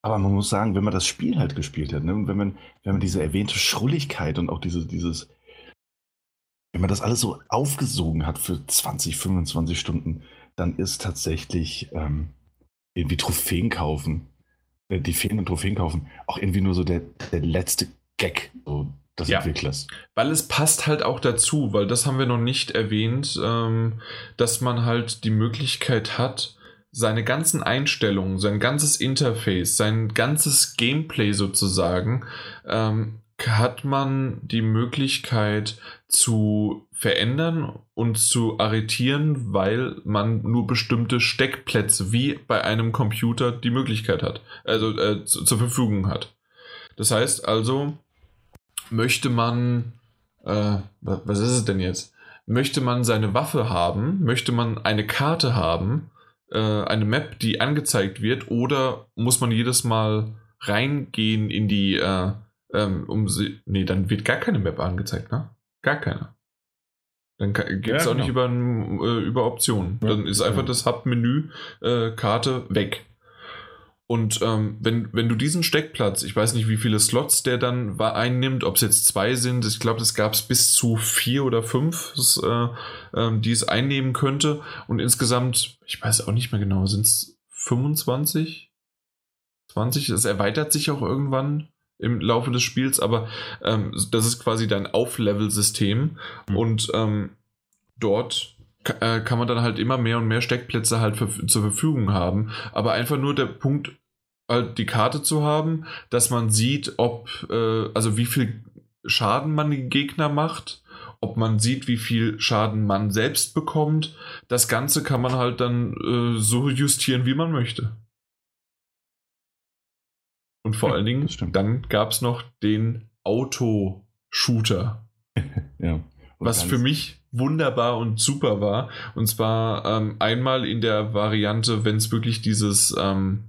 aber man muss sagen, wenn man das Spiel halt gespielt hat, ne, und wenn man, wenn man diese erwähnte Schrulligkeit und auch diese, dieses, wenn man das alles so aufgesogen hat für 20, 25 Stunden, dann ist tatsächlich ähm, irgendwie Trophäen kaufen, äh, die fehlenden Trophäen kaufen, auch irgendwie nur so der, der letzte Gag so des ja, Entwicklers. Weil es passt halt auch dazu, weil das haben wir noch nicht erwähnt, ähm, dass man halt die Möglichkeit hat, seine ganzen Einstellungen, sein ganzes Interface, sein ganzes Gameplay sozusagen ähm, hat man die Möglichkeit zu verändern und zu arretieren, weil man nur bestimmte Steckplätze wie bei einem Computer die Möglichkeit hat, also äh, zu, zur Verfügung hat. Das heißt also, möchte man, äh, was ist es denn jetzt? Möchte man seine Waffe haben? Möchte man eine Karte haben? Äh, eine Map, die angezeigt wird? Oder muss man jedes Mal reingehen in die äh, ähm, um sie. Nee, dann wird gar keine Map angezeigt, ne? Gar keine. Dann gibt es ja, auch genau. nicht über, äh, über Optionen. Ja, dann ist einfach ja. das Hub-Menü äh, Karte weg. Und ähm, wenn, wenn du diesen Steckplatz, ich weiß nicht, wie viele Slots der dann einnimmt, ob es jetzt zwei sind, ich glaube, das gab es bis zu vier oder fünf, das, äh, äh, die es einnehmen könnte. Und insgesamt, ich weiß auch nicht mehr genau, sind es 25? 20? Das erweitert sich auch irgendwann im Laufe des Spiels, aber ähm, das ist quasi dein Auflevel-System mhm. und ähm, dort äh, kann man dann halt immer mehr und mehr Steckplätze halt für, zur Verfügung haben, aber einfach nur der Punkt, halt die Karte zu haben, dass man sieht, ob, äh, also wie viel Schaden man den Gegner macht, ob man sieht, wie viel Schaden man selbst bekommt. Das Ganze kann man halt dann äh, so justieren, wie man möchte. Und vor allen Dingen, dann gab es noch den Auto-Shooter. [laughs] ja. Was für mich wunderbar und super war. Und zwar ähm, einmal in der Variante, wenn es wirklich dieses, ähm,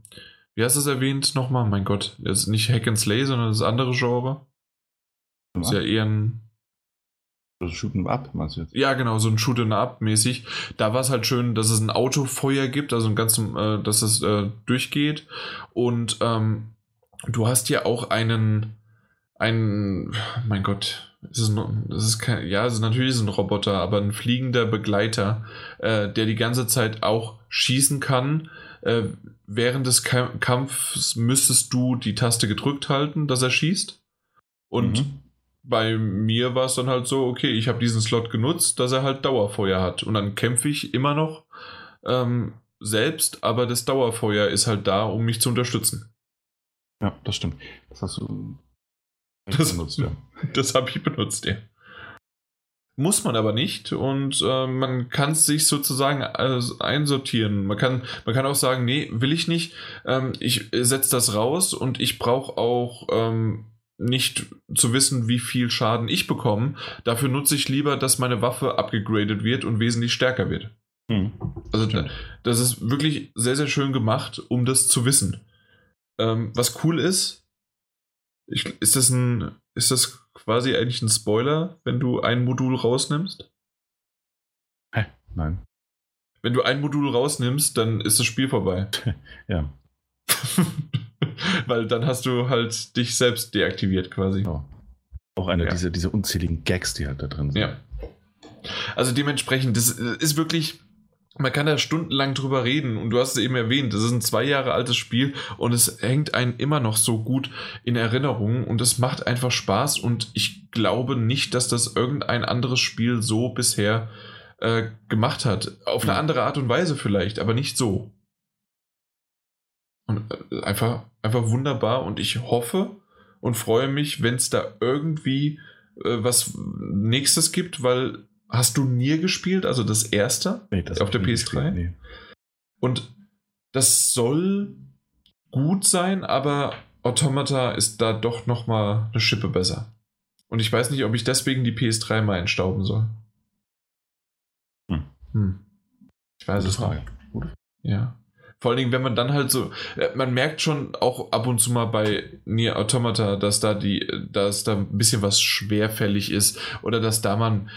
wie hast du es erwähnt nochmal? Mein Gott, das ist nicht Hack and Slay, sondern das andere Genre. Das ist ja eher ein. Also Shooten Up, meinst du jetzt? Ja, genau, so ein Shooten Up mäßig. Da war es halt schön, dass es ein Autofeuer gibt, also ein ganz, äh, dass es äh, durchgeht. Und ähm, du hast ja auch einen, einen, mein Gott, ist es, ist kein, ja, es ist natürlich ein Roboter, aber ein fliegender Begleiter, äh, der die ganze Zeit auch schießen kann. Äh, während des Kampfs müsstest du die Taste gedrückt halten, dass er schießt. Und mhm. bei mir war es dann halt so, okay, ich habe diesen Slot genutzt, dass er halt Dauerfeuer hat. Und dann kämpfe ich immer noch ähm, selbst, aber das Dauerfeuer ist halt da, um mich zu unterstützen. Ja, das stimmt. Das hast du das, benutzt, ja. [laughs] Das habe ich benutzt, ja. Muss man aber nicht und äh, man kann es sich sozusagen also einsortieren. Man kann, man kann auch sagen, nee, will ich nicht. Ähm, ich setze das raus und ich brauche auch ähm, nicht zu wissen, wie viel Schaden ich bekomme. Dafür nutze ich lieber, dass meine Waffe abgegradet wird und wesentlich stärker wird. Hm. Also das ist wirklich sehr, sehr schön gemacht, um das zu wissen. Ähm, was cool ist, ich, ist das ein, ist das quasi eigentlich ein Spoiler, wenn du ein Modul rausnimmst? Hä? Nein. Wenn du ein Modul rausnimmst, dann ist das Spiel vorbei. [laughs] ja. Weil dann hast du halt dich selbst deaktiviert quasi. Oh. Auch einer ja. dieser, dieser unzähligen Gags, die halt da drin sind. Ja. Also dementsprechend, das ist wirklich man kann da stundenlang drüber reden und du hast es eben erwähnt, das ist ein zwei Jahre altes Spiel und es hängt einen immer noch so gut in Erinnerung und es macht einfach Spaß und ich glaube nicht, dass das irgendein anderes Spiel so bisher äh, gemacht hat. Auf eine andere Art und Weise vielleicht, aber nicht so. Und äh, einfach, einfach wunderbar und ich hoffe und freue mich, wenn es da irgendwie äh, was nächstes gibt, weil Hast du Nier gespielt, also das erste nee, das auf der PS3? Nee. Und das soll gut sein, aber Automata ist da doch noch mal eine Schippe besser. Und ich weiß nicht, ob ich deswegen die PS3 mal entstauben soll. Hm. Hm. Ich weiß es nicht. Ja. Vor allen Dingen, wenn man dann halt so, äh, man merkt schon auch ab und zu mal bei Nier Automata, dass da die, dass da ein bisschen was schwerfällig ist oder dass da man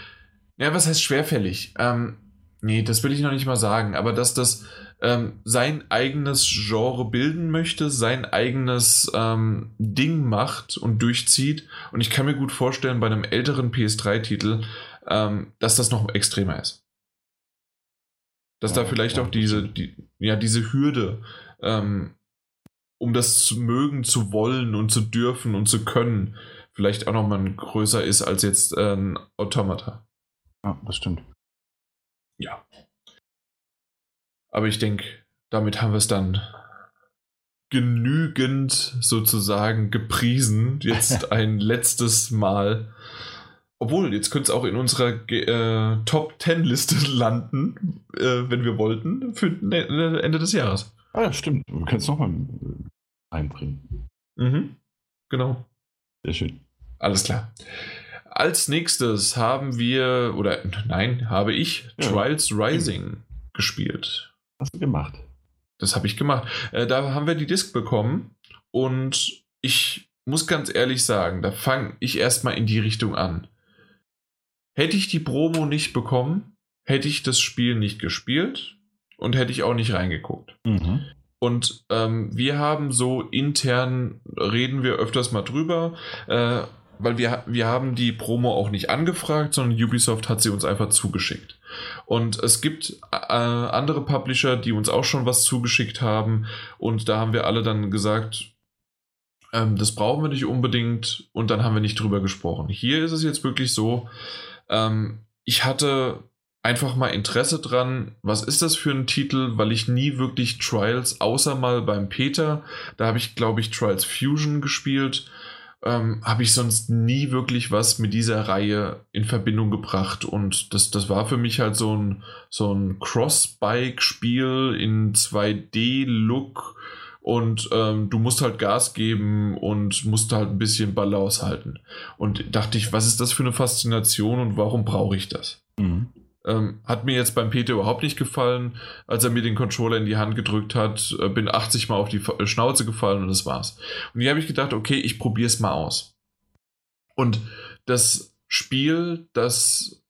ja, was heißt schwerfällig? Ähm, nee, das will ich noch nicht mal sagen, aber dass das ähm, sein eigenes Genre bilden möchte, sein eigenes ähm, Ding macht und durchzieht. Und ich kann mir gut vorstellen, bei einem älteren PS3-Titel, ähm, dass das noch extremer ist. Dass ja, da vielleicht ja, auch diese, die, ja, diese Hürde, ähm, um das zu mögen, zu wollen und zu dürfen und zu können, vielleicht auch nochmal größer ist als jetzt äh, ein Automata. Ja, das stimmt. Ja. Aber ich denke, damit haben wir es dann genügend sozusagen gepriesen. Jetzt [laughs] ein letztes Mal. Obwohl, jetzt könnte es auch in unserer äh, Top 10 Liste landen, äh, wenn wir wollten, für ne, Ende des Jahres. Ah, ja, stimmt. Wir können es nochmal einbringen. Mhm. Genau. Sehr schön. Alles klar. Als nächstes haben wir, oder nein, habe ich ja. Trials Rising gespielt. Hast du gemacht? Das habe ich gemacht. Äh, da haben wir die Disc bekommen und ich muss ganz ehrlich sagen, da fange ich erstmal in die Richtung an. Hätte ich die Promo nicht bekommen, hätte ich das Spiel nicht gespielt und hätte ich auch nicht reingeguckt. Mhm. Und ähm, wir haben so intern, reden wir öfters mal drüber, äh, weil wir, wir haben die Promo auch nicht angefragt, sondern Ubisoft hat sie uns einfach zugeschickt. Und es gibt äh, andere Publisher, die uns auch schon was zugeschickt haben. Und da haben wir alle dann gesagt, ähm, das brauchen wir nicht unbedingt. Und dann haben wir nicht drüber gesprochen. Hier ist es jetzt wirklich so, ähm, ich hatte einfach mal Interesse dran, was ist das für ein Titel, weil ich nie wirklich Trials, außer mal beim Peter, da habe ich, glaube ich, Trials Fusion gespielt ähm, habe ich sonst nie wirklich was mit dieser Reihe in Verbindung gebracht. Und das, das war für mich halt so ein, so ein Cross-Bike-Spiel in 2D-Look. Und ähm, du musst halt Gas geben und musst halt ein bisschen Balance halten. Und dachte ich, was ist das für eine Faszination und warum brauche ich das? Mhm. Ähm, hat mir jetzt beim Peter überhaupt nicht gefallen. Als er mir den Controller in die Hand gedrückt hat, äh, bin 80 Mal auf die äh, Schnauze gefallen und das war's. Und hier habe ich gedacht, okay, ich probiere es mal aus. Und das Spiel, das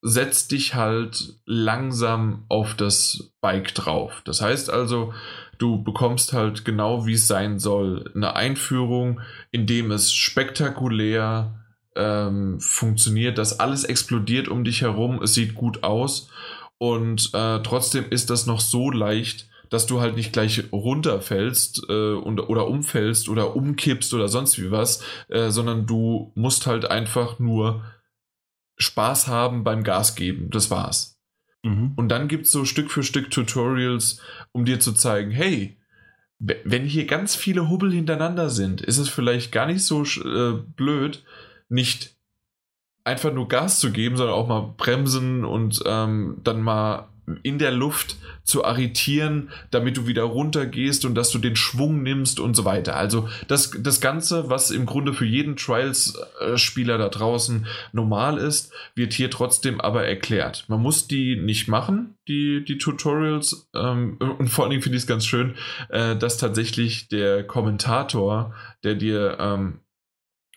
setzt dich halt langsam auf das Bike drauf. Das heißt also, du bekommst halt genau, wie es sein soll, eine Einführung, in dem es spektakulär ähm, funktioniert, dass alles explodiert um dich herum, es sieht gut aus und äh, trotzdem ist das noch so leicht, dass du halt nicht gleich runterfällst äh, und, oder umfällst oder umkippst oder sonst wie was, äh, sondern du musst halt einfach nur Spaß haben beim Gas geben. Das war's. Mhm. Und dann gibt es so Stück für Stück Tutorials, um dir zu zeigen, hey, wenn hier ganz viele Hubbel hintereinander sind, ist es vielleicht gar nicht so äh, blöd, nicht einfach nur Gas zu geben, sondern auch mal bremsen und ähm, dann mal in der Luft zu arretieren, damit du wieder runtergehst und dass du den Schwung nimmst und so weiter. Also das, das Ganze, was im Grunde für jeden Trials-Spieler da draußen normal ist, wird hier trotzdem aber erklärt. Man muss die nicht machen, die, die Tutorials. Ähm, und vor allen Dingen finde ich es ganz schön, äh, dass tatsächlich der Kommentator, der dir ähm,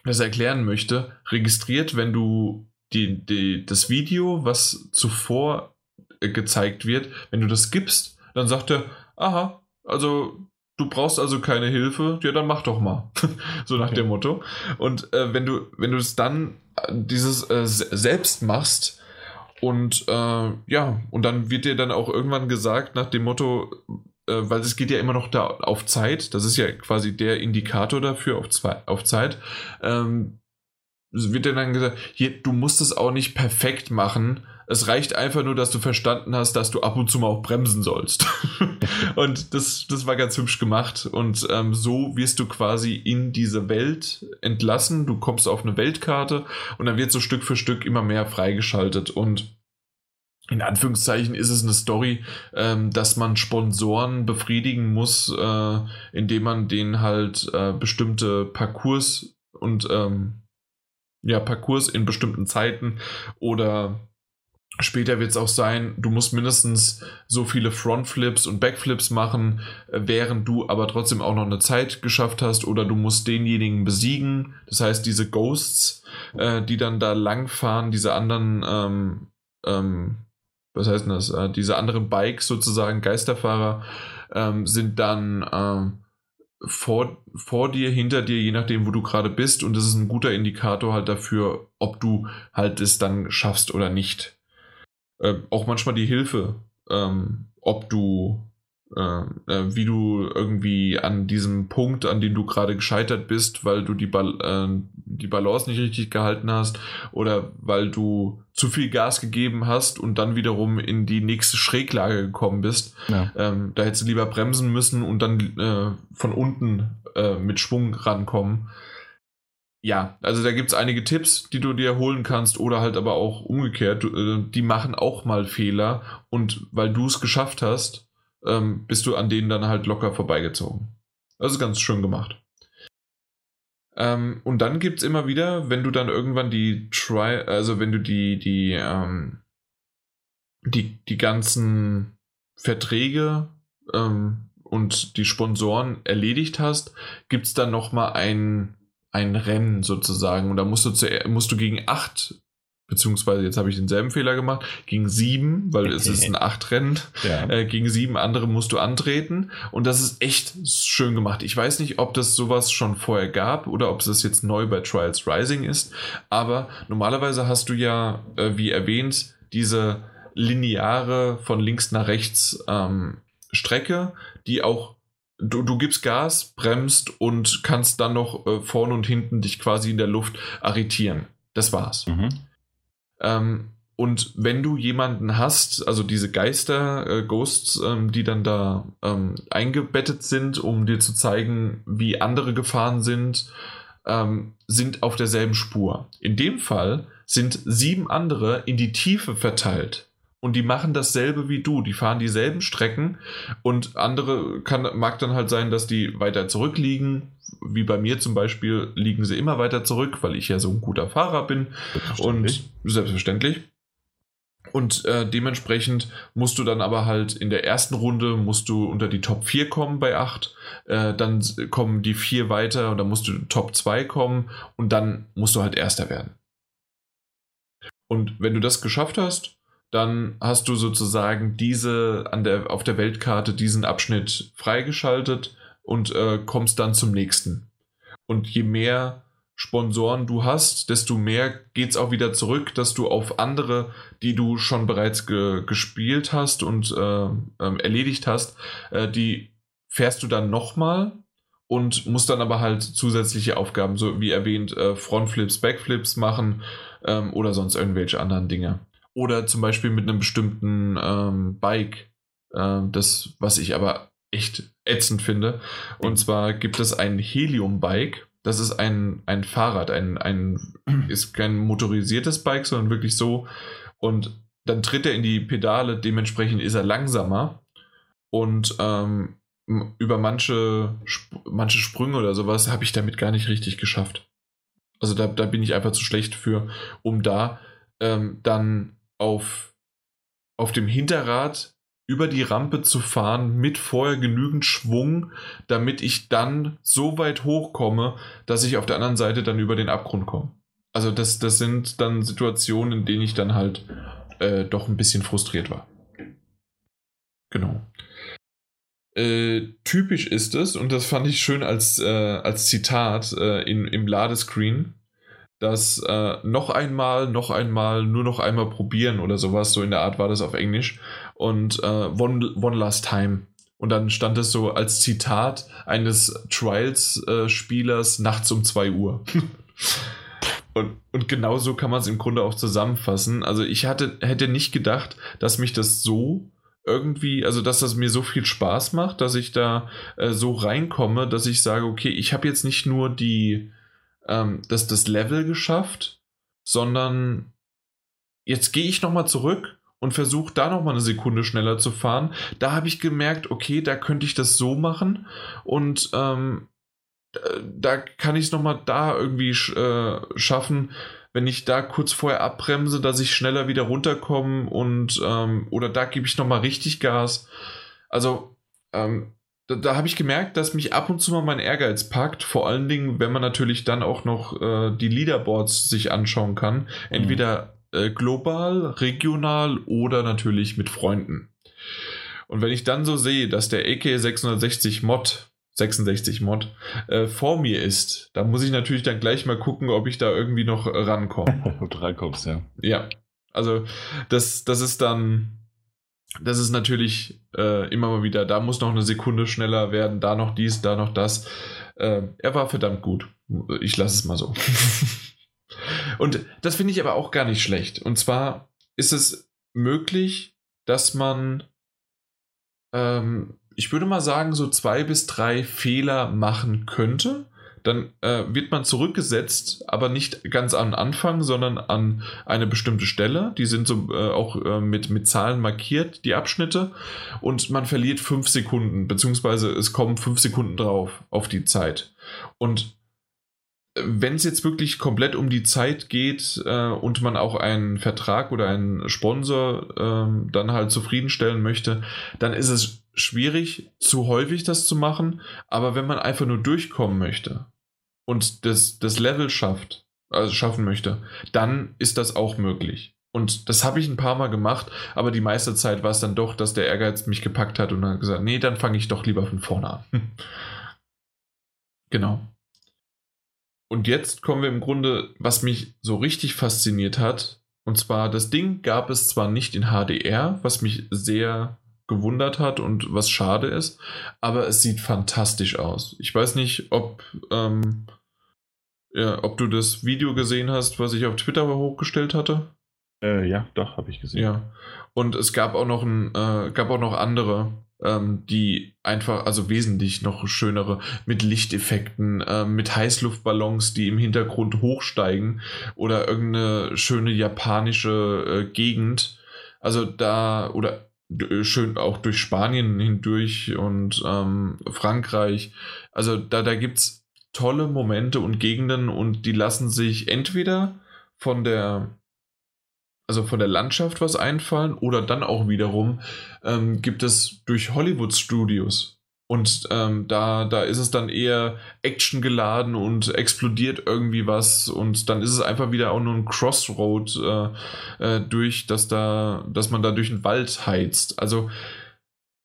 das erklären möchte, registriert, wenn du die, die, das Video, was zuvor äh, gezeigt wird, wenn du das gibst, dann sagt er, aha, also du brauchst also keine Hilfe, ja, dann mach doch mal. [laughs] so nach okay. dem Motto. Und äh, wenn du, wenn du es dann äh, dieses äh, selbst machst, und äh, ja, und dann wird dir dann auch irgendwann gesagt, nach dem Motto, weil es geht ja immer noch da auf Zeit, das ist ja quasi der Indikator dafür auf, zwei, auf Zeit, ähm, wird dir dann gesagt, hier, du musst es auch nicht perfekt machen, es reicht einfach nur, dass du verstanden hast, dass du ab und zu mal auch bremsen sollst. [laughs] und das, das war ganz hübsch gemacht. Und ähm, so wirst du quasi in diese Welt entlassen. Du kommst auf eine Weltkarte und dann wird so Stück für Stück immer mehr freigeschaltet. Und in Anführungszeichen ist es eine Story, ähm, dass man Sponsoren befriedigen muss, äh, indem man denen halt äh, bestimmte Parcours und ähm, ja, Parcours in bestimmten Zeiten oder Später wird es auch sein, du musst mindestens so viele Frontflips und Backflips machen, äh, während du aber trotzdem auch noch eine Zeit geschafft hast oder du musst denjenigen besiegen. Das heißt, diese Ghosts, äh, die dann da langfahren, diese anderen ähm, ähm, was heißt denn das? Äh, diese anderen Bikes sozusagen, Geisterfahrer, ähm, sind dann ähm, vor, vor dir, hinter dir, je nachdem, wo du gerade bist. Und das ist ein guter Indikator halt dafür, ob du halt es dann schaffst oder nicht. Äh, auch manchmal die Hilfe, ähm, ob du wie du irgendwie an diesem Punkt, an dem du gerade gescheitert bist, weil du die, Bal äh, die Balance nicht richtig gehalten hast oder weil du zu viel Gas gegeben hast und dann wiederum in die nächste Schräglage gekommen bist. Ja. Ähm, da hättest du lieber bremsen müssen und dann äh, von unten äh, mit Schwung rankommen. Ja, also da gibt es einige Tipps, die du dir holen kannst oder halt aber auch umgekehrt. Du, die machen auch mal Fehler und weil du es geschafft hast, ähm, bist du an denen dann halt locker vorbeigezogen. Das ist ganz schön gemacht. Ähm, und dann gibt es immer wieder, wenn du dann irgendwann die Try, also wenn du die, die, ähm, die, die ganzen Verträge ähm, und die Sponsoren erledigt hast, gibt es dann nochmal ein, ein Rennen sozusagen. Und da musst du, zu, musst du gegen acht beziehungsweise jetzt habe ich denselben Fehler gemacht, gegen sieben, weil es ist ein [laughs] Acht-Rennen, ja. äh, gegen sieben andere musst du antreten und das ist echt schön gemacht. Ich weiß nicht, ob das sowas schon vorher gab oder ob es das jetzt neu bei Trials Rising ist, aber normalerweise hast du ja, äh, wie erwähnt, diese lineare von links nach rechts ähm, Strecke, die auch Du, du gibst Gas, bremst und kannst dann noch äh, vorne und hinten dich quasi in der Luft arretieren. Das war's. Mhm. Ähm, und wenn du jemanden hast, also diese Geister, äh, Ghosts, ähm, die dann da ähm, eingebettet sind, um dir zu zeigen, wie andere Gefahren sind, ähm, sind auf derselben Spur. In dem Fall sind sieben andere in die Tiefe verteilt. Und die machen dasselbe wie du. Die fahren dieselben Strecken und andere kann, mag dann halt sein, dass die weiter zurückliegen. Wie bei mir zum Beispiel liegen sie immer weiter zurück, weil ich ja so ein guter Fahrer bin. Und selbstverständlich. Und äh, dementsprechend musst du dann aber halt in der ersten Runde musst du unter die Top 4 kommen bei 8. Äh, dann kommen die 4 weiter und dann musst du Top 2 kommen und dann musst du halt Erster werden. Und wenn du das geschafft hast, dann hast du sozusagen diese an der, auf der Weltkarte diesen Abschnitt freigeschaltet und äh, kommst dann zum nächsten. Und je mehr Sponsoren du hast, desto mehr geht es auch wieder zurück, dass du auf andere, die du schon bereits ge gespielt hast und äh, äh, erledigt hast, äh, die fährst du dann nochmal und musst dann aber halt zusätzliche Aufgaben, so wie erwähnt, äh, Frontflips, Backflips machen ähm, oder sonst irgendwelche anderen Dinge. Oder zum Beispiel mit einem bestimmten ähm, Bike, äh, das, was ich aber echt ätzend finde. Und zwar gibt es ein Helium-Bike das ist ein, ein Fahrrad, ein, ein, [clears throat] ist kein motorisiertes Bike, sondern wirklich so. Und dann tritt er in die Pedale, dementsprechend ist er langsamer. Und ähm, über manche, manche Sprünge oder sowas habe ich damit gar nicht richtig geschafft. Also da, da bin ich einfach zu schlecht für, um da ähm, dann auf, auf dem Hinterrad über die Rampe zu fahren mit vorher genügend Schwung, damit ich dann so weit hochkomme, dass ich auf der anderen Seite dann über den Abgrund komme. Also das, das sind dann Situationen, in denen ich dann halt äh, doch ein bisschen frustriert war. Genau. Äh, typisch ist es, und das fand ich schön als, äh, als Zitat äh, in, im Ladescreen, dass äh, noch einmal, noch einmal, nur noch einmal probieren oder sowas, so in der Art war das auf Englisch und äh, one, one Last Time. Und dann stand es so als Zitat eines Trials-Spielers äh, nachts um 2 Uhr. [laughs] und, und genau so kann man es im Grunde auch zusammenfassen. Also ich hatte, hätte nicht gedacht, dass mich das so irgendwie, also dass das mir so viel Spaß macht, dass ich da äh, so reinkomme, dass ich sage, okay, ich habe jetzt nicht nur die, ähm, das, das Level geschafft, sondern jetzt gehe ich nochmal zurück und versuche da nochmal eine Sekunde schneller zu fahren. Da habe ich gemerkt, okay, da könnte ich das so machen und ähm, da kann ich es nochmal da irgendwie äh, schaffen, wenn ich da kurz vorher abbremse, dass ich schneller wieder runterkomme und ähm, oder da gebe ich nochmal richtig Gas. Also ähm, da, da habe ich gemerkt, dass mich ab und zu mal mein Ehrgeiz packt, vor allen Dingen, wenn man natürlich dann auch noch äh, die Leaderboards sich anschauen kann. Entweder äh, global, regional oder natürlich mit Freunden. Und wenn ich dann so sehe, dass der AK660 Mod 66 Mod äh, vor mir ist, dann muss ich natürlich dann gleich mal gucken, ob ich da irgendwie noch rankomme. [laughs] ob du rankommst, ja. Ja. Also das, das ist dann, das ist natürlich äh, immer mal wieder, da muss noch eine Sekunde schneller werden, da noch dies, da noch das. Äh, er war verdammt gut. Ich lasse es mal so. [laughs] Und das finde ich aber auch gar nicht schlecht. Und zwar ist es möglich, dass man, ähm, ich würde mal sagen, so zwei bis drei Fehler machen könnte. Dann äh, wird man zurückgesetzt, aber nicht ganz am Anfang, sondern an eine bestimmte Stelle. Die sind so äh, auch äh, mit, mit Zahlen markiert, die Abschnitte. Und man verliert fünf Sekunden, beziehungsweise es kommen fünf Sekunden drauf auf die Zeit. Und wenn es jetzt wirklich komplett um die Zeit geht äh, und man auch einen Vertrag oder einen Sponsor äh, dann halt zufriedenstellen möchte, dann ist es schwierig, zu häufig das zu machen. Aber wenn man einfach nur durchkommen möchte und das, das Level schafft, also schaffen möchte, dann ist das auch möglich. Und das habe ich ein paar Mal gemacht, aber die meiste Zeit war es dann doch, dass der Ehrgeiz mich gepackt hat und dann gesagt, nee, dann fange ich doch lieber von vorne an. [laughs] genau. Und jetzt kommen wir im Grunde, was mich so richtig fasziniert hat. Und zwar, das Ding gab es zwar nicht in HDR, was mich sehr gewundert hat und was schade ist, aber es sieht fantastisch aus. Ich weiß nicht, ob, ähm, ja, ob du das Video gesehen hast, was ich auf Twitter hochgestellt hatte. Äh, ja, doch, habe ich gesehen. Ja. Und es gab auch noch ein, äh, gab auch noch andere, ähm, die einfach, also wesentlich noch schönere, mit Lichteffekten, äh, mit Heißluftballons, die im Hintergrund hochsteigen oder irgendeine schöne japanische äh, Gegend. Also da, oder äh, schön auch durch Spanien hindurch und ähm, Frankreich. Also da, da gibt es tolle Momente und Gegenden und die lassen sich entweder von der also von der Landschaft was einfallen oder dann auch wiederum ähm, gibt es durch Hollywood Studios und ähm, da, da ist es dann eher Action geladen und explodiert irgendwie was und dann ist es einfach wieder auch nur ein Crossroad äh, äh, durch, dass da, dass man da durch den Wald heizt. Also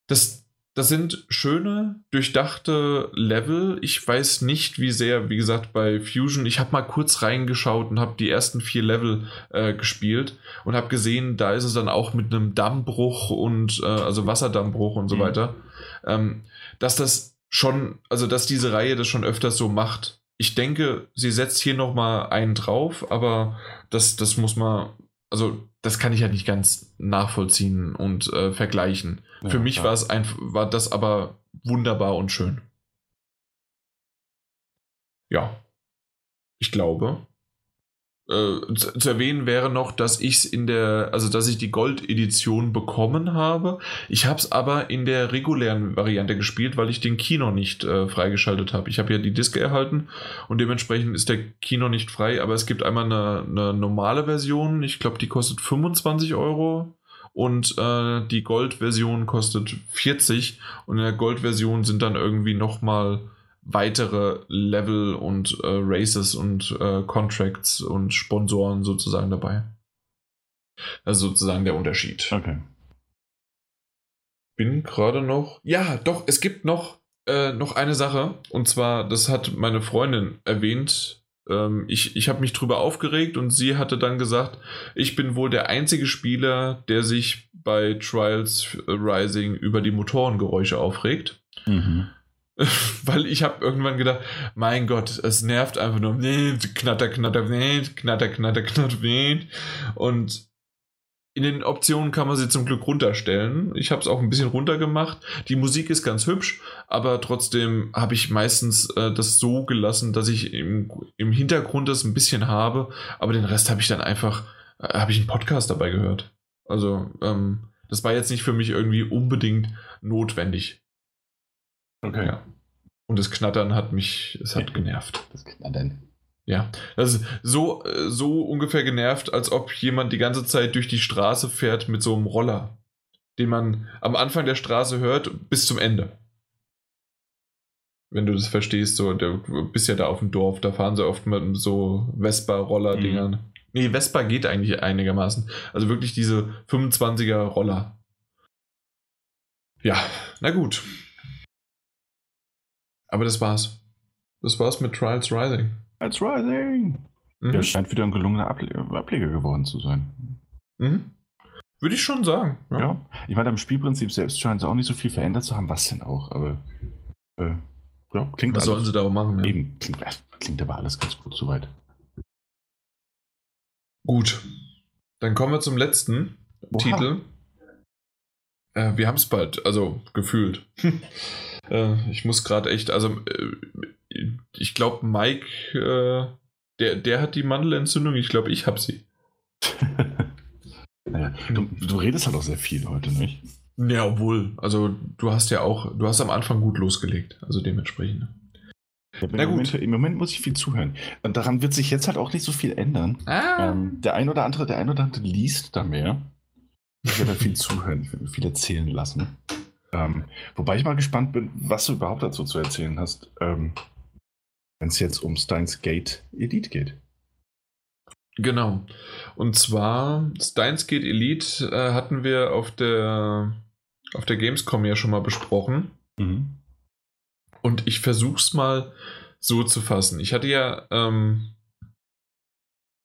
das, das sind schöne, durchdachte Level. Ich weiß nicht, wie sehr, wie gesagt, bei Fusion. Ich habe mal kurz reingeschaut und habe die ersten vier Level äh, gespielt und habe gesehen, da ist es dann auch mit einem Dammbruch und äh, also Wasserdammbruch und so mhm. weiter. Ähm, dass das schon, also dass diese Reihe das schon öfters so macht. Ich denke, sie setzt hier nochmal einen drauf, aber das, das muss man, also das kann ich ja nicht ganz nachvollziehen und äh, vergleichen. Ja, Für mich war es einfach, war das aber wunderbar und schön. Ja. Ich glaube. Äh, zu, zu, erwähnen wäre noch, dass ich in der, also dass ich die Gold-Edition bekommen habe. Ich habe es aber in der regulären Variante gespielt, weil ich den Kino nicht äh, freigeschaltet habe. Ich habe ja die Diske erhalten und dementsprechend ist der Kino nicht frei, aber es gibt einmal eine, eine normale Version. Ich glaube, die kostet 25 Euro und äh, die Gold-Version kostet 40 und in der Gold-Version sind dann irgendwie nochmal weitere Level und äh, Races und äh, Contracts und Sponsoren sozusagen dabei. Also sozusagen der Unterschied. Okay. Bin gerade noch. Ja, doch, es gibt noch, äh, noch eine Sache. Und zwar, das hat meine Freundin erwähnt. Ähm, ich ich habe mich drüber aufgeregt und sie hatte dann gesagt, ich bin wohl der einzige Spieler, der sich bei Trials Rising über die Motorengeräusche aufregt. Mhm. [laughs] Weil ich habe irgendwann gedacht, mein Gott, es nervt einfach nur. Knatter, knatter, knatter, knatter, knatter. Und in den Optionen kann man sie zum Glück runterstellen. Ich habe es auch ein bisschen runtergemacht. Die Musik ist ganz hübsch, aber trotzdem habe ich meistens äh, das so gelassen, dass ich im, im Hintergrund das ein bisschen habe, aber den Rest habe ich dann einfach, äh, habe ich einen Podcast dabei gehört. Also, ähm, das war jetzt nicht für mich irgendwie unbedingt notwendig. Okay. Ja. Und das Knattern hat mich, es hat genervt. Das Knattern. Ja, das ist so, so ungefähr genervt, als ob jemand die ganze Zeit durch die Straße fährt mit so einem Roller, den man am Anfang der Straße hört bis zum Ende. Wenn du das verstehst, so, du bist ja da auf dem Dorf, da fahren sie oft mit so Vespa-Roller-Dingern. Mhm. Nee, Vespa geht eigentlich einigermaßen. Also wirklich diese 25er Roller. Ja, na gut. Aber das war's. Das war's mit Trials Rising. Trials Rising! Mhm. Der scheint wieder ein gelungener Able Ableger geworden zu sein. Mhm. Würde ich schon sagen. Ja. ja. Ich meine, am Spielprinzip selbst scheint es auch nicht so viel verändert zu haben. Was denn auch? Aber äh, ja, klingt Was sollen sie da auch machen? Ja. Eben, klingt, klingt aber alles ganz gut soweit. Gut. Dann kommen wir zum letzten Oha. Titel. Äh, wir haben es bald, also gefühlt. [laughs] Äh, ich muss gerade echt, also äh, ich glaube, Mike, äh, der, der hat die Mandelentzündung, ich glaube, ich habe sie. [laughs] naja, du, du, redest halt auch sehr viel heute, nicht? Ja, obwohl, also du hast ja auch, du hast am Anfang gut losgelegt, also dementsprechend. Ja, Na gut. Moment, Im Moment muss ich viel zuhören. Und daran wird sich jetzt halt auch nicht so viel ändern. Ah. Ähm, der ein oder andere, der ein oder andere liest da mehr. Ich werde viel [laughs] zuhören, ich werde viel erzählen lassen. Ähm, wobei ich mal gespannt bin, was du überhaupt dazu zu erzählen hast, ähm, wenn es jetzt um Steins Gate Elite geht. Genau. Und zwar Steins Gate Elite äh, hatten wir auf der, auf der Gamescom ja schon mal besprochen. Mhm. Und ich versuche es mal so zu fassen. Ich hatte ja, ähm,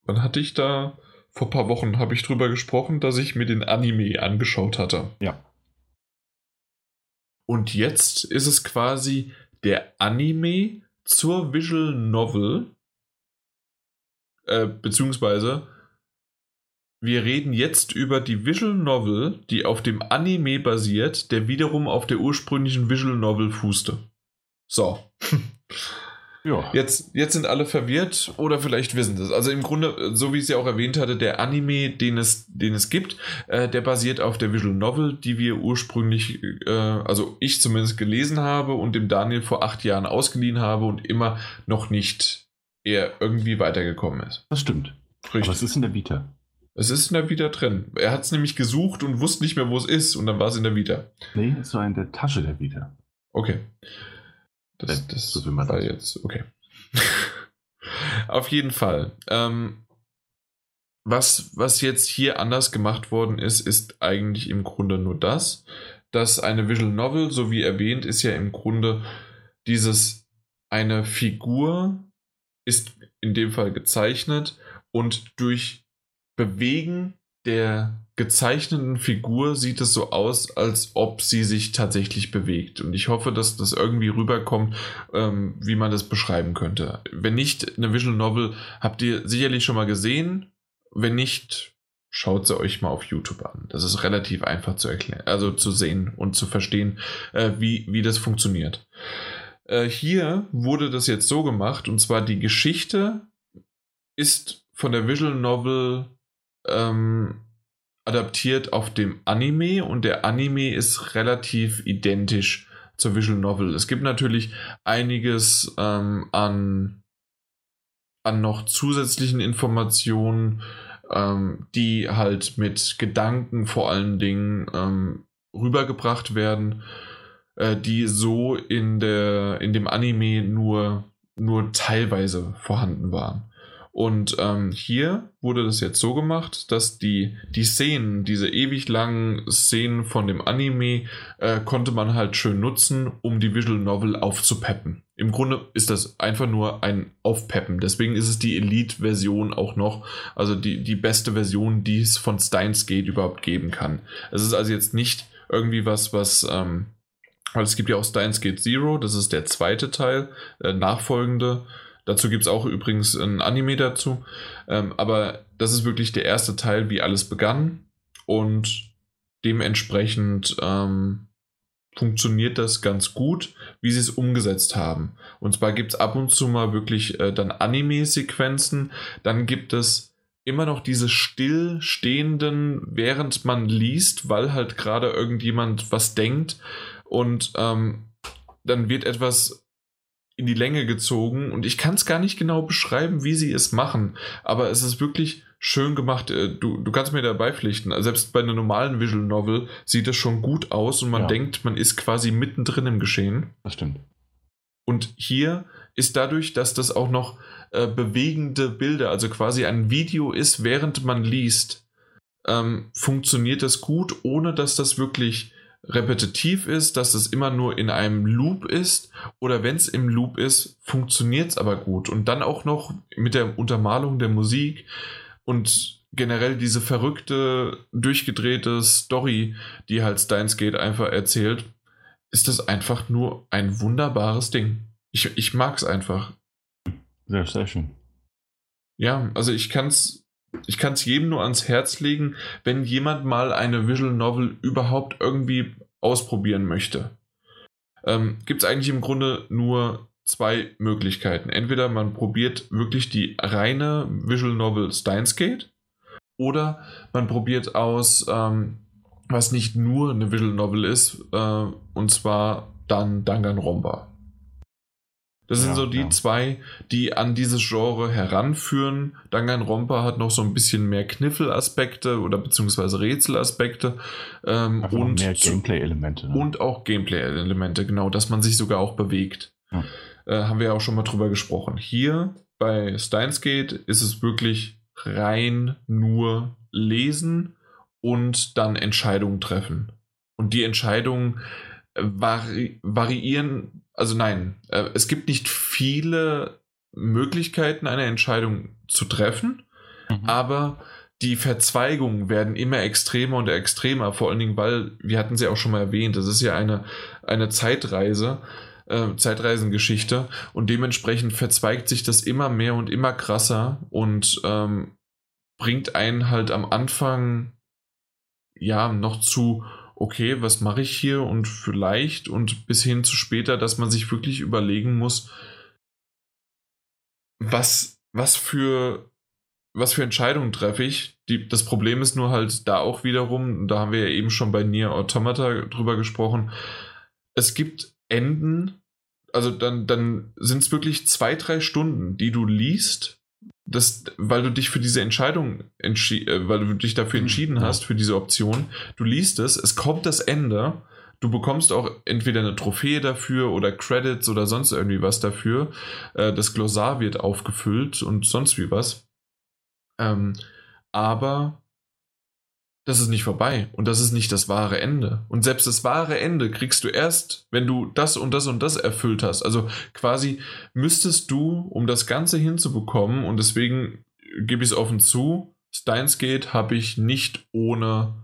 wann hatte ich da? Vor ein paar Wochen habe ich drüber gesprochen, dass ich mir den Anime angeschaut hatte. Ja. Und jetzt ist es quasi der Anime zur Visual Novel, äh, beziehungsweise wir reden jetzt über die Visual Novel, die auf dem Anime basiert, der wiederum auf der ursprünglichen Visual Novel fußte. So. [laughs] Ja. Jetzt, jetzt sind alle verwirrt oder vielleicht wissen das. Also im Grunde, so wie ich es ja auch erwähnt hatte, der Anime, den es, den es gibt, äh, der basiert auf der Visual Novel, die wir ursprünglich, äh, also ich zumindest gelesen habe und dem Daniel vor acht Jahren ausgeliehen habe und immer noch nicht eher irgendwie weitergekommen ist. Das stimmt. Richtig. Aber was ist in der Vita? Es ist in der Vita drin. Er hat es nämlich gesucht und wusste nicht mehr, wo es ist und dann war es in der Vita. Nee, es war in der Tasche der Vita. Okay. Das, äh, das so war das. jetzt, okay. [laughs] Auf jeden Fall. Ähm, was, was jetzt hier anders gemacht worden ist, ist eigentlich im Grunde nur das, dass eine Visual Novel, so wie erwähnt, ist ja im Grunde dieses, eine Figur ist in dem Fall gezeichnet und durch Bewegen der gezeichneten Figur sieht es so aus, als ob sie sich tatsächlich bewegt. Und ich hoffe, dass das irgendwie rüberkommt, ähm, wie man das beschreiben könnte. Wenn nicht, eine Visual Novel habt ihr sicherlich schon mal gesehen. Wenn nicht, schaut sie euch mal auf YouTube an. Das ist relativ einfach zu erklären, also zu sehen und zu verstehen, äh, wie, wie das funktioniert. Äh, hier wurde das jetzt so gemacht, und zwar die Geschichte ist von der Visual Novel ähm, adaptiert auf dem Anime und der Anime ist relativ identisch zur Visual Novel. Es gibt natürlich einiges ähm, an, an noch zusätzlichen Informationen, ähm, die halt mit Gedanken vor allen Dingen ähm, rübergebracht werden, äh, die so in, der, in dem Anime nur, nur teilweise vorhanden waren. Und ähm, hier wurde das jetzt so gemacht, dass die, die Szenen, diese ewig langen Szenen von dem Anime, äh, konnte man halt schön nutzen, um die Visual Novel aufzupeppen. Im Grunde ist das einfach nur ein Aufpeppen. Deswegen ist es die Elite-Version auch noch, also die, die beste Version, die es von Steins Gate überhaupt geben kann. Es ist also jetzt nicht irgendwie was, was, ähm, weil es gibt ja auch Steins Gate Zero, das ist der zweite Teil, äh, nachfolgende. Dazu gibt es auch übrigens ein Anime dazu. Ähm, aber das ist wirklich der erste Teil, wie alles begann. Und dementsprechend ähm, funktioniert das ganz gut, wie sie es umgesetzt haben. Und zwar gibt es ab und zu mal wirklich äh, dann Anime-Sequenzen. Dann gibt es immer noch diese stillstehenden, während man liest, weil halt gerade irgendjemand was denkt. Und ähm, dann wird etwas in die Länge gezogen und ich kann es gar nicht genau beschreiben, wie sie es machen, aber es ist wirklich schön gemacht. Äh, du, du kannst mir dabei pflichten. Also selbst bei einer normalen Visual Novel sieht es schon gut aus und man ja. denkt, man ist quasi mittendrin im Geschehen. Das stimmt. Und hier ist dadurch, dass das auch noch äh, bewegende Bilder, also quasi ein Video ist, während man liest, ähm, funktioniert das gut, ohne dass das wirklich repetitiv ist, dass es immer nur in einem Loop ist oder wenn es im Loop ist, funktioniert es aber gut und dann auch noch mit der Untermalung der Musik und generell diese verrückte, durchgedrehte Story, die halt Steins Gate einfach erzählt, ist das einfach nur ein wunderbares Ding. Ich, ich mag es einfach. Sehr, sehr schön. Ja, also ich kann es ich kann es jedem nur ans Herz legen, wenn jemand mal eine Visual Novel überhaupt irgendwie ausprobieren möchte. Ähm, Gibt es eigentlich im Grunde nur zwei Möglichkeiten. Entweder man probiert wirklich die reine Visual Novel Steins Gate oder man probiert aus, ähm, was nicht nur eine Visual Novel ist, äh, und zwar dann Danganronpa. Das sind ja, so die ja. zwei, die an dieses Genre heranführen. Danganronpa hat noch so ein bisschen mehr Kniffelaspekte oder beziehungsweise Rätselaspekte. Ähm, und mehr Gameplay-Elemente. Ne? Und auch Gameplay-Elemente, genau, dass man sich sogar auch bewegt. Ja. Äh, haben wir ja auch schon mal drüber gesprochen. Hier bei Steins Gate ist es wirklich rein nur lesen und dann Entscheidungen treffen. Und die Entscheidungen vari variieren, also nein, äh, es gibt nicht viele Möglichkeiten, eine Entscheidung zu treffen, mhm. aber die Verzweigungen werden immer extremer und extremer, vor allen Dingen, weil, wir hatten sie auch schon mal erwähnt, das ist ja eine, eine Zeitreise, äh, Zeitreisengeschichte und dementsprechend verzweigt sich das immer mehr und immer krasser und ähm, bringt einen halt am Anfang ja noch zu, okay, was mache ich hier und vielleicht und bis hin zu später, dass man sich wirklich überlegen muss, was, was für was für Entscheidungen treffe ich? Die, das Problem ist nur halt da auch wiederum, da haben wir ja eben schon bei Nier Automata drüber gesprochen, es gibt Enden, also dann, dann sind es wirklich zwei, drei Stunden, die du liest, das, weil du dich für diese Entscheidung äh, weil du dich dafür mhm. entschieden hast, für diese Option. Du liest es, es kommt das Ende, du bekommst auch entweder eine Trophäe dafür oder Credits oder sonst irgendwie was dafür. Äh, das Glossar wird aufgefüllt und sonst wie was. Ähm, aber das ist nicht vorbei und das ist nicht das wahre Ende. Und selbst das wahre Ende kriegst du erst, wenn du das und das und das erfüllt hast. Also quasi müsstest du, um das Ganze hinzubekommen, und deswegen gebe ich es offen zu, Steins Gate habe ich nicht ohne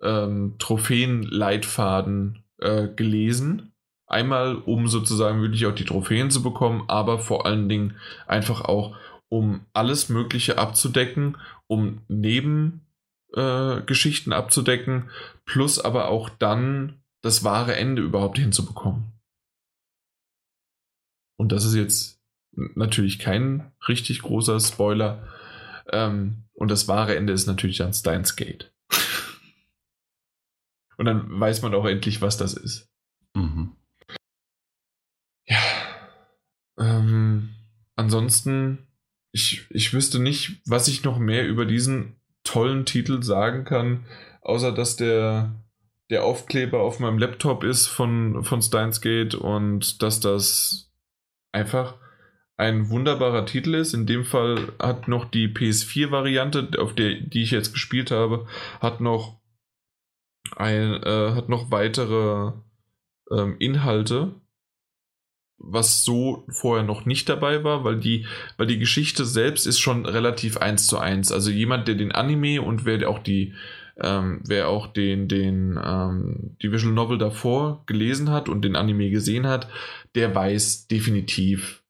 ähm, Trophäenleitfaden äh, gelesen. Einmal, um sozusagen wirklich auch die Trophäen zu bekommen, aber vor allen Dingen einfach auch, um alles Mögliche abzudecken, um Nebengeschichten äh, abzudecken, plus aber auch dann das wahre Ende überhaupt hinzubekommen. Und das ist jetzt natürlich kein richtig großer Spoiler. Ähm, und das wahre Ende ist natürlich dann Steins Gate. [laughs] und dann weiß man auch endlich, was das ist. Mhm. Ja. Ähm, ansonsten ich, ich wüsste nicht, was ich noch mehr über diesen tollen Titel sagen kann, außer dass der, der Aufkleber auf meinem Laptop ist von, von Steins Gate und dass das einfach ein wunderbarer Titel ist. In dem Fall hat noch die PS4-Variante, auf der die ich jetzt gespielt habe, hat noch ein, äh, hat noch weitere ähm, Inhalte, was so vorher noch nicht dabei war, weil die, weil die Geschichte selbst ist schon relativ eins zu eins. Also jemand, der den Anime und wer auch die, ähm, wer auch den, den, ähm, die Visual Novel davor gelesen hat und den Anime gesehen hat, der weiß definitiv,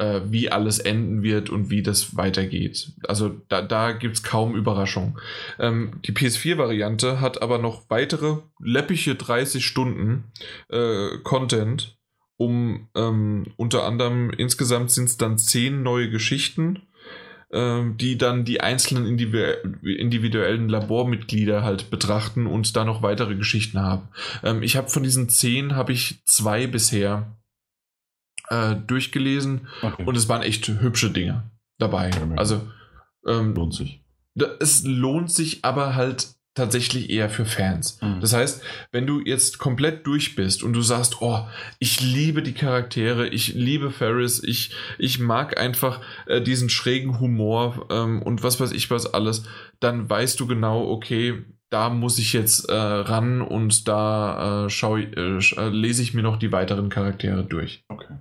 äh, wie alles enden wird und wie das weitergeht. Also da, da gibt es kaum Überraschung. Ähm, die PS4-Variante hat aber noch weitere läppische 30 Stunden äh, Content um ähm, unter anderem insgesamt sind es dann zehn neue Geschichten, ähm, die dann die einzelnen individuellen Labormitglieder halt betrachten und da noch weitere Geschichten haben. Ähm, ich habe von diesen zehn habe ich zwei bisher äh, durchgelesen okay. und es waren echt hübsche Dinge dabei. Also ähm, lohnt sich. Es lohnt sich aber halt tatsächlich eher für Fans. Mhm. Das heißt, wenn du jetzt komplett durch bist und du sagst, oh, ich liebe die Charaktere, ich liebe Ferris, ich, ich mag einfach äh, diesen schrägen Humor ähm, und was weiß ich was alles, dann weißt du genau, okay, da muss ich jetzt äh, ran und da äh, schau, äh, äh, lese ich mir noch die weiteren Charaktere durch. Okay.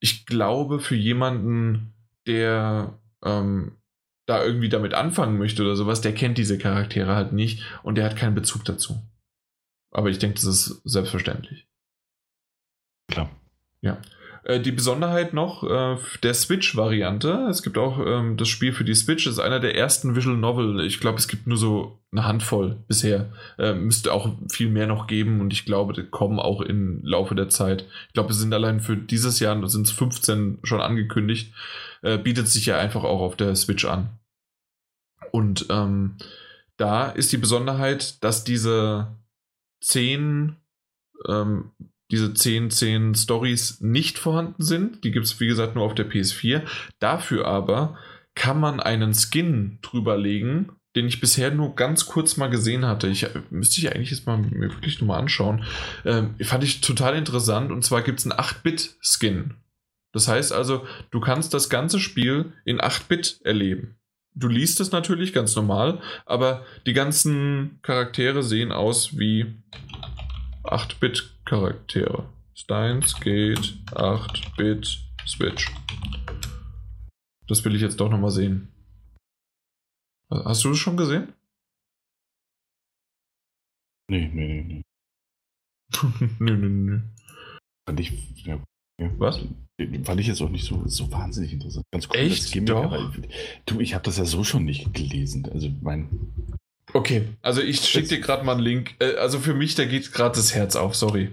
Ich glaube, für jemanden, der ähm, da irgendwie damit anfangen möchte oder sowas, der kennt diese Charaktere halt nicht und der hat keinen Bezug dazu. Aber ich denke, das ist selbstverständlich. Klar. Ja. Äh, die Besonderheit noch äh, der Switch-Variante. Es gibt auch ähm, das Spiel für die Switch. Ist einer der ersten Visual Novel. Ich glaube, es gibt nur so eine Handvoll bisher. Äh, müsste auch viel mehr noch geben und ich glaube, die kommen auch im Laufe der Zeit. Ich glaube, es sind allein für dieses Jahr sind es 15 schon angekündigt äh, bietet sich ja einfach auch auf der Switch an. Und ähm, da ist die Besonderheit, dass diese 10, ähm, diese 10, 10 Stories nicht vorhanden sind. Die gibt es, wie gesagt, nur auf der PS4. Dafür aber kann man einen Skin drüberlegen, den ich bisher nur ganz kurz mal gesehen hatte. Ich müsste ich eigentlich jetzt mal mir wirklich nur mal anschauen. Ähm, fand ich total interessant. Und zwar gibt es einen 8-Bit-Skin das heißt also, du kannst das ganze Spiel in 8-Bit erleben. Du liest es natürlich ganz normal, aber die ganzen Charaktere sehen aus wie 8-Bit-Charaktere. Steins Gate 8-Bit Switch. Das will ich jetzt doch nochmal sehen. Hast du es schon gesehen? Nee, nee, nee, nee. [laughs] nö, nö. Fand ich, ja, Ja. Was? Den fand ich jetzt auch nicht so, so wahnsinnig interessant. Ganz cool. Echt? Gimmick, Doch. Aber, du, ich habe das ja so schon nicht gelesen. Also mein. Okay, also ich schicke dir gerade mal einen Link. Äh, also für mich, da geht gerade das Herz auf, sorry.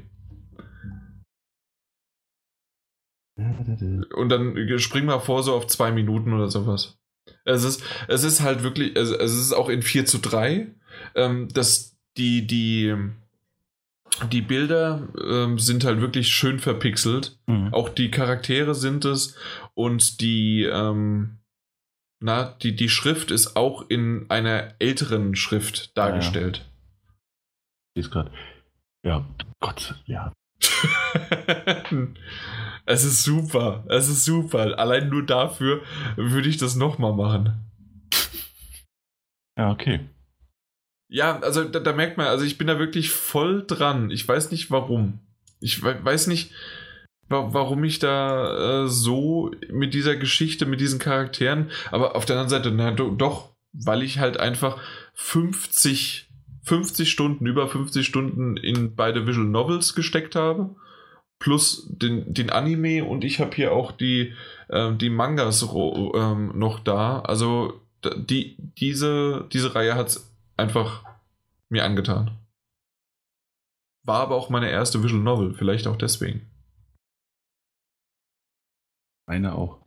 Und dann spring mal vor, so auf zwei Minuten oder sowas. Es ist, es ist halt wirklich, es, es ist auch in 4 zu 3. Ähm, das, die, die, die Bilder ähm, sind halt wirklich schön verpixelt. Mhm. Auch die Charaktere sind es. Und die, ähm, na, die, die Schrift ist auch in einer älteren Schrift dargestellt. Ja, ja. ist gerade. Ja, Gott, ja. [laughs] es ist super. Es ist super. Allein nur dafür würde ich das nochmal machen. Ja, okay. Ja, also da, da, merkt man, also ich bin da wirklich voll dran. Ich weiß nicht warum. Ich weiß nicht, warum ich da äh, so mit dieser Geschichte, mit diesen Charakteren, aber auf der anderen Seite, na doch, weil ich halt einfach 50, 50 Stunden, über 50 Stunden in beide Visual Novels gesteckt habe, plus den, den Anime und ich habe hier auch die, äh, die Mangas äh, noch da. Also die, diese, diese Reihe hat es einfach mir angetan. War aber auch meine erste Visual Novel, vielleicht auch deswegen. Meine auch.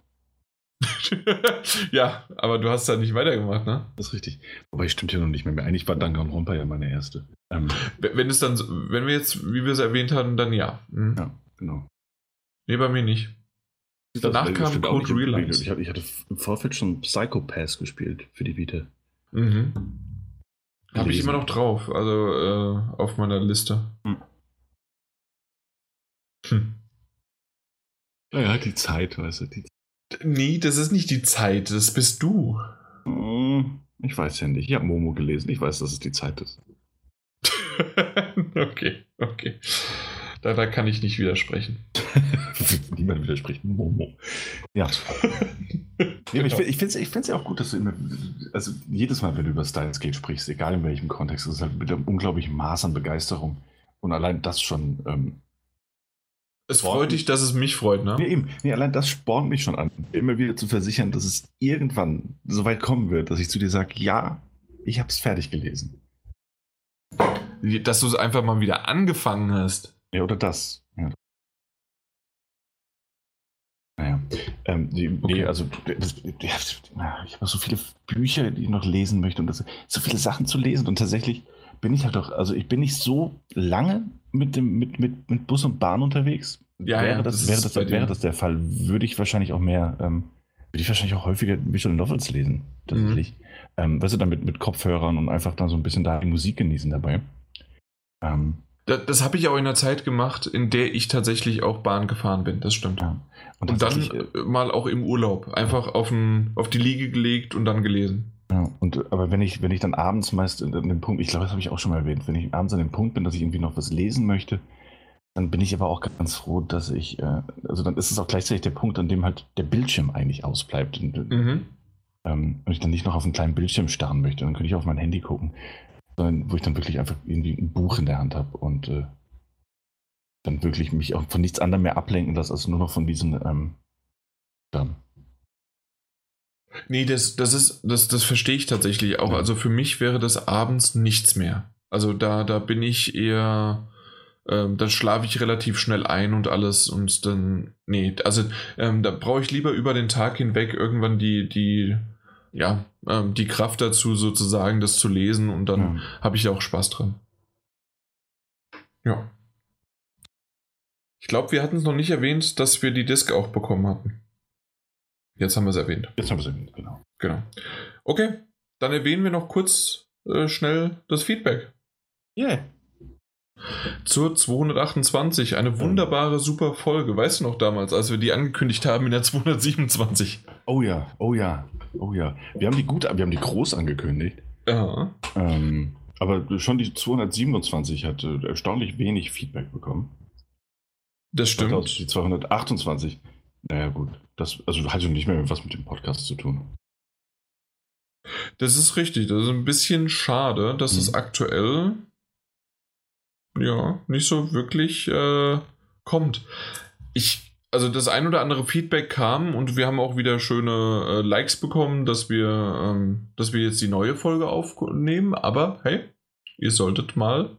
[laughs] ja, aber du hast da nicht weitergemacht, ne? Das ist richtig. Wobei stimmt ja noch nicht mehr. Eigentlich war Danganronpa ja meine erste. Ähm, wenn es dann, wenn wir jetzt, wie wir es erwähnt haben, dann ja. Mhm. Ja, genau. Nee, bei mir nicht. Danach kam Code Realize. Ich, ich hatte im Vorfeld schon Psychopass gespielt für die Vita. Mhm. Habe ich immer noch drauf, also äh, auf meiner Liste. Hm. Hm. Ja, die Zeit, weißt du. Die Nee, das ist nicht die Zeit, das bist du. Hm, ich weiß ja nicht. Ich habe Momo gelesen. Ich weiß, dass es die Zeit ist. [laughs] okay, okay. Da, da kann ich nicht widersprechen. [laughs] Niemand widerspricht. Momo. Ja. [laughs] genau. Ich, finde es ich ich ja auch gut, dass du immer, also jedes Mal, wenn du über Styles Gate sprichst, egal in welchem Kontext, ist es halt mit einem unglaublichen Maß an Begeisterung. Und allein das schon. Ähm, es freut dich, dass es mich freut, ne? Nee, eben. Nee, allein das spornt mich schon an, immer wieder zu versichern, dass es irgendwann so weit kommen wird, dass ich zu dir sage, ja, ich habe es fertig gelesen. Dass du es einfach mal wieder angefangen hast. Ja, oder das. Ja. Naja. Ähm, die, okay. Nee, also das, ich habe so viele Bücher, die ich noch lesen möchte und das, so viele Sachen zu lesen und tatsächlich bin ich halt doch, also ich bin nicht so lange mit dem mit, mit, mit Bus und Bahn unterwegs. Ja, wäre, ja, das, das wäre, das, wäre das der Fall, würde ich wahrscheinlich auch mehr, ähm, würde ich wahrscheinlich auch häufiger Visual Novels lesen, tatsächlich. Mhm. Ähm, weißt du, dann mit, mit Kopfhörern und einfach dann so ein bisschen da die Musik genießen dabei. Ähm, das, das habe ich auch in der Zeit gemacht, in der ich tatsächlich auch Bahn gefahren bin, das stimmt. Ja. Und, und dann äh, mal auch im Urlaub, einfach auf, ein, auf die Liege gelegt und dann gelesen. Ja, und aber wenn ich, wenn ich dann abends meist an dem Punkt, ich glaube, das habe ich auch schon mal erwähnt, wenn ich abends an dem Punkt bin, dass ich irgendwie noch was lesen möchte, dann bin ich aber auch ganz froh, dass ich, äh, also dann ist es auch gleichzeitig der Punkt, an dem halt der Bildschirm eigentlich ausbleibt. Und, mhm. ähm, und ich dann nicht noch auf einen kleinen Bildschirm starren möchte, dann könnte ich auf mein Handy gucken sondern wo ich dann wirklich einfach irgendwie ein Buch in der Hand habe und äh, dann wirklich mich auch von nichts anderem mehr ablenken lasse, als nur noch von diesen ähm, dann. Nee, das, das ist, das, das verstehe ich tatsächlich auch. Ja. Also für mich wäre das abends nichts mehr. Also da, da bin ich eher, ähm, dann schlafe ich relativ schnell ein und alles und dann, nee, also ähm, da brauche ich lieber über den Tag hinweg irgendwann die, die, ja, ähm, die Kraft dazu, sozusagen das zu lesen und dann ja. habe ich da auch Spaß dran. Ja. Ich glaube, wir hatten es noch nicht erwähnt, dass wir die Disc auch bekommen hatten. Jetzt haben wir es erwähnt. Jetzt haben wir es erwähnt, genau. Genau. Okay, dann erwähnen wir noch kurz äh, schnell das Feedback. Yeah. Zur 228, eine wunderbare, super Folge. Weißt du noch damals, als wir die angekündigt haben in der 227? Oh ja, oh ja, oh ja. Wir haben die gut, wir haben die groß angekündigt. Ja. Ähm, aber schon die 227 hat äh, erstaunlich wenig Feedback bekommen. Das stimmt. Die 228, naja gut, das also hat ja nicht mehr was mit dem Podcast zu tun. Das ist richtig. Das ist ein bisschen schade, dass mhm. es aktuell ja nicht so wirklich äh, kommt. Ich also das ein oder andere Feedback kam und wir haben auch wieder schöne äh, Likes bekommen, dass wir, ähm, dass wir jetzt die neue Folge aufnehmen. Aber hey, ihr solltet mal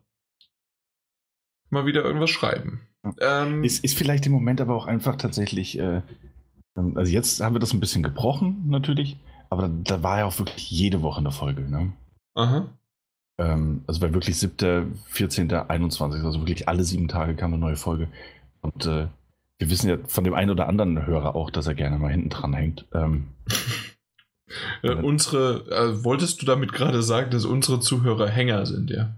mal wieder irgendwas schreiben. Ähm, ist, ist vielleicht im Moment aber auch einfach tatsächlich, äh, ähm, also jetzt haben wir das ein bisschen gebrochen natürlich, aber da, da war ja auch wirklich jede Woche eine Folge. Ne? Aha. Ähm, also war wirklich 7., 14., 21., also wirklich alle sieben Tage kam eine neue Folge. Und äh, wir wissen ja von dem einen oder anderen Hörer auch, dass er gerne mal hinten dran hängt. Ähm, [laughs] äh, unsere, äh, wolltest du damit gerade sagen, dass unsere Zuhörer Hänger sind, ja?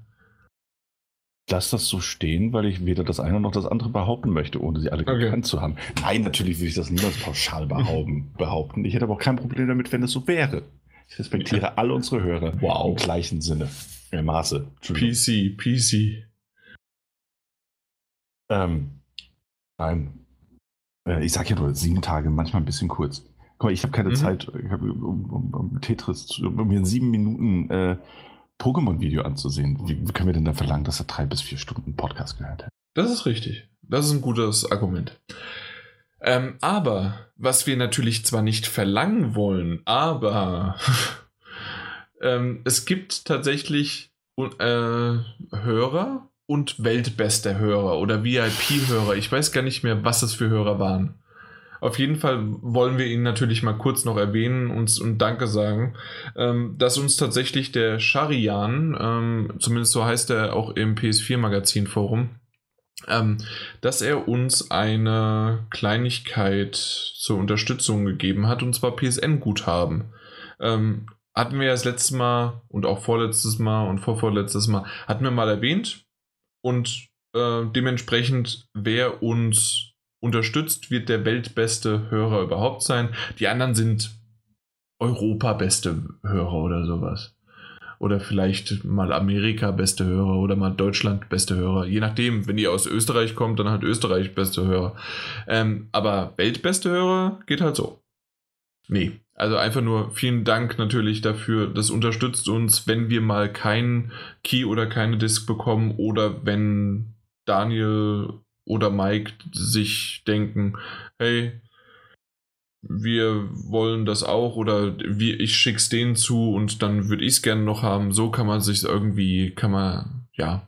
Lass das so stehen, weil ich weder das eine noch das andere behaupten möchte, ohne sie alle okay. gekannt zu haben. Nein, natürlich will ich das niemals pauschal [laughs] behaupten. Ich hätte aber auch kein Problem damit, wenn es so wäre. Ich respektiere ja. alle unsere Hörer wow. im gleichen Sinne. Im Maße. PC, PC. Ähm, nein, äh, ich sag ja nur, sieben Tage, manchmal ein bisschen kurz. Guck mal, ich habe keine mhm. Zeit, hab, um, um, um, Tetris, um mir ein sieben Minuten äh, Pokémon-Video anzusehen. Wie, wie, können wir denn da verlangen, dass er drei bis vier Stunden Podcast gehört hat? Das ist richtig. Das ist ein gutes Argument. Ähm, aber, was wir natürlich zwar nicht verlangen wollen, aber [laughs] ähm, es gibt tatsächlich äh, Hörer, und weltbeste Hörer oder VIP-Hörer. Ich weiß gar nicht mehr, was es für Hörer waren. Auf jeden Fall wollen wir ihn natürlich mal kurz noch erwähnen und, und Danke sagen, ähm, dass uns tatsächlich der Sharian, ähm, zumindest so heißt er auch im PS4-Magazin-Forum, ähm, dass er uns eine Kleinigkeit zur Unterstützung gegeben hat, und zwar PSN-Guthaben. Ähm, hatten wir das letzte Mal und auch vorletztes Mal und vorvorletztes Mal, hatten wir mal erwähnt, und äh, dementsprechend, wer uns unterstützt, wird der weltbeste Hörer überhaupt sein. Die anderen sind Europa-beste Hörer oder sowas. Oder vielleicht mal Amerika beste Hörer oder mal Deutschland beste Hörer. Je nachdem, wenn ihr aus Österreich kommt, dann halt Österreich beste Hörer. Ähm, aber weltbeste Hörer geht halt so. Nee, also einfach nur vielen Dank natürlich dafür. Das unterstützt uns, wenn wir mal keinen Key oder keine Disk bekommen oder wenn Daniel oder Mike sich denken, hey, wir wollen das auch oder wir, ich schick's denen zu und dann würde ich es gerne noch haben. So kann man sich irgendwie, kann man, ja,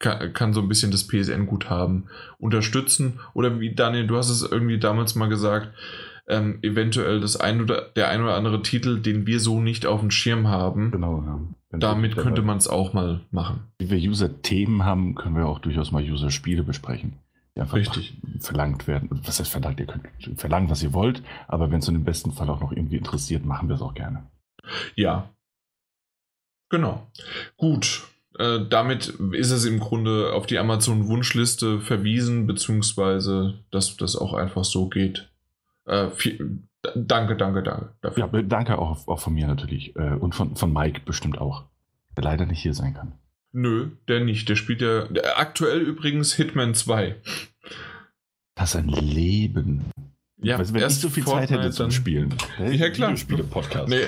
kann, kann so ein bisschen das PSN-Guthaben unterstützen. Oder wie Daniel, du hast es irgendwie damals mal gesagt, ähm, eventuell das ein oder der ein oder andere Titel, den wir so nicht auf dem Schirm haben. Genau, ja. Damit könnte man es auch mal machen. Wie wir User-Themen haben, können wir auch durchaus mal User-Spiele besprechen. Die einfach Richtig. verlangt werden. Was heißt verlangt? Ihr könnt verlangen, was ihr wollt, aber wenn es in dem besten Fall auch noch irgendwie interessiert, machen wir es auch gerne. Ja. Genau. Gut. Äh, damit ist es im Grunde auf die Amazon-Wunschliste verwiesen, beziehungsweise dass das auch einfach so geht. Äh, viel, danke, danke, danke dafür. Ja, danke auch, auch von mir natürlich. Äh, und von, von Mike bestimmt auch. Der leider nicht hier sein kann. Nö, der nicht. Der spielt ja der, aktuell übrigens Hitman 2. Das ist ein Leben. Ja, weißt, wenn ich so viel Fortnite Zeit hätte zum Spielen. Ja, klar. Videospiele-Podcast. Nee,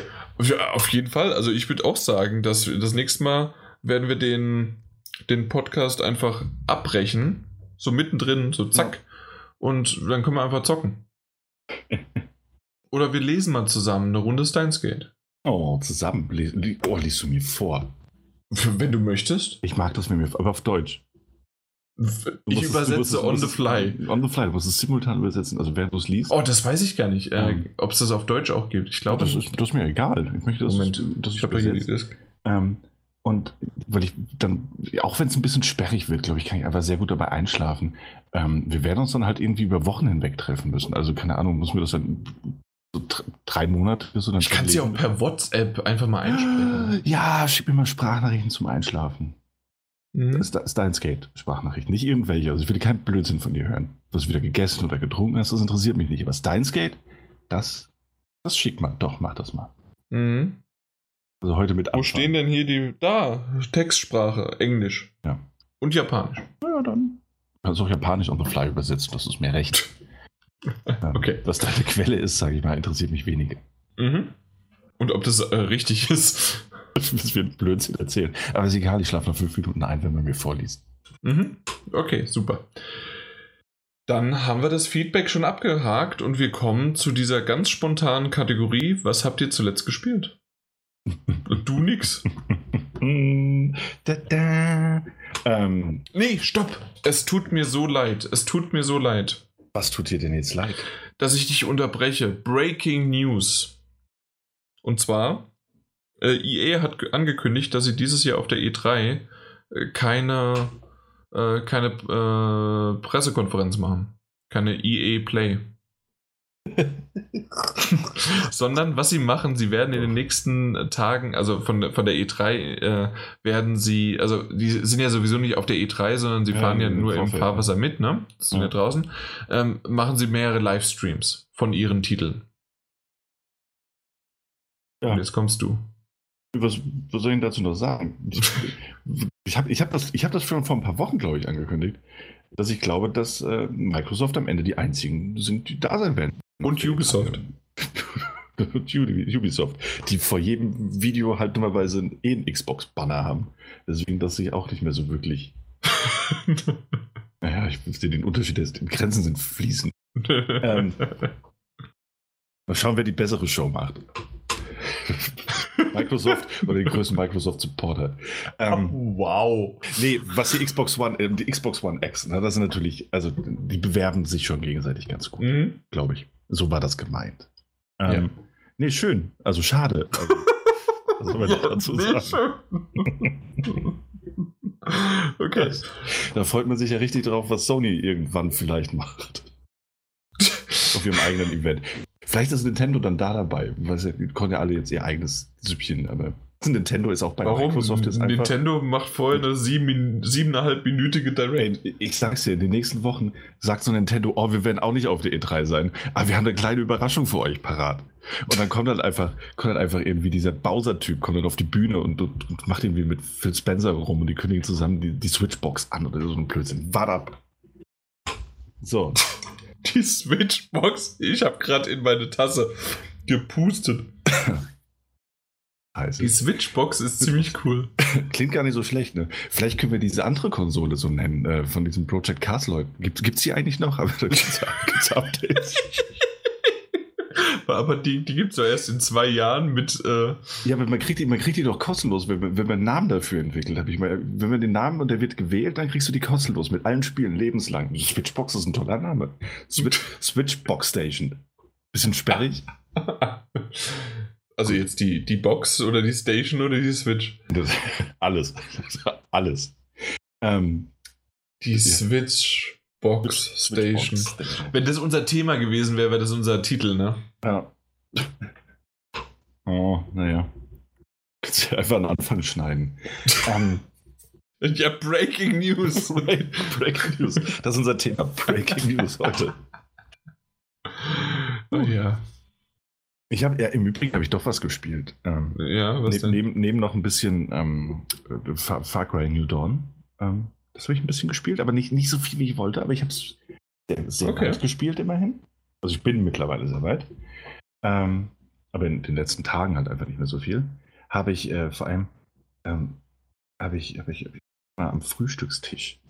auf jeden Fall. Also ich würde auch sagen, dass das nächste Mal werden wir den, den Podcast einfach abbrechen. So mittendrin, so zack. Ja. Und dann können wir einfach zocken. Oder wir lesen mal zusammen eine Runde Steins Gate. Oh, zusammen. Oh, liest du mir vor. Wenn du möchtest. Ich mag das mit mir, aber auf Deutsch. Ich übersetze es, on the fly. On the fly, du musst es simultan übersetzen, also während du es liest. Oh, das weiß ich gar nicht, äh, um, ob es das auf Deutsch auch gibt. Ich glaube, das, ist, das ist mir egal. Ich möchte, dass, Moment, dass ich, ich hier die Disk. Ähm, und weil ich dann, auch wenn es ein bisschen sperrig wird, glaube ich, kann ich einfach sehr gut dabei einschlafen. Ähm, wir werden uns dann halt irgendwie über Wochen hinweg treffen müssen. Also keine Ahnung, muss mir das dann so drei Monate bis so dann. Ich kann sie auch per WhatsApp einfach mal einsprechen. Ja, schick mir mal Sprachnachrichten zum Einschlafen. Mhm. Das ist dein Skate, Sprachnachrichten, nicht irgendwelche. Also ich will keinen Blödsinn von dir hören. Du hast wieder gegessen oder getrunken hast, das interessiert mich nicht. Aber dein Skate, das, das schick mal. Doch, mach das mal. Mhm. Also heute mit Wo Anfang. stehen denn hier die. Da, Textsprache, Englisch. Ja. Und Japanisch. Ja, dann. Kannst auch Japanisch on the fly übersetzen, das ist mir recht. [laughs] okay. Was deine Quelle ist, sage ich mal, interessiert mich weniger. Mhm. Und ob das äh, richtig [laughs] ist. das wird Blödsinn erzählen. Aber ist egal, ich schlafe noch fünf Minuten ein, wenn man mir vorliest. Mhm. Okay, super. Dann haben wir das Feedback schon abgehakt und wir kommen zu dieser ganz spontanen Kategorie. Was habt ihr zuletzt gespielt? [laughs] du nix. Da, da. Ähm, nee, stopp. Es tut mir so leid. Es tut mir so leid. Was tut dir denn jetzt leid? Dass ich dich unterbreche. Breaking News. Und zwar, äh, EA hat angekündigt, dass sie dieses Jahr auf der E3 äh, keine äh, keine äh, Pressekonferenz machen. Keine EA Play. [laughs] Sondern was sie machen, sie werden in den nächsten Tagen, also von, von der E3, äh, werden sie, also die sind ja sowieso nicht auf der E3, sondern sie fahren ja, ja nur im Fahrwasser mit, ne? Sind ja, ja draußen. Ähm, machen sie mehrere Livestreams von ihren Titeln. Ja. Und jetzt kommst du. Was, was soll ich dazu noch sagen? Ich [laughs] habe ich hab das, hab das schon vor ein paar Wochen, glaube ich, angekündigt, dass ich glaube, dass äh, Microsoft am Ende die einzigen sind, die da sein werden. Und Ubisoft. [laughs] Und Ubisoft, die vor jedem Video halt dummerweise eh einen Xbox-Banner haben. Deswegen, dass ich auch nicht mehr so wirklich. [laughs] naja, ich sehe den Unterschied, die Grenzen sind fließend. ähm, mal schauen, wer die bessere Show macht. Microsoft oder den größten Microsoft Support hat. Ähm, wow. Nee, was die Xbox One, äh, die Xbox One X, ne, das sind natürlich, also die bewerben sich schon gegenseitig ganz gut, mhm. glaube ich. So war das gemeint. Ähm, ja. Nee, schön. Also schade. Also, was soll man [laughs] ja, dazu sagen? okay. Da freut man sich ja richtig drauf, was Sony irgendwann vielleicht macht. Auf ihrem eigenen Event. Vielleicht ist Nintendo dann da dabei, weil sie konnten ja alle jetzt ihr eigenes Süppchen, aber Nintendo ist auch bei Warum? Microsoft jetzt einfach. Nintendo macht vorher eine sieben, siebeneinhalb-minütige Direct. Ich sag's dir, in den nächsten Wochen sagt so Nintendo, oh, wir werden auch nicht auf der E3 sein, aber wir haben eine kleine Überraschung für euch parat. Und dann kommt dann einfach, kommt dann einfach irgendwie dieser Bowser-Typ, kommt dann auf die Bühne und, und, und, macht irgendwie mit Phil Spencer rum und die kündigen zusammen die, die Switchbox an oder so ein Blödsinn. Wart ab. So. Die Switchbox, ich habe gerade in meine Tasse gepustet. [laughs] Also. Die Switchbox ist ziemlich cool. [laughs] Klingt gar nicht so schlecht, ne? Vielleicht können wir diese andere Konsole so nennen, äh, von diesem Project Cars Leuten. Gibt es die eigentlich noch? Aber da gibt es Updates. [laughs] aber die, die gibt es ja erst in zwei Jahren mit. Äh ja, aber man kriegt, die, man kriegt die doch kostenlos, wenn man, wenn man einen Namen dafür entwickelt. Hab ich mal, wenn man den Namen und der wird gewählt, dann kriegst du die kostenlos mit allen Spielen lebenslang. Switchbox ist ein toller Name. Switch, Switchbox Station. Bisschen sperrig. [laughs] Also jetzt die, die Box oder die Station oder die Switch? Das, [laughs] alles. alles. Ähm, die ja. Switch Box Station. Wenn das unser Thema gewesen wäre, wäre das unser Titel, ne? Ja. Oh, naja. Kannst du einfach an Anfang schneiden. [laughs] ähm. ja, Breaking News. [laughs] Breaking News. Das ist unser Thema. Breaking News heute. Oh ja. Ich habe ja im Übrigen habe ich doch was gespielt. Ähm, ja, was neb, denn? Neben, neben noch ein bisschen ähm, Far, Far, Cry New Dawn. Ähm, das habe ich ein bisschen gespielt, aber nicht, nicht so viel, wie ich wollte. Aber ich habe es sehr, sehr okay. weit gespielt immerhin. Also ich bin mittlerweile sehr weit. Ähm, aber in den letzten Tagen halt einfach nicht mehr so viel. Habe ich äh, vor allem ähm, habe ich, hab ich, hab ich am Frühstückstisch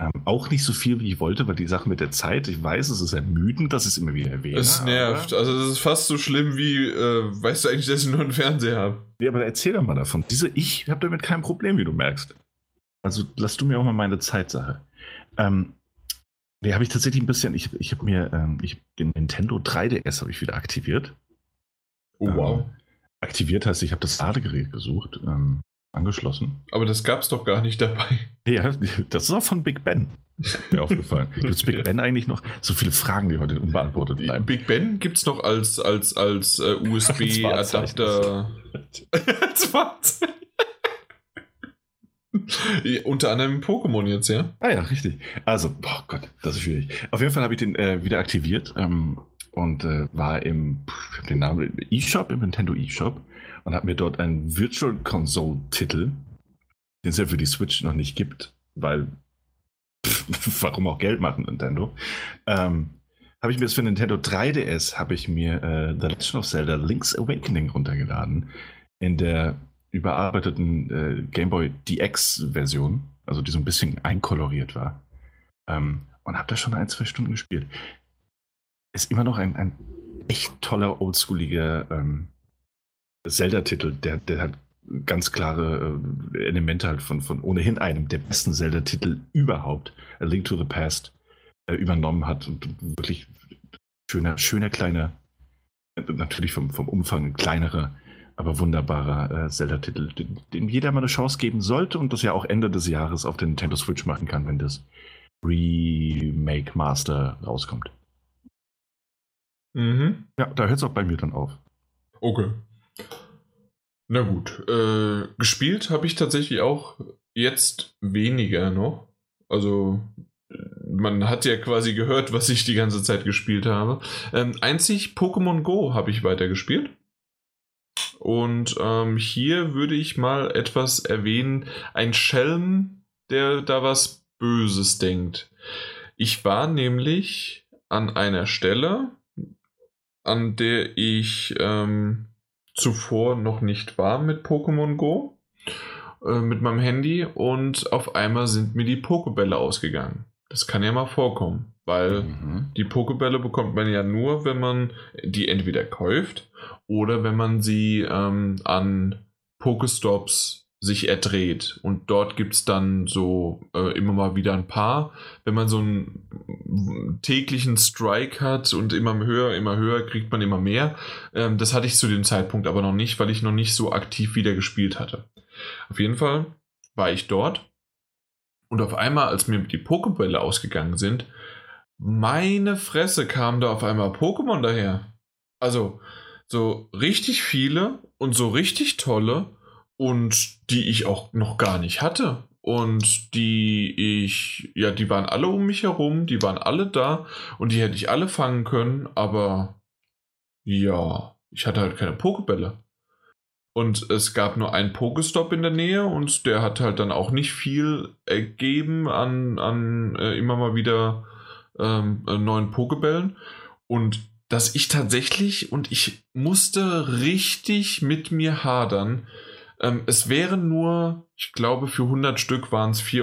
ähm, auch nicht so viel, wie ich wollte, weil die Sache mit der Zeit, ich weiß, es ist ermüdend, dass es immer wieder erwähnt. Es nervt. Also, das ist fast so schlimm wie, äh, weißt du eigentlich, dass ich nur einen Fernseher habe? Ja, aber erzähl doch mal davon. Diese, ich habe damit kein Problem, wie du merkst. Also lass du mir auch mal meine Zeitsache. Ähm, nee, habe ich tatsächlich ein bisschen, ich, ich habe mir, ähm, ich, den Nintendo 3DS habe ich wieder aktiviert. Oh, wow. Ähm, aktiviert heißt, ich habe das Ladegerät gesucht, ähm, angeschlossen. Aber das gab es doch gar nicht dabei. Ja, das ist auch von Big Ben. [laughs] Mir aufgefallen. Gibt es Big Ben eigentlich noch? So viele Fragen, die heute unbeantwortet bleiben. Big Ben gibt es noch als, als, als äh, [laughs] USB-Adapter. Wahrzeichen. [laughs] Unter anderem Pokémon jetzt, ja? Ah ja, richtig. Also, oh Gott, das ist schwierig. Auf jeden Fall habe ich den äh, wieder aktiviert ähm, und äh, war im, ich den Namen, eShop, im Nintendo eShop und habe mir dort einen Virtual Console-Titel, den es ja für die Switch noch nicht gibt, weil, pff, [laughs] warum auch Geld machen, Nintendo, ähm, habe ich mir jetzt für Nintendo 3DS, habe ich mir äh, The Legend of Zelda Link's Awakening runtergeladen in der überarbeiteten äh, Game Boy DX-Version, also die so ein bisschen einkoloriert war. Ähm, und habe da schon ein, zwei Stunden gespielt. Ist immer noch ein, ein echt toller, oldschooliger ähm, Zelda-Titel, der, der hat ganz klare äh, Elemente halt von, von ohnehin einem der besten Zelda-Titel überhaupt, A Link to the Past, äh, übernommen hat und wirklich schöner, schöner kleiner, natürlich vom, vom Umfang kleinerer, aber wunderbarer äh, Zelda-Titel, den, den, jeder mal eine Chance geben sollte und das ja auch Ende des Jahres auf den Nintendo Switch machen kann, wenn das Remake Master rauskommt. Mhm. Ja, da hört es auch bei mir dann auf. Okay. Na gut. Äh, gespielt habe ich tatsächlich auch jetzt weniger noch. Also man hat ja quasi gehört, was ich die ganze Zeit gespielt habe. Ähm, einzig Pokémon Go habe ich weiter gespielt. Und ähm, hier würde ich mal etwas erwähnen. Ein Schelm, der da was Böses denkt. Ich war nämlich an einer Stelle, an der ich ähm, zuvor noch nicht war mit Pokémon Go, äh, mit meinem Handy und auf einmal sind mir die Pokebälle ausgegangen. Das kann ja mal vorkommen, weil mhm. die Pokebälle bekommt man ja nur, wenn man die entweder kauft oder wenn man sie ähm, an Pokestops sich erdreht. Und dort gibt es dann so äh, immer mal wieder ein paar. Wenn man so einen täglichen Strike hat und immer höher, immer höher, kriegt man immer mehr. Ähm, das hatte ich zu dem Zeitpunkt aber noch nicht, weil ich noch nicht so aktiv wieder gespielt hatte. Auf jeden Fall war ich dort. Und auf einmal, als mir die Pokébälle ausgegangen sind, meine Fresse kam da auf einmal Pokémon daher. Also, so richtig viele und so richtig tolle und die ich auch noch gar nicht hatte. Und die ich, ja, die waren alle um mich herum, die waren alle da und die hätte ich alle fangen können, aber ja, ich hatte halt keine Pokebälle. Und es gab nur einen Pokestop in der Nähe und der hat halt dann auch nicht viel ergeben an, an äh, immer mal wieder ähm, äh, neuen Pokebällen. Und dass ich tatsächlich, und ich musste richtig mit mir hadern, ähm, es wären nur, ich glaube, für 100 Stück waren es 4,50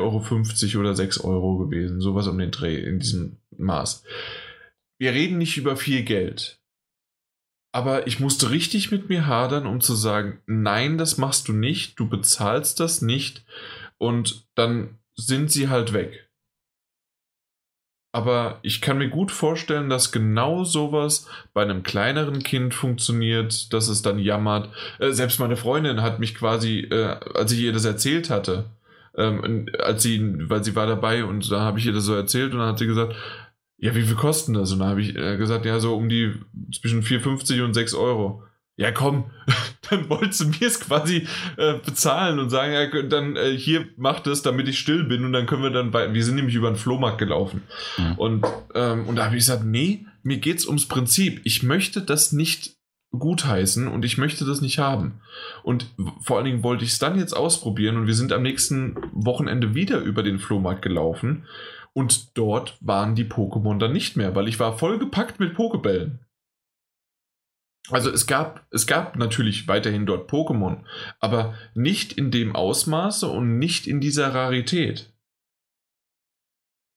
Euro oder 6 Euro gewesen. Sowas um den Dreh in diesem Maß. Wir reden nicht über viel Geld. Aber ich musste richtig mit mir hadern, um zu sagen, nein, das machst du nicht, du bezahlst das nicht und dann sind sie halt weg. Aber ich kann mir gut vorstellen, dass genau sowas bei einem kleineren Kind funktioniert, dass es dann jammert. Äh, selbst meine Freundin hat mich quasi, äh, als ich ihr das erzählt hatte, ähm, als sie, weil sie war dabei und da habe ich ihr das so erzählt und dann hat sie gesagt, ja, wie viel kosten das? Und dann habe ich äh, gesagt, ja, so um die zwischen 4,50 und 6 Euro ja komm, [laughs] [laughs] dann wolltest du mir es quasi äh, bezahlen und sagen, ja, dann äh, hier mach das, damit ich still bin und dann können wir dann bei, wir sind nämlich über den Flohmarkt gelaufen. Mhm. Und, ähm, und da habe ich gesagt, nee, mir geht's ums Prinzip. Ich möchte das nicht gutheißen und ich möchte das nicht haben. Und vor allen Dingen wollte ich es dann jetzt ausprobieren und wir sind am nächsten Wochenende wieder über den Flohmarkt gelaufen und dort waren die Pokémon dann nicht mehr, weil ich war vollgepackt mit Pokebällen. Also es gab, es gab natürlich weiterhin dort Pokémon, aber nicht in dem Ausmaße und nicht in dieser Rarität.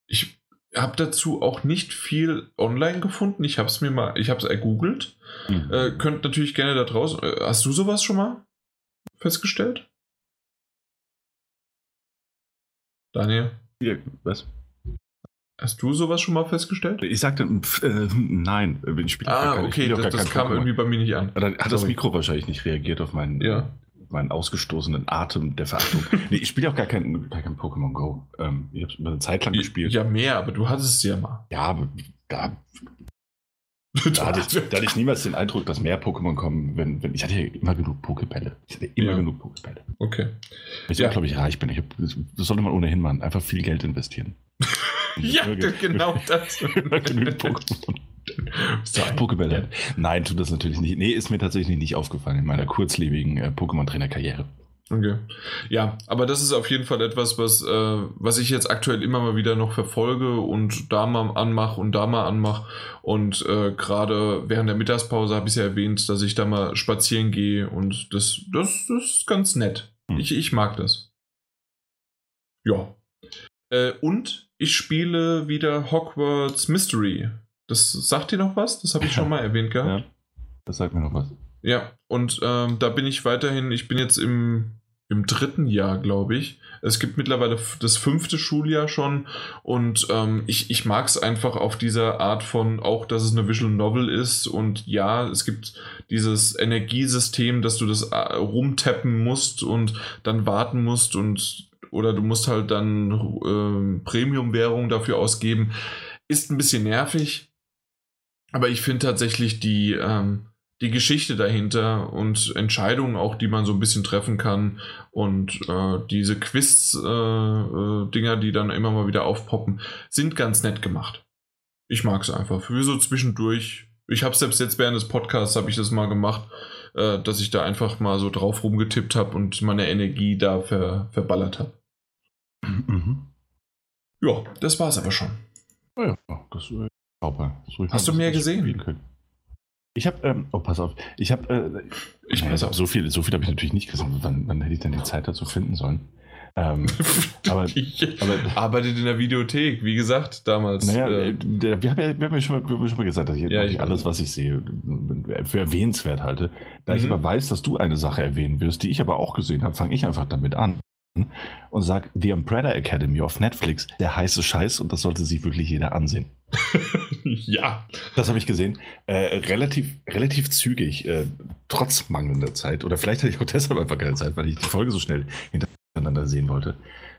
Ich habe dazu auch nicht viel online gefunden. Ich habe es mir mal, ich habe es ergoogelt. Mhm. Äh, könnt natürlich gerne da draußen. Äh, hast du sowas schon mal festgestellt? Daniel? Ja, was? Hast du sowas schon mal festgestellt? Ich sagte äh, nein. Ich spiele ah, keine, okay, das, das kam irgendwie bei mir nicht an. Dann hat Sorry. das Mikro wahrscheinlich nicht reagiert auf meinen, ja. meinen ausgestoßenen Atem der Verachtung. [laughs] nee, ich spiele auch gar kein, gar kein Pokémon Go. Ähm, ich habe es eine Zeit lang gespielt. Ja, mehr, aber du hattest es ja mal. Ja, aber da, [laughs] da, hatte ich, da hatte ich niemals den Eindruck, dass mehr Pokémon kommen, wenn, wenn ich hatte ja immer genug Pokebälle. Ich hatte immer ja. genug Pokebälle. Okay. Ich ja. glaube ich, reich bin. Ich hab, das sollte man ohnehin machen. Einfach viel Geld investieren. [laughs] ja, genau das. [laughs] genügend Pokémon. Pokebälle. Nein, tut das natürlich nicht. Nee, ist mir tatsächlich nicht aufgefallen in meiner kurzlebigen äh, Pokémon-Trainer-Karriere. Okay. Ja, aber das ist auf jeden Fall etwas, was, äh, was ich jetzt aktuell immer mal wieder noch verfolge und da mal anmache und da mal anmache. Und äh, gerade während der Mittagspause habe ich ja erwähnt, dass ich da mal spazieren gehe und das, das, das ist ganz nett. Hm. Ich, ich mag das. Ja. Äh, und ich spiele wieder Hogwarts Mystery. Das sagt dir noch was? Das habe ich schon mal erwähnt gehabt. [laughs] Ja, das sagt mir noch was. Ja, und ähm, da bin ich weiterhin, ich bin jetzt im, im dritten Jahr, glaube ich. Es gibt mittlerweile das fünfte Schuljahr schon und ähm, ich, ich mag es einfach auf dieser Art von, auch dass es eine Visual Novel ist und ja, es gibt dieses Energiesystem, dass du das äh, rumtappen musst und dann warten musst und oder du musst halt dann äh, Premium-Währung dafür ausgeben. Ist ein bisschen nervig, aber ich finde tatsächlich die, ähm, die Geschichte dahinter und Entscheidungen auch, die man so ein bisschen treffen kann und äh, diese Quiz-Dinger, äh, die dann immer mal wieder aufpoppen, sind ganz nett gemacht. Ich mag es einfach. Für so zwischendurch. Ich habe selbst jetzt während des Podcasts habe ich das mal gemacht, äh, dass ich da einfach mal so drauf rumgetippt habe und meine Energie da ver, verballert habe. [clears throat] Mhm. Ja, das war's aber schon. Ja, das äh, Hast du mehr gesehen? Ich habe, ähm, oh, pass auf, ich habe, äh, ich pass auf, so viel, so viel habe ich natürlich nicht gesehen. Wann, wann hätte ich denn die Zeit dazu finden sollen? Ähm, [laughs] aber, aber, arbeitet in der Videothek, wie gesagt, damals. Naja, äh, der, wir, haben ja, wir haben ja schon, mal, wir haben schon mal gesagt, dass ich, ja, ich alles, was ich sehe, für erwähnenswert halte. Da mhm. ich aber weiß, dass du eine Sache erwähnen wirst, die ich aber auch gesehen habe, fange ich einfach damit an und sage, The Umbrella Academy auf Netflix, der heiße Scheiß und das sollte sich wirklich jeder ansehen. [laughs] ja. Das habe ich gesehen. Äh, relativ, relativ zügig, äh, trotz mangelnder Zeit. Oder vielleicht hatte ich auch deshalb einfach keine Zeit, weil ich die Folge so schnell hintereinander sehen wollte.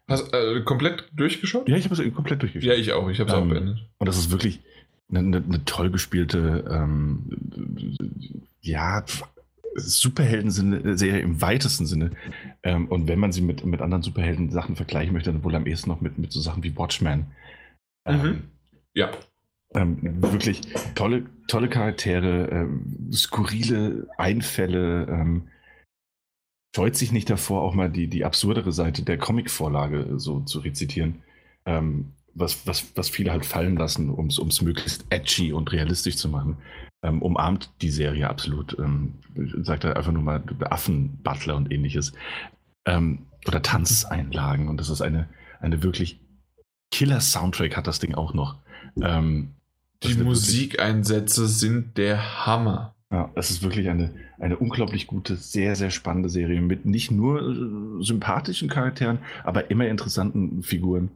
Hast du äh, komplett durchgeschaut? Ja, ich habe es komplett durchgeschaut. Ja, ich auch. Ich habe es ähm, auch beendet. Und das ist wirklich eine, eine, eine toll gespielte, ähm, ja, Superhelden-Serie im weitesten Sinne. Ähm, und wenn man sie mit, mit anderen Superhelden-Sachen vergleichen möchte, dann wohl am ehesten noch mit, mit so Sachen wie Watchmen. Ähm, mhm. Ja. Ähm, wirklich tolle, tolle Charaktere, ähm, skurrile Einfälle. Ähm, scheut sich nicht davor, auch mal die, die absurdere Seite der Comic-Vorlage so zu rezitieren. Ähm, was, was, was viele halt fallen lassen, um es möglichst edgy und realistisch zu machen ähm, umarmt die Serie absolut. Ähm, sagt er einfach nur mal Affen-Butler und ähnliches. Ähm, oder Tanzeinlagen. Und das ist eine, eine wirklich Killer-Soundtrack hat das Ding auch noch. Ähm, die Musikeinsätze sind der Hammer. Ja, es ist wirklich eine, eine unglaublich gute, sehr, sehr spannende Serie mit nicht nur äh, sympathischen Charakteren, aber immer interessanten Figuren.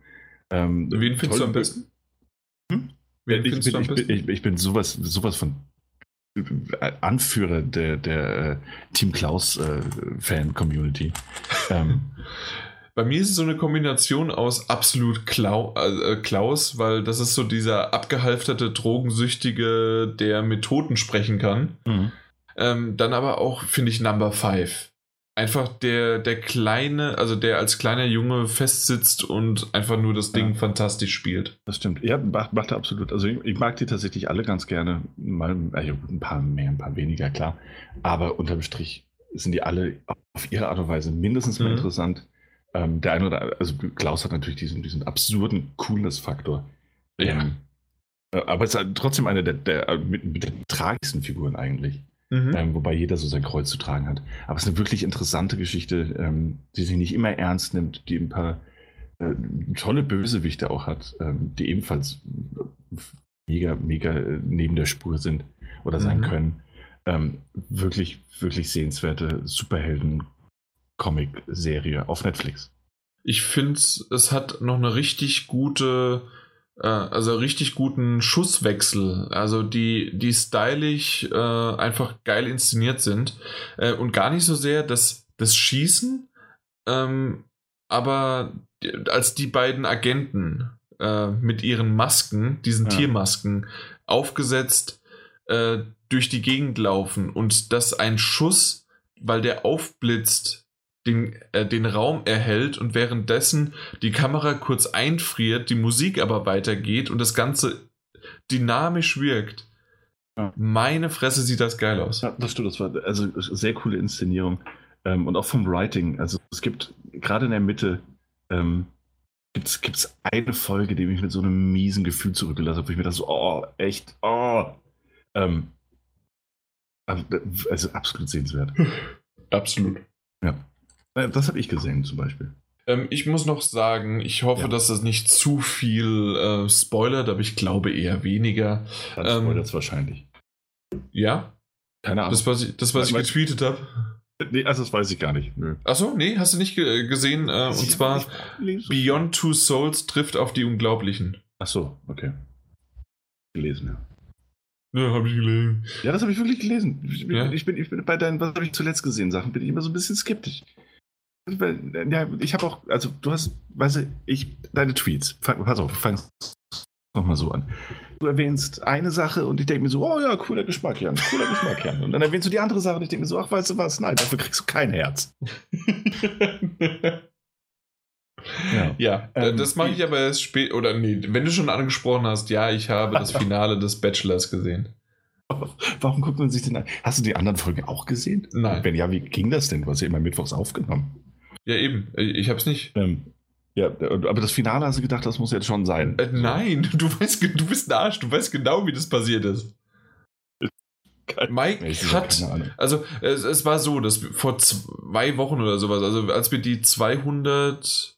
Ähm, Wen findest du am besten? Hm? Wen ich, bin, ich, bin, ich, ich, bin sowas, sowas von Anführer der, der äh, Team Klaus-Fan-Community. Äh, ähm, [laughs] Bei mir ist es so eine Kombination aus absolut Klau äh, Klaus, weil das ist so dieser abgehalfterte Drogensüchtige, der mit Toten sprechen kann. Mhm. Ähm, dann aber auch, finde ich, Number Five einfach der, der kleine, also der als kleiner Junge festsitzt und einfach nur das Ding ja. fantastisch spielt. Das stimmt. Ja, macht, macht er absolut. Also ich, ich, mag die tatsächlich alle ganz gerne. Mal also ein paar mehr, ein paar weniger, klar. Aber unterm Strich sind die alle auf ihre Art und Weise mindestens mal mhm. interessant. Ähm, der eine oder also Klaus hat natürlich diesen, diesen absurden Coolness-Faktor. Ja. Ähm, äh, aber es ist halt trotzdem eine der, der mit, mit den tragischsten Figuren eigentlich. Mhm. Ähm, wobei jeder so sein Kreuz zu tragen hat. Aber es ist eine wirklich interessante Geschichte, ähm, die sich nicht immer ernst nimmt, die ein paar äh, tolle Bösewichte auch hat, ähm, die ebenfalls mega, mega äh, neben der Spur sind oder sein mhm. können. Ähm, wirklich, wirklich sehenswerte Superhelden-Comic-Serie auf Netflix. Ich finde, es hat noch eine richtig gute also richtig guten Schusswechsel, also die, die stylisch äh, einfach geil inszeniert sind äh, und gar nicht so sehr das, das Schießen, ähm, aber als die beiden Agenten äh, mit ihren Masken, diesen ja. Tiermasken, aufgesetzt äh, durch die Gegend laufen und dass ein Schuss, weil der aufblitzt, den, äh, den Raum erhält und währenddessen die Kamera kurz einfriert, die Musik aber weitergeht und das Ganze dynamisch wirkt. Ja. Meine Fresse sieht das geil aus. Ja, das stimmt, das war also sehr coole Inszenierung. Ähm, und auch vom Writing. Also es gibt gerade in der Mitte ähm, gibt es eine Folge, die mich mit so einem miesen Gefühl zurückgelassen hat, wo ich mir dachte so, oh, echt, oh. Ähm, also absolut sehenswert. [laughs] Absolut. Ja. Äh, das habe ich gesehen zum Beispiel. Ähm, ich muss noch sagen, ich hoffe, ja. dass das nicht zu viel äh, spoilert, aber ich glaube eher weniger. Dann ähm, spoilert es wahrscheinlich. Ja? Keine Ahnung. Das, was ich, das, was ich getweetet habe. Nee, also das weiß ich gar nicht. Nö. Achso, nee, hast du nicht gesehen? Äh, und zwar Beyond Two Souls trifft auf die Unglaublichen. Achso, okay. Gelesen, ja. Ja, habe ich gelesen. Ja, das habe ich wirklich gelesen. Ich bin, ja? ich, bin, ich bin bei deinen, was habe ich zuletzt gesehen, Sachen, bin ich immer so ein bisschen skeptisch. Ja, ich habe auch, also du hast, weißt du, ich, deine Tweets, fang, pass auf, fang nochmal so an. Du erwähnst eine Sache und ich denke mir so, oh ja, cooler Geschmack, Jan, cooler Geschmack, Jan. Und dann erwähnst du die andere Sache und ich denke mir so, ach, weißt du was, nein, dafür kriegst du kein Herz. [laughs] Ja, ja ähm, das mache ich aber erst spät. Oder nee, wenn du schon angesprochen hast, ja, ich habe das [laughs] Finale des Bachelors gesehen. Warum guckt man sich denn an? Hast du die anderen Folgen auch gesehen? Nein. Wenn ja, wie ging das denn? Du hast ja immer mittwochs aufgenommen. Ja, eben. Ich habe es nicht. Ähm, ja, aber das Finale hast du gedacht, das muss jetzt schon sein. Äh, nein, [laughs] du weißt, du bist ein Arsch, du weißt genau, wie das passiert ist. Mike hat, also es, es, war so, dass vor zwei Wochen oder sowas, also als wir die 200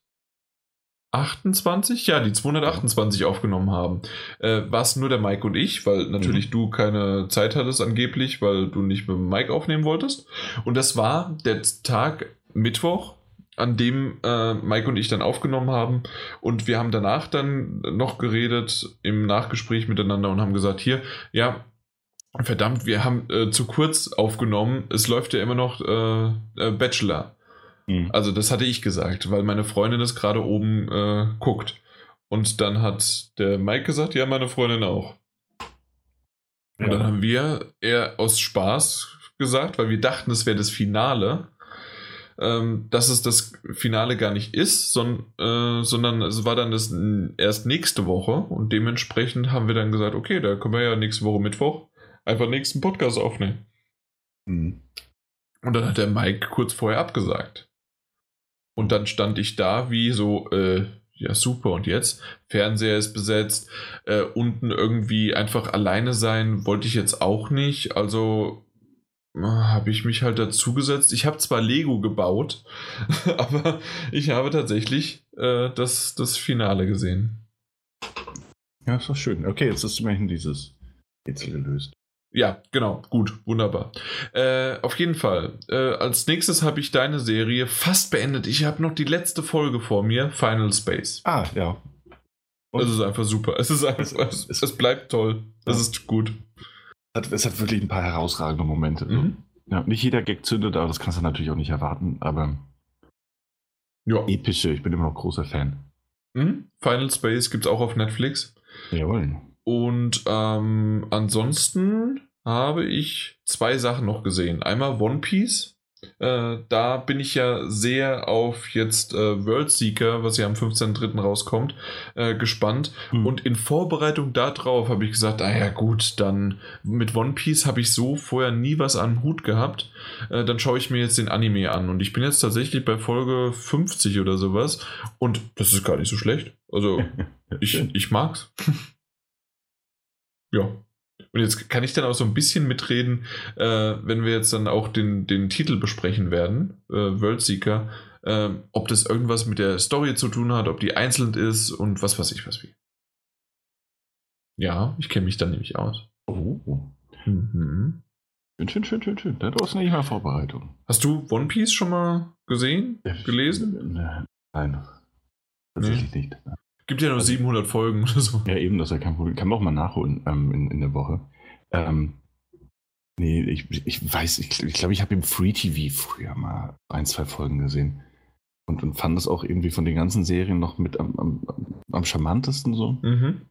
28, ja, die 228 aufgenommen haben, äh, war es nur der Mike und ich, weil natürlich mhm. du keine Zeit hattest angeblich, weil du nicht mit dem Mike aufnehmen wolltest. Und das war der Tag Mittwoch, an dem äh, Mike und ich dann aufgenommen haben. Und wir haben danach dann noch geredet im Nachgespräch miteinander und haben gesagt, hier, ja, verdammt, wir haben äh, zu kurz aufgenommen. Es läuft ja immer noch äh, äh Bachelor. Mhm. Also das hatte ich gesagt, weil meine Freundin das gerade oben äh, guckt. Und dann hat der Mike gesagt, ja, meine Freundin auch. Und dann haben wir eher aus Spaß gesagt, weil wir dachten, es wäre das Finale, ähm, dass es das Finale gar nicht ist, son, äh, sondern es war dann das erst nächste Woche und dementsprechend haben wir dann gesagt, okay, da können wir ja nächste Woche Mittwoch einfach nächsten Podcast aufnehmen. Mhm. Und dann hat der Mike kurz vorher abgesagt. Und dann stand ich da wie so, äh, ja super, und jetzt? Fernseher ist besetzt, äh, unten irgendwie einfach alleine sein wollte ich jetzt auch nicht. Also habe ich mich halt dazugesetzt. Ich habe zwar Lego gebaut, [laughs] aber ich habe tatsächlich äh, das, das Finale gesehen. Ja, ist doch schön. Okay, jetzt ist immerhin dieses Rätsel gelöst. Ja, genau, gut, wunderbar. Äh, auf jeden Fall. Äh, als nächstes habe ich deine Serie fast beendet. Ich habe noch die letzte Folge vor mir, Final Space. Ah, ja. Und es ist einfach super. Es ist einfach, es, es, es bleibt toll. Es ja. ist gut. Es hat wirklich ein paar herausragende Momente. Mhm. Ja, nicht jeder Gag zündet, aber das kannst du natürlich auch nicht erwarten. Aber ja. epische, ich bin immer noch großer Fan. Mhm. Final Space gibt es auch auf Netflix. Jawohl. Und ähm, ansonsten habe ich zwei Sachen noch gesehen. Einmal One Piece. Äh, da bin ich ja sehr auf jetzt äh, World Seeker, was ja am 15.03. rauskommt, äh, gespannt. Hm. Und in Vorbereitung darauf habe ich gesagt, ah ja gut, dann mit One Piece habe ich so vorher nie was am Hut gehabt. Äh, dann schaue ich mir jetzt den Anime an. Und ich bin jetzt tatsächlich bei Folge 50 oder sowas. Und das ist gar nicht so schlecht. Also [laughs] ich, ich mag's. Ja. Und jetzt kann ich dann auch so ein bisschen mitreden, äh, wenn wir jetzt dann auch den, den Titel besprechen werden, äh, Worldseeker, äh, ob das irgendwas mit der Story zu tun hat, ob die einzeln ist und was weiß ich was wie. Ja, ich kenne mich dann nämlich aus. Oh. Mhm. Schön, schön, schön, schön, schön. Da hast du nicht mal Vorbereitung. Hast du One Piece schon mal gesehen? Gelesen? Nein. Tatsächlich nee. nicht. Gibt ja nur also, 700 Folgen oder so. Ja, eben, das ist ja kein Problem. Kann man auch mal nachholen ähm, in, in der Woche. Ähm, nee, ich, ich weiß, ich glaube, ich, glaub, ich habe im Free TV früher mal ein, zwei Folgen gesehen. Und, und fand das auch irgendwie von den ganzen Serien noch mit am, am, am charmantesten so. Mhm.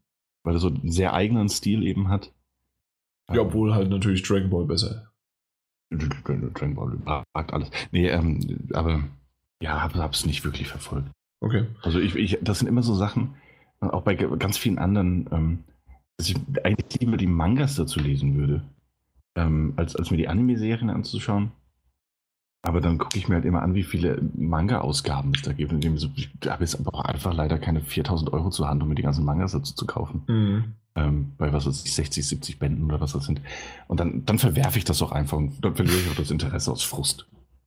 Weil er so einen sehr eigenen Stil eben hat. Ja, obwohl halt natürlich Dragon Ball besser. Dragon Ball fragt alles. Nee, ähm, aber ja, habe es nicht wirklich verfolgt. Okay. Also ich, ich, das sind immer so Sachen, auch bei ganz vielen anderen, ähm, dass ich eigentlich lieber die Mangas dazu lesen würde, ähm, als, als mir die Anime-Serien anzuschauen. Aber dann gucke ich mir halt immer an, wie viele Manga-Ausgaben es da gibt. Und ich habe jetzt aber auch einfach leider keine 4000 Euro zur Hand, um mir die ganzen Mangas dazu zu kaufen. Mhm. Ähm, bei was weiß ich, 60, 70 Bänden oder was das sind. Und dann, dann verwerfe ich das auch einfach und dann verliere ich auch das Interesse aus Frust.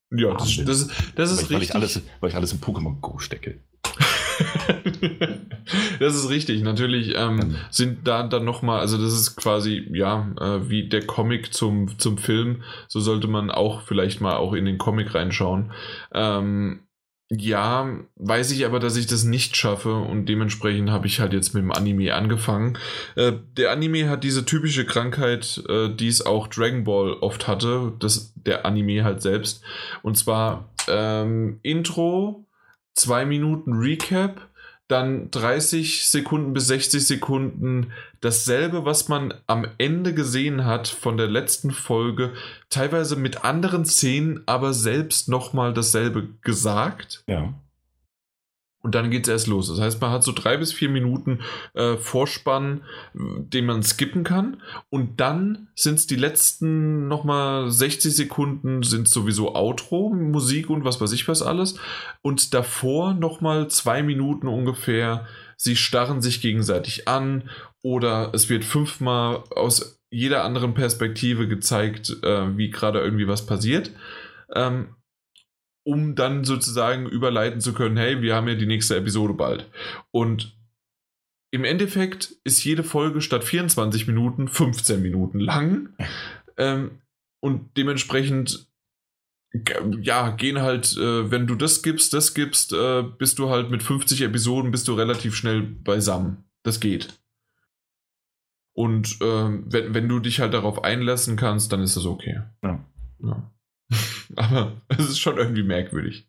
Ja, das, das, das ist weil richtig. Ich alles, weil ich alles in Pokémon Go stecke. [laughs] das ist richtig. Natürlich ähm, sind da dann nochmal, also das ist quasi, ja, äh, wie der Comic zum, zum Film. So sollte man auch vielleicht mal auch in den Comic reinschauen. Ähm, ja, weiß ich aber, dass ich das nicht schaffe und dementsprechend habe ich halt jetzt mit dem Anime angefangen. Äh, der Anime hat diese typische Krankheit, äh, die es auch Dragon Ball oft hatte, das, der Anime halt selbst. Und zwar ähm, Intro, zwei Minuten Recap, dann 30 Sekunden bis 60 Sekunden dasselbe, was man am Ende gesehen hat von der letzten Folge, teilweise mit anderen Szenen, aber selbst nochmal dasselbe gesagt. Ja. Und dann geht es erst los. Das heißt, man hat so drei bis vier Minuten äh, Vorspann, den man skippen kann. Und dann sind es die letzten nochmal 60 Sekunden, sind sowieso Outro, Musik und was weiß ich was alles. Und davor nochmal zwei Minuten ungefähr. Sie starren sich gegenseitig an oder es wird fünfmal aus jeder anderen Perspektive gezeigt, äh, wie gerade irgendwie was passiert. Ähm, um dann sozusagen überleiten zu können, hey, wir haben ja die nächste Episode bald. Und im Endeffekt ist jede Folge statt 24 Minuten 15 Minuten lang. Ähm, und dementsprechend, ja, gehen halt, äh, wenn du das gibst, das gibst, äh, bist du halt mit 50 Episoden, bist du relativ schnell beisammen. Das geht. Und äh, wenn, wenn du dich halt darauf einlassen kannst, dann ist das okay. Ja. ja. [laughs] Aber es ist schon irgendwie merkwürdig.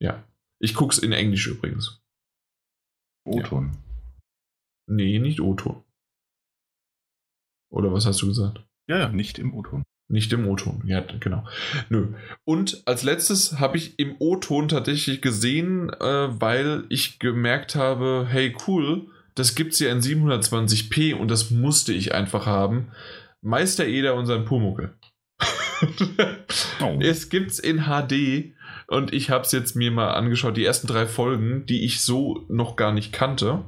Ja. Ich guck's in Englisch übrigens. O-Ton. Ja. Nee, nicht O-Ton. Oder was hast du gesagt? Ja, ja, nicht im O-Ton. Nicht im O-Ton, ja, genau. Nö. Und als letztes habe ich im O-Ton tatsächlich gesehen, äh, weil ich gemerkt habe, hey, cool, das gibt's ja in 720p und das musste ich einfach haben. Meister Eder und sein Pumuckel [laughs] oh. Es gibt's in HD und ich habe es jetzt mir mal angeschaut, die ersten drei Folgen, die ich so noch gar nicht kannte.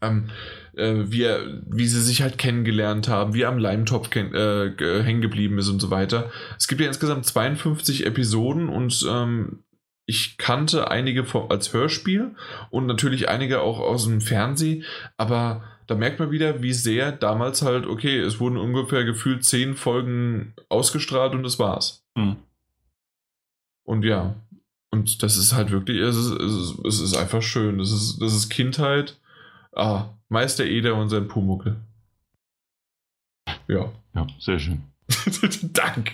Ähm, äh, wie, wie sie sich halt kennengelernt haben, wie er am Leimtopf äh, hängen geblieben ist und so weiter. Es gibt ja insgesamt 52 Episoden und ähm, ich kannte einige als Hörspiel und natürlich einige auch aus dem Fernsehen, aber da merkt man wieder, wie sehr damals halt, okay, es wurden ungefähr gefühlt zehn Folgen ausgestrahlt und das war's. Mhm. Und ja, und das ist halt wirklich, es ist, es ist, es ist einfach schön. Das ist, das ist Kindheit. Ah, Meister Eder und sein Pumuckel. Ja. Ja, sehr schön. [laughs] Dank.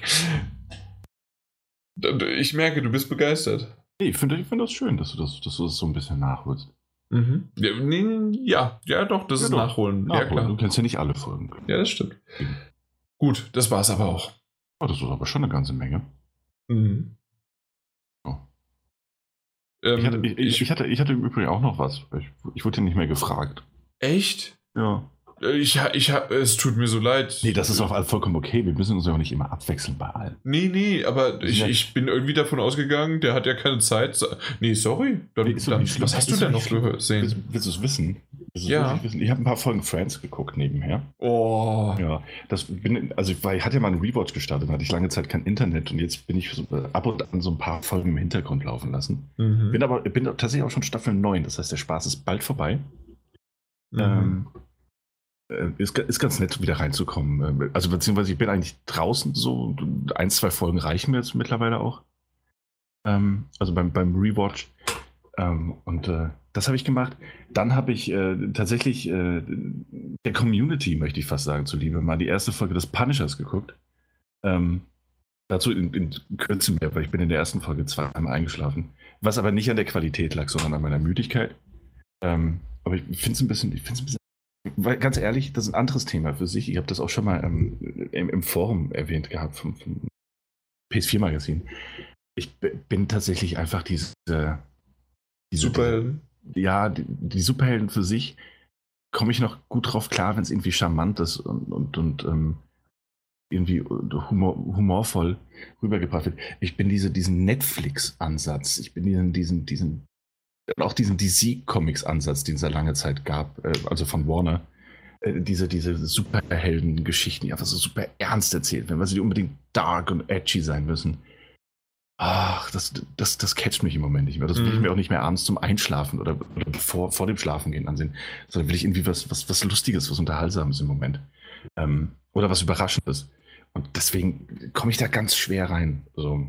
Ich merke, du bist begeistert. Nee, ich finde ich find das schön, dass du das, dass du das so ein bisschen nachholst. Mhm. Ja, nee, ja, ja, doch, das ja, ist. Nachholen. Nachholen. Ja, klar. Du kennst ja nicht alle Folgen. Ja, das stimmt. Mhm. Gut, das war's aber auch. Oh, das ist aber schon eine ganze Menge. Mhm. Oh. Ähm, ich, hatte, ich, ich, hatte, ich hatte im Übrigen auch noch was. Ich, ich wurde ja nicht mehr gefragt. Echt? Ja. Ich, ich, es tut mir so leid. Nee, das ist auch vollkommen okay. Wir müssen uns ja auch nicht immer abwechseln bei allen. Nee, nee, aber ich, ich bin irgendwie davon ausgegangen, der hat ja keine Zeit. Nee, sorry. Dann, nee, dann, was hast du denn noch gesehen? Willst, willst du es wissen? ja. wissen? Ich habe ein paar Folgen Friends geguckt nebenher. Oh. Ja, das bin, also ich, war, ich hatte ja mal einen Rewatch gestartet, hatte ich lange Zeit kein Internet und jetzt bin ich so, äh, ab und an so ein paar Folgen im Hintergrund laufen lassen. Mhm. Bin aber bin tatsächlich auch schon Staffel 9, das heißt, der Spaß ist bald vorbei. Mhm. Ähm, äh, ist, ist ganz nett, wieder reinzukommen. Äh, also beziehungsweise ich bin eigentlich draußen so, ein, zwei Folgen reichen mir jetzt mittlerweile auch. Ähm, also beim, beim Rewatch. Ähm, und äh, das habe ich gemacht. Dann habe ich äh, tatsächlich äh, der Community, möchte ich fast sagen, zuliebe, mal die erste Folge des Punishers geguckt. Ähm, dazu in, in Kürze mehr, weil ich bin in der ersten Folge zweimal eingeschlafen. Was aber nicht an der Qualität lag, sondern an meiner Müdigkeit. Ähm, aber ich finde es ein bisschen, ich finde es ein bisschen weil ganz ehrlich, das ist ein anderes Thema für sich. Ich habe das auch schon mal ähm, im, im, Forum erwähnt gehabt vom, vom PS4-Magazin. Ich bin tatsächlich einfach diese, diese Superhelden. ja, die, die, Superhelden für sich komme ich noch gut drauf klar, wenn es irgendwie charmant ist und, und, und ähm, irgendwie humor, humorvoll rübergebracht wird. Ich bin diese, diesen Netflix-Ansatz, ich bin diesen, diesen, diesen auch diesen DC-Comics-Ansatz, den es ja lange Zeit gab, äh, also von Warner, äh, diese, diese Superhelden-Geschichten, die einfach so super ernst erzählt werden, weil sie unbedingt dark und edgy sein müssen. ach, das, das, das catcht mich im Moment nicht mehr. Das will ich mhm. mir auch nicht mehr abends zum Einschlafen oder, oder vor, vor dem Schlafengehen ansehen, sondern will ich irgendwie was, was, was Lustiges, was Unterhaltsames im Moment. Ähm, oder was Überraschendes. Und deswegen komme ich da ganz schwer rein. So.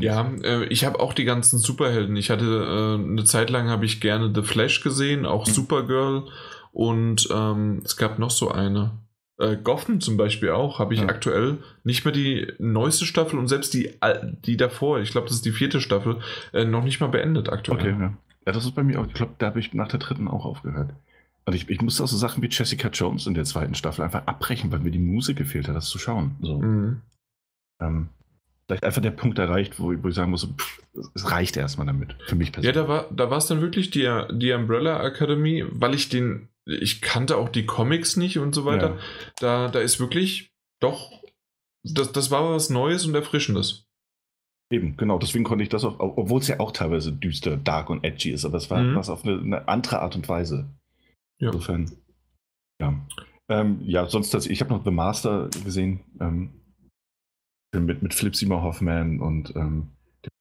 Ja, äh, ich habe auch die ganzen Superhelden. Ich hatte äh, eine Zeit lang habe ich gerne The Flash gesehen, auch mhm. Supergirl und ähm, es gab noch so eine. Äh, Gotham zum Beispiel auch, habe ich ja. aktuell nicht mehr die neueste Staffel und selbst die, die davor, ich glaube, das ist die vierte Staffel, äh, noch nicht mal beendet aktuell. Okay, ja. ja das ist bei mir auch, ich glaube, da habe ich nach der dritten auch aufgehört. Und ich, ich musste auch so Sachen wie Jessica Jones in der zweiten Staffel einfach abbrechen, weil mir die Musik gefehlt hat, das zu schauen. So. Mhm. Ähm, vielleicht einfach der Punkt erreicht, wo, wo ich sagen muss, pff, es reicht erstmal damit, für mich persönlich. Ja, da war da es dann wirklich die, die Umbrella Academy, weil ich den, ich kannte auch die Comics nicht und so weiter. Ja. Da, da ist wirklich doch, das, das war was Neues und Erfrischendes. Eben, genau, deswegen konnte ich das auch, obwohl es ja auch teilweise düster, dark und edgy ist, aber es war mhm. was auf eine, eine, andere Art und Weise. Ja. Insofern, ja. Ähm, ja, sonst, ich habe noch The Master gesehen. Ähm, mit, mit Philip Seymour Hoffman und ähm,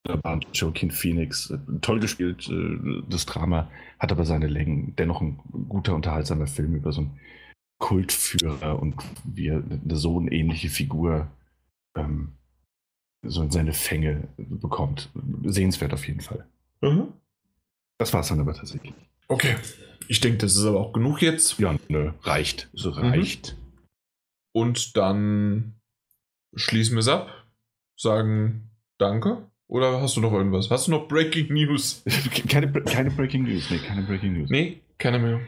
dem Joaquin Phoenix. Toll gespielt, äh, das Drama, hat aber seine Längen. Dennoch ein guter, unterhaltsamer Film über so einen Kultführer und wie er eine so ähnliche Figur ähm, so in seine Fänge bekommt. Sehenswert auf jeden Fall. Mhm. Das war es dann aber tatsächlich. Okay. Ich denke, das ist aber auch genug jetzt. Ja, nö, reicht. So reicht. Mhm. Und dann schließen wir es ab, sagen Danke. Oder hast du noch irgendwas? Hast du noch Breaking News? keine, keine Breaking News, nee, keine Breaking News. Nee, keine mehr.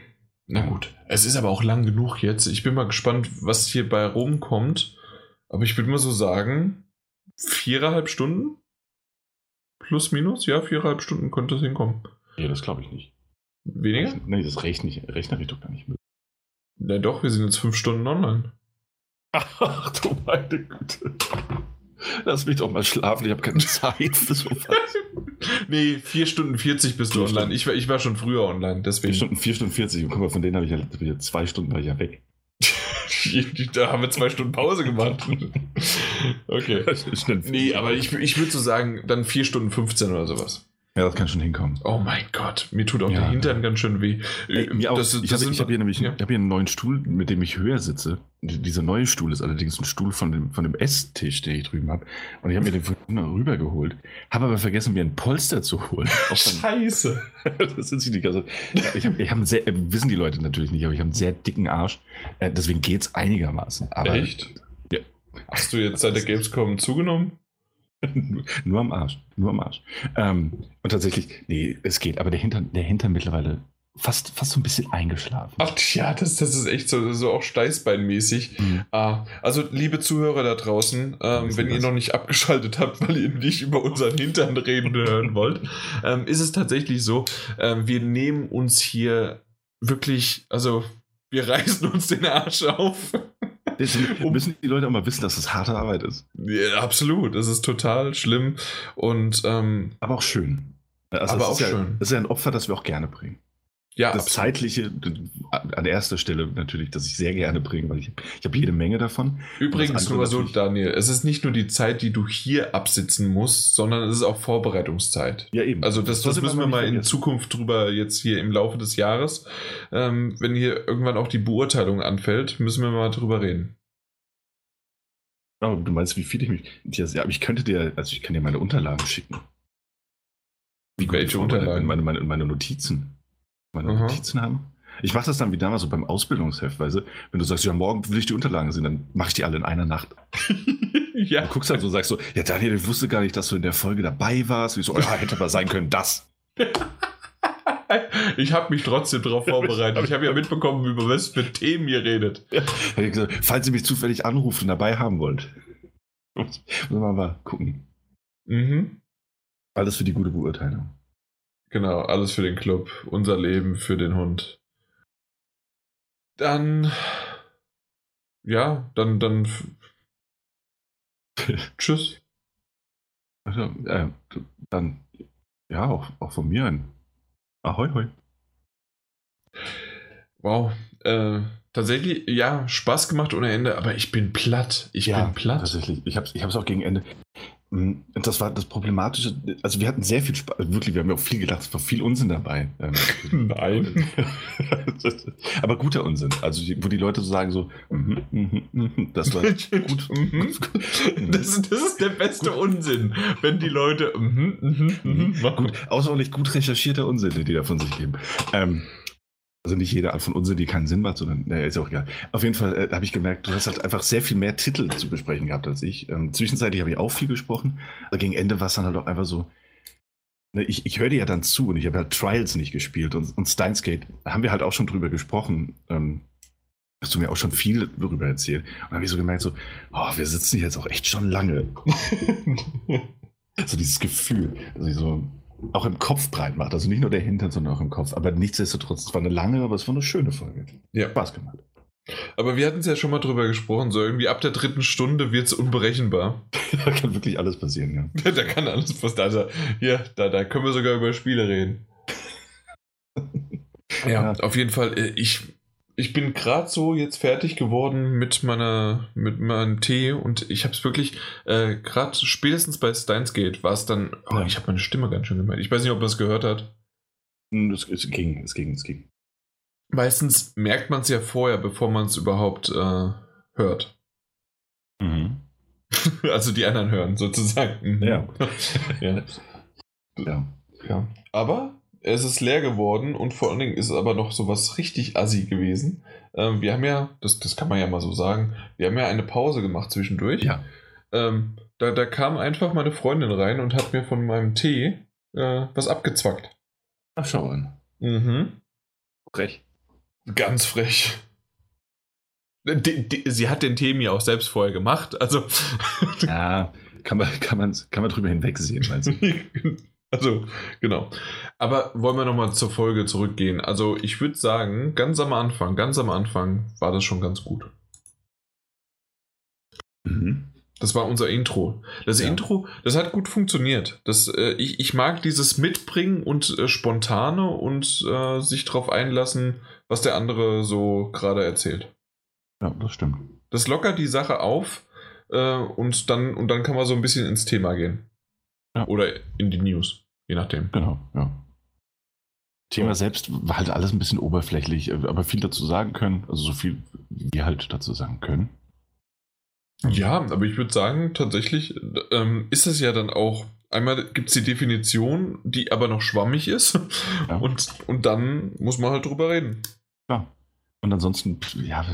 Na gut. Es ist aber auch lang genug jetzt. Ich bin mal gespannt, was hier bei rumkommt. Aber ich würde mal so sagen, viereinhalb Stunden? Plus, minus? Ja, viereinhalb Stunden könnte es hinkommen. Ja, das glaube ich nicht. Weniger? Nee, das rechne ich, rechne ich doch gar nicht mit. Na doch, wir sind jetzt fünf Stunden online. Ach du meine Güte. Lass mich doch mal schlafen, ich habe keine Zeit für sowas. nee, 4 Stunden 40 bist du online. Ich war, ich war schon früher online, deswegen. 4 Stunden, 4 Stunden 40 und guck mal, von denen habe ich ja 2 Stunden war ich ja weg. [laughs] da haben wir 2 Stunden Pause gemacht. okay. [laughs] Nee, aber ich, ich würde so sagen, dann 4 Stunden 15 oder sowas. Ja, das kann schon hinkommen. Oh mein Gott, mir tut auch ja, der Hintern ja. ganz schön weh. Ey, mir auch. Das, das ich habe hab hier nämlich ja. hab hier einen neuen Stuhl, mit dem ich höher sitze. Dieser neue Stuhl ist allerdings ein Stuhl von dem, von dem Esstisch, den ich drüben habe. Und ich habe mir den rübergeholt. Habe aber vergessen, mir ein Polster zu holen. [laughs] Scheiße. [laughs] das ist die ganze Ich habe ich hab einen sehr, äh, wissen die Leute natürlich nicht, aber ich habe einen sehr dicken Arsch. Äh, deswegen geht es einigermaßen. Aber, Echt? Ja. Hast du jetzt seit der Gamescom zugenommen? [laughs] nur am Arsch. Nur am Arsch. Ähm, und tatsächlich, nee, es geht, aber der Hintern, der Hintern mittlerweile fast, fast so ein bisschen eingeschlafen. Ach ja, das, das ist echt so, so auch Steißbeinmäßig. Mhm. Ah, also, liebe Zuhörer da draußen, ähm, wenn ihr noch nicht abgeschaltet habt, weil ihr nicht über unseren Hintern reden hören wollt, ähm, ist es tatsächlich so, ähm, wir nehmen uns hier wirklich, also wir reißen uns den Arsch auf. Deswegen [laughs] müssen die Leute auch mal wissen, dass es harte Arbeit ist. Ja, absolut. Es ist total schlimm und ähm, aber auch schön. Also aber auch ja, schön. Es ist ja ein Opfer, das wir auch gerne bringen. Ja, das absolut. zeitliche an erster Stelle natürlich, dass ich sehr gerne bringe, weil ich, ich habe jede Menge davon. Übrigens nur so, Daniel, es ist nicht nur die Zeit, die du hier absitzen musst, sondern es ist auch Vorbereitungszeit. Ja, eben. Also das, das, das müssen wir mal in Zukunft drüber jetzt hier im Laufe des Jahres, ähm, wenn hier irgendwann auch die Beurteilung anfällt, müssen wir mal drüber reden. Oh, du meinst, wie viel ich mich. Ja, ich könnte dir, also ich kann dir meine Unterlagen schicken. Wie Welche Unterlagen? Meine, meine, meine Notizen meine Aha. Notizen haben. Ich mache das dann wie damals so beim Ausbildungsheft, weißt du? Wenn du sagst, ja, morgen will ich die Unterlagen sehen, dann mache ich die alle in einer Nacht. [laughs] ja. Du guckst dann so und sagst so, ja, Daniel, ich wusste gar nicht, dass du in der Folge dabei warst. Wie so, ja, hätte aber sein können, das. [laughs] ich habe mich trotzdem darauf vorbereitet. Ich habe ja mitbekommen, über was für Themen ihr redet. Ja. Ich gesagt, falls ihr mich zufällig anrufen und dabei haben wollt. [laughs] Müssen wir mal gucken. Mhm. Alles für die gute Beurteilung. Genau, alles für den Club, unser Leben für den Hund. Dann, ja, dann, dann, [laughs] tschüss. Also, äh, dann, ja, auch, auch von mir ein Ahoi, hoi. Wow, äh, tatsächlich, ja, Spaß gemacht ohne Ende, aber ich bin platt. Ich ja, bin platt. Tatsächlich, ich habe es ich auch gegen Ende. Mhm. Das war das Problematische. Also wir hatten sehr viel Spaß. Wirklich, wir haben ja auch viel gedacht, es war viel Unsinn dabei. Ähm, Nein. [laughs] Aber guter Unsinn. Also wo die Leute so sagen so, mm, mm, mm, das war gut. Mhm. [laughs] das, das, ist der beste gut. Unsinn, wenn die Leute gut, außerordentlich gut recherchierter Unsinn, die da von sich geben. Ähm, also nicht jede Art von Unsinn, die keinen Sinn macht, sondern, naja, ist auch egal. Auf jeden Fall äh, habe ich gemerkt, du hast halt einfach sehr viel mehr Titel zu besprechen gehabt als ich. Ähm, zwischenzeitlich habe ich auch viel gesprochen, aber gegen Ende war es dann halt auch einfach so, ne, ich, ich höre dir ja dann zu und ich habe halt Trials nicht gespielt und, und Steins haben wir halt auch schon drüber gesprochen. Ähm, hast du mir auch schon viel darüber erzählt. Und dann habe ich so gemerkt, so, oh, wir sitzen hier jetzt auch echt schon lange. [laughs] so dieses Gefühl, dass ich so, auch im Kopf breit macht. Also nicht nur der Hintern, sondern auch im Kopf. Aber nichtsdestotrotz, es war eine lange, aber es war eine schöne Folge. Ja. Spaß gemacht. Aber wir hatten es ja schon mal drüber gesprochen, so irgendwie ab der dritten Stunde wird es unberechenbar. [laughs] da kann wirklich alles passieren, ja. [laughs] da kann alles passieren. Also, hier, da, da können wir sogar über Spiele reden. ja, ja, auf jeden Fall. Äh, ich, ich bin gerade so jetzt fertig geworden mit meiner mit meinem Tee und ich habe es wirklich äh, gerade spätestens bei Steins Gate war es dann oh, ich habe meine Stimme ganz schön gemerkt. Ich weiß nicht, ob man es gehört hat. Hm, es, es, ging, es ging, es ging. Meistens merkt man es ja vorher, bevor man es überhaupt äh, hört. Mhm. [laughs] also die anderen hören sozusagen. Mhm. Ja. [laughs] ja. ja. Ja. Aber es ist leer geworden und vor allen Dingen ist es aber noch so was richtig assi gewesen. Ähm, wir haben ja, das, das kann man ja mal so sagen, wir haben ja eine Pause gemacht zwischendurch. Ja. Ähm, da, da kam einfach meine Freundin rein und hat mir von meinem Tee äh, was abgezwackt. Ach, schau an. Mhm. Frech. Ganz frech. Die, die, sie hat den Tee mir auch selbst vorher gemacht, also. [laughs] [laughs] ja, kann man, kann man, kann man drüber hinwegsehen, meinst du? [laughs] Also, genau. Aber wollen wir nochmal zur Folge zurückgehen. Also, ich würde sagen, ganz am Anfang, ganz am Anfang war das schon ganz gut. Mhm. Das war unser Intro. Das ja. Intro, das hat gut funktioniert. Das, äh, ich, ich mag dieses Mitbringen und äh, Spontane und äh, sich darauf einlassen, was der andere so gerade erzählt. Ja, das stimmt. Das lockert die Sache auf äh, und, dann, und dann kann man so ein bisschen ins Thema gehen. Ja. Oder in die News, je nachdem. Genau, ja. Thema selbst war halt alles ein bisschen oberflächlich, aber viel dazu sagen können, also so viel wie wir halt dazu sagen können. Ja, aber ich würde sagen, tatsächlich ähm, ist es ja dann auch, einmal gibt es die Definition, die aber noch schwammig ist [laughs] ja. und, und dann muss man halt drüber reden. Ja. Und ansonsten, ja,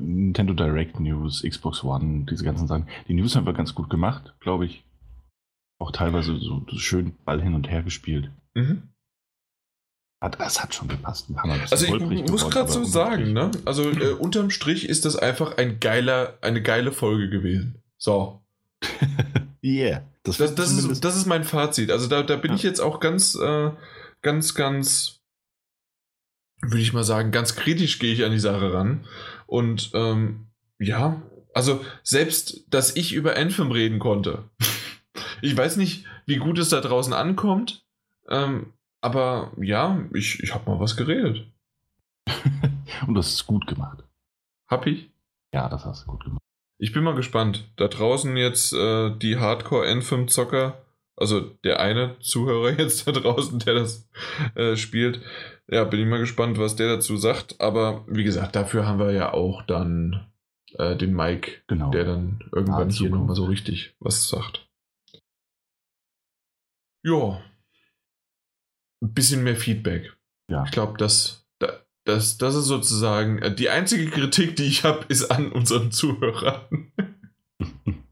Nintendo Direct News, Xbox One, diese ganzen Sachen. Die News haben wir ganz gut gemacht, glaube ich auch teilweise so schön Ball hin und her gespielt. Mhm. Das hat schon gepasst. Also ich muss gerade so sagen, ne? Also äh, unterm Strich ist das einfach ein geiler, eine geile Folge gewesen. So. [laughs] yeah. Das, das, das ist, das ist mein Fazit. Also da, da bin ja. ich jetzt auch ganz, äh, ganz, ganz, würde ich mal sagen, ganz kritisch gehe ich an die Sache ran. Und ähm, ja, also selbst, dass ich über Anthem reden konnte. Ich weiß nicht, wie gut es da draußen ankommt, ähm, aber ja, ich, ich habe mal was geredet. [laughs] Und das ist gut gemacht. Hab ich? Ja, das hast du gut gemacht. Ich bin mal gespannt. Da draußen jetzt äh, die Hardcore-N5-Zocker, also der eine Zuhörer [laughs] jetzt da draußen, der das äh, spielt. Ja, bin ich mal gespannt, was der dazu sagt. Aber wie gesagt, dafür haben wir ja auch dann äh, den Mike, genau. der dann irgendwann hier nochmal so richtig was sagt. Ja. Ein bisschen mehr Feedback. Ja. Ich glaube, das, das, das ist sozusagen äh, die einzige Kritik, die ich habe, ist an unseren Zuhörern. [laughs]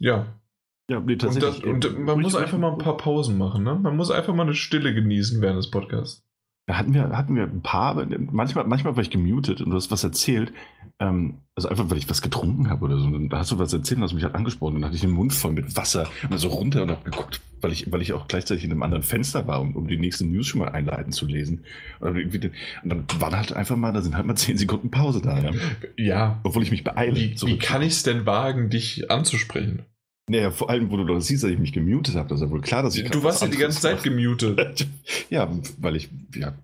ja. Ja, nee, tatsächlich. Und, das, und man muss einfach mal ein paar Pausen machen. Ne? Man muss einfach mal eine Stille genießen während des Podcasts. Da hatten wir, hatten wir ein paar, manchmal, manchmal war ich gemutet und du hast was erzählt. Ähm, also einfach, weil ich was getrunken habe oder so. Und da hast du was erzählt und hast mich halt angesprochen. Und dann hatte ich den Mund voll mit Wasser und dann so runter und habe geguckt, weil ich, weil ich auch gleichzeitig in einem anderen Fenster war, um, um die nächste News schon mal einleiten zu lesen. Und dann war halt einfach mal, da sind halt mal zehn Sekunden Pause da. Ja. ja. Obwohl ich mich beeile. Wie, wie kann ich es denn wagen, dich anzusprechen? Naja, vor allem, wo du doch siehst, dass ich mich gemutet habe, das ist ja wohl klar, dass ich. Du warst ja die ganze Zeit gemutet. [laughs] ja, weil ich, ja.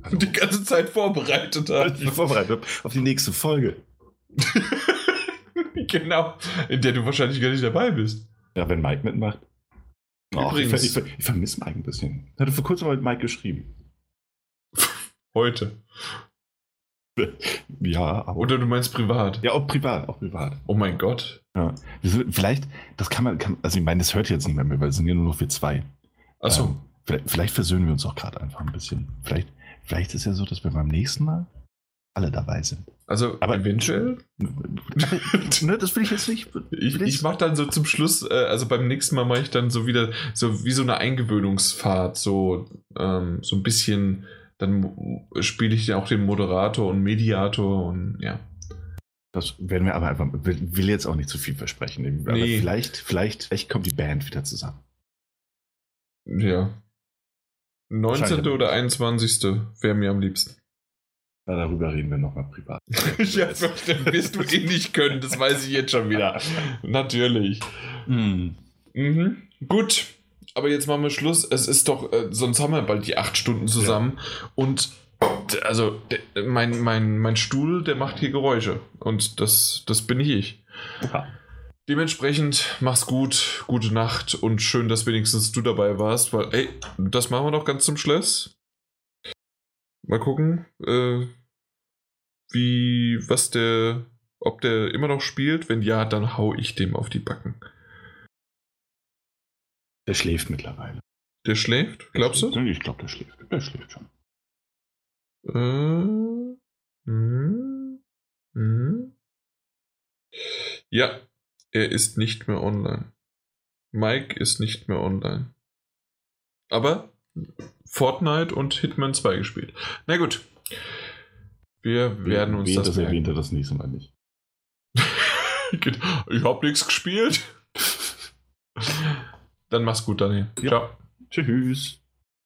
Also, die ganze Zeit vorbereitet habe. vorbereitet habe auf die nächste Folge. [laughs] genau, in der du wahrscheinlich gar nicht dabei bist. Ja, wenn Mike mitmacht. Oh, Übrigens. Ich, ich, ich vermisse Mike ein bisschen. Ich hatte vor kurzem mal mit Mike geschrieben. Heute. [laughs] Ja, aber. Oder du meinst privat? Ja, auch privat, auch privat. Oh mein Gott. Ja. Vielleicht, das kann man, kann, also ich meine, das hört jetzt nicht mehr, mehr weil es sind ja nur noch wir zwei. Achso. Ähm, vielleicht, vielleicht versöhnen wir uns auch gerade einfach ein bisschen. Vielleicht, vielleicht ist ja so, dass wir beim nächsten Mal alle dabei sind. Also, aber eventuell? [laughs] ne, das will ich jetzt nicht. [laughs] Ich, ich mache dann so zum Schluss, äh, also beim nächsten Mal mache ich dann so wieder, so wie so eine Eingewöhnungsfahrt, so, ähm, so ein bisschen, dann spiele ich ja auch den Moderator und Mediator und ja. Das werden wir aber einfach, will, will jetzt auch nicht zu viel versprechen. Aber nee. vielleicht, vielleicht, vielleicht kommt die Band wieder zusammen. Ja. 19. oder 21. wäre mir am liebsten. Na, darüber reden wir nochmal privat. [laughs] ja, dann wirst du [laughs] eh nicht können, das weiß ich jetzt schon wieder. [laughs] Natürlich. Mm. Mhm. Gut, aber jetzt machen wir Schluss. Es ist doch, äh, sonst haben wir bald die acht Stunden zusammen. Ja. Und also, mein, mein, mein Stuhl, der macht hier Geräusche. Und das, das bin ich ich. Ja. Dementsprechend mach's gut, gute Nacht und schön, dass wenigstens du dabei warst, weil, ey, das machen wir doch ganz zum Schluss. Mal gucken, äh, wie, was der, ob der immer noch spielt. Wenn ja, dann hau ich dem auf die Backen. Der schläft mittlerweile. Der schläft? Glaubst du? Ich glaube, der schläft. Der schläft schon. Äh, hm, hm. Ja, er ist nicht mehr online. Mike ist nicht mehr online. Aber Fortnite und Hitman 2 gespielt. Na gut. Wir werden uns das. Das erwähnt er das nächste Mal nicht. [laughs] ich habe nichts gespielt. [laughs] Dann mach's gut, Daniel. Ja. Ciao. Tschüss.